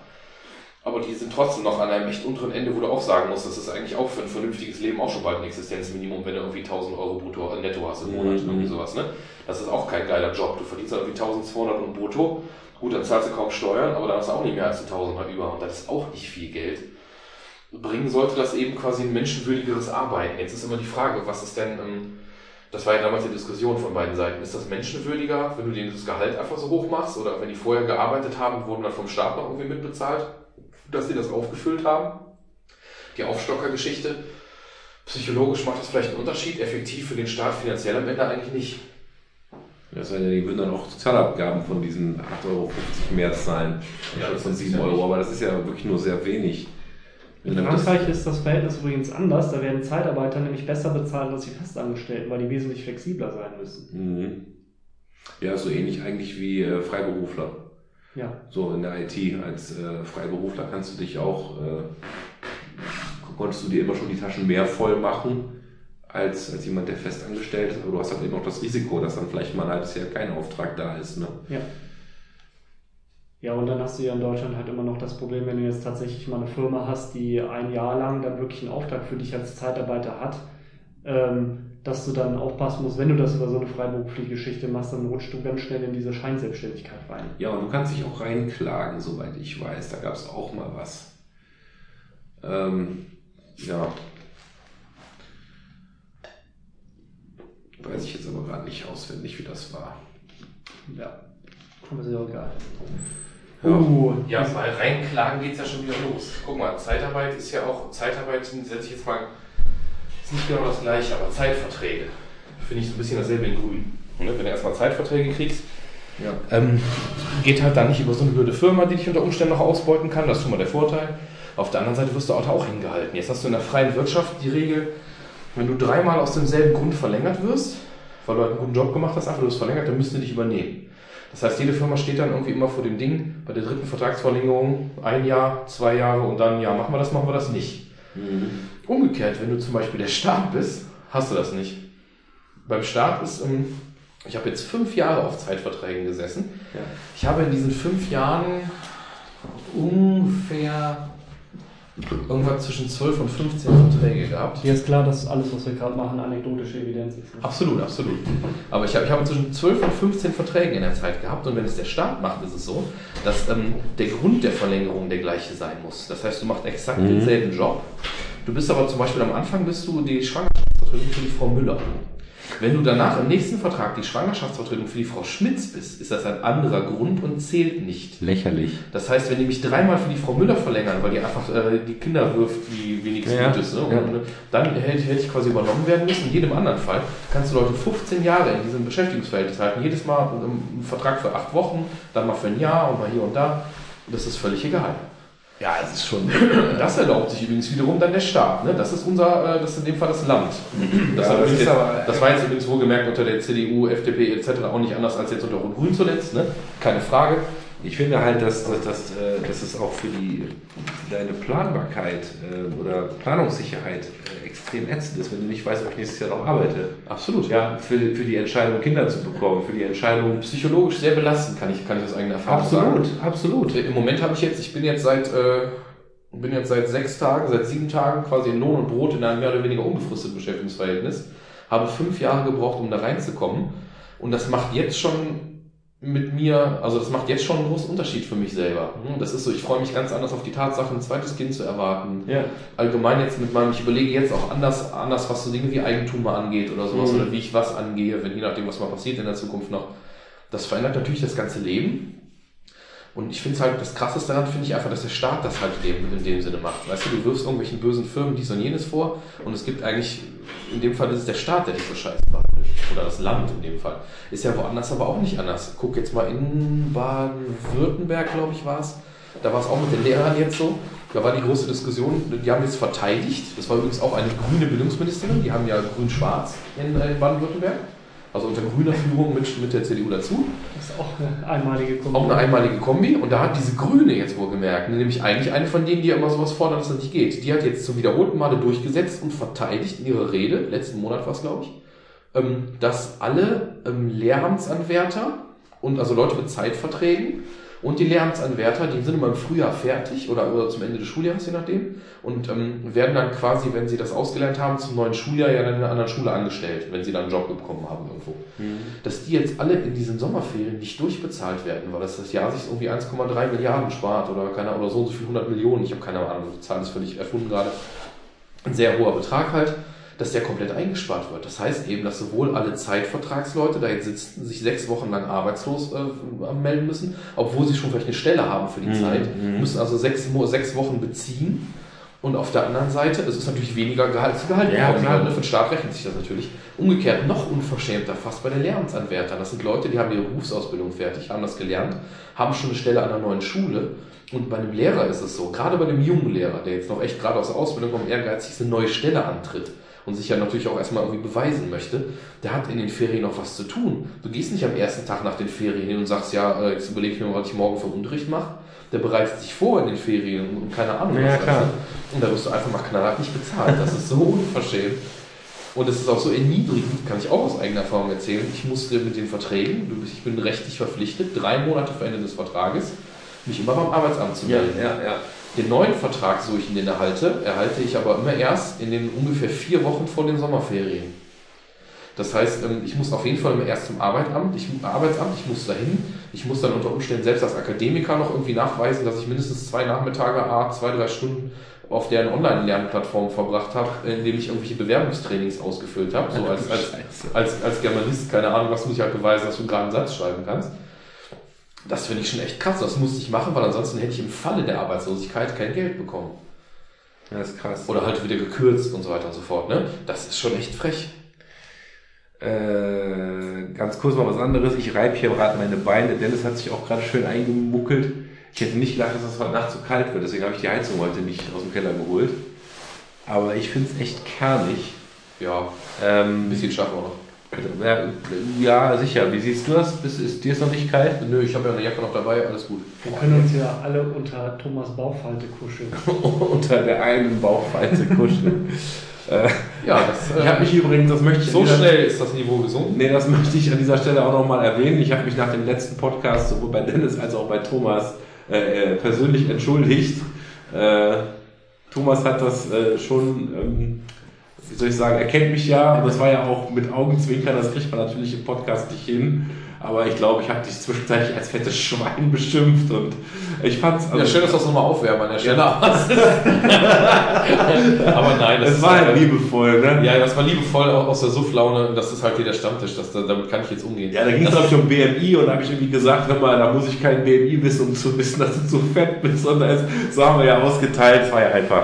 [SPEAKER 2] aber die sind trotzdem noch an einem echt unteren Ende, wo du auch sagen musst, das ist eigentlich auch für ein vernünftiges Leben auch schon bald ein Existenzminimum, wenn du irgendwie 1000 Euro brutto netto hast im Monat, mhm. irgendwie sowas, ne? Das ist auch kein geiler Job. Du verdienst dann irgendwie 1200 und brutto. Gut, dann zahlst du kaum Steuern, aber dann hast du auch nicht mehr als 1000 mal über. Und das ist auch nicht viel Geld. Bringen sollte das eben quasi ein menschenwürdigeres Arbeiten. Jetzt ist immer die Frage, was ist denn, ähm, das war ja damals die Diskussion von beiden Seiten. Ist das menschenwürdiger, wenn du denen das Gehalt einfach so hoch machst? Oder wenn die vorher gearbeitet haben, wurden dann vom Staat noch irgendwie mitbezahlt? Dass sie das aufgefüllt haben. Die Aufstockergeschichte. Psychologisch macht das vielleicht einen Unterschied, effektiv für den Staat finanziell am Ende eigentlich nicht.
[SPEAKER 1] Das heißt, die würden dann auch Sozialabgaben von diesen 8,50 Euro mehr zahlen, ja, von 7 Euro, aber das ist ja wirklich nur sehr wenig.
[SPEAKER 3] In Frankreich ist das Verhältnis übrigens anders, da werden Zeitarbeiter nämlich besser bezahlt als die Festangestellten, weil die wesentlich flexibler sein müssen.
[SPEAKER 1] Mhm. Ja, so ähnlich eigentlich wie äh, Freiberufler. Ja. So in der IT als äh, Freiberufler kannst du dich auch äh, konntest du dir immer schon die Taschen mehr voll machen als, als jemand, der fest angestellt ist. Aber du hast halt eben auch das Risiko, dass dann vielleicht mal ein halbes Jahr kein Auftrag da ist. Ne?
[SPEAKER 3] Ja. Ja, und dann hast du ja in Deutschland halt immer noch das Problem, wenn du jetzt tatsächlich mal eine Firma hast, die ein Jahr lang dann wirklich einen Auftrag für dich als Zeitarbeiter hat, ähm, dass du dann aufpassen musst, wenn du das über so eine freiberufliche Geschichte machst, dann rutschst du ganz schnell in diese Scheinselbstständigkeit rein.
[SPEAKER 1] Ja, und du kannst dich auch reinklagen, soweit ich weiß. Da gab es auch mal was. Ähm, ja. Weiß ich jetzt aber gerade nicht auswendig, wie das war.
[SPEAKER 3] Ja, aber ist ja auch egal.
[SPEAKER 1] Ja.
[SPEAKER 3] Uh,
[SPEAKER 2] Ja, bei Reinklagen geht es ja schon wieder los. Guck mal, Zeitarbeit ist ja auch, Zeitarbeit setze ich jetzt mal, ist nicht genau das gleiche, aber Zeitverträge. Finde ich so ein bisschen dasselbe in Grün. Ne? Wenn du erstmal Zeitverträge kriegst,
[SPEAKER 1] Ja.
[SPEAKER 2] ähm, geht halt dann nicht über so eine blöde Firma, die dich unter Umständen noch ausbeuten kann. Das ist schon mal der Vorteil. Auf der anderen Seite wirst du auch, auch hingehalten. Jetzt hast du in der freien Wirtschaft die Regel, wenn du dreimal aus demselben Grund verlängert wirst, weil du halt einen guten Job gemacht hast, einfach du wirst verlängert, dann müssen die dich übernehmen. Das heißt, jede Firma steht dann irgendwie immer vor dem Ding, bei der dritten Vertragsverlängerung, ein Jahr, zwei Jahre und dann, ja, machen wir das, machen wir das nicht. Umgekehrt, wenn du zum Beispiel der Staat bist, hast du das nicht. Beim Staat ist, ähm, ich habe jetzt fünf Jahre auf Zeitverträgen gesessen.
[SPEAKER 1] Ja.
[SPEAKER 2] Ich habe in diesen fünf Jahren ungefähr irgendwas zwischen 12 und 15 Verträge gehabt.
[SPEAKER 3] Hier ist klar, dass alles, was wir gerade machen, anekdotische Evidenz ist. ne?
[SPEAKER 2] Absolut, absolut. Aber ich habe, ich habe zwischen 12 und 15 Verträge in der Zeit gehabt und wenn es der Staat macht, ist es so, dass ähm, der Grund der Verlängerung der gleiche sein muss. Das heißt, du machst exakt denselben Job. Du bist aber zum Beispiel am Anfang bist du die Schwangerschaftsvertretung für die Frau Müller. Wenn du danach im nächsten Vertrag die Schwangerschaftsvertretung für die Frau Schmitz bist, ist das ein anderer Grund und zählt nicht.
[SPEAKER 1] Lächerlich.
[SPEAKER 2] Das heißt, wenn die mich dreimal für die Frau Müller verlängern, weil die einfach äh, die Kinder wirft wie, nichts
[SPEAKER 1] Ja,
[SPEAKER 2] Gutes, ne? und,
[SPEAKER 1] ja.
[SPEAKER 2] äh, dann hätte, ich- hätte ich quasi übernommen werden müssen. In jedem anderen Fall kannst du Leute 15 Jahre in diesem Beschäftigungsverhältnis halten. Jedes Mal einen Vertrag für acht Wochen, dann mal für ein Jahr und mal hier und da. Das ist völlig egal.
[SPEAKER 1] Ja, es ist schon.
[SPEAKER 2] Das erlaubt sich übrigens wiederum dann der Staat. Ne? Das ist unser, äh, das ist in dem Fall das Land. Das,
[SPEAKER 1] Ja, das
[SPEAKER 2] jetzt,
[SPEAKER 1] aber-
[SPEAKER 2] das war jetzt übrigens wohlgemerkt unter der CDU, FDP etc. auch nicht anders als jetzt unter Rot-Grün zuletzt. Ne? Keine Frage.
[SPEAKER 1] Ich finde halt, dass, dass, dass, äh, dass es auch für die, deine Planbarkeit äh, oder Planungssicherheit äh, extrem ätzend ist, wenn du nicht weißt, ob ich nächstes Jahr noch arbeite.
[SPEAKER 2] Absolut.
[SPEAKER 1] Ja, für, für die Entscheidung, Kinder zu bekommen, für die Entscheidung.
[SPEAKER 2] Psychologisch sehr belastend, kann ich, kann ich aus eigener Erfahrung sagen.
[SPEAKER 1] absolut.
[SPEAKER 2] Im Moment habe ich jetzt, ich bin jetzt seit, äh, bin jetzt seit sechs Tagen, seit sieben Tagen quasi in Lohn und Brot in einem mehr oder weniger unbefristeten Beschäftigungsverhältnis. Habe fünf Jahre gebraucht, um da reinzukommen. Und das macht jetzt schon mit mir, also das macht jetzt schon einen großen Unterschied für mich selber. Hm, Das ist so, ich freue mich ganz anders auf die Tatsache, ein zweites Kind zu erwarten.
[SPEAKER 1] Ja.
[SPEAKER 2] Allgemein jetzt mit meinem, ich überlege jetzt auch anders, anders was so Dinge wie Eigentum angeht oder sowas,
[SPEAKER 1] Mhm.
[SPEAKER 2] oder wie ich was angehe, wenn je nachdem, was mal passiert in der Zukunft noch. Das verändert natürlich das ganze Leben. Und ich finde es halt, das Krasseste daran finde ich einfach, dass der Staat das halt in dem, in dem Sinne macht. Weißt du, du wirfst irgendwelchen bösen Firmen dies und jenes vor und es gibt eigentlich, in dem Fall ist es der Staat, der dich so scheiße behandelt. Oder das Land in dem Fall. Ist ja woanders aber auch nicht anders. Guck jetzt mal in Baden-Württemberg, glaube ich, war es. Da war es auch mit den Lehrern jetzt so. Da war die große Diskussion, die haben jetzt verteidigt. Das war übrigens auch eine grüne Bildungsministerin, die haben ja grün-schwarz in äh, Baden-Württemberg. Also unter grüner Führung mit, mit der CDU dazu.
[SPEAKER 3] Das ist auch eine einmalige
[SPEAKER 2] Auch eine einmalige Kombi. Und da hat diese Grüne jetzt wohl gemerkt, nämlich eigentlich eine von denen, die ja immer sowas fordern, dass das nicht geht. Die hat jetzt zum wiederholten Male durchgesetzt und verteidigt in ihrer Rede, letzten Monat war es, glaube ich, ähm, dass alle ähm, Lehramtsanwärter und also Leute mit Zeitverträgen und die Lehramtsanwärter, die sind immer im Frühjahr fertig oder, oder zum Ende des Schuljahres, je nachdem, und ähm, werden dann quasi, wenn sie das ausgelernt haben, zum neuen Schuljahr ja dann in einer anderen Schule angestellt, wenn sie dann einen Job bekommen haben irgendwo. Dass die jetzt alle in diesen Sommerferien nicht durchbezahlt werden, weil das das Jahr sich irgendwie 1,3 Milliarden spart oder keine oder so und so viel 100 Millionen, ich habe keine Ahnung, die Zahl ist völlig erfunden gerade. Ein sehr hoher Betrag halt, dass der komplett eingespart wird. Das heißt eben, dass sowohl alle Zeitvertragsleute da jetzt sitzen, sich sechs Wochen lang arbeitslos äh, melden müssen, obwohl sie schon vielleicht eine Stelle haben für die Zeit, müssen also sechs, sechs Wochen beziehen. Und auf der anderen Seite, es ist natürlich weniger Gehalt zu Gehalt
[SPEAKER 1] Ja, klar.
[SPEAKER 2] ne? für den Staat rechnet sich das natürlich. Umgekehrt noch unverschämter fast bei den Lehramtsanwärtern. Das sind Leute, die haben ihre Berufsausbildung fertig, haben das gelernt, haben schon eine Stelle an einer neuen Schule. Und bei einem Lehrer ist es so, gerade bei dem jungen Lehrer, der jetzt noch echt gerade aus der Ausbildung kommt, ehrgeizig eine neue Stelle antritt und sich ja natürlich auch erstmal irgendwie beweisen möchte, der hat in den Ferien noch was zu tun. Du gehst nicht am ersten Tag nach den Ferien hin und sagst, ja, äh, jetzt überlege ich mir mal, was ich morgen für Unterricht mache. der bereitet sich vor in den Ferien und keine Ahnung.
[SPEAKER 1] Ja,
[SPEAKER 2] was,
[SPEAKER 1] klar.
[SPEAKER 2] Und da wirst du einfach mal knallhart nicht bezahlt. Das ist so (laughs) unverschämt. Und es ist auch so erniedrigend, kann ich auch aus eigener Erfahrung erzählen. Ich musste mit den Verträgen, ich bin rechtlich verpflichtet, drei Monate vor Ende des Vertrages, mich immer beim Arbeitsamt zu melden.
[SPEAKER 1] ja.
[SPEAKER 2] Den neuen Vertrag, so ich ihn erhalte, erhalte ich aber immer erst in den ungefähr vier Wochen vor den Sommerferien. Das heißt, ähm, ich muss auf jeden Fall immer erst zum Arbeitsamt, ich, Arbeitsamt, ich muss dahin, ich muss dann unter Umständen selbst als Akademiker noch irgendwie nachweisen, dass ich mindestens zwei Nachmittage, a zwei, drei Stunden auf deren Online-Lernplattform verbracht habe, indem ich irgendwelche Bewerbungstrainings ausgefüllt habe, so (laughs) als, als, als, als Germanist, keine Ahnung, was muss ich halt beweisen, dass du gerade einen Satz schreiben kannst. Das finde ich schon echt krass, das musste ich machen, weil ansonsten hätte ich im Falle der Arbeitslosigkeit kein Geld bekommen.
[SPEAKER 1] Das ist krass.
[SPEAKER 2] Oder halt wieder gekürzt und so weiter und so fort. Ne? Das ist schon echt frech.
[SPEAKER 1] Äh, ganz kurz mal was anderes. Ich reibe hier gerade meine Beine. Dennis hat sich auch gerade schön eingemuckelt. Ich hätte nicht gedacht, dass es heute Nacht so kalt wird. Deswegen habe ich die Heizung heute nicht aus dem Keller geholt. Aber ich finde es echt kernig.
[SPEAKER 2] Ja,
[SPEAKER 1] Ähm,
[SPEAKER 2] ein bisschen schaffen wir noch.
[SPEAKER 1] Ja, ja, sicher. Wie siehst du das? Ist, ist dir es noch nicht kalt?
[SPEAKER 2] Nö, ich habe ja eine Jacke noch dabei, alles gut.
[SPEAKER 3] Wir können uns ja alle unter Thomas Bauchfalte kuscheln. (laughs)
[SPEAKER 1] Unter der einen Bauchfalte kuscheln. (laughs) äh,
[SPEAKER 2] Ja, das,
[SPEAKER 1] ich habe mich übrigens, das möchte ich
[SPEAKER 2] so schnell ist das Niveau gesunken.
[SPEAKER 1] Nee, das möchte ich an dieser Stelle auch nochmal erwähnen. Ich habe mich nach dem letzten Podcast sowohl bei Dennis als auch bei Thomas äh, äh, persönlich entschuldigt. Äh, Thomas hat das äh, schon, ähm, wie soll ich sagen, er kennt mich ja, aber das war ja auch mit Augenzwinkern, das kriegt man natürlich im Podcast nicht hin. Aber ich glaube, ich habe dich zwischenzeitlich als fettes Schwein (laughs) beschimpft und ich fand's.
[SPEAKER 2] Ja, schön, dass wir das nochmal aufwärmen an der Stelle. (laughs) aber nein, das
[SPEAKER 1] Es
[SPEAKER 2] ist
[SPEAKER 1] war halt
[SPEAKER 2] halt-
[SPEAKER 1] liebevoll, ne?
[SPEAKER 2] Ja, das war liebevoll auch aus der Sufflaune. Das ist halt hier der Stammtisch. Das, damit kann ich jetzt umgehen.
[SPEAKER 1] Ja, da ging es glaube ich um BMI und da habe ich irgendwie gesagt, hör mal, da muss ich kein BMI wissen, um zu wissen, dass du zu fett bist. Und das, so haben wir ja ausgeteilt, es war ja einfach.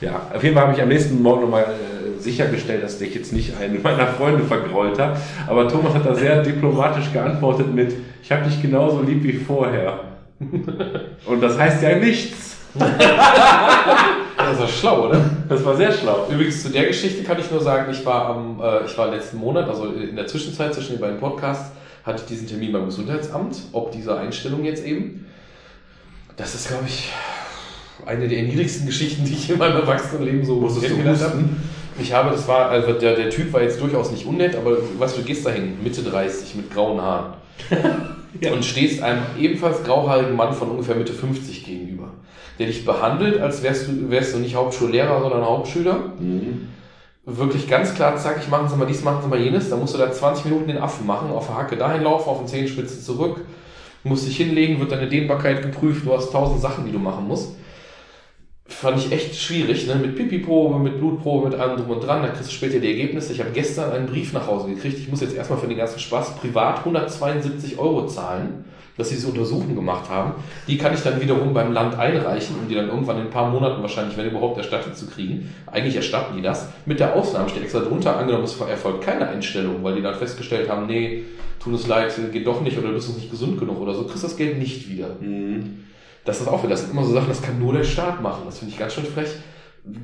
[SPEAKER 1] Ja, auf jeden Fall habe ich am nächsten Morgen nochmal äh, sichergestellt, dass ich jetzt nicht einen meiner Freunde vergrault habe. Aber Thomas hat da sehr diplomatisch geantwortet mit, ich habe dich genauso lieb wie vorher. (laughs) Und das heißt ja nichts. (laughs)
[SPEAKER 2] Das war schlau, oder?
[SPEAKER 1] Das war sehr schlau.
[SPEAKER 2] Übrigens zu der Geschichte kann ich nur sagen, ich war am, äh, ich war letzten Monat, also in der Zwischenzeit zwischen den beiden Podcasts, hatte ich diesen Termin beim Gesundheitsamt, ob dieser Einstellung jetzt eben. Das ist, glaube ich, eine der niedrigsten Geschichten, die ich in meinem Erwachsenenleben so
[SPEAKER 1] Musstest
[SPEAKER 2] kennengelernt habe. Ich habe, das war, also der, der Typ war jetzt durchaus nicht unnett, aber weißt du, gehst dahin, Mitte 30 mit grauen Haaren. (laughs)
[SPEAKER 1] Ja.
[SPEAKER 2] Und stehst einem ebenfalls grauhaarigen Mann von ungefähr Mitte 50 gegenüber, der dich behandelt, als wärst du, wärst du nicht Hauptschullehrer, sondern Hauptschüler. Wirklich ganz klar, zack, ich machen Sie mal dies, machen Sie mal jenes. Da musst du da 20 Minuten den Affen machen, auf der Hacke dahin laufen, auf den Zehenspitzen zurück, musst dich hinlegen, wird deine Dehnbarkeit geprüft, du hast tausend Sachen, die du machen musst. Fand ich echt schwierig, ne? mit Pipi-Probe, mit Blutprobe, mit allem drum und dran. Da kriegst du später die Ergebnisse. Ich habe gestern einen Brief nach Hause gekriegt. Ich muss jetzt erstmal für den ganzen Spaß privat 172 Euro zahlen, dass sie diese Untersuchung gemacht haben. Die kann ich dann wiederum beim Land einreichen, um die dann irgendwann in ein paar Monaten wahrscheinlich, wenn überhaupt, erstattet zu kriegen. Eigentlich erstatten die das. Mit der Ausnahme steht extra drunter, angenommen es erfolgt keine Einstellung, weil die dann festgestellt haben, nee, tut uns leid, geht doch nicht oder du bist uns nicht gesund genug oder so, kriegst das Geld nicht wieder.
[SPEAKER 1] Mhm.
[SPEAKER 2] Das ist auch das sind immer so Sachen, das kann nur der Staat machen. Das finde ich ganz schön frech.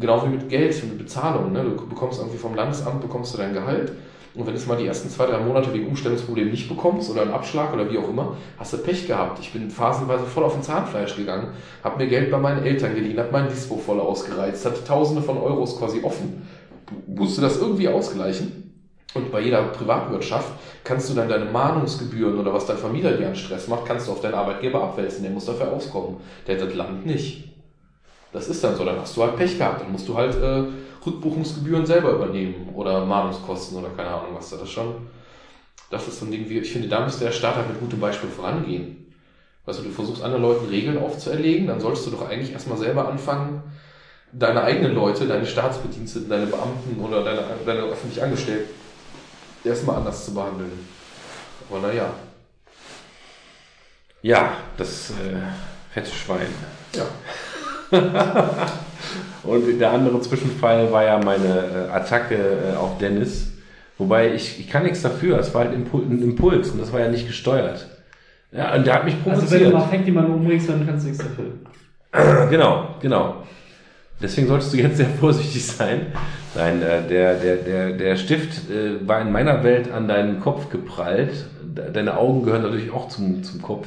[SPEAKER 2] Genau wie mit Geld, mit Bezahlung. Ne? Du bekommst irgendwie vom Landesamt bekommst du dein Gehalt. Und wenn du es mal die ersten zwei, drei Monate wegen Umstellungsproblemen nicht bekommst oder einen Abschlag oder wie auch immer, hast du Pech gehabt. Ich bin phasenweise voll auf den Zahnfleisch gegangen, habe mir Geld bei meinen Eltern geliehen, habe mein Dispo voll ausgereizt, hatte tausende von Euros quasi offen, musste das irgendwie ausgleichen. Und bei jeder Privatwirtschaft kannst du dann deine Mahnungsgebühren oder was dein Vermieter dir an Stress macht, kannst du auf deinen Arbeitgeber abwälzen. Der muss dafür auskommen. Der das Land nicht. Das ist dann so. Dann hast du halt Pech gehabt. Dann musst du halt äh, Rückbuchungsgebühren selber übernehmen oder Mahnungskosten oder keine Ahnung was. Das ist schon. Das ist so ein Ding, wie ich finde, da müsste der Staat halt mit gutem Beispiel vorangehen. Weißt du, du versuchst anderen Leuten Regeln aufzuerlegen, dann solltest du doch eigentlich erstmal selber anfangen, deine eigenen Leute, deine Staatsbediensteten, deine Beamten oder deine, deine öffentlich Angestellten erstmal anders zu behandeln. Aber naja.
[SPEAKER 1] Ja, das äh, fette Schwein.
[SPEAKER 2] Ja. (laughs)
[SPEAKER 1] Und der andere Zwischenfall war ja meine äh, Attacke äh, auf Dennis. Wobei ich, ich kann nichts dafür. Es war halt Impul ein Impuls und das war ja nicht gesteuert. Ja, und der hat mich
[SPEAKER 3] Also wenn du
[SPEAKER 1] provoziert.
[SPEAKER 3] mal fängt jemanden umbringst, dann kannst du nichts dafür.
[SPEAKER 1] genau, genau. Deswegen solltest du jetzt sehr vorsichtig sein. Nein, äh, der, der, der, der Stift äh, war in meiner Welt an deinen Kopf geprallt. De- Deine Augen gehören natürlich auch zum, zum Kopf.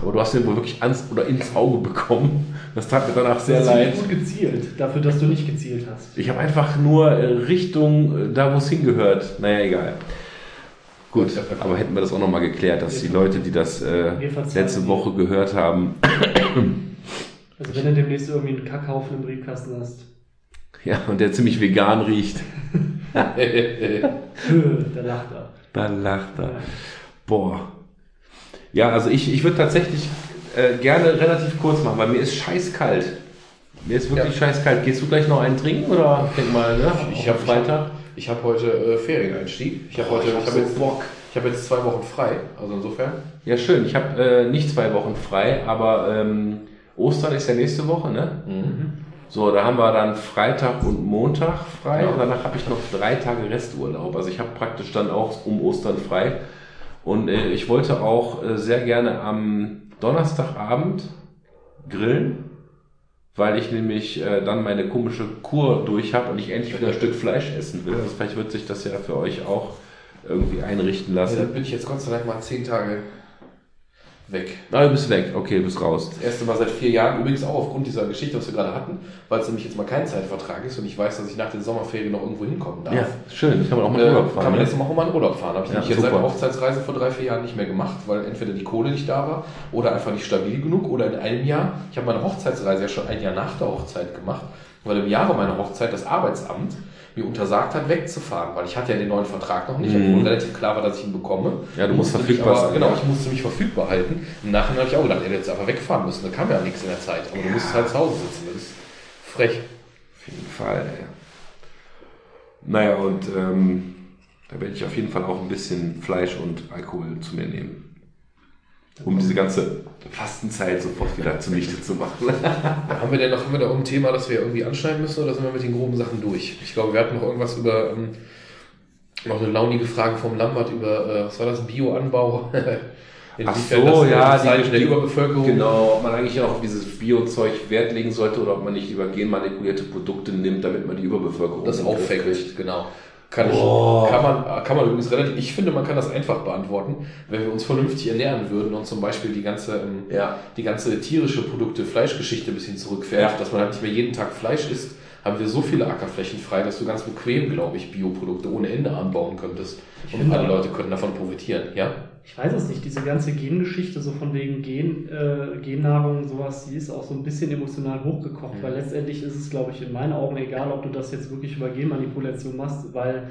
[SPEAKER 1] Aber du hast den wohl wirklich ans oder ins Auge bekommen. Das tat mir danach sehr
[SPEAKER 3] Das
[SPEAKER 1] leid.
[SPEAKER 3] gut gezielt, dafür, dass du nicht gezielt hast.
[SPEAKER 1] Ich habe einfach nur äh, Richtung da, wo es hingehört. Naja, egal. Gut, aber hätten wir das auch nochmal geklärt, dass die Leute, die das äh, letzte. Woche gehört haben,
[SPEAKER 3] Also wenn du demnächst irgendwie einen Kackhaufen im Briefkasten hast,
[SPEAKER 1] ja, und der ziemlich vegan riecht, (laughs)
[SPEAKER 3] da lacht er.
[SPEAKER 1] dann lacht er. Boah. Ja, also ich, ich würde tatsächlich äh, gerne relativ kurz machen, weil mir ist scheißkalt. Mir ist wirklich
[SPEAKER 2] Ja.
[SPEAKER 1] scheißkalt. Gehst du gleich noch einen trinken oder denk mal, ne?
[SPEAKER 2] Ich habe
[SPEAKER 1] Freitag.
[SPEAKER 2] Ich habe heute äh, Ferieneinstieg. Ich habe heute,
[SPEAKER 1] ich hab
[SPEAKER 2] ich habe
[SPEAKER 1] so
[SPEAKER 2] jetzt
[SPEAKER 1] Bock.
[SPEAKER 2] Ich habe jetzt zwei Wochen frei, also insofern.
[SPEAKER 1] Ja, schön. Ich habe äh, nicht zwei Wochen frei, aber ähm, Ostern ist ja nächste Woche, ne? So, da haben wir dann Freitag und Montag frei
[SPEAKER 2] Genau.
[SPEAKER 1] und danach habe ich noch drei Tage Resturlaub. Also ich habe praktisch dann auch um Ostern frei. Und äh, ich wollte auch äh, sehr gerne am Donnerstagabend grillen, weil ich nämlich äh, dann meine komische Kur durch habe und ich endlich wieder ein Stück Fleisch essen will. Also vielleicht wird sich das ja für euch auch irgendwie einrichten lassen.
[SPEAKER 2] dann bin ich jetzt Gott sei Dank mal zehn Tage weg.
[SPEAKER 1] Ah, du bist weg. Okay, du bist raus.
[SPEAKER 2] Das erste Mal seit vier Jahren, übrigens auch aufgrund dieser Geschichte, was wir gerade hatten, weil es nämlich jetzt mal kein Zeitvertrag ist und ich weiß, dass ich nach den Sommerferien noch irgendwo hinkommen darf.
[SPEAKER 1] Ja, schön. Das kann man auch mal
[SPEAKER 2] Äh,
[SPEAKER 1] Urlaub fahren.
[SPEAKER 2] kann man
[SPEAKER 1] ne?
[SPEAKER 2] jetzt auch mal in Urlaub fahren. Habe ich
[SPEAKER 1] Ja,
[SPEAKER 2] nämlich jetzt seit der Hochzeitsreise vor drei, vier Jahren nicht mehr gemacht, weil entweder die Kohle nicht da war oder einfach nicht stabil genug oder in einem Jahr. Ich habe meine Hochzeitsreise ja schon ein Jahr nach der Hochzeit gemacht, weil im Jahre meiner Hochzeit das Arbeitsamt mir untersagt hat, wegzufahren, weil ich hatte ja den neuen Vertrag noch nicht,
[SPEAKER 1] Mhm.
[SPEAKER 2] obwohl relativ klar war, dass ich ihn bekomme.
[SPEAKER 1] Ja, du musst verfügbar sein,
[SPEAKER 2] Genau,
[SPEAKER 1] ja.
[SPEAKER 2] ich musste mich verfügbar halten. Im Nachhinein habe ich auch gedacht, er hätte jetzt einfach wegfahren müssen. Da kam ja nichts in der Zeit. Aber du musst halt zu Hause sitzen. Das ist frech.
[SPEAKER 1] Auf jeden Fall. ey. Naja, und ähm, da werde ich auf jeden Fall auch ein bisschen Fleisch und Alkohol zu mir nehmen. Um diese ganze Fastenzeit sofort wieder zunichte zu machen. (laughs)
[SPEAKER 2] Haben wir denn noch, haben wir da irgendein Thema, das wir irgendwie anschneiden müssen oder sind wir mit den groben Sachen durch? Ich glaube, wir hatten noch irgendwas über, ähm, noch eine launige Frage vom Lambert über, äh, was war das, Bioanbau? (laughs)
[SPEAKER 1] Ach
[SPEAKER 2] Inwiefern
[SPEAKER 1] so,
[SPEAKER 2] das
[SPEAKER 1] ja, die-
[SPEAKER 2] der
[SPEAKER 1] die-
[SPEAKER 2] Überbevölkerung.
[SPEAKER 1] Genau, ob man eigentlich auch dieses Biozeug Wert legen sollte oder ob man nicht lieber genmanipulierte Produkte nimmt, damit man die Überbevölkerung
[SPEAKER 2] Das auffängt, genau. Kann,
[SPEAKER 1] Oh.
[SPEAKER 2] ich, kann, man, kann man übrigens relativ, ich finde, man kann das einfach beantworten, wenn wir uns vernünftig ernähren würden und zum Beispiel die ganze, ähm,
[SPEAKER 1] Ja.
[SPEAKER 2] die ganze tierische Produkte, Fleischgeschichte ein bisschen zurückfährt,
[SPEAKER 1] Ja.
[SPEAKER 2] dass man halt nicht mehr jeden Tag Fleisch isst, haben wir so viele Ackerflächen frei, dass du ganz bequem, glaube ich, Bioprodukte ohne Ende anbauen könntest.
[SPEAKER 3] Ich
[SPEAKER 2] und alle Leute können davon profitieren, ja?
[SPEAKER 3] Ich weiß es nicht, diese ganze Gengeschichte, so von wegen Gen, äh, Gennahrung, sowas, die ist auch so ein bisschen emotional hochgekocht,
[SPEAKER 2] Mhm.
[SPEAKER 3] weil letztendlich ist es, glaube ich, in meinen Augen egal, ob du das jetzt wirklich über Genmanipulation machst, weil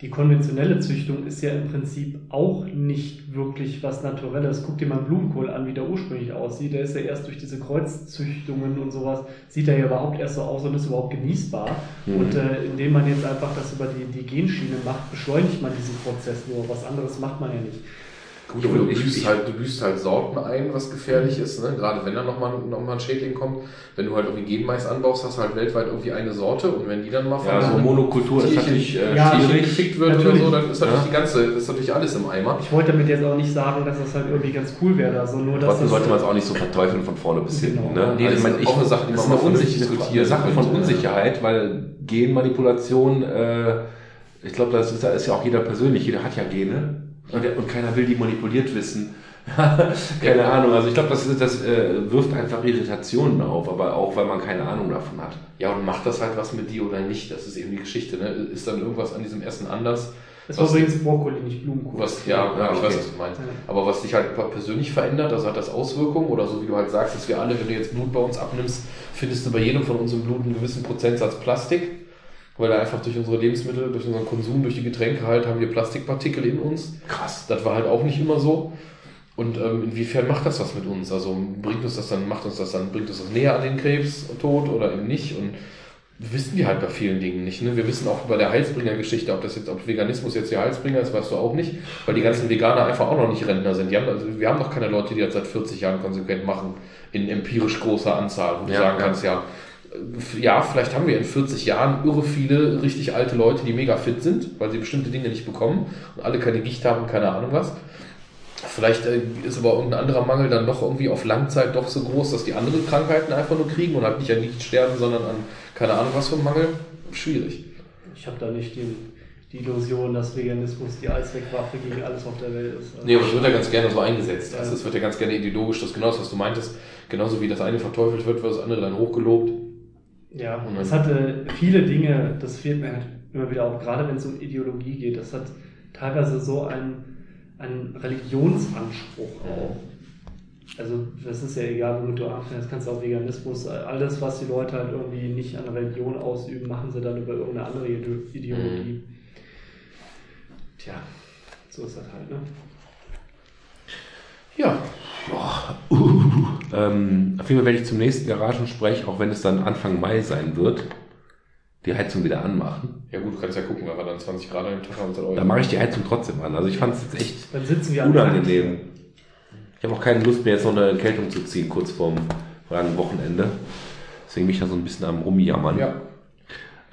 [SPEAKER 3] die konventionelle Züchtung ist ja im Prinzip auch nicht wirklich was Naturelles. Guck dir mal Blumenkohl an, wie der ursprünglich aussieht. Der ist ja erst durch diese Kreuzzüchtungen und sowas, sieht er ja überhaupt erst so aus und ist überhaupt genießbar.
[SPEAKER 1] Mhm.
[SPEAKER 3] Und äh, indem man jetzt einfach das über die, die Genschiene macht, beschleunigt man diesen Prozess nur. Was anderes macht man ja nicht.
[SPEAKER 2] Gut, aber du
[SPEAKER 1] Ich-
[SPEAKER 2] büßt,
[SPEAKER 1] ich-
[SPEAKER 2] halt, du büßt halt Sorten ein, was gefährlich ist, ne? gerade wenn da nochmal noch mal ein Schädling kommt. Wenn du halt irgendwie Genmais anbaust, hast du halt weltweit irgendwie eine Sorte und wenn die dann mal
[SPEAKER 1] Ja, so Monokultur ist natürlich äh,
[SPEAKER 3] Ja,
[SPEAKER 2] gefickt wird
[SPEAKER 3] Natürlich.
[SPEAKER 2] oder so, dann ist natürlich
[SPEAKER 1] Ja.
[SPEAKER 2] die ganze, ist natürlich alles im Eimer.
[SPEAKER 3] Ich wollte damit jetzt auch nicht sagen, dass das halt irgendwie ganz cool wäre, oder so nur dass
[SPEAKER 1] Trotzdem
[SPEAKER 3] das,
[SPEAKER 1] sollte man es auch nicht so verteufeln von vorne bis
[SPEAKER 3] Genau.
[SPEAKER 1] hinten. Ne?
[SPEAKER 2] Nee, das
[SPEAKER 1] ich
[SPEAKER 2] ist auch eine Sache, die
[SPEAKER 1] das
[SPEAKER 2] man mal vernünftig
[SPEAKER 1] eine Sache von. Unsicherheit, weil Genmanipulation, äh, ich glaube, das ist, da ist ja auch jeder persönlich, jeder hat ja Gene und, und keiner will die manipuliert wissen. (laughs) keine
[SPEAKER 2] Ja.
[SPEAKER 1] Ahnung, also ich glaube, das, ist- das äh, wirft einfach Irritationen auf, aber auch, weil man keine Ahnung davon hat.
[SPEAKER 2] Ja, und macht das halt was mit dir oder nicht? Das ist eben die Geschichte. Ne? Ist dann irgendwas an diesem Essen anders?
[SPEAKER 3] es war
[SPEAKER 2] was-
[SPEAKER 3] übrigens Brokkoli, nicht Blumenkohl.
[SPEAKER 2] Was, ja,
[SPEAKER 1] Ja,
[SPEAKER 2] ich
[SPEAKER 1] okay.
[SPEAKER 2] weiß, was du meinst. Aber was dich halt persönlich verändert, also hat das Auswirkungen oder so wie du halt sagst, dass wir alle, wenn du jetzt Blut bei uns abnimmst, findest du bei jedem von uns im Blut einen gewissen Prozentsatz Plastik, weil einfach durch unsere Lebensmittel, durch unseren Konsum, durch die Getränke halt haben wir Plastikpartikel in uns.
[SPEAKER 1] Krass.
[SPEAKER 2] Das war halt auch nicht immer so. Und ähm, inwiefern macht das was mit uns? Also bringt uns das dann, macht uns das dann, bringt uns das näher an den Krebstod oder eben nicht? Und wissen wir halt bei vielen Dingen nicht. Ne? Wir wissen auch bei der Heilsbringer-Geschichte, ob das jetzt, ob Veganismus jetzt der Heilsbringer ist, weißt du auch nicht, weil die ganzen Veganer einfach auch noch nicht Rentner sind. Die haben, also, wir haben noch keine Leute, die das seit 40 Jahren konsequent machen, in empirisch großer Anzahl, wo du
[SPEAKER 1] Ja,
[SPEAKER 2] sagen
[SPEAKER 1] ja.
[SPEAKER 2] kannst, ja, ja, vielleicht haben wir in 40 Jahren irre viele richtig alte Leute, die mega fit sind, weil sie bestimmte Dinge nicht bekommen und alle keine Gicht haben, keine Ahnung was. Vielleicht äh, ist aber irgendein anderer Mangel dann doch irgendwie auf Langzeit doch so groß, dass die andere Krankheiten einfach nur kriegen und halt nicht an nicht sterben, sondern an keine Ahnung was für einen Mangel. Schwierig.
[SPEAKER 3] Ich habe da nicht den, die Illusion, dass Veganismus die Allzweckwaffe gegen alles auf der Welt ist.
[SPEAKER 2] Nee, aber es wird ja ganz gerne so eingesetzt. Also es wird ja ganz gerne ideologisch, das genau das, was du meintest, genauso wie das eine verteufelt wird, wird das andere dann hochgelobt.
[SPEAKER 3] Ja,
[SPEAKER 2] Und
[SPEAKER 3] es hatte viele Dinge, das fehlt mir halt immer wieder auch, gerade wenn es um Ideologie geht, das hat teilweise so einen, einen Religionsanspruch auch. Also das ist ja egal, womit du anfängst, kannst du auch Veganismus, alles, was die Leute halt irgendwie nicht an Religion ausüben, machen sie dann über irgendeine andere Ide- Ideologie. Tja, so ist das halt, ne?
[SPEAKER 2] Ja,
[SPEAKER 1] Ähm, auf jeden Fall werde ich zum nächsten Garagensprech, auch wenn es dann Anfang Mai sein wird, die Heizung wieder anmachen.
[SPEAKER 2] ja gut, du kannst ja gucken, wenn wir dann 20 Grad an dem Tag haben, dann
[SPEAKER 1] Da mache ich die Heizung trotzdem an. Also ich fand es jetzt echt
[SPEAKER 3] Dann sitzen wir
[SPEAKER 1] unangenehm. Ich habe auch keine Lust mehr, jetzt noch eine Erkältung zu ziehen, kurz vorm langen Wochenende. Deswegen bin ich da so ein bisschen am Rumjammern.
[SPEAKER 2] Ja,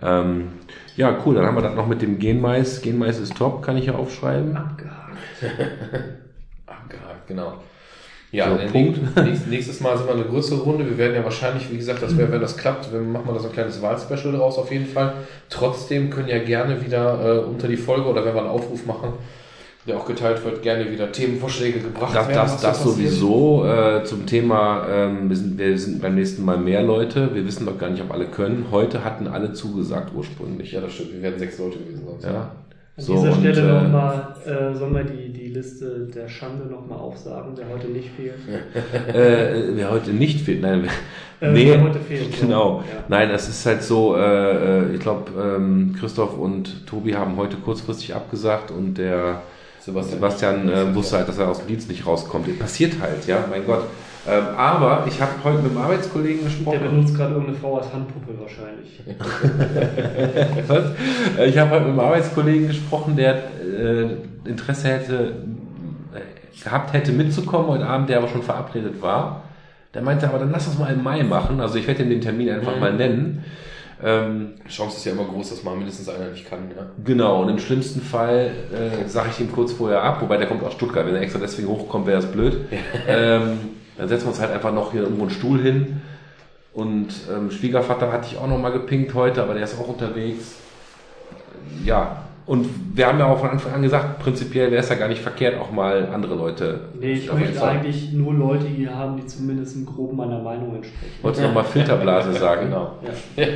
[SPEAKER 1] Ähm, ja, cool. Dann haben wir das noch mit dem Genmais. Genmais ist top, kann ich ja aufschreiben.
[SPEAKER 3] Abgehakt. (laughs)
[SPEAKER 2] abgehakt, genau. Ja,
[SPEAKER 1] So,
[SPEAKER 2] dann
[SPEAKER 1] Punkt. (laughs)
[SPEAKER 2] nächstes, nächstes Mal sind wir eine größere Runde. Wir werden ja wahrscheinlich, wie gesagt, das wäre, wenn das klappt, wir machen wir da so ein kleines Wahlspecial draus auf jeden Fall. Trotzdem können ja gerne wieder äh, unter die Folge oder wenn wir einen Aufruf machen, der auch geteilt wird, gerne wieder Themenvorschläge gebracht
[SPEAKER 1] Das,
[SPEAKER 2] werden.
[SPEAKER 1] das, das sowieso äh, zum Thema, ähm, wir, sind, wir sind beim nächsten Mal mehr Leute. Wir wissen doch gar nicht, ob alle können. Heute hatten alle zugesagt ursprünglich.
[SPEAKER 2] Ja, das stimmt. Wir werden sechs Leute gewesen sein.
[SPEAKER 1] Ja.
[SPEAKER 3] An
[SPEAKER 1] So,
[SPEAKER 3] dieser Stelle
[SPEAKER 1] äh,
[SPEAKER 3] nochmal, äh, sollen wir die Liste der Schande nochmal aufsagen, der heute nicht fehlt? (laughs)
[SPEAKER 1] Äh, wer heute nicht fehlt, nein,
[SPEAKER 3] Äh,
[SPEAKER 1] nee,
[SPEAKER 3] wer heute fehlt,
[SPEAKER 1] genau.
[SPEAKER 3] Ja.
[SPEAKER 1] Nein, es ist halt so, äh, äh, ich glaube, ähm, Christoph und Tobi haben heute kurzfristig abgesagt und der
[SPEAKER 2] Sebastian,
[SPEAKER 1] Sebastian äh, wusste halt, dass er aus dem Dienst nicht rauskommt. Das passiert halt, ja, mein Gott. Ähm, aber ich habe heute mit einem Arbeitskollegen
[SPEAKER 3] Der
[SPEAKER 1] gesprochen.
[SPEAKER 3] benutzt gerade irgendeine Frau als Handpuppe wahrscheinlich. (laughs)
[SPEAKER 1] Was? Äh, Ich habe heute mit einem Arbeitskollegen gesprochen, der äh, Interesse hätte, äh, gehabt hätte mitzukommen heute Abend, der aber schon verabredet war. Der meinte aber, dann lass uns mal im Mai machen. Also ich werde ihm den Termin einfach
[SPEAKER 2] Mhm.
[SPEAKER 1] mal nennen. Ähm,
[SPEAKER 2] Die Chance ist ja immer groß, dass mal mindestens einer nicht kann. Ja.
[SPEAKER 1] genau, und im schlimmsten Fall äh, sage ich ihm kurz vorher ab, wobei der kommt aus Stuttgart. Wenn er extra deswegen hochkommt, wäre das blöd. ähm, dann setzen wir uns halt einfach noch hier irgendwo einen Stuhl hin. Und ähm, Schwiegervater hatte ich auch noch mal gepinkt heute, aber der ist auch unterwegs. Ja, und wir haben ja auch von Anfang an gesagt, prinzipiell wäre es ja gar nicht verkehrt, auch mal andere Leute.
[SPEAKER 3] Nee, ich möchte
[SPEAKER 1] zu
[SPEAKER 3] eigentlich nur Leute hier haben, die zumindest im Groben meiner Meinung entsprechen.
[SPEAKER 1] Wolltest du noch mal Filterblase (laughs) sagen?
[SPEAKER 2] Genau.
[SPEAKER 3] Ja. (laughs)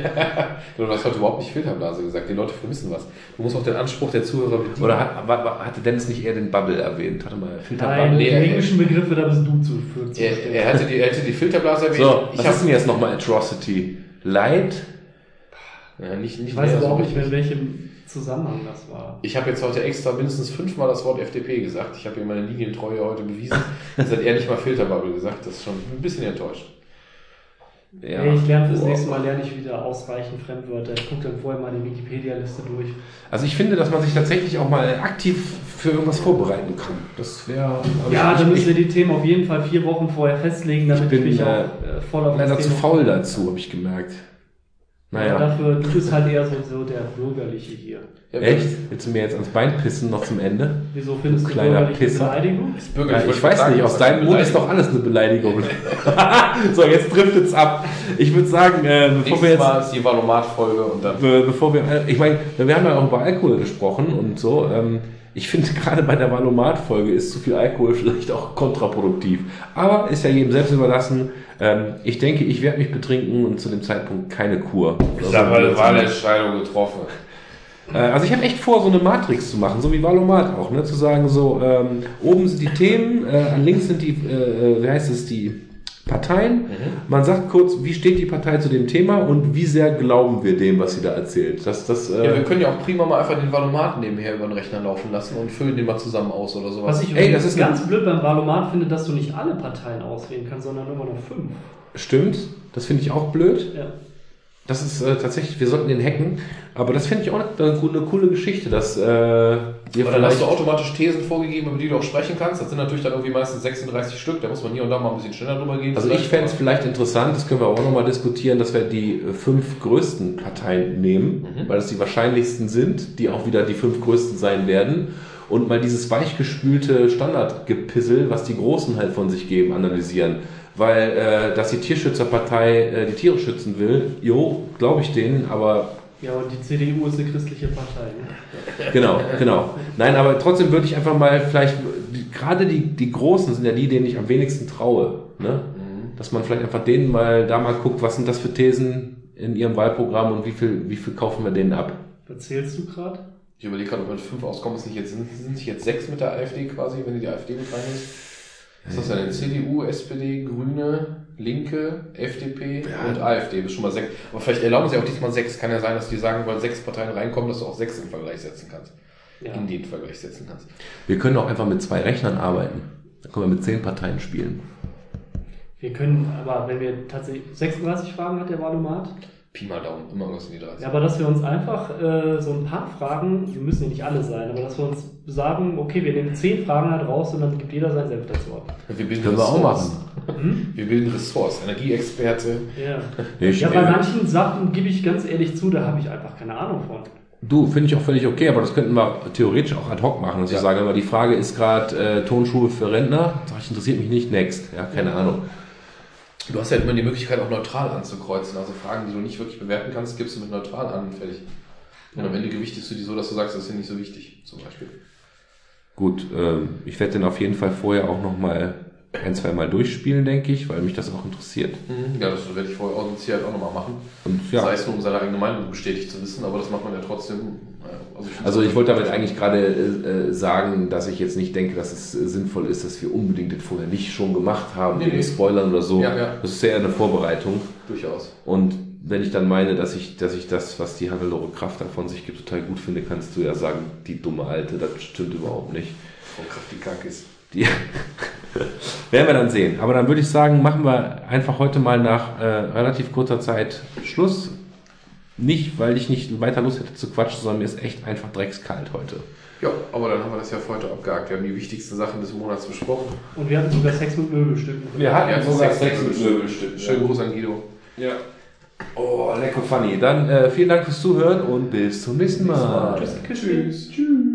[SPEAKER 2] Du hast heute überhaupt nicht Filterblase gesagt. Die Leute vermissen was. Du musst auch den Anspruch der Zuhörer bedienen.
[SPEAKER 1] Oder hat, hatte Dennis nicht eher den Bubble erwähnt? Warte mal, Filterbubble?
[SPEAKER 3] Nein,
[SPEAKER 2] nee,
[SPEAKER 3] die englischen Begriffe, da bist du zu für
[SPEAKER 2] er, er, hatte die, er hätte die Filterblase erwähnt.
[SPEAKER 1] So,
[SPEAKER 2] ich
[SPEAKER 1] was ist denn jetzt nochmal Atrocity? Light?
[SPEAKER 2] Ja, nicht, nicht
[SPEAKER 3] Ich weiß aber
[SPEAKER 2] so
[SPEAKER 3] auch nicht mehr, welchem Zusammenhang das war.
[SPEAKER 2] Ich habe jetzt heute extra mindestens fünfmal das Wort FDP gesagt. Ich habe ihm meine Linientreue heute bewiesen. Jetzt hat er nicht mal Filterbubble gesagt. Das ist schon ein bisschen enttäuscht.
[SPEAKER 1] Ja.
[SPEAKER 3] Nee, ich lerne fürs
[SPEAKER 1] Wow.
[SPEAKER 3] nächste Mal lerne ich wieder ausreichend Fremdwörter. Ich gucke dann vorher mal die Wikipedia-Liste durch.
[SPEAKER 1] Also ich finde, dass man sich tatsächlich auch mal aktiv für irgendwas vorbereiten kann. Das wäre...
[SPEAKER 3] Ja,
[SPEAKER 1] ich,
[SPEAKER 3] dann müssen
[SPEAKER 1] ich,
[SPEAKER 3] wir die Themen auf jeden Fall vier Wochen vorher festlegen, damit
[SPEAKER 1] Ich
[SPEAKER 3] ich,
[SPEAKER 1] bin,
[SPEAKER 3] mich
[SPEAKER 1] äh,
[SPEAKER 3] auch äh, voll auf
[SPEAKER 1] leider zu faul dazu, habe ich gemerkt. Naja.
[SPEAKER 3] Dafür, du bist halt eher so, der Bürgerliche hier.
[SPEAKER 2] Ja,
[SPEAKER 1] Echt? Willst du mir jetzt ans Bein pissen noch zum Ende?
[SPEAKER 3] Wieso findest du
[SPEAKER 1] kleiner
[SPEAKER 3] bürgerliche
[SPEAKER 1] Pisser.
[SPEAKER 3] Beleidigung?
[SPEAKER 2] Ist
[SPEAKER 1] Ja, ich weiß nicht, aus deinem Mund ist doch alles eine Beleidigung. (laughs) (laughs) so, jetzt driftet's ab. Ich würde sagen, äh, bevor wir
[SPEAKER 2] Nächstes
[SPEAKER 1] jetzt...
[SPEAKER 2] Mal ist die Valomat-Folge und dann.
[SPEAKER 1] Be- bevor wir, ich meine, wir haben ja auch über Alkohol gesprochen und so. Ähm, ich finde (laughs) gerade bei der Valomat-Folge ist zu viel Alkohol vielleicht auch kontraproduktiv. Aber ist ja jedem selbst überlassen. Ähm, ich denke, ich werde mich betrinken und zu dem Zeitpunkt keine Kur.
[SPEAKER 2] Ich sag mal, eine Wahlentscheidung getroffen.
[SPEAKER 1] Äh, Also ich habe echt vor, so eine Matrix zu machen, so wie Valomat auch, ne? Zu sagen, so ähm, oben sind die Themen, äh, links sind die, äh, äh, wie heißt es, die Parteien. Man sagt kurz, wie steht die Partei zu dem Thema und wie sehr glauben wir dem, was sie da erzählt. Das, das, äh,
[SPEAKER 2] Ja, wir können ja auch prima mal einfach den Valomat nebenher über den Rechner laufen lassen und füllen den mal zusammen aus oder sowas.
[SPEAKER 3] Was ich
[SPEAKER 1] Ey, das ist
[SPEAKER 3] ganz blöd beim Valomat finde, dass du nicht alle Parteien auswählen kannst, sondern immer nur fünf.
[SPEAKER 1] Stimmt, das finde ich auch blöd.
[SPEAKER 3] Ja.
[SPEAKER 1] Das ist äh, tatsächlich, wir sollten den hacken, aber das finde ich auch eine, eine coole Geschichte, dass äh, wir
[SPEAKER 2] dann hast du automatisch Thesen vorgegeben, über die du auch sprechen kannst. Das sind natürlich dann irgendwie meistens 36 Stück. Da muss man hier und da mal ein bisschen schneller drüber gehen.
[SPEAKER 1] Also ich fände es vielleicht interessant, das können wir auch nochmal diskutieren, dass wir die äh, fünf größten Parteien nehmen, weil das die wahrscheinlichsten sind, die auch wieder die fünf größten sein werden. Und mal dieses weichgespülte Standardgepissel, was die Großen halt von sich geben, analysieren. Weil, äh, dass die Tierschützerpartei äh, die Tiere schützen will, jo, glaube ich denen, aber
[SPEAKER 3] Ja, und die CDU ist eine christliche Partei. Ne?
[SPEAKER 1] Genau, genau. Nein, aber trotzdem würde ich einfach mal vielleicht, die, gerade die, die Großen sind ja die, denen ich am wenigsten traue. Ne? Dass man vielleicht einfach denen mal da mal guckt, was sind das für Thesen in ihrem Wahlprogramm und wie viel, wie viel kaufen wir denen ab.
[SPEAKER 3] Was zählst du gerade?
[SPEAKER 2] Ich überlege gerade, ob mit fünf auskommen. Ist nicht jetzt, sind, sind nicht jetzt sechs mit der AfD quasi, wenn die AfD mit reinnimmst? Ist das ja denn? CDU, SPD, Grüne, Linke, FDP und AfD. Das ist schon mal sechs. Aber vielleicht erlauben sie auch diesmal sechs. Kann ja sein, dass die sagen, weil sechs Parteien reinkommen, dass du auch sechs im Vergleich setzen kannst.
[SPEAKER 3] Ja.
[SPEAKER 2] In den Vergleich setzen kannst.
[SPEAKER 1] Wir können auch einfach mit zwei Rechnern arbeiten. Dann können wir mit zehn Parteien spielen.
[SPEAKER 3] Wir können, aber wenn wir tatsächlich 36 Fragen hat der Wahlomat,
[SPEAKER 2] Pi mal Daumen, immer irgendwas in die 30.
[SPEAKER 3] ja, aber dass wir uns einfach äh, so ein paar Fragen, die müssen ja nicht alle sein, aber dass wir uns sagen, okay, wir nehmen 10 Fragen halt raus und dann gibt jeder sein Senf dazu ab.
[SPEAKER 2] Wir bilden
[SPEAKER 1] Können wir auch
[SPEAKER 2] Ressorts.
[SPEAKER 3] Hm?
[SPEAKER 2] Wir bilden Ressorts. Energieexperte.
[SPEAKER 3] Ja. (laughs)
[SPEAKER 1] Ich-
[SPEAKER 3] ja, bei manchen Sachen gebe ich ganz ehrlich zu, da habe ich einfach keine Ahnung von.
[SPEAKER 1] Du, finde ich auch völlig okay, aber das könnten wir theoretisch auch ad hoc machen. Dass
[SPEAKER 2] Ja.
[SPEAKER 1] ich sage, aber die Frage ist gerade äh, Tonschuhe für Rentner. Sag ich, interessiert mich nicht, next. Ja, keine Ahnung.
[SPEAKER 2] Du hast ja immer die Möglichkeit, auch neutral anzukreuzen. Also Fragen, die du nicht wirklich bewerten kannst, gibst du mit neutral an und fertig. Und am Ende gewichtest du die so, dass du sagst, das ist ja nicht so wichtig, zum Beispiel.
[SPEAKER 1] Gut, ähm, ich werde den auf jeden Fall vorher auch nochmal ein, zwei Mal durchspielen, denke ich, weil mich das auch interessiert.
[SPEAKER 2] Ja, das werde ich vorher auch Sicherheit auch nochmal machen.
[SPEAKER 1] Und
[SPEAKER 2] Sei
[SPEAKER 1] ja,
[SPEAKER 2] es nur, um seine eigene Meinung bestätigt zu wissen, aber das macht man ja trotzdem. naja, Also ich,
[SPEAKER 1] also ich wollte damit eigentlich gerade äh, äh, sagen, dass ich jetzt nicht denke, dass es äh, sinnvoll ist, dass wir unbedingt das vorher nicht schon gemacht haben,
[SPEAKER 2] Nee,
[SPEAKER 1] wegen
[SPEAKER 2] nee.
[SPEAKER 1] Spoilern oder so.
[SPEAKER 2] Ja, ja.
[SPEAKER 1] Das ist eher eine Vorbereitung.
[SPEAKER 2] durchaus.
[SPEAKER 1] Und wenn ich dann meine, dass ich, dass ich das, was die Hannelore Kraft davon sich gibt, total gut finde, kannst du ja sagen, die dumme Alte, das stimmt überhaupt nicht.
[SPEAKER 2] Frau Kraft, die Kack ist.
[SPEAKER 1] Die (laughs) (laughs) werden wir dann sehen. Aber dann würde ich sagen, machen wir einfach heute mal nach äh, relativ kurzer Zeit Schluss. Nicht, weil ich nicht weiter Lust hätte zu quatschen, sondern mir ist echt einfach dreckskalt heute.
[SPEAKER 2] Ja, aber dann haben wir das ja für heute abgehakt. Wir haben die wichtigsten Sachen des Monats besprochen.
[SPEAKER 3] Und wir hatten sogar Sex mit Möbelstücken.
[SPEAKER 2] Ja,
[SPEAKER 1] Möbelstücken.
[SPEAKER 2] Möbelstück. Schönen Gruß an Guido.
[SPEAKER 1] Ja. Oh, lecker funny. Dann äh, vielen Dank fürs Zuhören und bis zum nächsten Mal.
[SPEAKER 3] Tschüss.
[SPEAKER 2] Tschüss.
[SPEAKER 3] Tschüss.